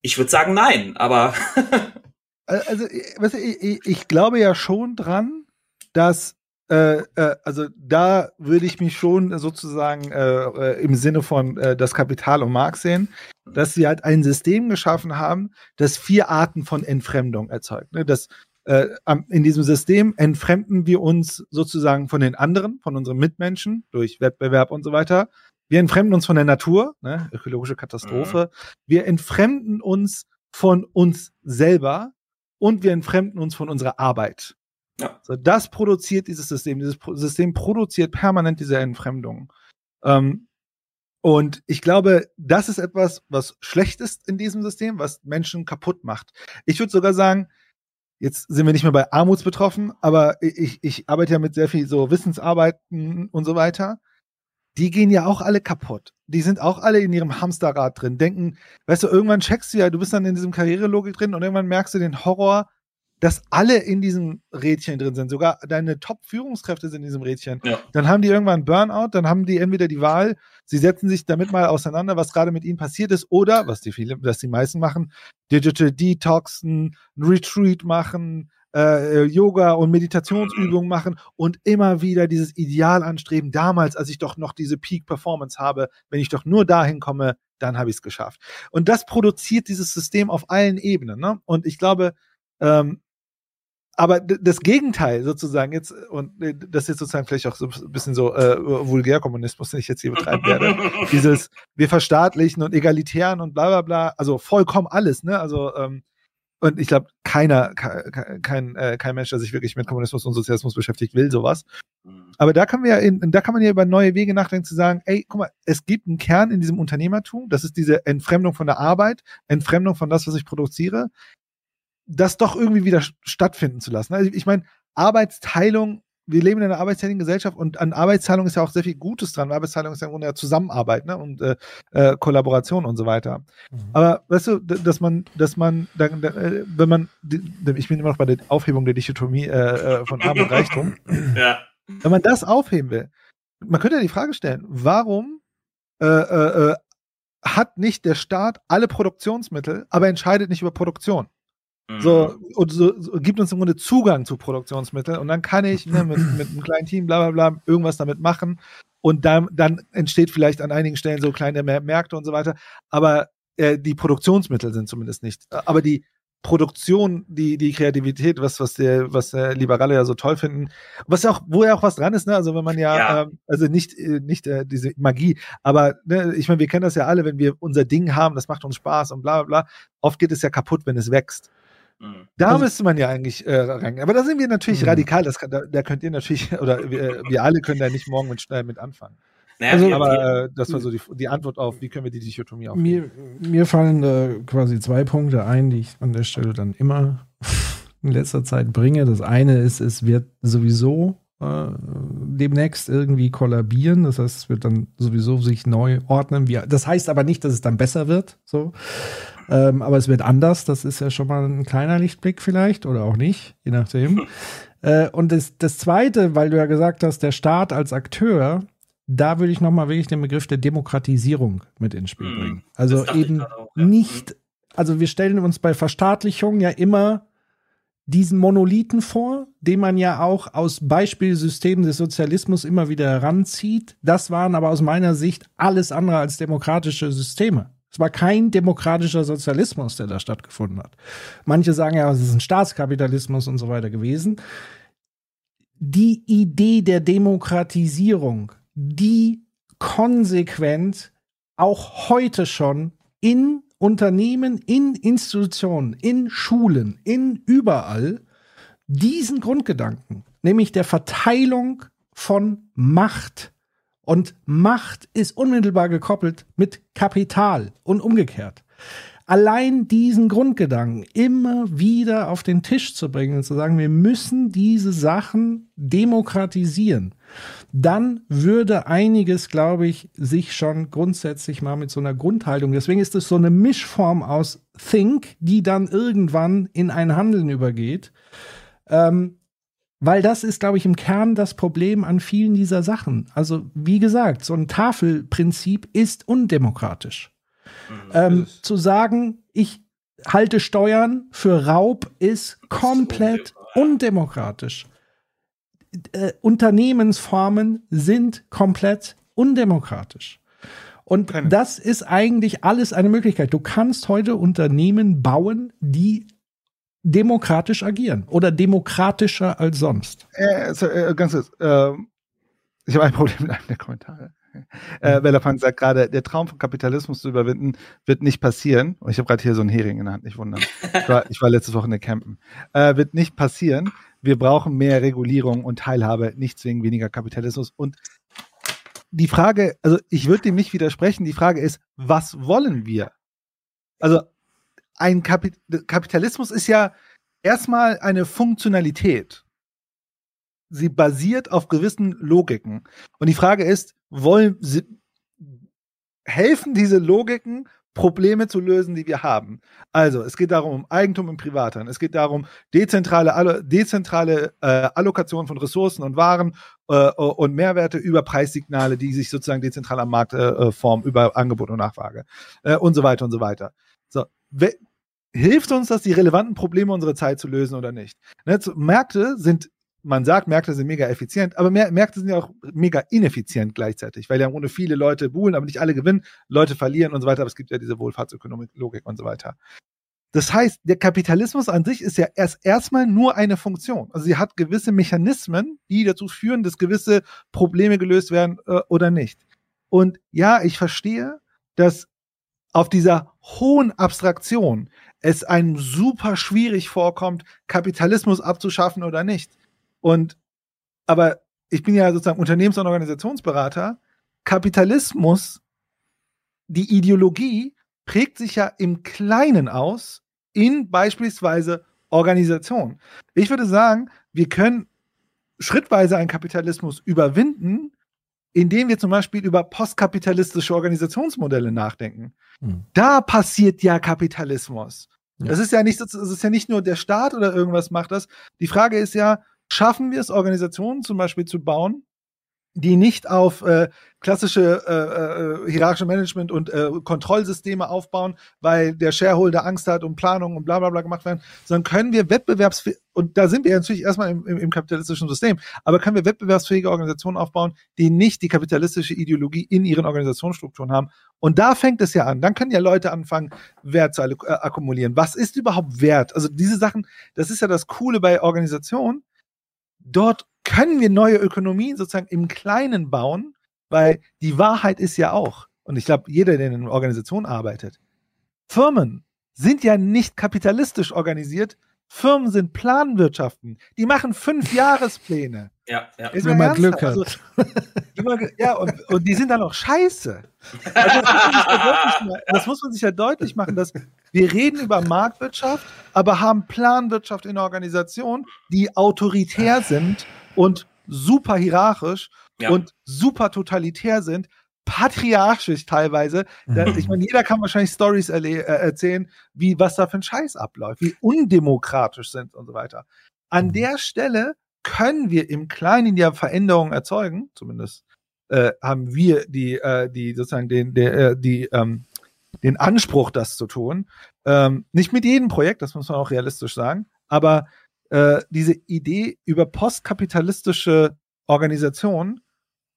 ich würde sagen nein, aber Also, ich, ich, ich glaube ja schon dran, dass äh, äh, also da würde ich mich schon sozusagen äh, äh, im Sinne von äh, das Kapital und Marx sehen, dass sie halt ein System geschaffen haben, das vier Arten von Entfremdung erzeugt. Ne? Das, in diesem System entfremden wir uns sozusagen von den anderen, von unseren Mitmenschen durch Wettbewerb und so weiter. Wir entfremden uns von der Natur, ne? ökologische Katastrophe. Wir entfremden uns von uns selber und wir entfremden uns von unserer Arbeit. Ja. So, das produziert dieses System. Dieses Pro System produziert permanent diese Entfremdung. Ähm, und ich glaube, das ist etwas, was schlecht ist in diesem System, was Menschen kaputt macht. Ich würde sogar sagen, jetzt sind wir nicht mehr bei Armuts betroffen, aber ich, ich arbeite ja mit sehr viel so Wissensarbeiten und so weiter. Die gehen ja auch alle kaputt. Die sind auch alle in ihrem Hamsterrad drin, denken, weißt du, irgendwann checkst du ja, du bist dann in diesem Karrierelogik drin und irgendwann merkst du den Horror, dass alle in diesem Rädchen drin sind. Sogar deine Top-Führungskräfte sind in diesem Rädchen. Ja. Dann haben die irgendwann Burnout, dann haben die entweder die Wahl, sie setzen sich damit mal auseinander, was gerade mit ihnen passiert ist, oder, was die viele, was die meisten machen, Digital Detoxen, Retreat machen, äh, Yoga und Meditationsübungen machen und immer wieder dieses Ideal anstreben, damals, als ich doch noch diese Peak-Performance habe, wenn ich doch nur dahin komme, dann habe ich es geschafft. Und das produziert dieses System auf allen Ebenen. Ne? Und ich glaube, ähm, aber das Gegenteil sozusagen jetzt, und äh, das ist jetzt sozusagen vielleicht auch so ein bisschen so äh, Vulgärkommunismus, den ich jetzt hier betreiben werde, dieses, wir verstaatlichen und egalitären und bla bla bla, also vollkommen alles, ne? Also, ähm, und ich glaube, keiner, kein, kein, äh, kein Mensch, der sich wirklich mit Kommunismus und Sozialismus beschäftigt, will sowas. Aber da kann man ja in, da kann man ja über neue Wege nachdenken, zu sagen, ey, guck mal, es gibt einen Kern in diesem Unternehmertum, das ist diese Entfremdung von der Arbeit, Entfremdung von das, was ich produziere, das doch irgendwie wieder stattfinden zu lassen. Also ich meine, Arbeitsteilung, wir leben in einer arbeitsteiligen Gesellschaft und an Arbeitsteilung ist ja auch sehr viel Gutes dran. Arbeitsteilung ist ja im Grunde ja Zusammenarbeit ne? und äh, äh, Kollaboration und so weiter. Mhm. Aber weißt du, dass man, dass man, dann, äh, wenn man, ich bin immer noch bei der Aufhebung der Dichotomie äh, äh, von Arm und Reichtum. Ja. Wenn man das aufheben will, man könnte ja die Frage stellen, warum äh, äh, äh hat nicht der Staat alle Produktionsmittel, aber entscheidet nicht über Produktion? So, Mhm. und so, so gibt uns im Grunde Zugang zu Produktionsmitteln und dann kann ich ne, mit, mit einem kleinen Team bla bla bla irgendwas damit machen und dann, dann entsteht vielleicht an einigen Stellen so kleine Mä- Märkte und so weiter, aber äh, die Produktionsmittel sind zumindest nicht. Aber die Produktion, die, die Kreativität, was, was der, was der Liberale ja so toll finden, was ja auch, wo ja auch was dran ist, ne? Also wenn man ja, Ja. Ähm, also nicht, äh, nicht äh, diese Magie, aber ne, ich meine, wir kennen das ja alle, wenn wir unser Ding haben, das macht uns Spaß und bla bla bla. Oft geht es ja kaputt, wenn es wächst. Mhm. Da Also- müsste man ja eigentlich äh, reingehen. Aber da sind wir natürlich Mhm. radikal. Das kann, da, da könnt ihr natürlich, oder wir, wir alle können da nicht morgen mit, schnell mit anfangen. Naja, Also- Aber äh, das war so die, die Antwort auf, wie können wir die Dichotomie aufnehmen. Mir, mir fallen da quasi zwei Punkte ein, die ich an der Stelle dann immer in letzter Zeit bringe. Das eine ist, es wird sowieso äh, demnächst irgendwie kollabieren. Das heißt, es wird dann sowieso sich neu ordnen. Wie, das heißt aber nicht, dass es dann besser wird. So. Ähm, aber es wird anders. Das ist ja schon mal ein kleiner Lichtblick vielleicht oder auch nicht, je nachdem. Äh, und das, das Zweite, weil du ja gesagt hast, der Staat als Akteur, da würde ich noch mal wirklich den Begriff der Demokratisierung mit ins Spiel Mhm. bringen. Also eben auch, ja. nicht, also wir stellen uns bei Verstaatlichung ja immer diesen Monolithen vor, den man ja auch aus Beispielsystemen des Sozialismus immer wieder heranzieht. Das waren aber aus meiner Sicht alles andere als demokratische Systeme. Es war kein demokratischer Sozialismus, der da stattgefunden hat. Manche sagen ja, es ist ein Staatskapitalismus und so weiter gewesen. Die Idee der Demokratisierung, die konsequent auch heute schon in Unternehmen, in Institutionen, in Schulen, in überall diesen Grundgedanken, nämlich der Verteilung von Macht. Und Macht ist unmittelbar gekoppelt mit Kapital und umgekehrt. Allein diesen Grundgedanken immer wieder auf den Tisch zu bringen und zu sagen, wir müssen diese Sachen demokratisieren, dann würde einiges, glaube ich, sich schon grundsätzlich mal mit so einer Grundhaltung. Deswegen ist es so eine Mischform aus Think, die dann irgendwann in ein Handeln übergeht. Ähm, weil das ist, glaube ich, im Kern das Problem an vielen dieser Sachen. Also, wie gesagt, so ein Tafelprinzip ist undemokratisch. Ähm, zu sagen, ich halte Steuern für Raub, ist komplett undemokratisch. Äh, Unternehmensformen sind komplett undemokratisch. Und das ist eigentlich alles eine Möglichkeit. Du kannst heute Unternehmen bauen, die demokratisch agieren oder demokratischer als sonst. Äh, so, äh, ganz kurz. ähm, ich habe ein Problem mit einem der Kommentare. Äh, Bellerpunk sagt gerade, der Traum von Kapitalismus zu überwinden, wird nicht passieren. Und ich habe gerade hier so einen Hering in der Hand, nicht wundern. Ich war, ich war letzte Woche in der Campen. Äh, wird nicht passieren, wir brauchen mehr Regulierung und Teilhabe, nicht zwingend weniger Kapitalismus. Und die Frage, also ich würde dem nicht widersprechen, die Frage ist, was wollen wir? Also ein Kapit Kapitalismus ist ja erstmal eine Funktionalität. Sie basiert auf gewissen Logiken. Und die Frage ist, wollen sie, helfen diese Logiken, Probleme zu lösen, die wir haben. Also, es geht darum, um Eigentum im Privaten. Es geht darum, dezentrale, dezentrale äh, Allokation von Ressourcen und Waren äh, und Mehrwerte über Preissignale, die sich sozusagen dezentral am Markt äh, äh formen, über Angebot und Nachfrage äh, und so weiter und so weiter. So, hilft uns das, die relevanten Probleme unserer Zeit zu lösen oder nicht? Ne, Märkte sind man sagt, Märkte sind mega effizient, aber Märkte sind ja auch mega ineffizient gleichzeitig, weil ja ohne viele Leute buhlen, aber nicht alle gewinnen, Leute verlieren und so weiter, aber es gibt ja diese Wohlfahrtsökonomik-Logik und so weiter. Das heißt, der Kapitalismus an sich ist ja erst erstmal nur eine Funktion. Also sie hat gewisse Mechanismen, die dazu führen, dass gewisse Probleme gelöst werden äh, oder nicht. Und ja, ich verstehe, dass auf dieser hohen Abstraktion es einem super schwierig vorkommt, Kapitalismus abzuschaffen oder nicht. Und aber ich bin ja sozusagen Unternehmens- und Organisationsberater. Kapitalismus, die Ideologie prägt sich ja im Kleinen aus in beispielsweise Organisation. Ich würde sagen, wir können schrittweise einen Kapitalismus überwinden, indem wir zum Beispiel über postkapitalistische Organisationsmodelle nachdenken. Hm. Da passiert ja Kapitalismus. Ja. Das ist ja nicht, das ist ja nicht nur der Staat oder irgendwas macht das. Die Frage ist ja, schaffen wir es, Organisationen zum Beispiel zu bauen, die nicht auf äh, klassische äh, äh, hierarchische Management und äh, Kontrollsysteme aufbauen, weil der Shareholder Angst hat und Planungen und bla bla bla gemacht werden, sondern können wir wettbewerbsfähig, und da sind wir natürlich erstmal im, im, im, kapitalistischen System, aber können wir wettbewerbsfähige Organisationen aufbauen, die nicht die kapitalistische Ideologie in ihren Organisationsstrukturen haben. Und da fängt es ja an. Dann können ja Leute anfangen, Wert zu äh, akkumulieren. Was ist überhaupt Wert? Also diese Sachen, das ist ja das Coole bei Organisationen dort können wir neue Ökonomien sozusagen im Kleinen bauen, weil die Wahrheit ist ja auch, und ich glaube, jeder, der in einer Organisation arbeitet, Firmen sind ja nicht kapitalistisch organisiert, Firmen sind Planwirtschaften. Die machen fünf Jahrespläne. Ja, ja. Ist Wenn man Glück hat. Also, ja, und, und die sind dann auch scheiße. Also das, muss ja das, muss man sich ja deutlich machen, dass wir reden über Marktwirtschaft, aber haben Planwirtschaft in der Organisation, die autoritär sind und super hierarchisch ja. und super totalitär sind, patriarchisch teilweise. Mhm. Ich meine, jeder kann wahrscheinlich Stories äh, erzählen, wie was da für ein Scheiß abläuft, wie undemokratisch sind und so weiter. An mhm. der Stelle können wir im Kleinen ja Veränderungen erzeugen, zumindest äh, haben wir die, äh, die sozusagen den, der, äh, die, ähm, den Anspruch, das zu tun. Ähm, nicht mit jedem Projekt, das muss man auch realistisch sagen, aber äh, diese Idee über postkapitalistische Organisationen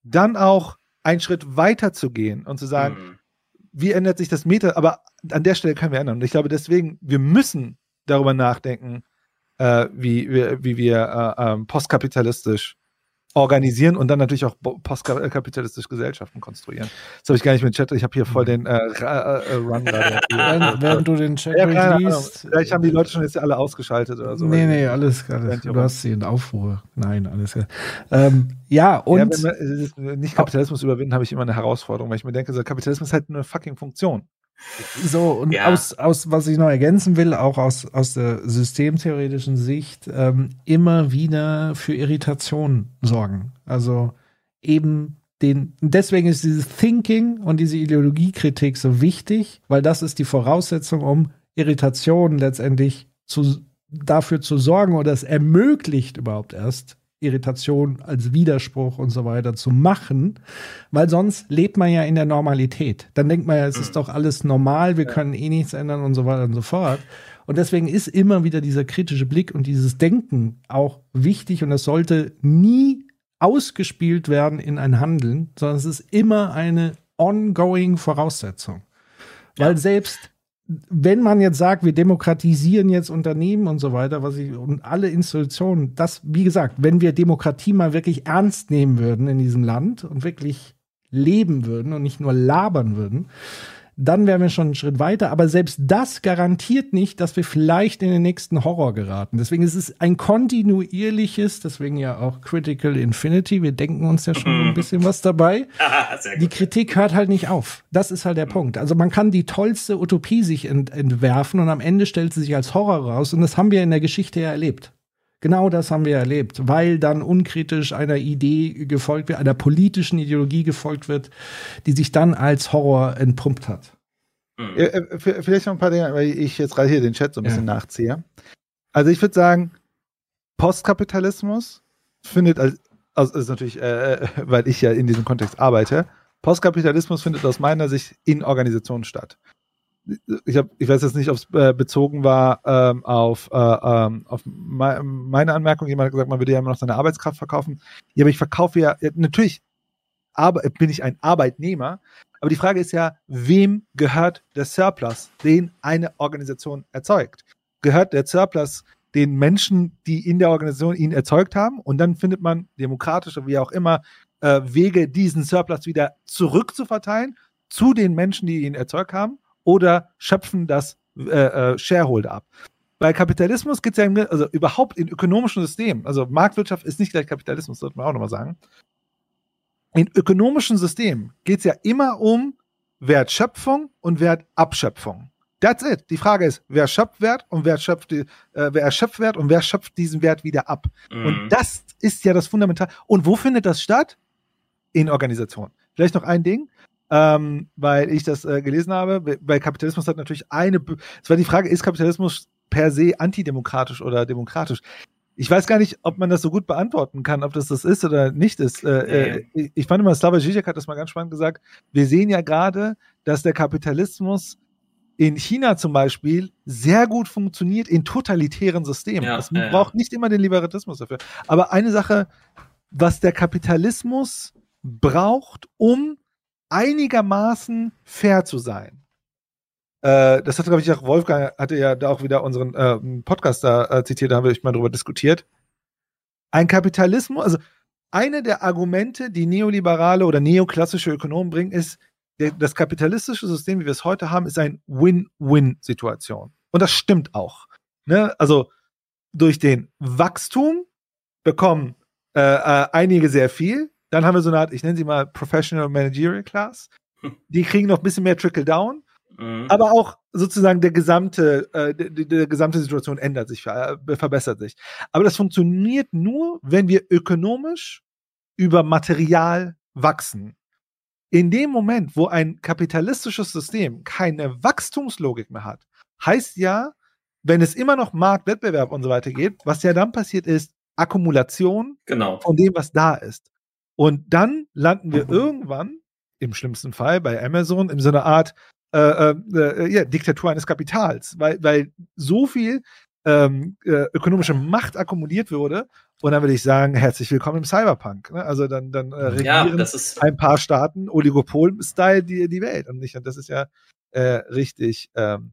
dann auch einen Schritt weiter zu gehen und zu sagen, mhm. wie ändert sich das Meta, aber an der Stelle können wir ändern. Und ich glaube deswegen, wir müssen darüber nachdenken, äh, wie, wie, wie wir äh, ähm, postkapitalistisch organisieren und dann natürlich auch postkapitalistisch Gesellschaften konstruieren. Das habe ich gar nicht mit Chat. Ich habe hier voll den äh, äh, äh Run gerade. während, du den Chat ja, liest. Vielleicht haben die Leute schon jetzt alle ausgeschaltet oder so. Nee, nee, alles gerade. Du hast sie in Aufruhr. Nein, alles klar. Ähm, ja, und. Ja, nicht Kapitalismus überwinden, habe ich immer eine Herausforderung, weil ich mir denke, so, Kapitalismus ist halt eine fucking Funktion. So, und ja. aus, aus, was ich noch ergänzen will, auch aus, aus der systemtheoretischen Sicht, ähm, immer wieder für Irritation sorgen. Also eben den, deswegen ist dieses Thinking und diese Ideologiekritik so wichtig, weil das ist die Voraussetzung, um Irritation letztendlich zu, dafür zu sorgen oder es ermöglicht überhaupt erst, Irritation als Widerspruch und so weiter zu machen, weil sonst lebt man ja in der Normalität. Dann denkt man ja, es ist mhm. doch alles normal, wir können eh nichts ändern und so weiter und so fort. Und deswegen ist immer wieder dieser kritische Blick und dieses Denken auch wichtig und das sollte nie ausgespielt werden in ein Handeln, sondern es ist immer eine ongoing Voraussetzung. Weil selbst wenn man jetzt sagt, wir demokratisieren jetzt Unternehmen und so weiter, was ich und alle Institutionen, das, wie gesagt, wenn wir Demokratie mal wirklich ernst nehmen würden in diesem Land und wirklich leben würden und nicht nur labern würden, dann wären wir schon einen Schritt weiter. Aber selbst das garantiert nicht, dass wir vielleicht in den nächsten Horror geraten. Deswegen ist es ein kontinuierliches, deswegen ja auch Critical Infinity. Wir denken uns ja schon ein bisschen was dabei. Die Kritik hört halt nicht auf. Das ist halt der Punkt. Also man kann die tollste Utopie sich ent entwerfen und am Ende stellt sie sich als Horror raus. Und das haben wir in der Geschichte ja erlebt. Genau das haben wir erlebt, weil dann unkritisch einer Idee gefolgt wird, einer politischen Ideologie gefolgt wird, die sich dann als Horror entpumpt hat. Ja, äh, vielleicht noch ein paar Dinge, weil ich jetzt gerade hier den Chat so ein bisschen ja. nachziehe. Also ich würde sagen, Postkapitalismus findet, als, also ist natürlich, äh, weil ich ja in diesem Kontext arbeite, Postkapitalismus findet aus meiner Sicht in Organisationen statt ich, hab, ich weiß jetzt nicht, ob es äh, bezogen war ähm, auf, äh, ähm, auf me meine Anmerkung. Jemand hat gesagt, man würde ja immer noch seine Arbeitskraft verkaufen. Ja, aber ich verkaufe ja, ja natürlich aber, bin ich ein Arbeitnehmer. Aber die Frage ist ja, wem gehört der Surplus, den eine Organisation erzeugt? Gehört der Surplus den Menschen, die in der Organisation ihn erzeugt haben? Und dann findet man demokratisch oder wie auch immer äh, Wege, diesen Surplus wieder zurückzuverteilen zu den Menschen, die ihn erzeugt haben oder schöpfen das äh, äh, Shareholder ab. Bei Kapitalismus geht es ja, also überhaupt in ökonomischen Systemen, also Marktwirtschaft ist nicht gleich Kapitalismus, sollte man auch nochmal sagen. In ökonomischen Systemen geht es ja immer um Wertschöpfung und Wertabschöpfung. That's it. Die Frage ist, wer schöpft Wert und wer schöpft, äh, wer erschöpft Wert und wer schöpft diesen Wert wieder ab. Mhm. Und das ist ja das Fundamental. Und wo findet das statt? In Organisationen. Vielleicht noch ein Ding ähm, weil ich das äh, gelesen habe. Weil Kapitalismus hat natürlich eine. Es war die Frage, ist Kapitalismus per se antidemokratisch oder demokratisch? Ich weiß gar nicht, ob man das so gut beantworten kann, ob das das ist oder nicht ist. Äh, nee. äh, ich fand immer, Slavoj Žižek hat das mal ganz spannend gesagt. Wir sehen ja gerade, dass der Kapitalismus in China zum Beispiel sehr gut funktioniert in totalitären Systemen. Ja, es braucht nicht immer den Liberalismus dafür. Aber eine Sache, was der Kapitalismus braucht, um einigermaßen fair zu sein. Äh, das hat, glaube ich, auch Wolfgang, hatte ja da auch wieder unseren äh, Podcast da äh, zitiert, da haben wir mal drüber diskutiert. Ein Kapitalismus, also eine der Argumente, die neoliberale oder neoklassische Ökonomen bringen, ist, der, das kapitalistische System, wie wir es heute haben, ist ein Win-Win-Situation. Und das stimmt auch. Ne? Also durch den Wachstum bekommen äh, äh, einige sehr viel, dann haben wir so eine Art, ich nenne sie mal Professional Managerial Class. Die kriegen noch ein bisschen mehr Trickle-Down. Mhm. Aber auch sozusagen der gesamte, äh, die, die, gesamte Situation ändert sich, äh, verbessert sich. Aber das funktioniert nur, wenn wir ökonomisch über Material wachsen. In dem Moment, wo ein kapitalistisches System keine Wachstumslogik mehr hat, heißt ja, wenn es immer noch Marktwettbewerb und so weiter geht, was ja dann passiert ist, Akkumulation genau. von dem, was da ist. Und dann landen wir irgendwann, im schlimmsten Fall bei Amazon, in so einer Art äh, äh, äh, ja, Diktatur eines Kapitals, weil, weil so viel ähm, äh, ökonomische Macht akkumuliert wurde. Und dann würde ich sagen, herzlich willkommen im Cyberpunk. Ne? Also dann, dann äh, regieren ja, ein paar Staaten Oligopol-Style die, die Welt. Und nicht, und das ist ja äh, richtig ähm,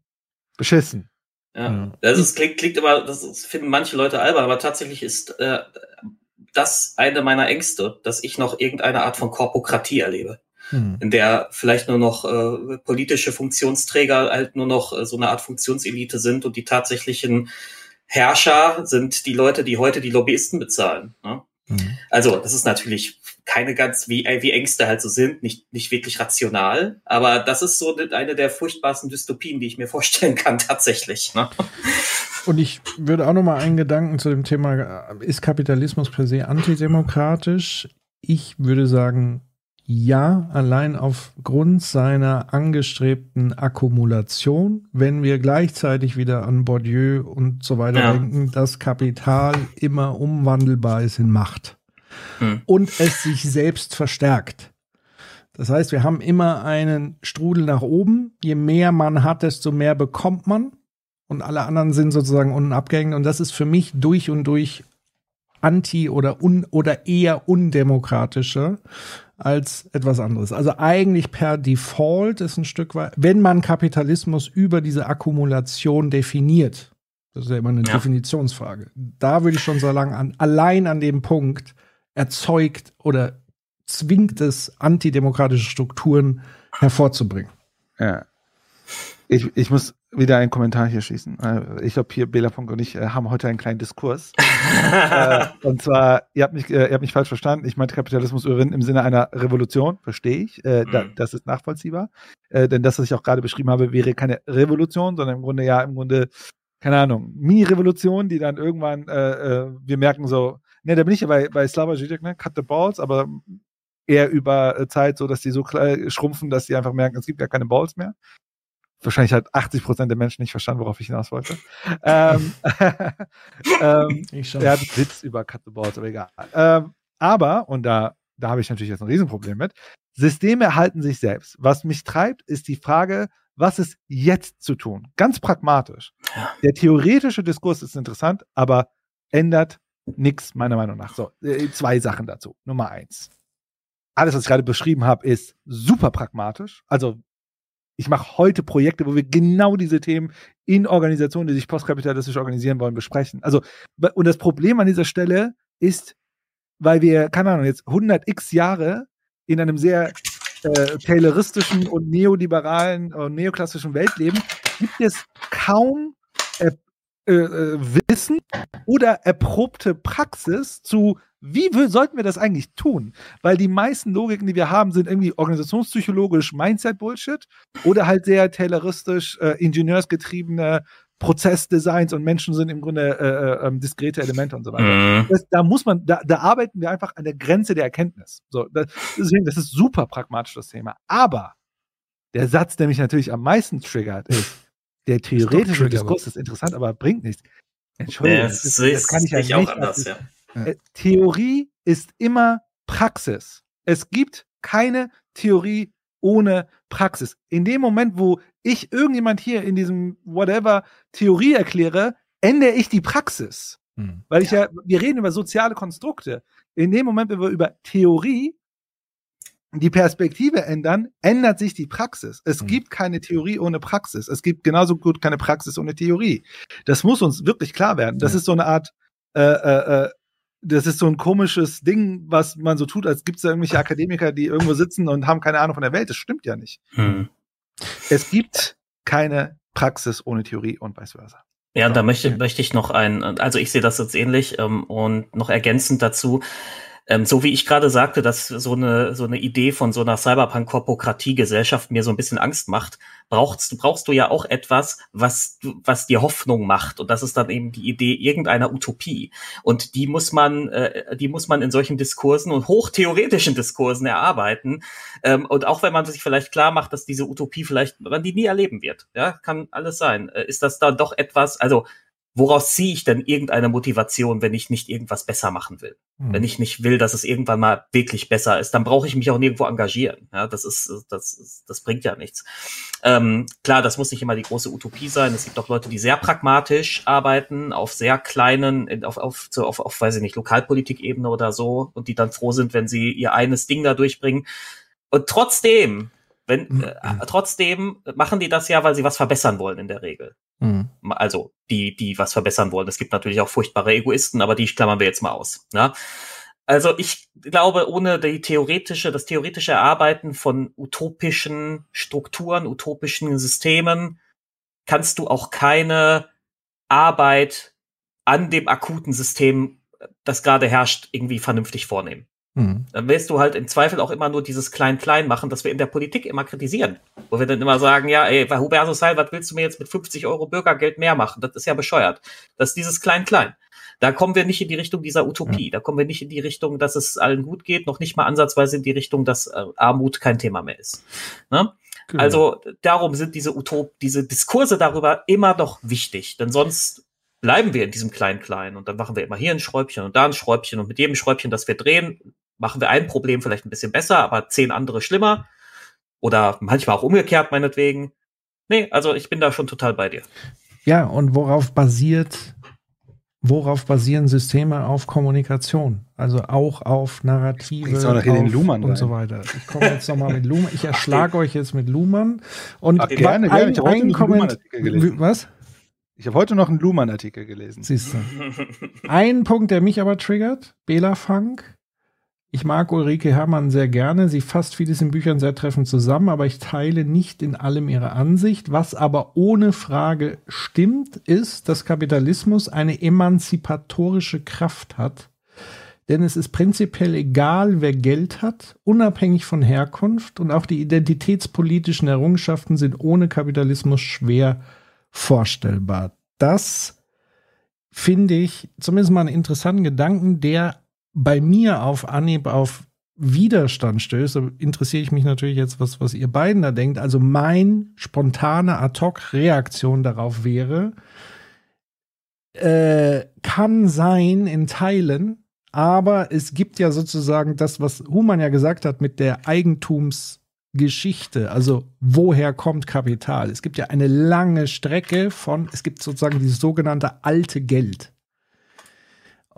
beschissen. Ja, das ist, klingt, klingt immer, das finden manche Leute albern, aber tatsächlich ist das eine meiner Ängste, dass ich noch irgendeine Art von Korpokratie erlebe. Hm. In der vielleicht nur noch äh, politische Funktionsträger halt nur noch äh, so eine Art Funktionselite sind und die tatsächlichen Herrscher sind die Leute, die heute die Lobbyisten bezahlen. Ne? Hm. Also, das ist natürlich keine ganz, wie, wie Ängste halt so sind, nicht, nicht wirklich rational. Aber das ist so eine der furchtbarsten Dystopien, die ich mir vorstellen kann, tatsächlich. Ne? Und ich würde auch noch mal einen Gedanken zu dem Thema, ist Kapitalismus per se antidemokratisch? Ich würde sagen, ja, allein aufgrund seiner angestrebten Akkumulation, wenn wir gleichzeitig wieder an Bourdieu und so weiter ja. denken, dass Kapital immer umwandelbar ist in Macht hm. und es sich selbst verstärkt. Das heißt, wir haben immer einen Strudel nach oben. Je mehr man hat, desto mehr bekommt man. Und alle anderen sind sozusagen unten abgehängt. Und das ist für mich durch und durch anti oder un oder eher undemokratischer als etwas anderes. Also eigentlich per Default ist ein Stück weit, wenn man Kapitalismus über diese Akkumulation definiert, das ist ja immer eine ja. Definitionsfrage. Da würde ich schon so lange an, allein an dem Punkt erzeugt oder zwingt es, antidemokratische Strukturen hervorzubringen. Ja. Ich, ich muss wieder einen Kommentar hier schießen. Äh, Ich glaube, hier Bela Funk und ich äh, haben heute einen kleinen Diskurs. äh, und zwar, ihr habt, mich, ihr habt mich falsch verstanden. Ich meinte Kapitalismus überwinden im Sinne einer Revolution, verstehe ich. Äh, da, Mhm. das ist nachvollziehbar. Äh, denn das, was ich auch gerade beschrieben habe, wäre keine Revolution, sondern im Grunde ja, im Grunde, keine Ahnung, Mini-Revolution, die dann irgendwann, wir merken so, ne, da bin ich ja bei, bei Slava Zizek, ne, cut the balls, aber eher über Zeit so, dass die so schrumpfen, dass die einfach merken, es gibt gar keine Balls mehr. Wahrscheinlich hat 80 Prozent der Menschen nicht verstanden, worauf ich hinaus wollte. ähm, ähm, Ich schon. er hat einen Witz über Cut the Balls, aber egal. Ähm, aber, und da, da habe ich natürlich jetzt ein Riesenproblem mit, Systeme erhalten sich selbst. Was mich treibt, ist die Frage, was ist jetzt zu tun? Ganz pragmatisch. Der theoretische Diskurs ist interessant, aber ändert nichts, meiner Meinung nach. So, äh, zwei Sachen dazu. Nummer eins. Alles, was ich gerade beschrieben habe, ist super pragmatisch. Also, ich mache heute Projekte, wo wir genau diese Themen in Organisationen, die sich postkapitalistisch organisieren wollen, besprechen. Also, und das Problem an dieser Stelle ist, weil wir, keine Ahnung, jetzt 100 x Jahre in einem sehr äh, tayloristischen und neoliberalen und neoklassischen Welt leben, gibt es kaum äh, äh, äh, Wissen oder erprobte Praxis zu, wie will, sollten wir das eigentlich tun? Weil die meisten Logiken, die wir haben, sind irgendwie organisationspsychologisch Mindset-Bullshit oder halt sehr tayloristisch, äh, ingenieursgetriebene Prozessdesigns und Menschen sind im Grunde äh, äh, diskrete Elemente und so weiter. Mhm. Das, da muss man, da, da arbeiten wir einfach an der Grenze der Erkenntnis. So, das, deswegen, das ist super pragmatisch das Thema. Aber der Satz, der mich natürlich am meisten triggert, ist, der theoretische. Diskurs ist interessant, aber bringt nichts. Entschuldigung, Ja, das, das ist, das kann ich ja ich auch nicht. anders, ja. Äh, Theorie ist immer Praxis. Es gibt keine Theorie ohne Praxis. In dem Moment, wo ich irgendjemand hier in diesem whatever Theorie erkläre, ändere ich die Praxis. Hm. Weil ich ja, wir reden über soziale Konstrukte. In dem Moment, wenn wir über Theorie die Perspektive ändern, ändert sich die Praxis. Es gibt keine Theorie ohne Praxis. Es gibt genauso gut keine Praxis ohne Theorie. Das muss uns wirklich klar werden. Das ist so eine Art, äh, äh, äh, das ist so ein komisches Ding, was man so tut, als gibt es da irgendwelche Akademiker, die irgendwo sitzen und haben keine Ahnung von der Welt. Das stimmt ja nicht. Hm. Es gibt keine Praxis ohne Theorie und vice versa. Ja, da möchte, möchte ich noch ein, also ich sehe das jetzt ähnlich ähm, und noch ergänzend dazu, ähm, so wie ich gerade sagte, dass so eine, so eine Idee von so einer Cyberpunk-Korpokratie-Gesellschaft mir so ein bisschen Angst macht, brauchst, brauchst du ja auch etwas, was, was dir Hoffnung macht. Und das ist dann eben die Idee irgendeiner Utopie. Und die muss man, äh, die muss man in solchen Diskursen und hochtheoretischen Diskursen erarbeiten. Ähm, und auch wenn man sich vielleicht klar macht, dass diese Utopie vielleicht, man die nie erleben wird, ja, kann alles sein, äh, ist das dann doch etwas, also woraus ziehe ich denn irgendeine Motivation, wenn ich nicht irgendwas besser machen will? Hm. Wenn ich nicht will, dass es irgendwann mal wirklich besser ist, dann brauche ich mich auch nirgendwo engagieren. Ja, das ist, das, ist, das bringt ja nichts. Ähm, klar, das muss nicht immer die große Utopie sein. Es gibt auch Leute, die sehr pragmatisch arbeiten, auf sehr kleinen, auf, auf, so auf, auf weiß ich nicht, Lokalpolitikebene oder so, und die dann froh sind, wenn sie ihr eines Ding da durchbringen. Und trotzdem, wenn, äh, trotzdem machen die das ja, weil sie was verbessern wollen in der Regel. Hm. Also die, die was verbessern wollen. Es gibt natürlich auch furchtbare Egoisten, aber die klammern wir jetzt mal aus. Ja? Also ich glaube, ohne die theoretische, das theoretische Erarbeiten von utopischen Strukturen, utopischen Systemen, kannst du auch keine Arbeit an dem akuten System, das gerade herrscht, irgendwie vernünftig vornehmen. Hm. Dann willst du halt im Zweifel auch immer nur dieses Klein-Klein machen, das wir in der Politik immer kritisieren. Wo wir dann immer sagen, ja, ey, bei Hubertus Heil, was willst du mir jetzt mit 50 Euro Bürgergeld mehr machen? Das ist ja bescheuert. Das ist dieses Klein-Klein. Da kommen wir nicht in die Richtung dieser Utopie. Da kommen wir nicht in die Richtung, dass es allen gut geht, noch nicht mal ansatzweise in die Richtung, dass äh, Armut kein Thema mehr ist. Ne? Genau. Also darum sind diese Utop, diese Diskurse darüber immer noch wichtig, denn sonst bleiben wir in diesem Klein-Klein und dann machen wir immer hier ein Schräubchen und da ein Schräubchen und mit jedem Schräubchen, das wir drehen, machen wir ein Problem vielleicht ein bisschen besser, aber zehn andere schlimmer oder manchmal auch umgekehrt meinetwegen. Nee, also ich bin da schon total bei dir. Ja, und worauf basiert, worauf basieren Systeme auf Kommunikation? Also auch auf Narrative noch hier den auf Luhmann und rein? so weiter. Ich komme jetzt nochmal mit Luhmann. Ich erschlage euch jetzt mit Luhmann. Und Ach, gerne, gerne. Ich habe heute einen Kommentar. Luhmann-Artikel gelesen. Was? Ich habe heute noch einen Luhmann-Artikel gelesen. Siehst du. Ein Punkt, der mich aber triggert, Bela Funk. Ich mag Ulrike Herrmann sehr gerne. Sie fasst vieles in Büchern sehr treffend zusammen, aber ich teile nicht in allem ihre Ansicht. Was aber ohne Frage stimmt, ist, dass Kapitalismus eine emanzipatorische Kraft hat. Denn es ist prinzipiell egal, wer Geld hat, unabhängig von Herkunft und auch die identitätspolitischen Errungenschaften sind ohne Kapitalismus schwer vorstellbar. Das finde ich zumindest mal einen interessanten Gedanken, der bei mir auf Anhieb auf Widerstand stößt, interessiere ich mich natürlich jetzt, was, was ihr beiden da denkt. Also mein spontane Ad-Hoc-Reaktion darauf wäre, äh, kann sein in Teilen, aber es gibt ja sozusagen das, was Human ja gesagt hat mit der Eigentumsgeschichte. Also woher kommt Kapital? Es gibt ja eine lange Strecke von, es gibt sozusagen dieses sogenannte alte Geld.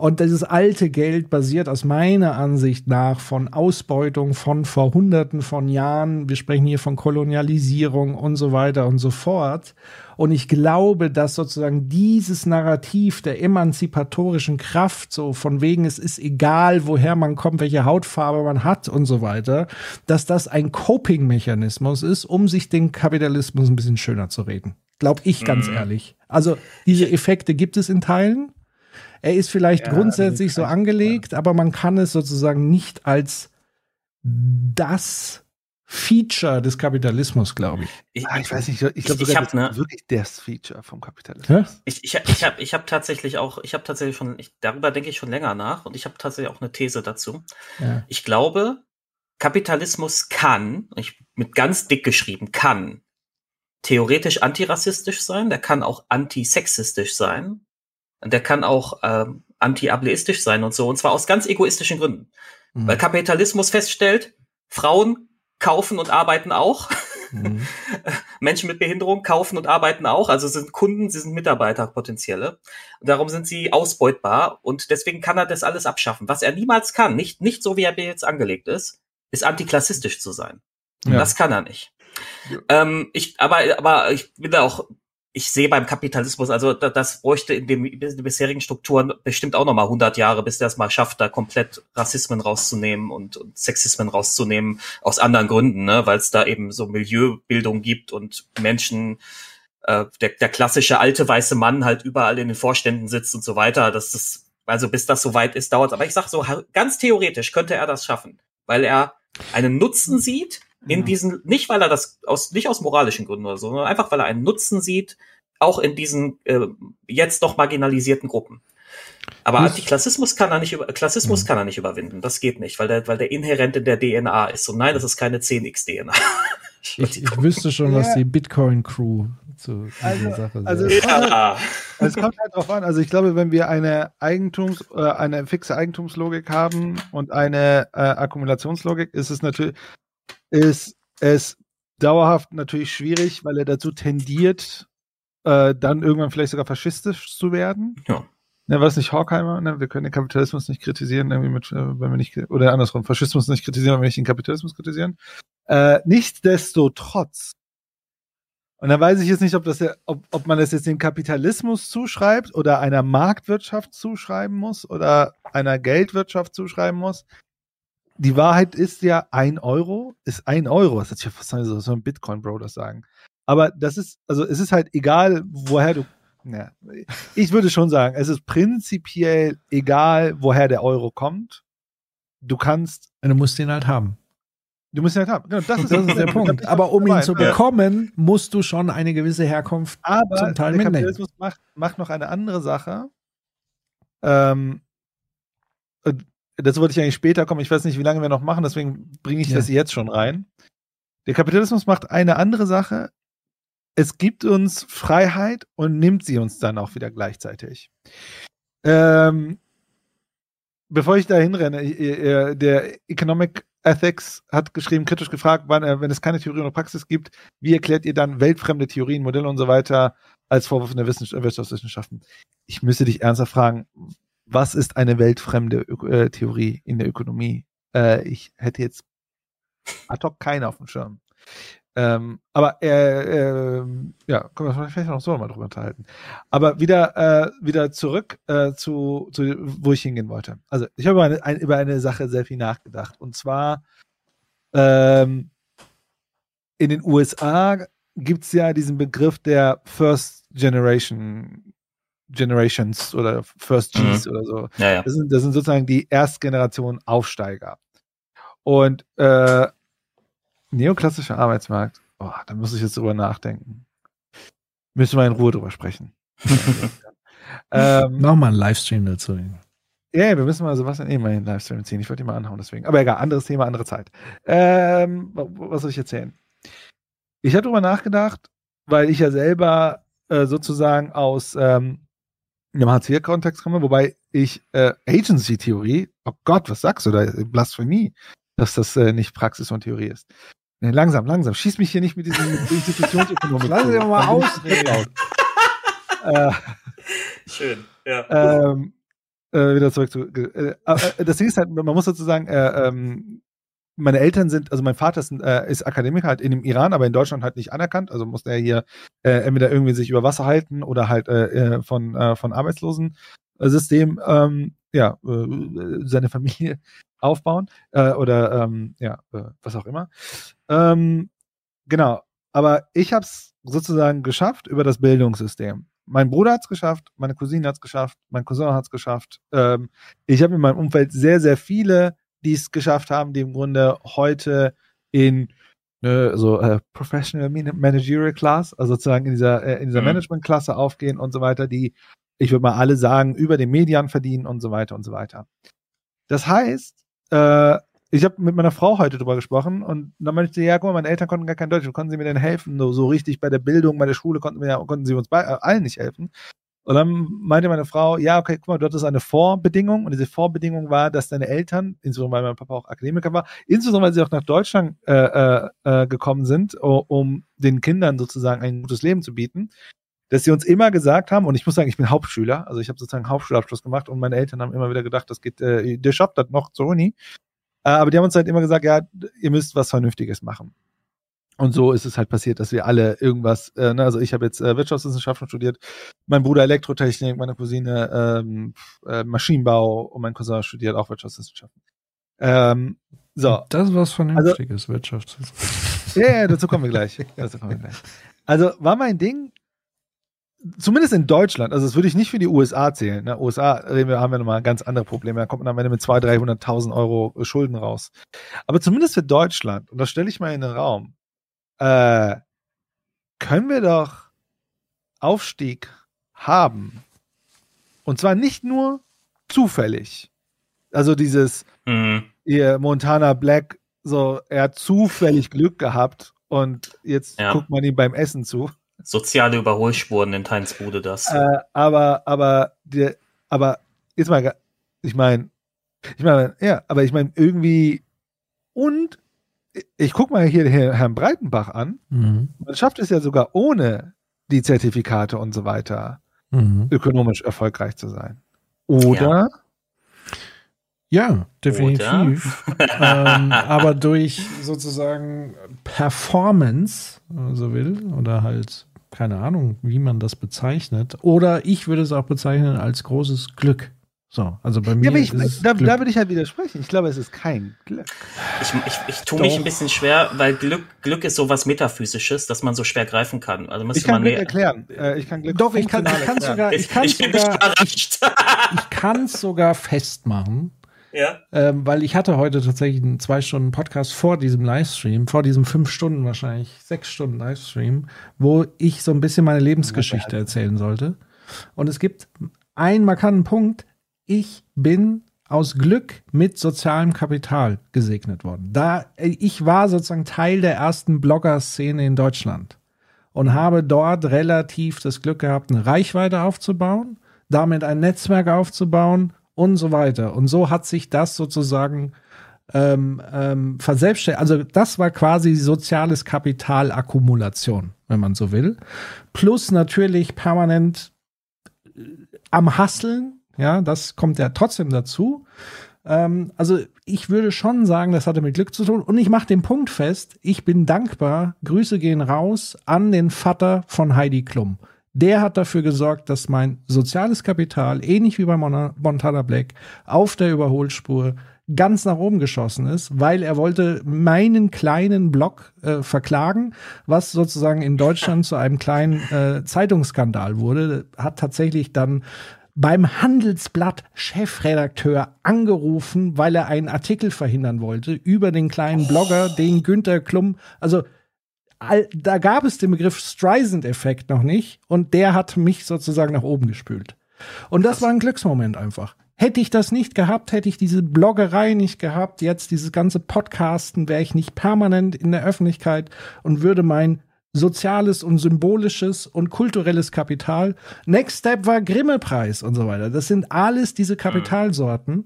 Und dieses alte Geld basiert aus meiner Ansicht nach von Ausbeutung von vor Hunderten von Jahren. Wir sprechen hier von Kolonialisierung und so weiter und so fort. Und ich glaube, dass sozusagen dieses Narrativ der emanzipatorischen Kraft, so von wegen es ist egal, woher man kommt, welche Hautfarbe man hat und so weiter, dass das ein Coping-Mechanismus ist, um sich den Kapitalismus ein bisschen schöner zu reden. Glaube ich ganz Mhm. ehrlich. Also diese Effekte gibt es in Teilen. Er ist vielleicht Ja, grundsätzlich so angelegt, aber man kann es sozusagen nicht als das Feature des Kapitalismus, glaube ich. Ich, Ah, ich weiß nicht, ich glaube ich sogar, hab das ne- ist wirklich das Feature vom Kapitalismus. Ich, ich, ich habe ich hab tatsächlich auch, ich habe tatsächlich schon, ich, darüber denke ich schon länger nach und ich habe tatsächlich auch eine These dazu. Ja. Ich glaube, Kapitalismus kann, ich, mit ganz dick geschrieben, kann theoretisch antirassistisch sein, der kann auch antisexistisch sein, der kann auch ähm, anti-ableistisch sein und so, und zwar aus ganz egoistischen Gründen. Mhm. Weil Kapitalismus feststellt, Frauen kaufen und arbeiten auch. Mhm. Menschen mit Behinderung kaufen und arbeiten auch. Also sind Kunden, sie sind Mitarbeiter potenzielle. Und darum sind sie ausbeutbar und deswegen kann er das alles abschaffen. Was er niemals kann, nicht, nicht so wie er jetzt angelegt ist, ist antiklassistisch zu sein. Ja. Das kann er nicht. Ähm, ich, aber, aber ich bin da auch, ich sehe beim Kapitalismus, also da, das bräuchte in, den bisherigen Strukturen bestimmt auch nochmal 100 Jahre, bis der es mal schafft, da komplett Rassismen rauszunehmen und, und Sexismen rauszunehmen, aus anderen Gründen, ne? weil es da eben so Milieubildung gibt und Menschen, äh, der, der klassische alte weiße Mann halt überall in den Vorständen sitzt und so weiter. Das ist, also bis das soweit ist, dauert Aber ich sag so, ganz theoretisch könnte er das schaffen, weil er einen Nutzen sieht in diesen, nicht weil er das aus, nicht aus moralischen Gründen oder so, sondern einfach weil er einen Nutzen sieht, auch in diesen äh, jetzt noch marginalisierten Gruppen. Aber Muss- Antiklassismus kann er nicht über, Klassismus kann er nicht überwinden. Das geht nicht, weil der, weil der inhärent in der DNA ist. Und nein, das ist keine 10x-DNA. Ich, ich wüsste schon, was Ja. die Bitcoin-Crew zu dieser Also- Sache also sagt. es kommt, Ja. halt, es kommt halt drauf an. Also ich glaube, wenn wir eine Eigentums, äh, eine fixe Eigentumslogik haben und eine äh, Akkumulationslogik, ist es natürlich, ist es dauerhaft natürlich schwierig, weil er dazu tendiert, äh, dann irgendwann vielleicht sogar faschistisch zu werden. Ja. Ne, war es nicht Horkheimer? Ne? Wir können den Kapitalismus nicht kritisieren, irgendwie mit, äh, wenn wir nicht, oder andersrum, Faschismus nicht kritisieren, wenn wir nicht den Kapitalismus kritisieren. Äh, nichtsdestotrotz. Und da weiß ich jetzt nicht, ob, das, ob, ob man das jetzt dem Kapitalismus zuschreibt oder einer Marktwirtschaft zuschreiben muss oder einer Geldwirtschaft zuschreiben muss. Die Wahrheit ist ja, ein Euro ist ein Euro. Das ist ja fast so, so ein Bitcoin-Bro das sagen. Aber das ist, also es ist halt egal, woher du. Ja, ich würde schon sagen, es ist prinzipiell egal, woher der Euro kommt. Du kannst, Du musst ihn halt haben. du musst ihn halt haben. Genau, das ist, Das ist der Punkt. Aber um ihn zu bekommen, musst du schon eine gewisse Herkunft Aber zum Teil der mitnehmen. Kapitalismus macht, macht noch eine andere Sache. Ähm, das wollte ich eigentlich später kommen. Ich weiß nicht, wie lange wir noch machen, deswegen bringe ich Ja. das jetzt schon rein. Der Kapitalismus macht eine andere Sache. Es gibt uns Freiheit und nimmt sie uns dann auch wieder gleichzeitig. Ähm, bevor ich da hinrenne, äh, der Economic Ethics hat geschrieben, kritisch gefragt, wann, äh, wenn es keine Theorie oder Praxis gibt, wie erklärt ihr dann weltfremde Theorien, Modelle und so weiter als Vorwurf in der Wissenschaft, Wirtschaftswissenschaften? Ich müsste dich ernsthaft fragen, was ist eine weltfremde Ö äh, Theorie in der Ökonomie? Äh, ich hätte jetzt ad hoc keine auf dem Schirm. Ähm, aber äh, äh, ja, können wir vielleicht noch so mal drüber unterhalten. Aber wieder, äh, wieder zurück äh, zu, zu, wo ich hingehen wollte. Also ich habe über eine, ein, über eine Sache sehr viel nachgedacht. Und zwar ähm, in den USA gibt es ja diesen Begriff der First Generation Generations oder First Gs Mhm. oder so. Ja, ja. Das, sind, das sind sozusagen die Erstgeneration Aufsteiger. Und äh, neoklassischer Arbeitsmarkt, oh, da muss ich jetzt drüber nachdenken. Müssen wir in Ruhe drüber sprechen. ähm, Mach mal einen Livestream dazu. ja, ja, wir müssen mal Sebastian eh mal in den Livestream ziehen. Ich wollte ihn mal anhauen, deswegen. Aber egal, anderes Thema, andere Zeit. Ähm, wa- was soll ich erzählen? Ich habe darüber nachgedacht, weil ich ja selber äh, sozusagen aus ähm, einem Hartz-IV-Kontext komme, wobei ich äh, Agency-Theorie, oh Gott, was sagst du da? Blasphemie, dass das äh, nicht Praxis und Theorie ist. Nee, langsam, langsam. Schieß mich hier nicht mit diesem Institutionsökonomik. Lass doch mal ausreden. äh, Schön, ja. ähm, äh, wieder zurück zu. Äh, äh, das Ding ist halt, man muss sozusagen, äh, ähm, meine Eltern sind, also mein Vater ist, äh, ist Akademiker halt in dem Iran, aber in Deutschland halt nicht anerkannt. Also musste er hier äh, entweder irgendwie sich über Wasser halten oder halt äh, äh, von, äh, von Arbeitslosensystem ähm, ja, äh, seine Familie aufbauen oder ähm, ja, was auch immer. Ähm, genau. Aber ich habe es sozusagen geschafft über das Bildungssystem. Mein Bruder hat es geschafft, meine Cousine hat es geschafft, mein Cousin hat es geschafft. Ähm, ich habe in meinem Umfeld sehr, sehr viele, die es geschafft haben, die im Grunde heute in äh, so äh, Professional Man- Managerial Class, also sozusagen in dieser, äh, in dieser Mhm. Management-Klasse aufgehen und so weiter, die, ich würde mal alle sagen, über den Median verdienen und so weiter und so weiter. Das heißt, äh, ich habe mit meiner Frau heute drüber gesprochen und dann meinte sie, ja, guck mal, meine Eltern konnten gar kein Deutsch, konnten sie mir denn helfen? So, so richtig bei der Bildung, bei der Schule konnten, wir, konnten sie uns bei, äh, allen nicht helfen. Und dann meinte meine Frau, ja, okay, guck mal, dort ist eine Vorbedingung und diese Vorbedingung war, dass deine Eltern, insbesondere weil mein Papa auch Akademiker war, insbesondere weil sie auch nach Deutschland äh, äh, äh, gekommen sind, um den Kindern sozusagen ein gutes Leben zu bieten, dass sie uns immer gesagt haben, und ich muss sagen, ich bin Hauptschüler, also ich habe sozusagen Hauptschulabschluss gemacht und meine Eltern haben immer wieder gedacht, das geht, äh, der schafft das noch zur Uni. Äh, aber die haben uns halt immer gesagt, ja, ihr müsst was Vernünftiges machen. Und so ist es halt passiert, dass wir alle irgendwas, äh, ne, also ich habe jetzt äh, Wirtschaftswissenschaften studiert, mein Bruder Elektrotechnik, meine Cousine ähm, äh, Maschinenbau und mein Cousin studiert auch Wirtschaftswissenschaften. Ähm, so, Das ist was Vernünftiges, Wirtschaftswissen. ja, ja, dazu kommen wir gleich. Dazu kommen wir gleich. Also war mein Ding, zumindest in Deutschland, also das würde ich nicht für die USA zählen. Ne? USA reden wir, haben wir nochmal ganz andere Probleme. Da kommt man am Ende mit 200.000, 300.000 Euro Schulden raus. Aber zumindest für Deutschland, und das stelle ich mal in den Raum, äh, können wir doch Aufstieg haben. Und zwar nicht nur zufällig. Also dieses, Mhm. ihr Montana Black, so, er hat zufällig Glück gehabt und jetzt Ja. guckt man ihm beim Essen zu. Soziale Überholspuren in Heinz Bude das. Äh, aber, aber, der, aber, jetzt mal, ich meine, ich meine, ja, aber ich meine, irgendwie, und ich- ich guck mal hier Herr- Herrn Breitenbach an, Mhm. man schafft es ja sogar ohne die Zertifikate und so weiter, Mhm. ökonomisch erfolgreich zu sein. Oder? Ja, definitiv. ähm, aber durch sozusagen Performance, wenn man so will, oder halt, keine Ahnung, wie man das bezeichnet. Oder ich würde es auch bezeichnen als großes Glück. So, also bei mir Ja, aber ich, ist es da, Glück. da würde ich halt widersprechen. Ich glaube, es ist kein Glück. Ich, ich, ich tue mich ein bisschen schwer, weil Glück, Glück ist sowas Metaphysisches, das man so schwer greifen kann. Also müsste Ich kann man Glück näher- erklären. Äh, ich kann Glück Doch, ich kann, ich kann sogar, ich kann Ich bin nicht sogar, überrascht. ich kann sogar festmachen, ja. ähm, weil ich hatte heute tatsächlich einen zwei Stunden Podcast vor diesem Livestream, vor diesem fünf Stunden wahrscheinlich, sechs Stunden Livestream, wo ich so ein bisschen meine Lebensgeschichte erzählen sollte. Und es gibt einen markanten Punkt. Ich bin aus Glück mit sozialem Kapital gesegnet worden. Da ich war sozusagen Teil der ersten Blogger-Szene in Deutschland und habe dort relativ das Glück gehabt, eine Reichweite aufzubauen, damit ein Netzwerk aufzubauen und so weiter. Und so hat sich das sozusagen ähm, ähm, verselbstständigt. Also das war quasi soziales Kapitalakkumulation, wenn man so will. Plus natürlich permanent äh, am Hasseln, ja, das kommt ja trotzdem dazu. Ähm, also ich würde schon sagen, das hatte mit Glück zu tun. Und ich mache den Punkt fest, ich bin dankbar, Grüße gehen raus an den Vater von Heidi Klum. Der hat dafür gesorgt, dass mein soziales Kapital, ähnlich wie bei Montana Black, auf der Überholspur ganz nach oben geschossen ist, weil er wollte meinen kleinen Blog äh, verklagen, was sozusagen in Deutschland zu einem kleinen äh, Zeitungsskandal wurde. Hat tatsächlich dann beim Handelsblatt Chefredakteur angerufen, weil er einen Artikel verhindern wollte über den kleinen Blogger, den Günther Klum, also da gab es den Begriff Streisand-Effekt noch nicht und der hat mich sozusagen nach oben gespült. Und das war ein Glücksmoment einfach. Hätte ich das nicht gehabt, hätte ich diese Bloggerei nicht gehabt, jetzt dieses ganze Podcasten, wäre ich nicht permanent in der Öffentlichkeit und würde mein soziales und symbolisches und kulturelles Kapital. Next Step war Grimme-Preis und so weiter. Das sind alles diese Kapitalsorten,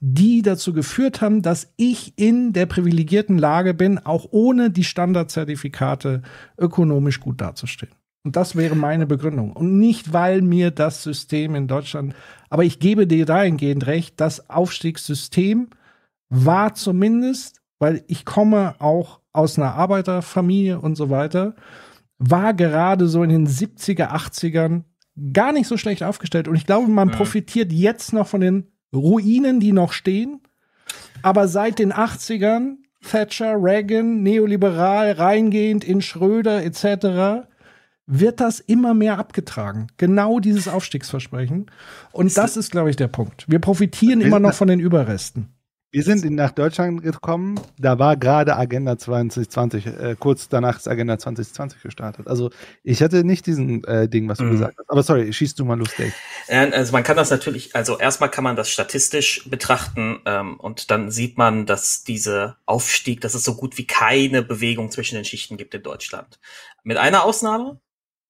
die dazu geführt haben, dass ich in der privilegierten Lage bin, auch ohne die Standardzertifikate ökonomisch gut dazustehen. Und das wäre meine Begründung. Und nicht, weil mir das System in Deutschland, aber ich gebe dir dahingehend recht, das Aufstiegssystem war zumindest, weil ich komme auch aus einer Arbeiterfamilie und so weiter, war gerade so in den 70er, 80ern gar nicht so schlecht aufgestellt. Und ich glaube, man profitiert jetzt noch von den Ruinen, die noch stehen. Aber seit den 80ern, Thatcher, Reagan, neoliberal, reingehend in Schröder etc., wird das immer mehr abgetragen. Genau dieses Aufstiegsversprechen. Und ist das ist, glaube ich, der Punkt. Wir profitieren immer noch von den Überresten. Wir sind nach Deutschland gekommen, da war gerade Agenda 2020, äh, kurz danach ist Agenda 2020 gestartet. Also ich hatte nicht diesen äh, Ding, was du mhm. gesagt hast. Aber sorry, schießt du mal los, Dave. Also man kann das natürlich, also erstmal kann man das statistisch betrachten ähm, und dann sieht man, dass diese Aufstieg, dass es so gut wie keine Bewegung zwischen den Schichten gibt in Deutschland. Mit einer Ausnahme,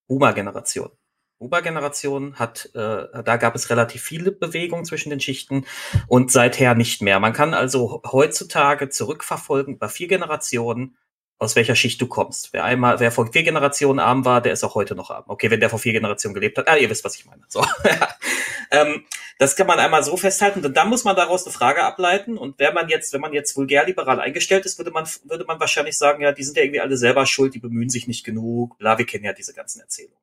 Boomer-Generation. Uber-Generation hat, äh, da gab es relativ viele Bewegungen zwischen den Schichten und seither nicht mehr. Man kann also heutzutage zurückverfolgen über vier Generationen, aus welcher Schicht du kommst. Wer einmal, wer vor vier Generationen arm war, der ist auch heute noch arm. Okay, wenn der vor vier Generationen gelebt hat, ah, ihr wisst, was ich meine. So. ähm, das kann man einmal so festhalten und dann muss man daraus eine Frage ableiten. Und wenn man jetzt, wenn man jetzt vulgär-liberal eingestellt ist, würde man, würde man wahrscheinlich sagen, ja, die sind ja irgendwie alle selber schuld, die bemühen sich nicht genug, bla, wir kennen ja diese ganzen Erzählungen.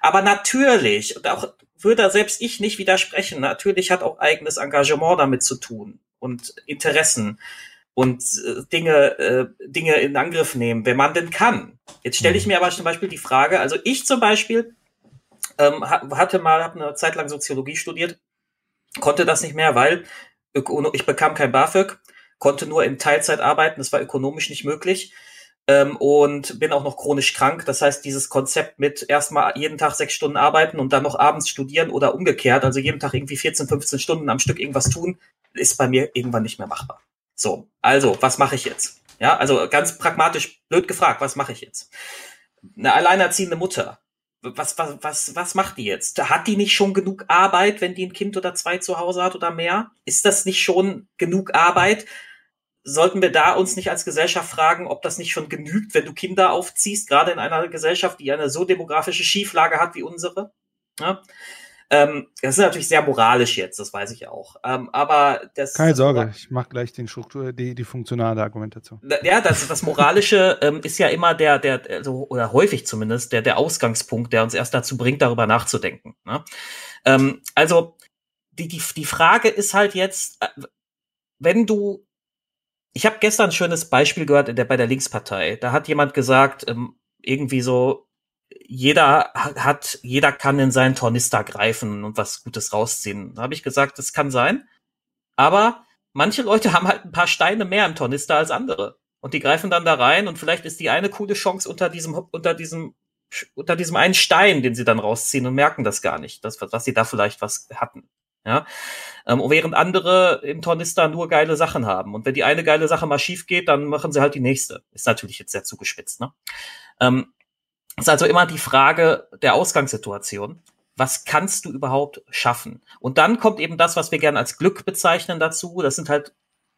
Aber natürlich, und auch würde selbst ich nicht widersprechen, natürlich hat auch eigenes Engagement damit zu tun und Interessen und äh, Dinge, äh, Dinge in Angriff nehmen, wenn man denn kann. Jetzt stelle ich mhm. mir aber zum Beispiel die Frage, also ich zum Beispiel ähm, hatte mal, habe eine Zeit lang Soziologie studiert, konnte das nicht mehr, weil ich bekam kein BAföG, konnte nur in Teilzeit arbeiten, das war ökonomisch nicht möglich ähm, und bin auch noch chronisch krank. Das heißt, dieses Konzept mit erstmal jeden Tag sechs Stunden arbeiten und dann noch abends studieren oder umgekehrt, also jeden Tag irgendwie 14, 15 Stunden am Stück irgendwas tun, ist bei mir irgendwann nicht mehr machbar. So, also, was mache ich jetzt? Ja, also ganz pragmatisch blöd gefragt, was mache ich jetzt? Eine alleinerziehende Mutter. Was, was, was, was macht die jetzt? Hat die nicht schon genug Arbeit, wenn die ein Kind oder zwei zu Hause hat oder mehr? Ist das nicht schon genug Arbeit? sollten wir da uns nicht als Gesellschaft fragen, ob das nicht schon genügt, wenn du Kinder aufziehst, gerade in einer Gesellschaft, die eine so demografische Schieflage hat wie unsere? Ja? Ähm, das ist natürlich sehr moralisch jetzt, das weiß ich auch. Ähm, aber das. Keine Sorge, ich mache gleich den Struktur, die, die funktionale Argumentation. Ja, das, das Moralische ähm, ist ja immer der, der, also, oder häufig zumindest, der, der Ausgangspunkt, der uns erst dazu bringt, darüber nachzudenken. Ne? Ähm, also, die, die, die Frage ist halt jetzt, äh, wenn du ich habe gestern ein schönes Beispiel gehört der, bei der Linkspartei. Da hat jemand gesagt, ähm, irgendwie so, jeder hat, jeder kann in seinen Tornister greifen und was Gutes rausziehen. Da habe ich gesagt, das kann sein. Aber manche Leute haben halt ein paar Steine mehr im Tornister als andere. Und die greifen dann da rein und vielleicht ist die eine coole Chance unter diesem, unter diesem, unter diesem einen Stein, den sie dann rausziehen und merken das gar nicht, dass, dass sie da vielleicht was hatten. Ja? Ähm, während andere im Tornister nur geile Sachen haben. Und wenn die eine geile Sache mal schief geht, dann machen sie halt die nächste. Ist natürlich jetzt sehr zugespitzt. Ne? Ähm, ist also immer die Frage der Ausgangssituation. Was kannst du überhaupt schaffen? Und dann kommt eben das, was wir gerne als Glück bezeichnen dazu. Das sind halt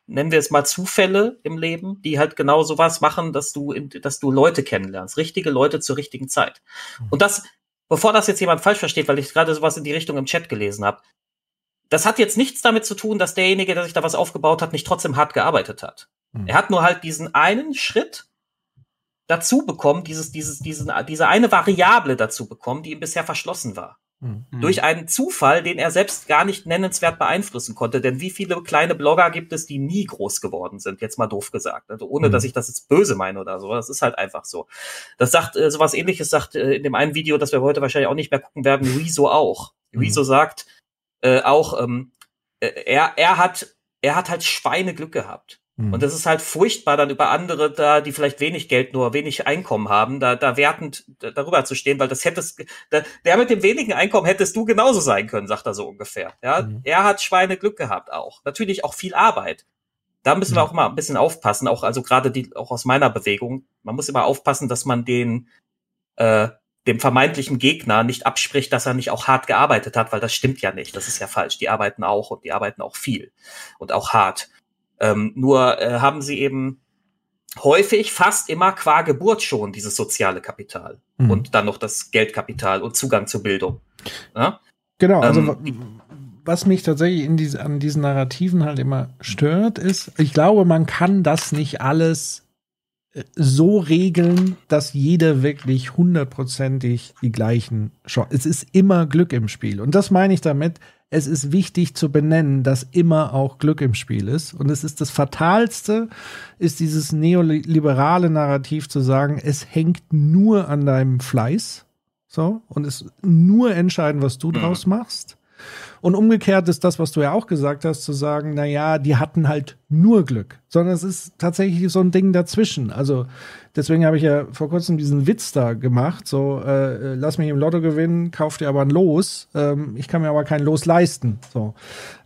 nennen wir es mal Zufälle im Leben, die halt genau sowas machen, dass du, dass du Leute kennenlernst, richtige Leute zur richtigen Zeit. Und das, bevor das jetzt jemand falsch versteht, weil ich gerade sowas in die Richtung im Chat gelesen habe, das hat jetzt nichts damit zu tun, dass derjenige, der sich da was aufgebaut hat, nicht trotzdem hart gearbeitet hat. Mhm. Er hat nur halt diesen einen Schritt dazu bekommen, dieses, dieses, diesen, diese eine Variable dazu bekommen, die ihm bisher verschlossen war. Mhm. Durch einen Zufall, den er selbst gar nicht nennenswert beeinflussen konnte. Denn wie viele kleine Blogger gibt es, die nie groß geworden sind? Jetzt mal doof gesagt. Also ohne, mhm. dass ich das jetzt böse meine oder so. Das ist halt einfach so. Das sagt, äh, sowas ähnliches sagt äh, in dem einen Video, das wir heute wahrscheinlich auch nicht mehr gucken werden, Rezo auch. Mhm. Rezo sagt äh, auch, ähm, äh, er, er hat, er hat halt Schweineglück gehabt. Mhm. Und das ist halt furchtbar, dann über andere da, die vielleicht wenig Geld nur, wenig Einkommen haben, da, da wertend darüber zu stehen, weil das hättest, da, der mit dem wenigen Einkommen hättest du genauso sein können, sagt er so ungefähr. Ja, mhm. er hat Schweineglück gehabt auch. Natürlich auch viel Arbeit. Da müssen wir mhm. auch mal ein bisschen aufpassen, auch, also gerade die, auch aus meiner Bewegung. Man muss immer aufpassen, dass man den, äh, dem vermeintlichen Gegner nicht abspricht, dass er nicht auch hart gearbeitet hat, weil das stimmt ja nicht. Das ist ja falsch. Die arbeiten auch und die arbeiten auch viel und auch hart. Ähm, nur äh, haben sie eben häufig fast immer qua Geburt schon dieses soziale Kapital mhm. und dann noch das Geldkapital und Zugang zur Bildung. Ja? Genau, also ähm, was mich tatsächlich diese, an diesen Narrativen halt immer stört, ist, ich glaube, man kann das nicht alles äh, so regeln, dass jeder wirklich hundertprozentig die gleichen Chancen. Es ist immer Glück im Spiel. Und das meine ich damit, es ist wichtig zu benennen, dass immer auch Glück im Spiel ist. Und es ist das Fatalste, ist dieses neoliberale Narrativ zu sagen, es hängt nur an deinem Fleiß. So. Und es nur entscheiden, was du draus machst. Und umgekehrt ist das, was du ja auch gesagt hast, zu sagen, na ja, die hatten halt nur Glück, sondern es ist tatsächlich so ein Ding dazwischen. Also deswegen habe ich ja vor kurzem diesen Witz da gemacht, so äh, lass mich im Lotto gewinnen, kauf dir aber ein Los, ähm, ich kann mir aber kein Los leisten. So,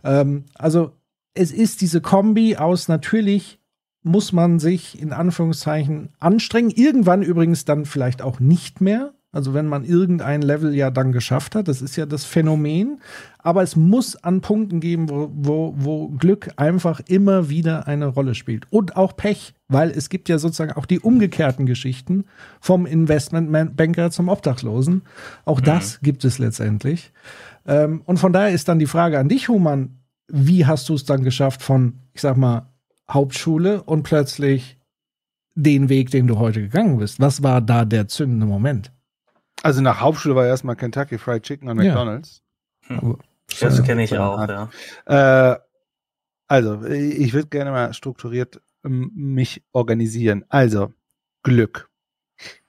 ähm, also es ist diese Kombi aus natürlich muss man sich in Anführungszeichen anstrengen, irgendwann übrigens dann vielleicht auch nicht mehr, also wenn man irgendein Level ja dann geschafft hat, das ist ja das Phänomen. Aber es muss an Punkten geben, wo, wo, wo Glück einfach immer wieder eine Rolle spielt. Und auch Pech, weil es gibt ja sozusagen auch die umgekehrten Geschichten vom Investmentbanker zum Obdachlosen. Auch mhm. das gibt es letztendlich. Ähm, und von daher ist dann die Frage an dich, Human, wie hast du es dann geschafft von, ich sag mal, Hauptschule und plötzlich den Weg, den du heute gegangen bist? Was war da der zündende Moment? Also nach Hauptschule war erstmal Kentucky Fried Chicken an McDonalds. Ja. Hm. Das kenne ich auch, ja. Äh, also, ich würde gerne mal strukturiert ähm, mich organisieren. Also, Glück.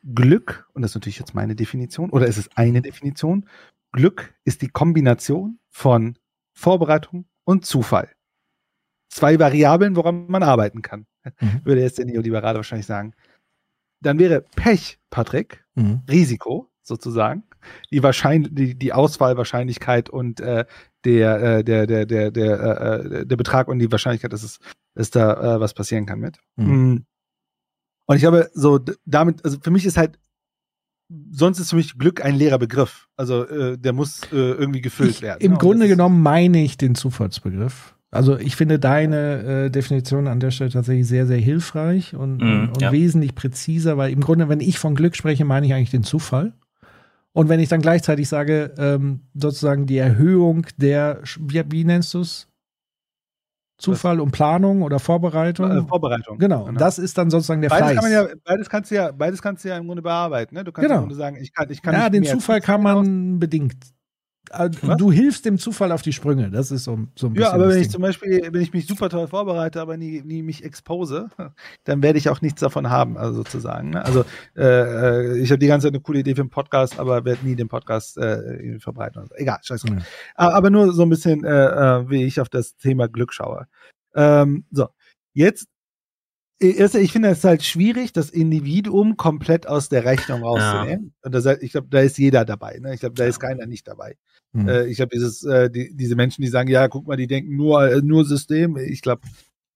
Glück, und das ist natürlich jetzt meine Definition, oder ist es eine Definition? Glück ist die Kombination von Vorbereitung und Zufall. Zwei Variablen, woran man arbeiten kann, mhm. würde jetzt der Neoliberale wahrscheinlich sagen. Dann wäre Pech, Patrick, mhm. Risiko sozusagen. Die Wahrscheinlich, die, die Auswahlwahrscheinlichkeit und äh, der, äh, der, der, der, der, äh, der Betrag und die Wahrscheinlichkeit, dass es, dass da äh, was passieren kann mit. Mhm. Und ich habe so damit, also für mich ist halt, sonst ist für mich Glück ein leerer Begriff. Also äh, der muss äh, irgendwie gefüllt ich, werden. Im ja, Grunde genommen meine ich den Zufallsbegriff. Also ich finde deine äh, Definition an der Stelle tatsächlich sehr, sehr hilfreich und, mm, und ja. wesentlich präziser, weil im Grunde, wenn ich von Glück spreche, meine ich eigentlich den Zufall. Und wenn ich dann gleichzeitig sage, ähm, sozusagen die Erhöhung der, wie, wie nennst du es? Zufall und Planung oder Vorbereitung? Äh, Vorbereitung. Genau. genau. Das ist dann sozusagen der beides Fleiß. Kann man ja, beides, kannst du ja, beides kannst du ja im Grunde bearbeiten. Ne? Du kannst genau. im Grunde sagen, ich kann, ich kann Ja, den Zufall kann man bedingt Was? Du hilfst dem Zufall auf die Sprünge. Das ist so, so ein bisschen. Ja, aber wenn ich zum Beispiel, wenn ich mich super toll vorbereite, aber nie, nie mich expose, dann werde ich auch nichts davon haben, also sozusagen. Ne? Also äh, äh ich habe die ganze Zeit eine coole Idee für einen Podcast, aber werde nie den Podcast äh, verbreiten. Also, egal, scheiße. Mhm. Aber nur so ein bisschen, äh, äh, wie ich auf das Thema Glück schaue. Ähm, so, jetzt ich finde es halt schwierig, das Individuum komplett aus der Rechnung rauszunehmen. Ja. Und das, ich glaube, da ist jeder dabei. Ne? Ich glaube, da ist keiner nicht dabei. Mhm. Äh, ich glaube, dieses, äh, die, diese Menschen, die sagen, ja, guck mal, die denken nur, äh, nur System. Ich glaube,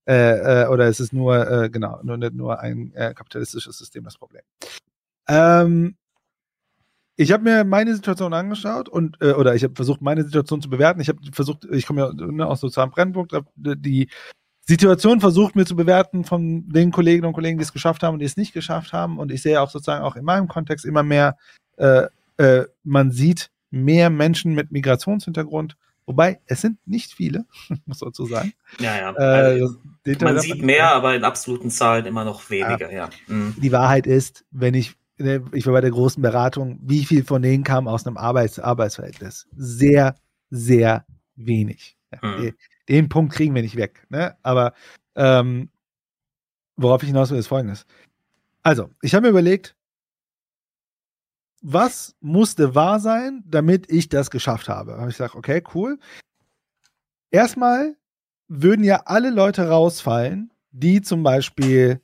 oder es ist nur, äh, genau, nur, nur ein kapitalistisches System das Problem. Ähm, ich habe mir meine Situation angeschaut und äh, oder ich habe versucht, meine Situation zu bewerten. Ich habe versucht, ich komme ja ne, aus sozialen Brennpunkt, die Situation versucht mir zu bewerten von den Kolleginnen und Kollegen, die es geschafft haben und die es nicht geschafft haben. Und ich sehe auch sozusagen auch in meinem Kontext immer mehr, äh, äh, man sieht mehr Menschen mit Migrationshintergrund Wobei, es sind nicht viele, muss man so sagen. Ja, ja. Äh, Also, den man sieht mehr, aber in absoluten Zahlen immer noch weniger, ja. Mhm. Die Wahrheit ist, wenn ich, ne, ich war bei der großen Beratung, wie viel von denen kamen aus einem Arbeits Arbeitsverhältnis? Sehr, sehr wenig. Ja, Mhm. Den, Punkt kriegen wir nicht weg. Ne? Aber ähm, worauf ich hinaus will, ist folgendes. Also, ich habe mir überlegt, was musste wahr sein, damit ich das geschafft habe? Habe ich gesagt, okay, cool. Erstmal würden ja alle Leute rausfallen, die zum Beispiel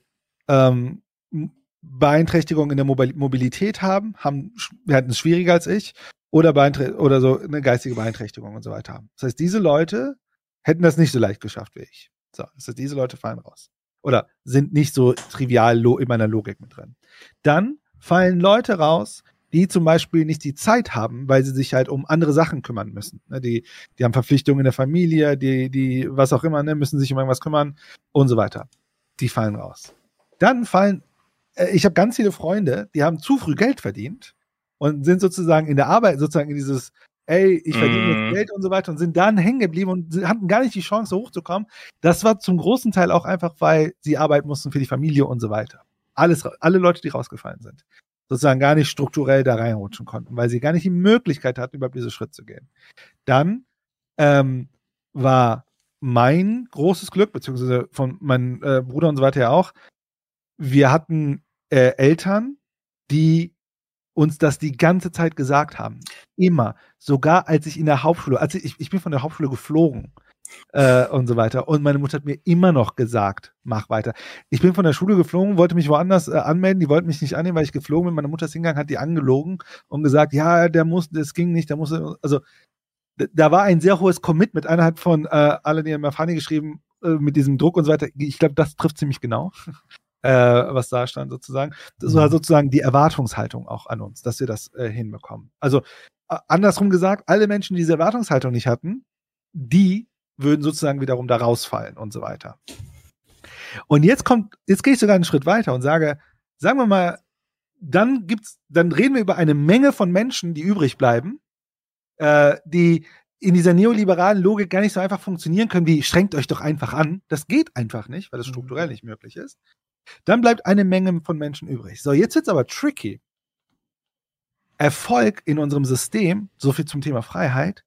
ähm, M- Beeinträchtigung in der Mobil Mobilität haben, haben sch- hatten es schwieriger als ich, oder, Beeinträ oder so eine geistige Beeinträchtigung und so weiter haben. Das heißt, diese Leute hätten das nicht so leicht geschafft wie ich. So, heißt, diese Leute fallen raus. Oder sind nicht so trivial in meiner Logik mit drin. Dann fallen Leute raus, die zum Beispiel nicht die Zeit haben, weil sie sich halt um andere Sachen kümmern müssen. Ne, Die, die haben Verpflichtungen in der Familie, die, die, was auch immer, ne, müssen sich um irgendwas kümmern und so weiter. Die fallen raus. Dann fallen, äh, ich habe ganz viele Freunde, die haben zu früh Geld verdient und sind sozusagen in der Arbeit, sozusagen in dieses, ey, ich verdiene jetzt Geld und so weiter und sind dann hängen geblieben und hatten gar nicht die Chance, hochzukommen. Das war zum großen Teil auch einfach, weil sie arbeiten mussten für die Familie und so weiter. Alles, alle Leute, die rausgefallen sind, sozusagen gar nicht strukturell da reinrutschen konnten, weil sie gar nicht die Möglichkeit hatten, überhaupt diesen Schritt zu gehen. Dann ähm, war mein großes Glück, beziehungsweise von meinem äh, Bruder und so weiter ja auch, wir hatten äh, Eltern, die uns das die ganze Zeit gesagt haben. Immer. Sogar als ich in der Hauptschule, als ich, ich bin von der Hauptschule geflogen äh, und so weiter. Und meine Mutter hat mir immer noch gesagt, mach weiter. Ich bin von der Schule geflogen, wollte mich woanders äh, anmelden, die wollten mich nicht annehmen, weil ich geflogen bin. Meine Mutter ist hingegangen, hat die angelogen und gesagt, ja, der muss, das ging nicht, der muss, also da war ein sehr hohes Commitment. Einer hat von äh, Alain Mafani geschrieben, äh, mit diesem Druck und so weiter. Ich glaube, das trifft ziemlich genau, äh, was da stand sozusagen. Das war sozusagen die Erwartungshaltung auch an uns, dass wir das äh, hinbekommen. Also äh, andersrum gesagt, alle Menschen, die diese Erwartungshaltung nicht hatten, die würden sozusagen wiederum da rausfallen und so weiter. Und jetzt kommt, jetzt gehe ich sogar einen Schritt weiter und sage, sagen wir mal, dann gibt's, dann reden wir über eine Menge von Menschen, die übrig bleiben, äh, die in dieser neoliberalen Logik gar nicht so einfach funktionieren können, wie strengt euch doch einfach an. Das geht einfach nicht, weil das strukturell nicht möglich ist. Dann bleibt eine Menge von Menschen übrig. So, jetzt wird's aber tricky. Erfolg in unserem System, so viel zum Thema Freiheit,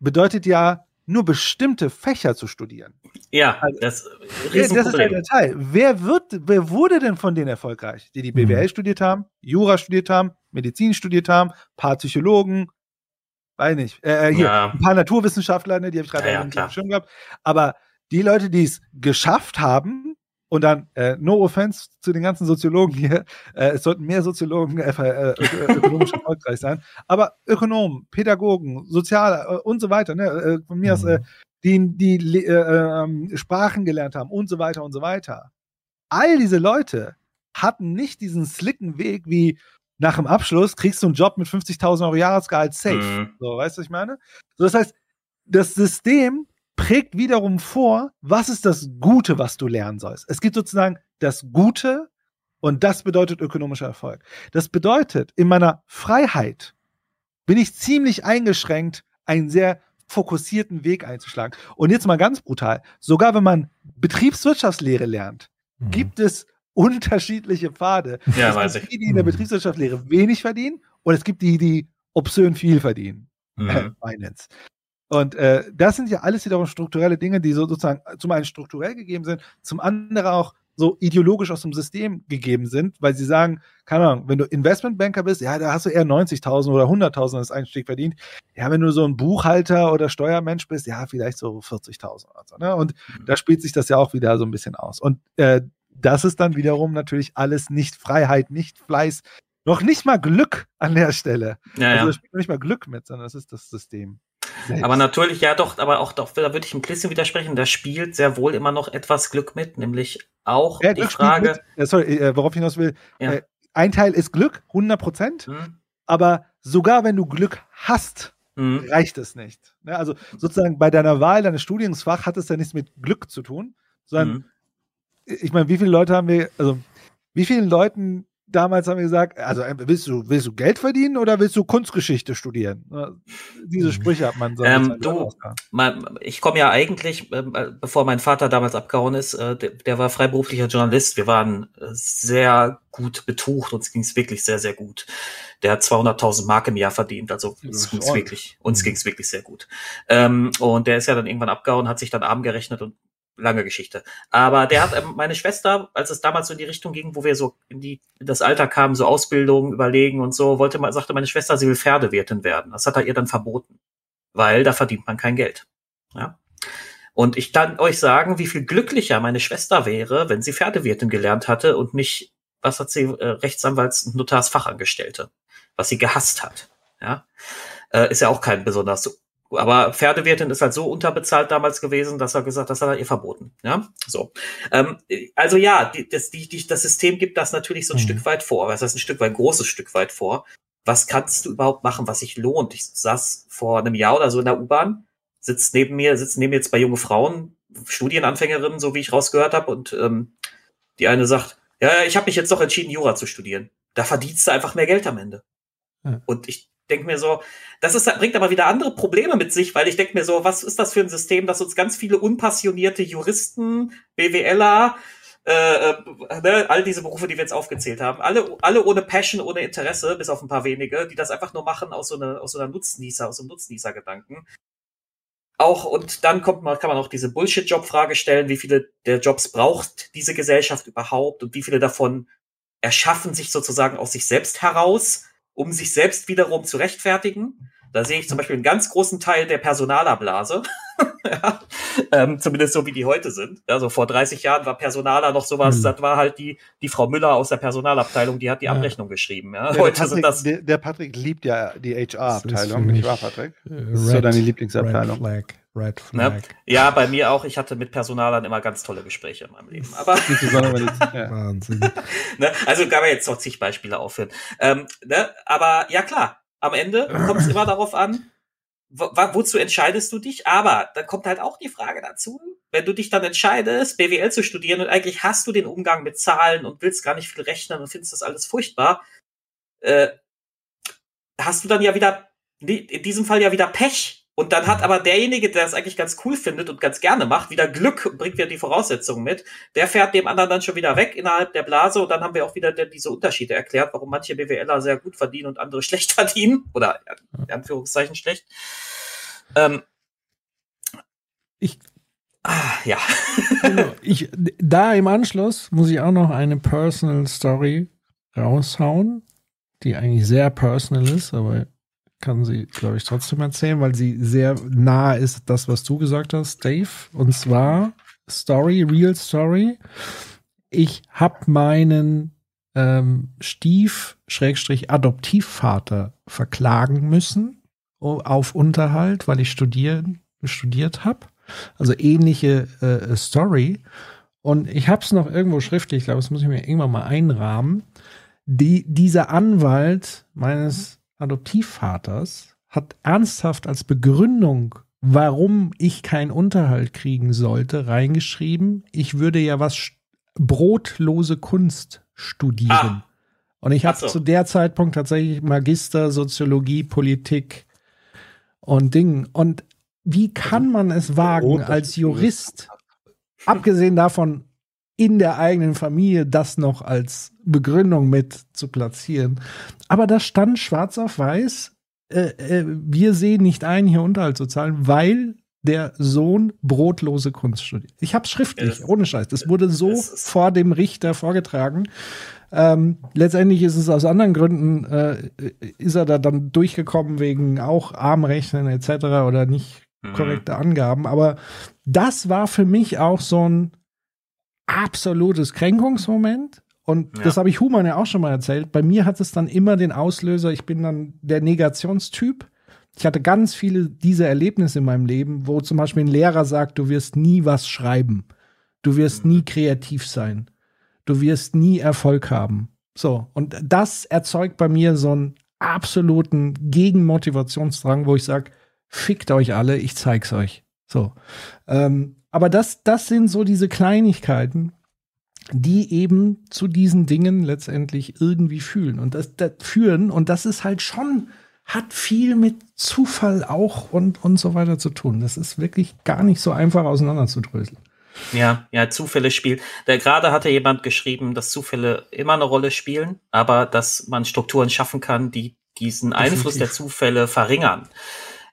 bedeutet ja, nur bestimmte Fächer zu studieren. Ja, das Ja, das ist der Teil. Wer, wird, wer wurde denn von denen erfolgreich? Die, die BWL studiert haben, Jura studiert haben, Medizin studiert haben, paar Psychologen, weiß nicht, äh, äh, hier, Ja. ein paar Naturwissenschaftler, ne, die habe ich gerade Ja, ja, Schirm gehabt. Aber die Leute, die es geschafft haben, und dann, äh, no offense zu den ganzen Soziologen hier, äh, es sollten mehr Soziologen äh, äh, ök- ökonomisch erfolgreich sein, aber Ökonomen, Pädagogen, Sozial äh, und so weiter, ne, äh, von mir aus, äh, die, die äh, ähm, Sprachen gelernt haben und so weiter und so weiter. All diese Leute hatten nicht diesen slicken Weg wie nach dem Abschluss kriegst du einen Job mit 50.000 Euro Jahresgehalt safe. Mhm. So, weißt du, was ich meine? So, das heißt, das System prägt wiederum vor, was ist das Gute, was du lernen sollst. Es gibt sozusagen das Gute und das bedeutet ökonomischer Erfolg. Das bedeutet, in meiner Freiheit bin ich ziemlich eingeschränkt, einen sehr fokussierten Weg einzuschlagen. Und jetzt mal ganz brutal, sogar wenn man Betriebswirtschaftslehre lernt, gibt es unterschiedliche Pfade. Ja, es weiß gibt ich. die, die in der Betriebswirtschaftslehre wenig verdienen und es gibt die, die obszön viel verdienen. Mhm. Äh, Finance. Und äh, das sind ja alles wiederum strukturelle Dinge, die so sozusagen zum einen strukturell gegeben sind, zum anderen auch so ideologisch aus dem System gegeben sind, weil sie sagen, keine Ahnung, wenn du Investmentbanker bist, ja, da hast du eher 90.000 oder 100.000 als Einstieg verdient. Ja, wenn du so ein Buchhalter oder Steuermensch bist, ja, vielleicht so 40.000 oder so. Ne? Und da spielt sich das ja auch wieder so ein bisschen aus. Und äh, das ist dann wiederum natürlich alles nicht Freiheit, nicht Fleiß, noch nicht mal Glück an der Stelle. Ja, also da spielt noch nicht mal Glück mit, sondern das ist das System. Selbst. Aber natürlich, ja doch, aber auch doch, da würde ich ein bisschen widersprechen, da spielt sehr wohl immer noch etwas Glück mit, nämlich auch Ja, die Frage. Ja, sorry, äh, worauf ich hinaus will. Ja. Äh, ein Teil ist Glück, 100 Prozent. Hm? Aber sogar wenn du Glück hast, Mhm. reicht es nicht. Ne? Also sozusagen bei deiner Wahl deines Studiumsfach hat es ja nichts mit Glück zu tun, sondern Mhm. ich meine, wie viele Leute haben wir, also wie vielen Leuten damals haben wir gesagt, also äh, willst du, willst du Geld verdienen oder willst du Kunstgeschichte studieren? Diese Sprüche hat man so. Ähm, du, mein, ich komme ja eigentlich, äh, bevor mein Vater damals abgehauen ist, äh, der, der, war freiberuflicher Journalist. Wir waren äh, sehr gut betucht, uns ging es wirklich sehr, sehr gut. Der hat 200.000 Mark im Jahr verdient, also uns ging es wirklich, uns mhm. ging es wirklich sehr gut. Ähm, und der ist ja dann irgendwann abgehauen, hat sich dann arm gerechnet und lange Geschichte. Aber der hat ähm, meine Schwester, als es damals so in die Richtung ging, wo wir so in die in das Alter kamen, so Ausbildung überlegen und so, wollte mal sagte meine Schwester, sie will Pferdewirtin werden. Das hat er ihr dann verboten, weil da verdient man kein Geld. Ja. Und ich kann euch sagen, wie viel glücklicher meine Schwester wäre, wenn sie Pferdewirtin gelernt hatte und nicht, was hat sie, äh, Rechtsanwalts- und Notarsfachangestellte, was sie gehasst hat. Ja. Äh, ist ja auch kein besonders aber Pferdewirtin ist halt so unterbezahlt damals gewesen, dass er gesagt, das hat er ihr verboten. Ja, so. Ähm, also ja, die, das, die, die, das System gibt das natürlich so ein mhm. Stück weit vor. Was heißt ein Stück weit, ein großes Stück weit vor? Was kannst du überhaupt machen, was sich lohnt? Ich saß vor einem Jahr oder so in der U-Bahn, sitzt neben mir, sitzen neben mir jetzt bei junge Frauen, Studienanfängerinnen, so wie ich rausgehört habe, und ähm, die eine sagt, ja, ich habe mich jetzt doch entschieden, Jura zu studieren. Da verdienst du einfach mehr Geld am Ende. Ja. Und ich denke mir so, das ist, bringt aber wieder andere Probleme mit sich, weil ich denke mir so, was ist das für ein System, das uns ganz viele unpassionierte Juristen, BWLer, äh, äh, ne, all diese Berufe, die wir jetzt aufgezählt haben, alle, alle ohne Passion, ohne Interesse, bis auf ein paar wenige, die das einfach nur machen aus so einer, aus so einer Nutznießer, aus so einem Nutznießer-Gedanken. Auch, und dann kommt man, kann man auch diese Bullshit-Job-Frage stellen, wie viele der Jobs braucht diese Gesellschaft überhaupt und wie viele davon erschaffen sich sozusagen aus sich selbst heraus um sich selbst wiederum zu rechtfertigen. Da sehe ich zum Beispiel einen ganz großen Teil der Personalerblase. ja, ähm, zumindest so wie die heute sind. Also vor 30 Jahren war Personaler noch sowas, mhm. das war halt die, die Frau Müller aus der Personalabteilung, die hat die Abrechnung ja. geschrieben. Ja. ja heute Patrick, sind das. Der, der, Patrick liebt ja die HR-Abteilung, nicht wahr, Patrick? Red, das ist so deine Lieblingsabteilung. Red Flag. Red ne? Flag. Ne? Ja, bei mir auch. Ich hatte mit Personalern immer ganz tolle Gespräche in meinem Leben. Aber ja. Wahnsinn. ne? Also kann man jetzt noch zig Beispiele aufführen. Ähm, ne? Aber ja klar, am Ende kommt es immer darauf an, wo, wozu entscheidest du dich? Aber dann kommt halt auch die Frage dazu, wenn du dich dann entscheidest, BWL zu studieren und eigentlich hast du den Umgang mit Zahlen und willst gar nicht viel rechnen und findest das alles furchtbar, äh, hast du dann ja wieder, in diesem Fall ja wieder Pech, und dann hat aber derjenige, der das eigentlich ganz cool findet und ganz gerne macht, wieder Glück und bringt wieder die Voraussetzungen mit. Der fährt dem anderen dann schon wieder weg innerhalb der Blase und dann haben wir auch wieder diese Unterschiede erklärt, warum manche BWLer sehr gut verdienen und andere schlecht verdienen. Oder in Anführungszeichen schlecht. Ähm, ich Ah, ja. genau. ich, da im Anschluss muss ich auch noch eine Personal Story raushauen, die eigentlich sehr personal ist, aber kann sie, glaube ich, trotzdem erzählen, weil sie sehr nah ist, das, was du gesagt hast, Dave. Und zwar Story, Real Story. Ich habe meinen ähm, Stief-Adoptivvater verklagen müssen auf Unterhalt, weil ich studieren, studiert habe. Also ähnliche äh, Story. Und ich habe es noch irgendwo schriftlich, ich glaube, das muss ich mir irgendwann mal einrahmen. Die, dieser Anwalt meines Adoptivvaters hat ernsthaft als Begründung, warum ich keinen Unterhalt kriegen sollte, reingeschrieben, ich würde ja was brotlose Kunst studieren. Ah. Und ich habe so. zu der Zeitpunkt tatsächlich Magister Soziologie, Politik und Ding. Und wie kann man es wagen, als Jurist, abgesehen davon, in der eigenen Familie das noch als Begründung mit zu platzieren. Aber da stand schwarz auf weiß, äh, äh, wir sehen nicht ein, hier Unterhalt zu zahlen, weil der Sohn brotlose Kunst studiert. Ich habe es schriftlich, ja, ohne Scheiß. Das wurde so das vor dem Richter vorgetragen. Ähm, letztendlich ist es aus anderen Gründen, äh, ist er da dann durchgekommen wegen auch Armrechnen etc. oder nicht mhm. korrekte Angaben. Aber das war für mich auch so ein absolutes Kränkungsmoment. Und ja. das habe ich Human ja auch schon mal erzählt. Bei mir hat es dann immer den Auslöser, ich bin dann der Negationstyp. Ich hatte ganz viele dieser Erlebnisse in meinem Leben, wo zum Beispiel ein Lehrer sagt, du wirst nie was schreiben. Du wirst nie kreativ sein. Du wirst nie Erfolg haben. So. Und das erzeugt bei mir so einen absoluten Gegenmotivationsdrang, wo ich sage, fickt euch alle, ich zeig's euch. So. Ähm, aber das, das sind so diese Kleinigkeiten. die eben zu diesen Dingen letztendlich irgendwie fühlen und das, das führen und das ist halt schon hat viel mit Zufall auch und und so weiter zu tun. Das ist wirklich gar nicht so einfach auseinanderzudröseln. Ja, ja, Zufälle spielen. Da gerade hatte jemand geschrieben, dass Zufälle immer eine Rolle spielen, aber dass man Strukturen schaffen kann, die diesen Definitiv. Einfluss der Zufälle verringern.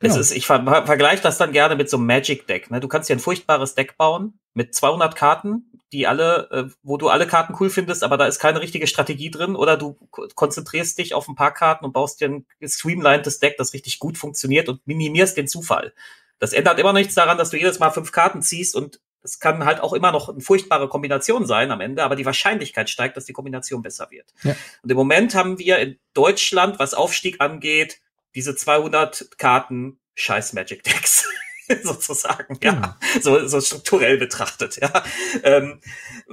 Es Ja. ist, ich ver vergleiche das dann gerne mit so einem Magic Deck. Ne? Du kannst dir ein furchtbares Deck bauen mit 200 Karten, die alle, äh, wo du alle Karten cool findest, aber da ist keine richtige Strategie drin. Oder du ko- konzentrierst dich auf ein paar Karten und baust dir ein streamlinedes Deck, das richtig gut funktioniert und minimierst den Zufall. Das ändert immer nichts daran, dass du jedes Mal fünf Karten ziehst und es kann halt auch immer noch eine furchtbare Kombination sein am Ende, aber die Wahrscheinlichkeit steigt, dass die Kombination besser wird. Ja. Und im Moment haben wir in Deutschland, was Aufstieg angeht, diese 200 Karten scheiß Magic Decks. sozusagen, ja, so, so strukturell betrachtet, ja. Ähm,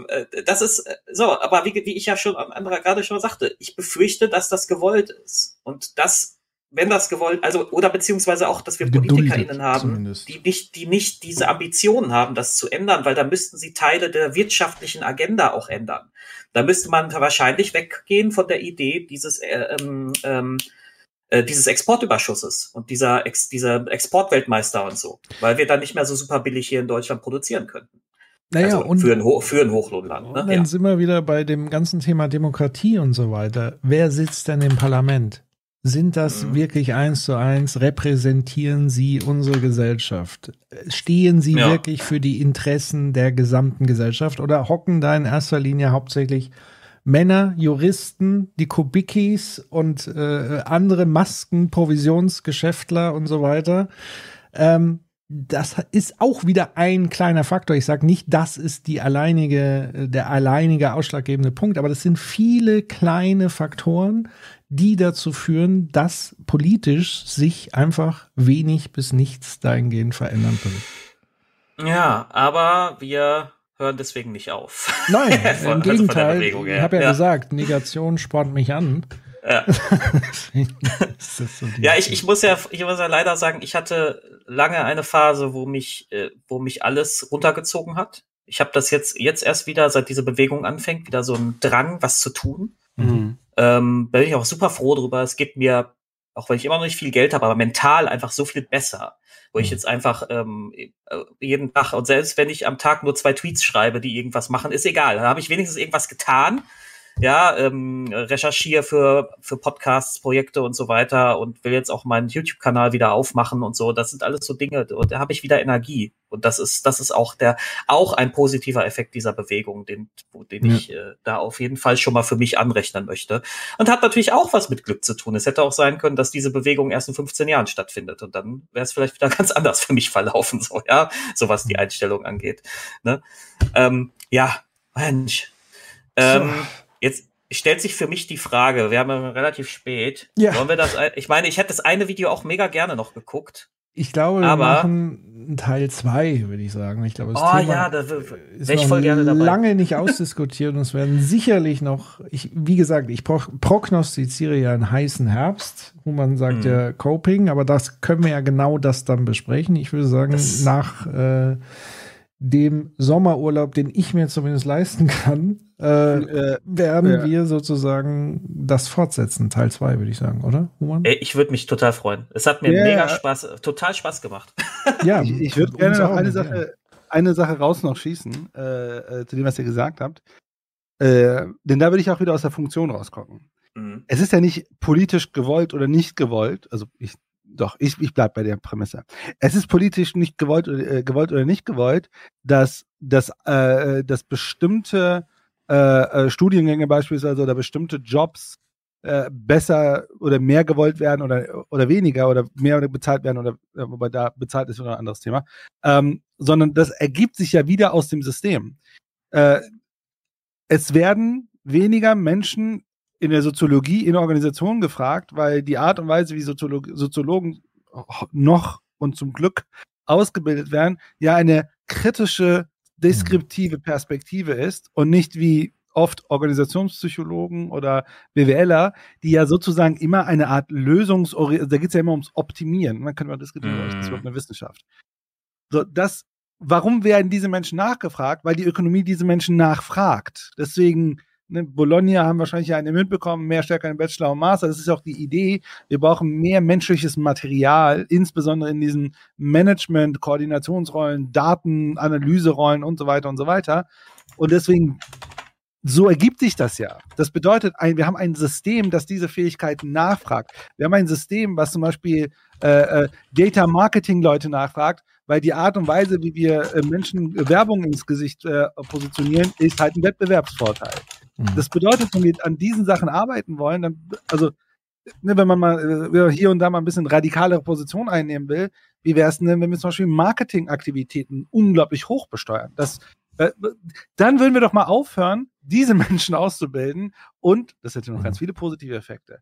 äh, das ist so, aber wie, wie ich ja schon am anderer gerade schon sagte, ich befürchte, dass das gewollt ist und das, wenn das gewollt, also oder beziehungsweise auch, dass wir PolitikerInnen haben, zumindest. die nicht, die nicht diese Ambitionen haben, das zu ändern, weil da müssten sie Teile der wirtschaftlichen Agenda auch ändern. Da müsste man wahrscheinlich weggehen von der Idee dieses äh, ähm, ähm, äh, dieses Exportüberschusses und dieser, Ex, dieser Exportweltmeister und so, weil wir dann nicht mehr so super billig hier in Deutschland produzieren könnten. Naja, also und für ein, Ho für ein Hochlohnland. Ne? dann Ja. sind wir wieder bei dem ganzen Thema Demokratie und so weiter. Wer sitzt denn im Parlament? Sind das Mhm. wirklich eins zu eins? Repräsentieren sie unsere Gesellschaft? Stehen sie Ja. wirklich für die Interessen der gesamten Gesellschaft oder hocken da in erster Linie hauptsächlich Männer, Juristen, die Kubikis und äh, andere Masken, Provisionsgeschäftler und so weiter? Ähm, das ist auch wieder ein kleiner Faktor. Ich sage nicht, das ist die alleinige, äh, der alleinige ausschlaggebende Punkt, aber das sind viele kleine Faktoren, die dazu führen, dass politisch sich einfach wenig bis nichts dahingehend verändern wird. ja, aber wir hören deswegen nicht auf. Nein, Von- im also von der Gegenteil. Bewegung ich habe ja, Ja. gesagt, Negation spornt mich an. Ja. So Ja, ich, ich muss ja, ich muss ja leider sagen, ich hatte lange eine Phase, wo mich, äh, wo mich alles runtergezogen hat. Ich habe das jetzt, jetzt erst wieder, seit diese Bewegung anfängt, wieder so ein Drang, was zu tun. Mhm. Ähm, bin ich auch super froh drüber. Es gibt mir, auch wenn ich immer noch nicht viel Geld habe, aber mental einfach so viel besser. Wo ich jetzt einfach ähm, äh, jeden Tag, und selbst wenn ich am Tag nur zwei Tweets schreibe, die irgendwas machen, ist egal. Da habe ich wenigstens irgendwas getan. Ja, ähm, recherchiere für, für Podcasts, Projekte und so weiter und will jetzt auch meinen YouTube-Kanal wieder aufmachen und so. Das sind alles so Dinge, und da habe ich wieder Energie. Und das ist, das ist auch der, auch ein positiver Effekt dieser Bewegung, den, den Ja. ich äh, da auf jeden Fall schon mal für mich anrechnen möchte. Und hat natürlich auch was mit Glück zu tun. Es hätte auch sein können, dass diese Bewegung erst in 15 Jahren stattfindet. Und dann wäre es vielleicht wieder ganz anders für mich verlaufen, so, ja, so was die Einstellung angeht. Ne? Ähm, ja, Mensch. Ähm, Jetzt stellt sich für mich die Frage, wir haben ja relativ spät. Ja. Wollen wir das, ich meine, ich hätte das eine Video auch mega gerne noch geguckt. Ich glaube, wir Aber- machen Teil zwei, würde ich sagen. Ich glaube, das Oh Thema ja, da w- w- ist wär ich noch voll gerne dabei. lange nicht ausdiskutiert und es werden sicherlich noch, ich, wie gesagt, ich pro prognostiziere ja einen heißen Herbst, wo man sagt Mhm. ja Coping, aber das können wir ja genau das dann besprechen. Ich würde sagen, Das- nach äh, dem Sommerurlaub, den ich mir zumindest leisten kann, äh, Äh, werden ja. wir sozusagen das fortsetzen, Teil zwei, würde ich sagen, oder, Human? Ich würde mich total freuen. Es hat mir Ja. mega Spaß, total Spaß gemacht. Ja, Ich, ich würde gerne noch auch, eine ja. Sache, eine Sache raus noch schießen, äh, äh, zu dem, was ihr gesagt habt. Äh, denn da würde ich auch wieder aus der Funktion rausgucken. Mhm. Es ist ja nicht politisch gewollt oder nicht gewollt, also ich, doch, ich, ich bleib bei der Prämisse. Es ist politisch nicht gewollt oder, äh, gewollt oder nicht gewollt, dass, dass, äh, dass bestimmte äh, äh, Studiengänge beispielsweise oder bestimmte Jobs äh, besser oder mehr gewollt werden oder, oder weniger oder mehr bezahlt werden oder äh, wobei da bezahlt ist oder ein anderes Thema, ähm, sondern das ergibt sich ja wieder aus dem System. Es werden weniger Menschen in der Soziologie in Organisationen gefragt, weil die Art und Weise, wie Soziolog Soziologen noch und zum Glück ausgebildet werden, ja eine kritische, deskriptive Perspektive ist und nicht wie oft Organisationspsychologen oder BWLer, die ja sozusagen immer eine Art Lösungsorientierung, da geht es ja immer ums Optimieren. Man kann mal diskutieren, mm. ist das überhaupt eine Wissenschaft. So, das warum werden diese Menschen nachgefragt? Weil die Ökonomie diese Menschen nachfragt. Deswegen, ne, Bologna haben wahrscheinlich einen mitbekommen, mehr stärker in Bachelor und Master. Das ist auch die Idee. Wir brauchen mehr menschliches Material, insbesondere in diesen Management, Koordinationsrollen, Datenanalyserollen und so weiter und so weiter. Und deswegen so ergibt sich das ja. Das bedeutet, ein, wir haben ein System, das diese Fähigkeiten nachfragt. Wir haben ein System, was zum Beispiel äh, äh, Data Marketing Leute nachfragt, weil die Art und Weise, wie wir äh, Menschen Werbung ins Gesicht äh, positionieren, ist halt ein Wettbewerbsvorteil. Mhm. Das bedeutet, wenn wir an diesen Sachen arbeiten wollen, dann, also ne, wenn man mal äh, hier und da mal ein bisschen radikalere Position einnehmen will, wie wäre es denn, wenn wir zum Beispiel Marketingaktivitäten unglaublich hoch besteuern? Das äh, dann würden wir doch mal aufhören, diese Menschen auszubilden und das hätte noch ganz viele positive Effekte.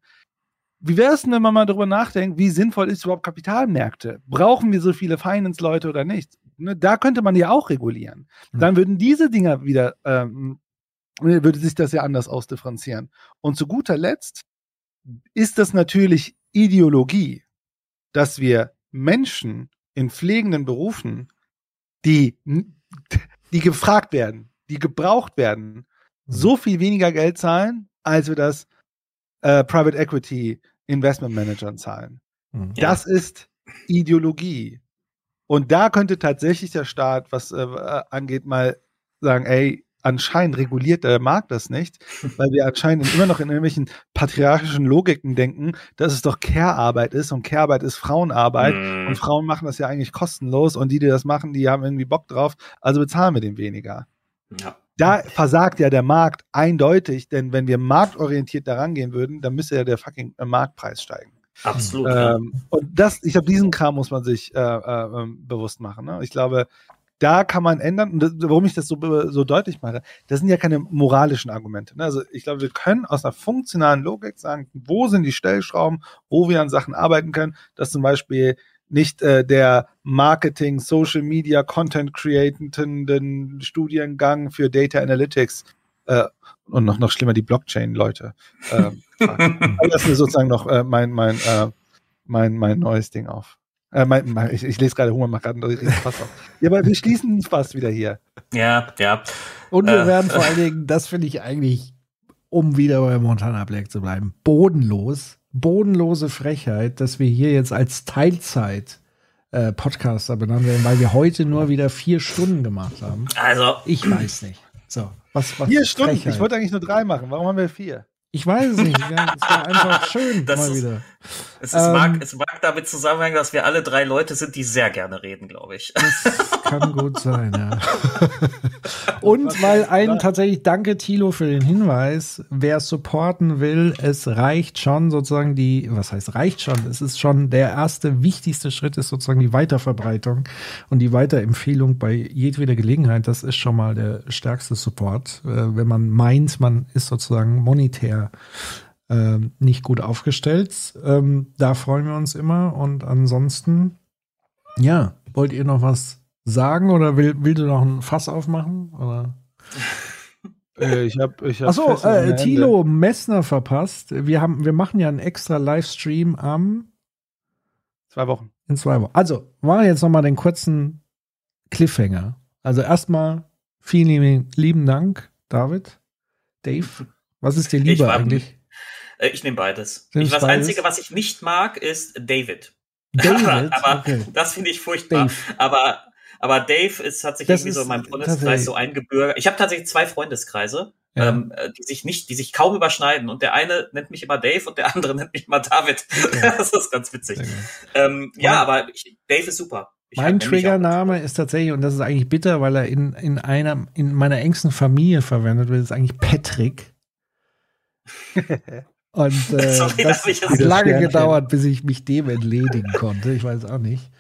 Wie wäre es denn, wenn man mal darüber nachdenkt, wie sinnvoll ist überhaupt Kapitalmärkte? Brauchen wir so viele Finance-Leute oder nicht? Ne, da könnte man ja auch regulieren. Dann würden diese Dinger wieder, ähm, würde sich das ja anders ausdifferenzieren. Und zu guter Letzt ist das natürlich Ideologie, dass wir Menschen in pflegenden Berufen, die die gefragt werden, die gebraucht werden, mhm. so viel weniger Geld zahlen, als wir das äh, Private Equity Investment Managern zahlen. Mhm. Das ist Ideologie. Und da könnte tatsächlich der Staat, was äh, angeht, mal sagen, ey, anscheinend reguliert der Markt das nicht, weil wir anscheinend immer noch in irgendwelchen patriarchischen Logiken denken, dass es doch Care-Arbeit ist und Care-Arbeit ist Frauenarbeit mm. und Frauen machen das ja eigentlich kostenlos und die, die das machen, die haben irgendwie Bock drauf, also bezahlen wir den weniger. Ja. Da versagt ja der Markt eindeutig, denn wenn wir marktorientiert daran gehen würden, dann müsste ja der fucking äh, Marktpreis steigen. Absolut. Ähm. Und das, ich glaube, diesen Kram muss man sich äh, äh, ähm, bewusst machen. Ne? Ich glaube, da kann man ändern. Und das, warum ich das so, so deutlich mache, das sind ja keine moralischen Argumente. Ne? Also ich glaube, wir können aus einer funktionalen Logik sagen, wo sind die Stellschrauben, wo wir an Sachen arbeiten können, dass zum Beispiel nicht äh, der Marketing, Social Media, Content createnden Studiengang für Data Analytics äh, und noch, noch schlimmer die Blockchain-Leute. Äh, das ist sozusagen noch äh, mein, mein, äh, mein, mein neues Ding auf. Äh, mein, mein, ich, ich, lese gerade Hunger macht gerade einen Fass auf. Ja, aber wir schließen fast wieder hier. Ja, ja. Und wir äh, werden vor allen Dingen, das finde ich eigentlich, um wieder bei Montana Black zu bleiben, bodenlos, bodenlose Frechheit, dass wir hier jetzt als Teilzeit äh, Podcaster benannt werden, weil wir heute nur wieder vier Stunden gemacht haben. Also. Ich weiß nicht. So, was, was vier Stunden? Frechheit. Ich wollte eigentlich nur drei machen. Warum haben wir vier? Ich weiß es nicht. Es war einfach schön das mal ist, wieder. Es, ist, ähm, mag, es mag damit zusammenhängen, dass wir alle drei Leute sind, die sehr gerne reden, glaube ich. Das kann gut sein, ja. Und weil ein tatsächlich danke Tilo für den Hinweis, wer supporten will, es reicht schon sozusagen die, was heißt reicht schon, es ist schon der erste wichtigste Schritt ist sozusagen die Weiterverbreitung und die Weiterempfehlung bei jedweder Gelegenheit. Das ist schon mal der stärkste Support, äh, wenn man meint, man ist sozusagen monetär ähm, nicht gut aufgestellt. Ähm, da freuen wir uns immer. Und ansonsten, ja, wollt ihr noch was sagen oder will, willst du noch ein Fass aufmachen? Oder? Äh, ich habe ich hab Achso, äh, Thilo Messner verpasst. Wir, haben, wir machen ja einen extra Livestream am zwei Wochen. In zwei Wochen. Also, machen jetzt nochmal den kurzen Cliffhanger. Also erstmal vielen lieben, lieben Dank, David. Dave, was ist dir lieber ich eigentlich? Äh, ich nehme beides. Ich, das beides? Einzige, was ich nicht mag, ist David. David? aber okay. das finde ich furchtbar. Dave. Aber, aber Dave ist, hat sich das irgendwie so in meinem Freundeskreis so eingebürgert. Ich habe tatsächlich zwei Freundeskreise. Ja. Ähm, äh, die sich nicht, die sich kaum überschneiden. Und der eine nennt mich immer Dave und der andere nennt mich immer David. Okay. das ist ganz witzig. Ähm, ja, aber ich, Dave ist super. Ich mein Triggername ist tatsächlich, und das ist eigentlich bitter, weil er in, in einer, in meiner engsten Familie verwendet wird, ist eigentlich Patrick. Und äh, Sorry, das hat lange gedauert, bis ich mich dem entledigen konnte. Ich weiß auch nicht.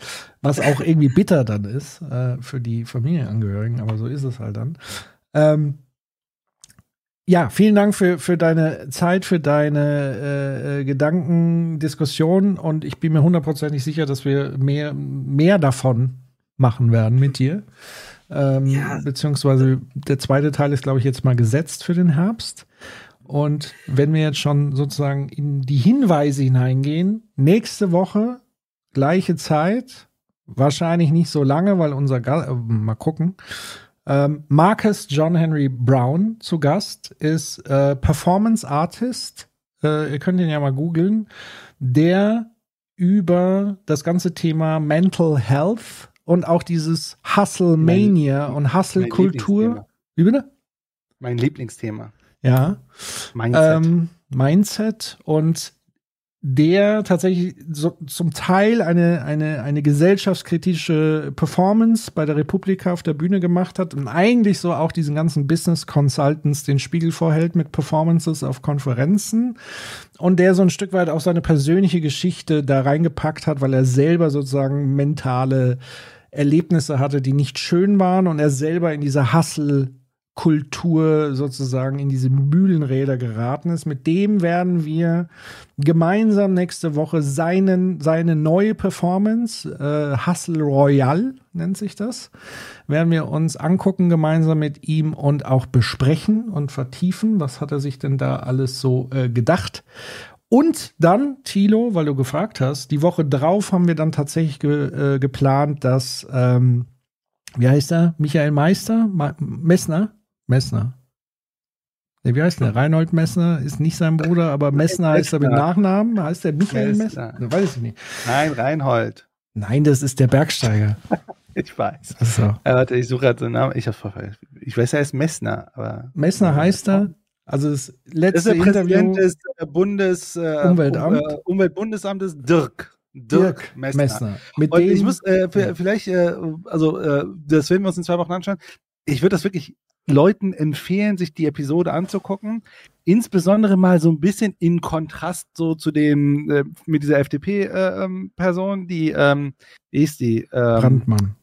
Was auch irgendwie bitter dann ist äh, für die Familienangehörigen, aber so ist es halt dann. Ähm, ja, vielen Dank für, für deine Zeit, für deine äh, äh Gedanken, Diskussion und ich bin mir hundertprozentig sicher, dass wir mehr, mehr davon machen werden mit dir. Ähm, ja. Beziehungsweise der zweite Teil ist, glaube ich, jetzt mal gesetzt für den Herbst. Und wenn wir jetzt schon sozusagen in die Hinweise hineingehen, nächste Woche, gleiche Zeit, wahrscheinlich nicht so lange, weil unser Ga äh, mal gucken. Ähm, Marcus John Henry Brown zu Gast ist äh, Performance Artist. Äh, ihr könnt ihn ja mal googeln. Der über das ganze Thema Mental Health und auch dieses Hustle Mania und Hustle Kultur. Wie bitte? Mein Lieblingsthema. Ja. Mindset. Ähm, Mindset und der tatsächlich so, zum Teil eine, eine, eine gesellschaftskritische Performance bei der Republika auf der Bühne gemacht hat und eigentlich so auch diesen ganzen Business Consultants den Spiegel vorhält mit Performances auf Konferenzen und der so ein Stück weit auch seine persönliche Geschichte da reingepackt hat, weil er selber sozusagen mentale Erlebnisse hatte, die nicht schön waren und er selber in dieser Hustle Kultur sozusagen in diese Mühlenräder geraten ist. Mit dem werden wir gemeinsam nächste Woche seinen, seine neue Performance, äh, Hustle Royale nennt sich das, werden wir uns angucken gemeinsam mit ihm und auch besprechen und vertiefen. Was hat er sich denn da alles so äh, gedacht? Und dann, Thilo, weil du gefragt hast, die Woche drauf haben wir dann tatsächlich ge äh, geplant, dass, ähm, wie heißt er? Michael Meister? Ma Messner? Messner. Nee, wie heißt der? Reinhold Messner ist nicht sein Bruder, aber Messner heißt er mit Nachnamen. Heißt der Michael Messner? Messner. Weiß ich nicht. Nein, Reinhold. Nein, das ist der Bergsteiger. Ich weiß. Ach so. Äh, warte, ich suche gerade den Namen. Ich, ich weiß, er ist Messner, aber. Messner heißt er. Also das Das ist letzte der Präsident Interview. des äh, Bundes, äh, Umweltamt. Um, äh, Umweltbundesamtes Dirk. Dirk Dirk, Messner. Messner. Mit Und dem, ich muss äh, vielleicht, äh, also das werden wir uns in zwei Wochen anschauen. Ich würde das wirklich Leuten empfehlen, sich die Episode anzugucken. Insbesondere mal so ein bisschen in Kontrast so zu dem, äh, mit dieser FDP-Person, die, ähm, wie ist die? Ähm, Brandmann.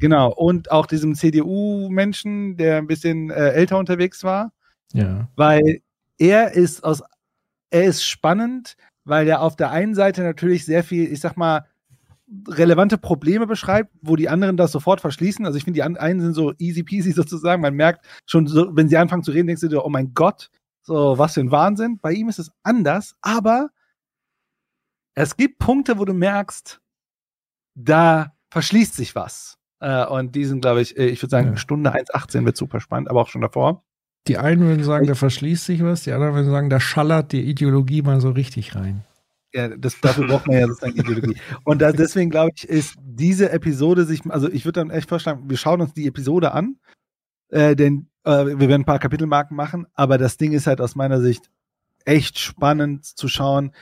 Genau, und auch diesem CDU-Menschen, der ein bisschen äh, älter unterwegs war Ja. weil er ist aus, er ist spannend, weil er auf der einen Seite natürlich sehr viel, ich sag mal, relevante Probleme beschreibt, wo die anderen das sofort verschließen. Also ich finde, die einen sind so easy peasy sozusagen. Man merkt schon, so, wenn sie anfangen zu reden, denkst du dir, oh mein Gott, so was für ein Wahnsinn. Bei ihm ist es anders, aber es gibt Punkte, wo du merkst, da verschließt sich was. Äh, und die sind, glaube ich, äh, ich würde sagen, Ja. Stunde 1,18 wird super spannend, aber auch schon davor. Die einen würden sagen, da verschließt sich was, die anderen würden sagen, da schallert die Ideologie mal so richtig rein. Ja, das, dafür braucht man ja sozusagen Ideologie. Und da, deswegen glaube ich, ist diese Episode sich, also ich würde dann echt vorschlagen, wir schauen uns die Episode an, äh, denn äh, wir werden ein paar Kapitelmarken machen, aber das Ding ist halt aus meiner Sicht echt spannend zu schauen,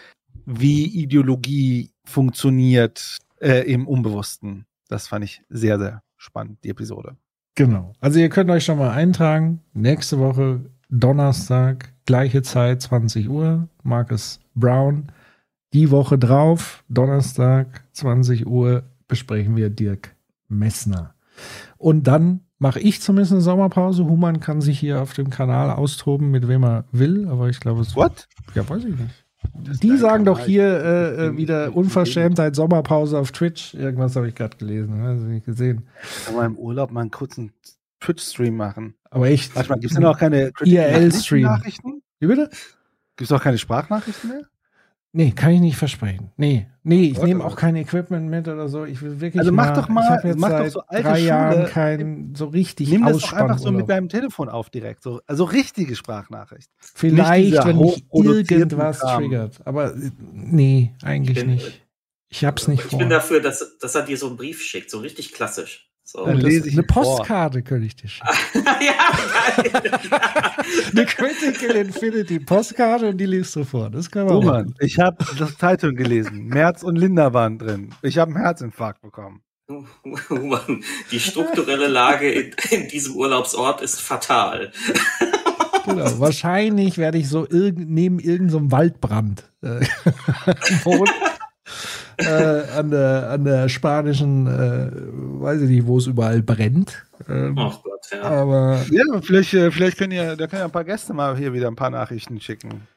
wie Ideologie funktioniert äh, im Unbewussten. Das fand ich sehr, sehr spannend, die Episode. Genau. Also ihr könnt euch schon mal eintragen. Nächste Woche, Donnerstag, gleiche Zeit, 20 Uhr, Marcus Brown. Die Woche drauf, Donnerstag, 20 Uhr, besprechen wir Dirk Messner. Und dann mache ich zumindest eine Sommerpause. Human kann sich hier auf dem Kanal austoben, mit wem er will, aber ich glaube, es What? Ja, weiß ich nicht. Die sagen doch hier äh, äh, wieder Unverschämtheit, Sommerpause auf Twitch. Irgendwas habe ich gerade gelesen, habe ich nicht gesehen. Kann man im Urlaub mal einen kurzen Twitch-Stream machen. Aber echt. Manchmal gibt es denn auch keine IRL-Stream. Wie bitte? Gibt es auch keine Sprachnachrichten mehr? Nee, kann ich nicht versprechen. Nee, nee, ich nehme auch kein Equipment mit oder so. Ich will wirklich Also mach doch mal- ich jetzt mach doch so alte drei Jahren kein so richtig Nimm das doch einfach so mit deinem Telefon auf direkt. So, also richtige Sprachnachricht. Vielleicht, wenn mich irgendwas Kram. triggert. Aber äh, nee, eigentlich bin- nicht. Ich hab's nicht Ich vor. bin dafür, dass, dass er dir so einen Brief schickt, so richtig klassisch. So. Dann Das- lese ich eine ihn vor. Postkarte könnte ich dir schicken. ja, geil. eine Critical Infinity Postkarte und die liest du vor. Das können wir Oh auch. Mann, ich habe das Zeitung gelesen. Merz und Linda waren drin. Ich habe einen Herzinfarkt bekommen. Mann, die strukturelle Lage in, in diesem Urlaubsort ist fatal. Genau. Wahrscheinlich werde ich so irgend, neben irgendeinem Waldbrand äh, wohnen. Äh, an, der, an der spanischen, äh, weiß ich nicht, wo es überall brennt. Ähm, Ach Gott, ja. aber Ja, vielleicht, äh, vielleicht können ja, da können ja ein paar Gäste mal hier wieder ein paar Nachrichten schicken.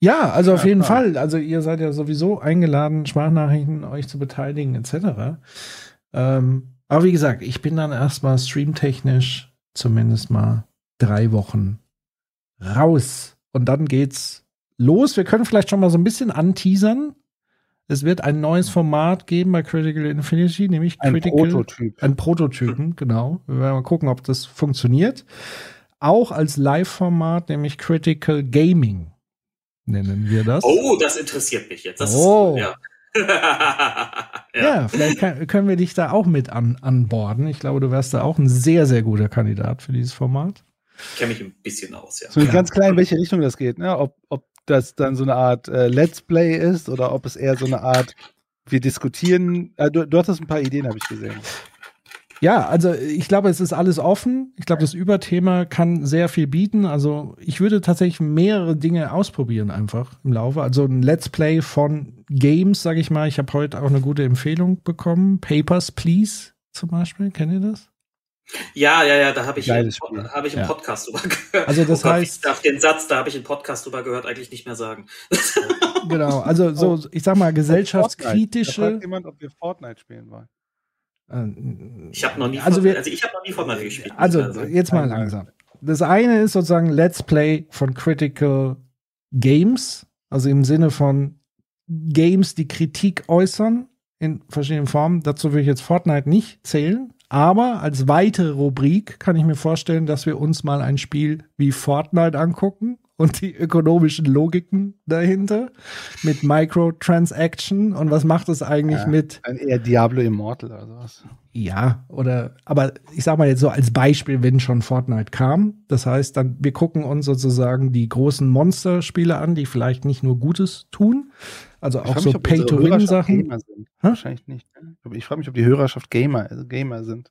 ja, also auf Ja, jeden klar. Fall. Also ihr seid ja sowieso eingeladen, Sprachnachrichten euch zu beteiligen, etc. Ähm, aber wie gesagt, ich bin dann erstmal streamtechnisch zumindest mal drei Wochen raus. Und dann geht's los. Wir können vielleicht schon mal so ein bisschen anteasern. Es wird ein neues Format geben bei Critical Infinity, nämlich Ein Critical. Prototyp. Ein Prototypen, genau. Wir werden mal gucken, ob das funktioniert. Auch als Live-Format, nämlich Critical Gaming nennen wir das. Oh, das interessiert mich jetzt. Das Oh. ist ja. Ja, vielleicht kann, können wir dich da auch mit an, anborden. Ich glaube, du wärst da auch ein sehr, sehr guter Kandidat für dieses Format. Ich kenne mich ein bisschen aus, ja. So ganz klar, in welche Richtung das geht, ne? Ob, ob das dann so eine Art äh, Let's Play ist oder ob es eher so eine Art, wir diskutieren. Äh, du, du hattest ein paar Ideen, habe ich gesehen. Ja, also ich glaube, es ist alles offen. Ich glaube, das Überthema kann sehr viel bieten. Also ich würde tatsächlich mehrere Dinge ausprobieren einfach im Laufe. Also ein Let's Play von Games, sage ich mal. Ich habe heute auch eine gute Empfehlung bekommen. Papers, Please zum Beispiel. Kennt ihr das? Ja, ja, ja, da habe ich, hab ich einen Ja. Podcast drüber gehört. Also das oh Gott, heißt- Ich darf den Satz, da habe ich einen Podcast drüber gehört, eigentlich nicht mehr sagen. Genau. Also so, ich sag mal, Fortnite. Da gesellschaftskritische. fragt jemand, ob wir Fortnite spielen wollen. äh, Ich habe noch nie Also wir- also ich habe noch nie Fortnite gespielt. Also jetzt mal langsam. Das eine ist sozusagen Let's Play von Critical Games, also im Sinne von Games, die Kritik äußern in verschiedenen Formen. Dazu würde ich jetzt Fortnite nicht zählen. Aber als weitere Rubrik kann ich mir vorstellen, dass wir uns mal ein Spiel wie Fortnite angucken und die ökonomischen Logiken dahinter mit Microtransaction und was macht es eigentlich Ja. mit Ein eher Diablo Immortal oder sowas. ja, oder, aber ich sag mal jetzt so als Beispiel, wenn schon Fortnite kam. Das heißt, dann, wir gucken uns sozusagen die großen Monsterspiele an, die vielleicht nicht nur Gutes tun, also Ich auch so Pay-to-Win-Sachen. Wahrscheinlich nicht. ne? Ich frage mich, ob die Hörerschaft Gamer, also Gamer sind.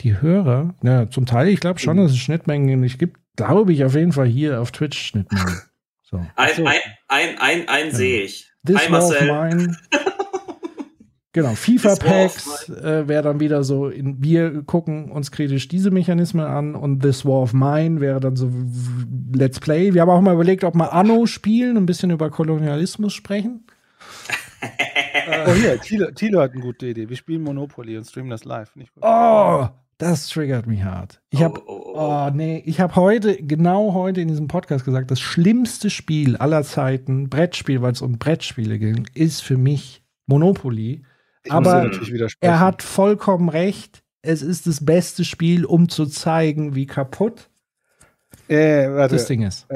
Die Hörer, ja, zum Teil, ich glaube schon, dass es Schnittmengen nicht gibt. Glaube ich auf jeden Fall hier auf Twitch Schnittmengen. So. Ein, ein, ein, ein, ein sehe ich. This of Marcel. Mine. Genau, FIFA-Packs äh, wäre dann wieder so, in, wir gucken uns kritisch diese Mechanismen an und This War of Mine wäre dann so Let's Play. Wir haben auch mal überlegt, ob wir Anno spielen, ein bisschen über Kolonialismus sprechen. Oh, hier, Thilo, Thilo hat eine gute Idee. Wir spielen Monopoly und streamen das live. Oh, das triggert mich hart. Ich habe, oh, oh, oh nee, ich habe heute, genau heute in diesem Podcast gesagt, das schlimmste Spiel aller Zeiten, Brettspiel, weil es um Brettspiele ging, ist für mich Monopoly. Ich Aber natürlich widersprechen. er hat vollkommen recht. Es ist das beste Spiel, um zu zeigen, wie kaputt äh, warte. das Ding ist.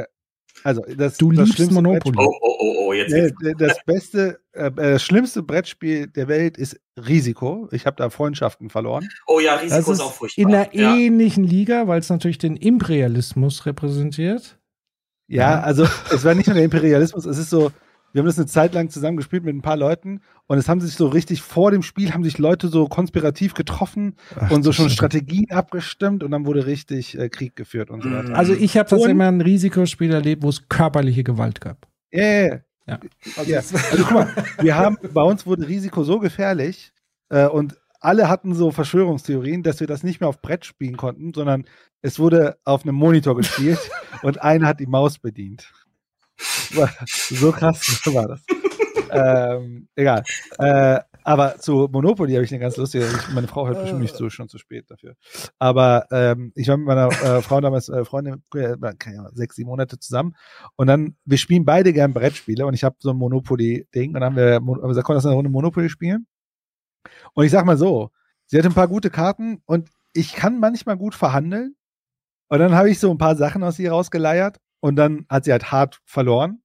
Also, das, Du das liebst schlimmste Monopoly. Oh, oh, oh, oh, jetzt. Nee, d- das beste, äh, äh, das schlimmste Brettspiel der Welt ist Risiko. Ich habe da Freundschaften verloren. Oh ja, Das Risiko ist, ist auch furchtbar. in einer ja. ähnlichen Liga, weil es natürlich den Imperialismus repräsentiert. Ja, Ja. also es war nicht nur der Imperialismus, es ist so, wir haben das eine Zeit lang zusammen gespielt mit ein paar Leuten und es haben sich so richtig vor dem Spiel haben sich Leute so konspirativ getroffen Ach, und so das schon ist- Strategien abgestimmt und dann wurde richtig äh, Krieg geführt und so Mhm. weiter. Also ich habe Und- mal ein Risikospiel erlebt, wo es körperliche Gewalt gab. Ja, ja. Ja. Ja. Also guck mal, wir haben, bei uns wurde Risiko so gefährlich äh, und alle hatten so Verschwörungstheorien, dass wir das nicht mehr auf Brett spielen konnten, sondern es wurde auf einem Monitor gespielt und einer hat die Maus bedient. War- So krass war das. ähm, egal. Äh, aber zu Monopoly habe ich eine ganz lustige. Ich, meine Frau hört bestimmt nicht zu, schon zu spät dafür. Aber ähm, ich war mit meiner äh, Frau damals äh, Freundin, äh, sechs, sieben Monate zusammen. Und dann, wir spielen beide gern Brettspiele und ich habe so ein Monopoly-Ding und dann haben wir, haben wir gesagt, komm, lass eine Runde Monopoly spielen. Und ich sag mal so, sie hatte ein paar gute Karten und ich kann manchmal gut verhandeln. Und dann habe ich so ein paar Sachen aus ihr rausgeleiert und dann hat sie halt hart verloren.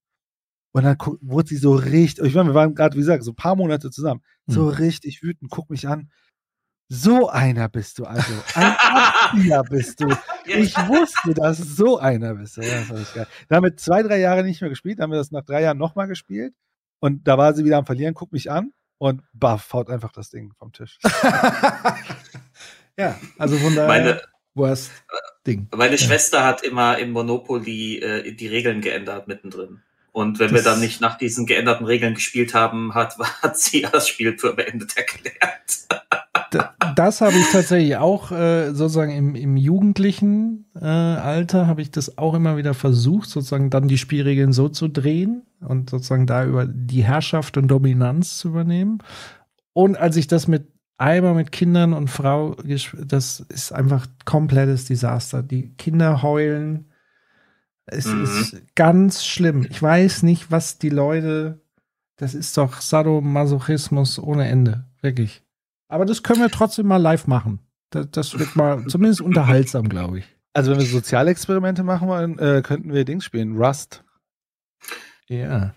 Und dann wurde sie so richtig, ich meine, wir waren gerade, wie gesagt, so ein paar Monate zusammen, so Hm. richtig wütend, guck mich an. So einer bist du also. Ein Abzieher bist du. Ich wusste, dass du so einer bist. Ja, das war geil. Da haben wir zwei, drei Jahre nicht mehr gespielt, dann haben wir das nach drei Jahren nochmal gespielt. Und da war sie wieder am Verlieren, guckt mich an und baff, haut einfach das Ding vom Tisch. Ja, also von daher Meine, worst Ding. meine Schwester hat immer im Monopoly äh, die Regeln geändert mittendrin. Und wenn wir Das- dann nicht nach diesen geänderten Regeln gespielt haben, hat, hat sie das Spiel für beendet erklärt. Das habe ich tatsächlich auch äh, sozusagen im, im jugendlichen äh, Alter habe ich das auch immer wieder versucht, sozusagen dann die Spielregeln so zu drehen und sozusagen da über die Herrschaft und Dominanz zu übernehmen. Und als ich das mit einmal mit Kindern und Frau, das ist einfach komplettes Desaster. Die Kinder heulen. Es Mhm. ist ganz schlimm. Ich weiß nicht, was die Leute Das ist doch Sadomasochismus ohne Ende. Wirklich. Aber das können wir trotzdem mal live machen. Das, das wird mal zumindest unterhaltsam, glaube ich. Also wenn wir Sozialexperimente machen wollen, äh, könnten wir Dings spielen. Rust. Ja.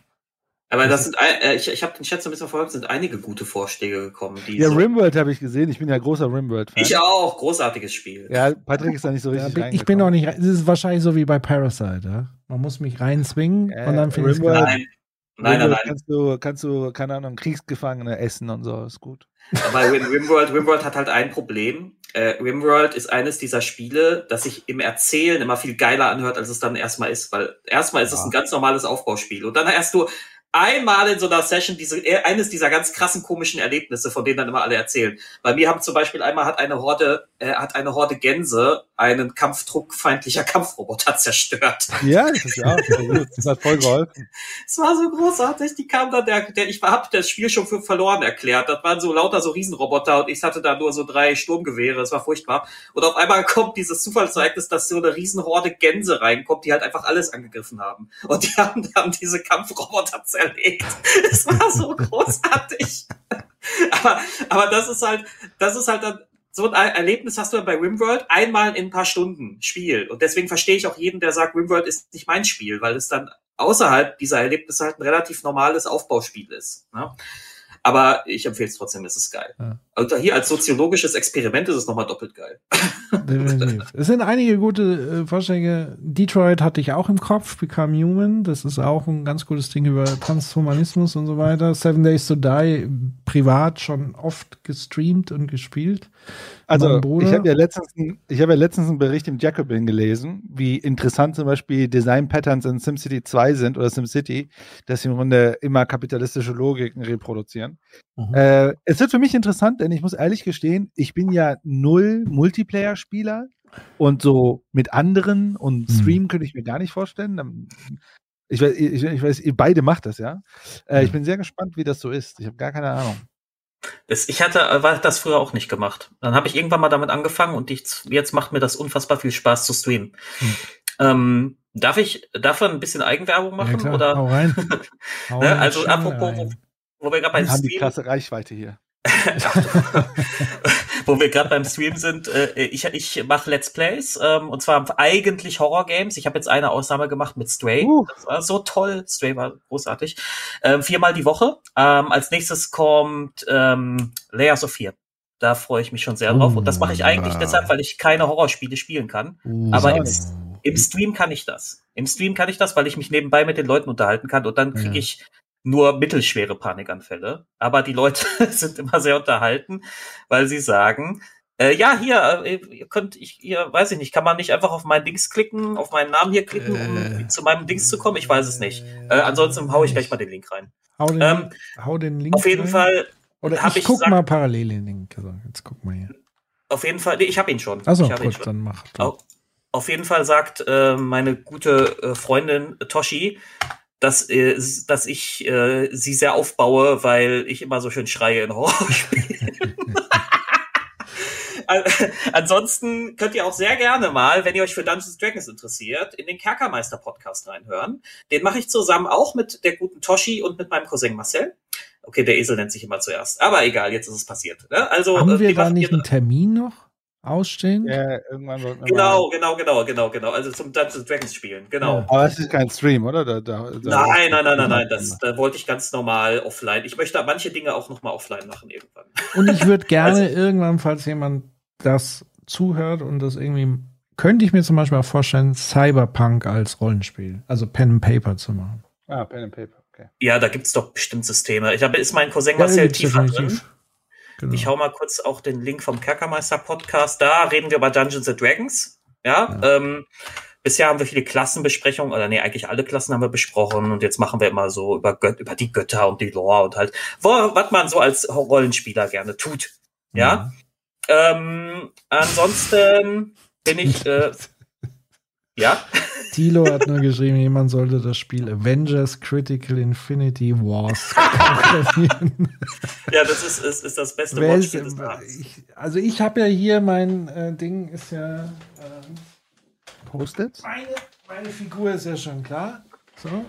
Aber das sind, ein- äh, ich, ich habe den Chat so ein bisschen verfolgt, sind einige gute Vorschläge gekommen. Die Ja, so, Rimworld habe ich gesehen. Ich bin ja großer Rimworld-Fan. ich auch, großartiges Spiel. Ja, Patrick ist da nicht so Ja, richtig bin, ich bin noch nicht. Das ist wahrscheinlich so wie bei Parasite, ja? Man muss mich reinzwingen Äh, und dann finde ich es. Nein, nein, nein. Kannst du, kannst du, keine Ahnung, Kriegsgefangene essen und so, ist gut. Aber Rim, Rimworld, Rimworld hat halt ein Problem. Äh, Rimworld ist eines dieser Spiele, das sich im Erzählen immer viel geiler anhört, als es dann erstmal ist. Weil erstmal ist es ein ganz normales Aufbauspiel. Und dann hast du einmal in so einer Session diese, äh, eines dieser ganz krassen komischen Erlebnisse, von denen dann immer alle erzählen. Bei mir haben zum Beispiel einmal hat eine Horde, äh, hat eine Horde Gänse einen kampfdruckfeindlicher Kampfroboter zerstört. Ja, das ist ja. Das hat voll geholfen. Es war so großartig. Die kam dann, der, der, ich hab das Spiel schon für verloren erklärt. Das waren so lauter so Riesenroboter und ich hatte da nur so drei Sturmgewehre. Es war furchtbar. Und auf einmal kommt dieses Zufallsereignis, dass so eine Riesenhorde Gänse reinkommt, die halt einfach alles angegriffen haben. Und die haben dann diese Kampfroboter zerlegt. Es war so großartig. aber, aber das ist halt, das ist halt dann, so ein Erlebnis hast du dann bei Rimworld einmal in ein paar Stunden Spiel. Und deswegen verstehe ich auch jeden, der sagt, Rimworld ist nicht mein Spiel, weil es dann außerhalb dieser Erlebnisse halt ein relativ normales Aufbauspiel ist. Ne? Aber ich empfehle es trotzdem, es ist geil. Ja. Also hier als soziologisches Experiment ist es nochmal doppelt geil. Definitiv. Es sind einige gute äh, Vorschläge. Detroit hatte ich auch im Kopf, Become Human. Das ist auch ein ganz gutes Ding über Transhumanismus und so weiter. Seven Days to Die, privat schon oft gestreamt und gespielt. Also ich habe ja letztens, ich habe ja letztens einen Bericht im Jacobin gelesen, wie interessant zum Beispiel Design Patterns in SimCity 2 sind oder SimCity, dass sie im Grunde immer kapitalistische Logiken reproduzieren. Mhm. Äh, es wird für mich interessant, denn ich muss ehrlich gestehen, ich bin ja null Multiplayer-Spieler und so mit anderen und Mhm. Stream könnte ich mir gar nicht vorstellen. Ich weiß, ich, ich weiß, ihr beide macht das, ja. Äh, Ich bin sehr gespannt, wie das so ist. Ich habe gar keine Ahnung. Das, ich hatte äh, war das früher auch nicht gemacht. Dann habe ich irgendwann mal damit angefangen und ich, jetzt macht mir das unfassbar viel Spaß zu streamen. Ähm, darf ich dafür ein bisschen Eigenwerbung machen? Ja, klar, oder? hau rein. Hau Ne, also apropos, wo. Wo wir gerade beim Wir haben die Stream, krasse Reichweite hier. wo wir gerade beim Stream sind, äh, ich, ich mache Let's Plays ähm, und zwar eigentlich Horror Games. Ich habe jetzt eine Ausnahme gemacht mit Stray. Uh. Das war so toll. Stray war großartig. Ähm, viermal die Woche. Ähm, als nächstes kommt ähm, Layers of Fear. Da freue ich mich schon sehr drauf. Und das mache ich eigentlich Uh. deshalb, weil ich keine Horrorspiele spielen kann. Uh, Aber im, im Stream kann ich das. Im Stream kann ich das, weil ich mich nebenbei mit den Leuten unterhalten kann und dann kriege Ja. ich nur mittelschwere Panikanfälle. Aber die Leute sind immer sehr unterhalten, weil sie sagen, äh, ja, hier, äh, ihr könnt, ich, hier, weiß ich nicht, kann man nicht einfach auf mein Dings klicken, auf meinen Namen hier klicken, um Äh. zu meinem Dings zu kommen? Ich weiß es nicht. Äh, ansonsten hau ich gleich mal den Link rein. Hau den, Ähm, hau den Link Auf jeden rein. Fall, Oder hab ich ich guck sag- mal parallel den Link. Also, jetzt guck mal hier. auf jeden Fall, nee, ich habe ihn schon. Achso, ich hab ihn gut, schon. dann mach. Au- Auf jeden Fall sagt äh, meine gute äh, Freundin Toshi, dass, äh, dass ich äh, sie sehr aufbaue, weil ich immer so schön schreie in Horrorspielen. An- Ansonsten könnt ihr auch sehr gerne mal, wenn ihr euch für Dungeons Dragons interessiert, in den Kerkermeister Podcast reinhören. Den mache ich zusammen auch mit der guten Toshi und mit meinem Cousin Marcel. Okay, der Esel nennt sich immer zuerst. Aber egal, jetzt ist es passiert. Ne? Also, Haben äh, wir da nicht einen Termin noch ausstehen? Ja, irgendwann sollten wir Genau, genau, genau, genau, genau. Also zum Dungeons Dragons spielen, genau. mal. Aber es ist kein Stream, oder? Da, da, da Nein, nein, nein, nein, nein, das da wollte ich ganz normal offline. Ich möchte manche Dinge auch noch mal offline machen irgendwann. Und ich würde gerne Also- irgendwann, falls jemand das zuhört und das irgendwie, könnte ich mir zum Beispiel auch vorstellen, Cyberpunk als Rollenspiel, also Pen and Paper zu machen. Ah, Pen and Paper, okay. Ja, da gibt's doch bestimmt Systeme. Ich habe ist mein Cousin Ja, Marcel drin. Genau. Ich hau mal kurz auch den Link vom Kerkermeister Podcast. Da reden wir über Dungeons and Dragons. Ja, Ähm, bisher haben wir viele Klassenbesprechungen, oder nee, eigentlich alle Klassen haben wir besprochen und jetzt machen wir immer so über, Gött über die Götter und die Lore und halt, wo, was man so als Rollenspieler gerne tut. Ja. Ähm, ansonsten bin ich, äh, ja. Tilo hat nur geschrieben, jemand sollte das Spiel Avengers Critical Infinity Wars programmieren. Ja, das ist, ist, ist das beste ist, Wortspiel des Tages. ich, also ich habe ja hier mein äh, Ding ist ja ähm, Post-its? meine, meine Figur ist ja schon klar. So,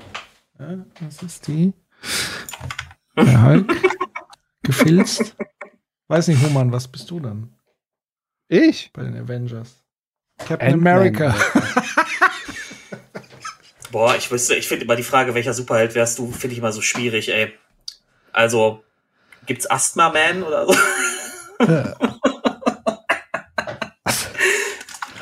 ja, das ist die. Der Hulk. Gefilzt. Weiß nicht, Human, was bist du dann? Ich? Bei den Avengers. Captain. America. Boah, ich wüsste, ich finde immer die Frage, welcher Superheld wärst du, finde ich immer so schwierig, ey. Also, gibt's Asthma Man oder so?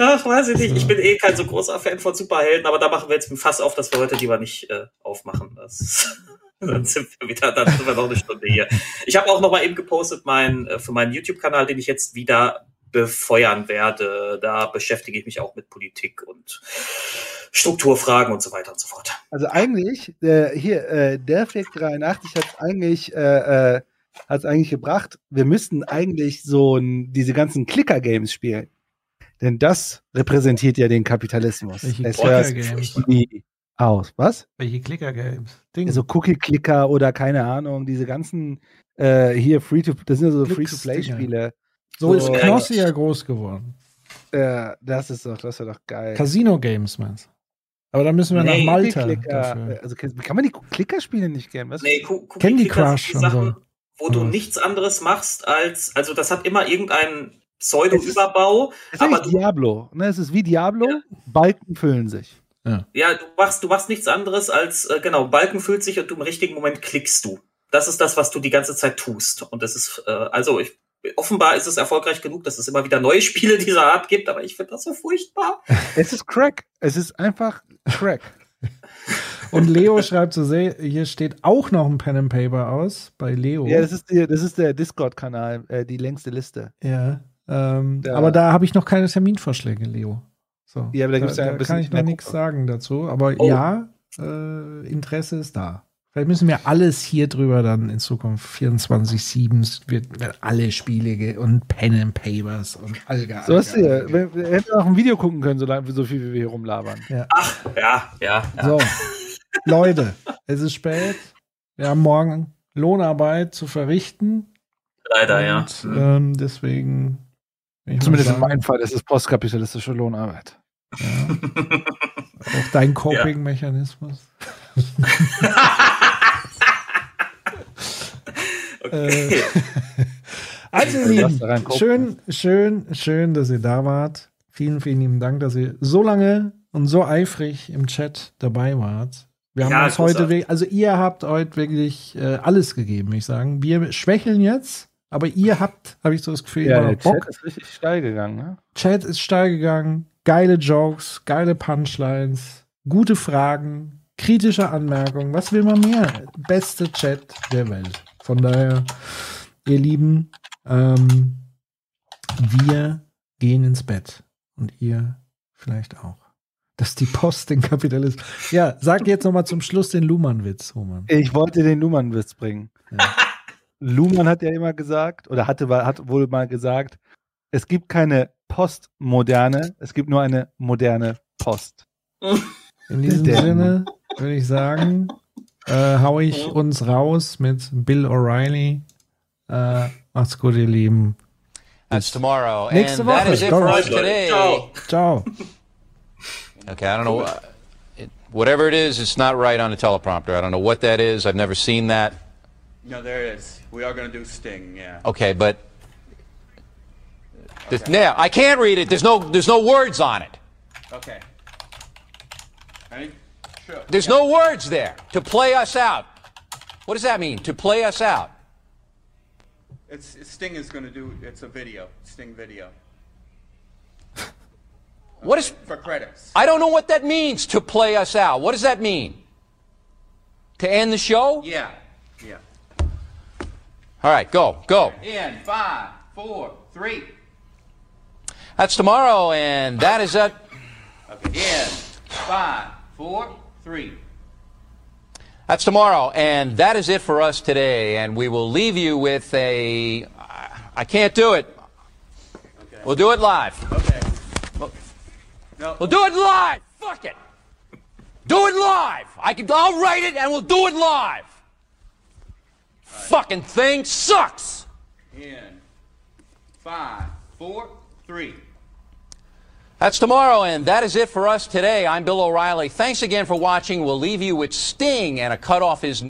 Ach, weiß ich nicht. Ich bin eh kein so großer Fan von Superhelden, aber da machen wir jetzt ein Fass auf, dass wir heute lieber nicht äh, aufmachen. Das, dann sind wir wieder, dann sind wir noch eine Stunde hier. Ich habe auch noch mal eben gepostet mein, äh, für meinen YouTube-Kanal, den ich jetzt wieder befeuern werde. Da beschäftige ich mich auch mit Politik und Strukturfragen und so weiter und so fort. Also eigentlich, äh, hier, äh, Derfik 83 hat eigentlich, äh, äh, hat's eigentlich gebracht, wir müssten eigentlich so ein, diese ganzen Clicker-Games spielen. Denn das repräsentiert ja den Kapitalismus. Welche Es hört Clicker-Games? nie aus. Was? Welche Clicker-Games? Ding. So Cookie-Clicker oder keine Ahnung, diese ganzen äh, hier Free to, das sind ja so Free-to-Play-Spiele. so ist Knossi ja groß geworden. Ja, das ist doch, das ist doch geil. Casino-Games, meinst du? Aber da müssen wir nach Malta dafür. also kann man die Clicker-Spiele nicht kennen? Was? Nee, Ku- Cookie Candy Clicker sind Crush die und Sachen, so. wo du Oder was? nichts anderes machst als, also das hat immer irgendeinen Pseudo-Überbau, Es ist aber eigentlich Diablo. Ne? Es ist wie Diablo, Balken füllen sich. Ja, du machst, du machst nichts anderes als, äh, genau, Balken füllt sich und du im richtigen Moment klickst du. Das ist das, was du die ganze Zeit tust. Und das ist, äh, also ich, offenbar ist es erfolgreich genug, dass es immer wieder neue Spiele dieser Art gibt, aber ich finde das so furchtbar. Es ist Crack. Es ist einfach Crack. Und Leo schreibt so, hier steht auch noch ein Pen and Paper aus bei Leo. Ja, das ist, die, das ist der Discord-Kanal, äh, die längste Liste. Ja, ähm, Da- aber da habe ich noch keine Terminvorschläge, Leo. So, Ja, aber da da, gibt's ja ein da bisschen kann ich noch nichts sagen dazu. Aber Oh. ja, äh, Interesse ist da. Vielleicht müssen wir alles hier drüber dann in Zukunft 24-7 wird, wird alle Spiele und Pen and Papers und Alga. So Alga, ja. Wir, wir hätten auch ein Video gucken können, so, lange, so viel wie wir hier rumlabern. Ja. Ja, ja, ja. So, Leute, es ist spät. Wir haben morgen Lohnarbeit zu verrichten. Leider, ja. Und, ähm, deswegen. Zumindest in meinem Fall ist es postkapitalistische Lohnarbeit. Auch dein Coping-Mechanismus. Okay. Äh, also, ihr Also, Lieben, schön, schön, schön, dass ihr da wart. Vielen, vielen lieben Dank, dass ihr so lange und so eifrig im Chat dabei wart. Wir haben Ja, uns heute, also ihr habt heute wirklich äh, alles gegeben, ich sagen. Wir schwächeln jetzt, aber ihr habt, habe ich so das Gefühl, Ja, der Bock. Chat ist richtig steil gegangen. Ne? Chat ist steil gegangen, geile Jokes, geile Punchlines, gute Fragen, kritische Anmerkungen. Was will man mehr? Beste Chat der Welt. Von daher, ihr Lieben, ähm, wir gehen ins Bett und ihr vielleicht auch. Dass die Post den Kapitalismus. Ja, sag jetzt noch mal zum Schluss den Luhmann-Witz, Roman. Ich wollte den Luhmann-Witz bringen. Luhmann hat ja immer gesagt, oder hatte, hat wohl mal gesagt, es gibt keine Postmoderne, es gibt nur eine moderne Post. In diesem Sinne würde ich sagen, äh, hau ich uns raus mit Bill O'Reilly. Äh, macht's gut, ihr Lieben. That's tomorrow. Nächste and Woche. is it for us today. Ciao. Ciao. Okay, I don't know. uh, It, whatever it is, it's not right on the teleprompter. I don't know what that is. I've never seen that. No, there it is. We are going to do Sting, yeah. Okay, but There's- yeah, I can't read it. There's no there's no words on it. Okay. Ready? Sure. There's no words there to play us out. What does that mean? To play us out? It's, it's Sting is going to do. It's a video. Sting video. What is uh, For credits. I don't know what that means to play us out. What does that mean? To end the show? Yeah. Yeah. All right, go. Go. In five, four, three. That's tomorrow and that is it. Okay. In five, four, three. That's tomorrow, and that is it for us today. And we will leave you with a. I can't do it. We'll do it live. Okay. No. We'll do it live. Fuck it. Do it live. I can. I'll write it, and we'll do it live. Fucking thing sucks. In five, four, three. That's tomorrow, and that is it for us today. I'm Bill O'Reilly. Thanks again for watching. We'll leave you with Sting and a cut off his.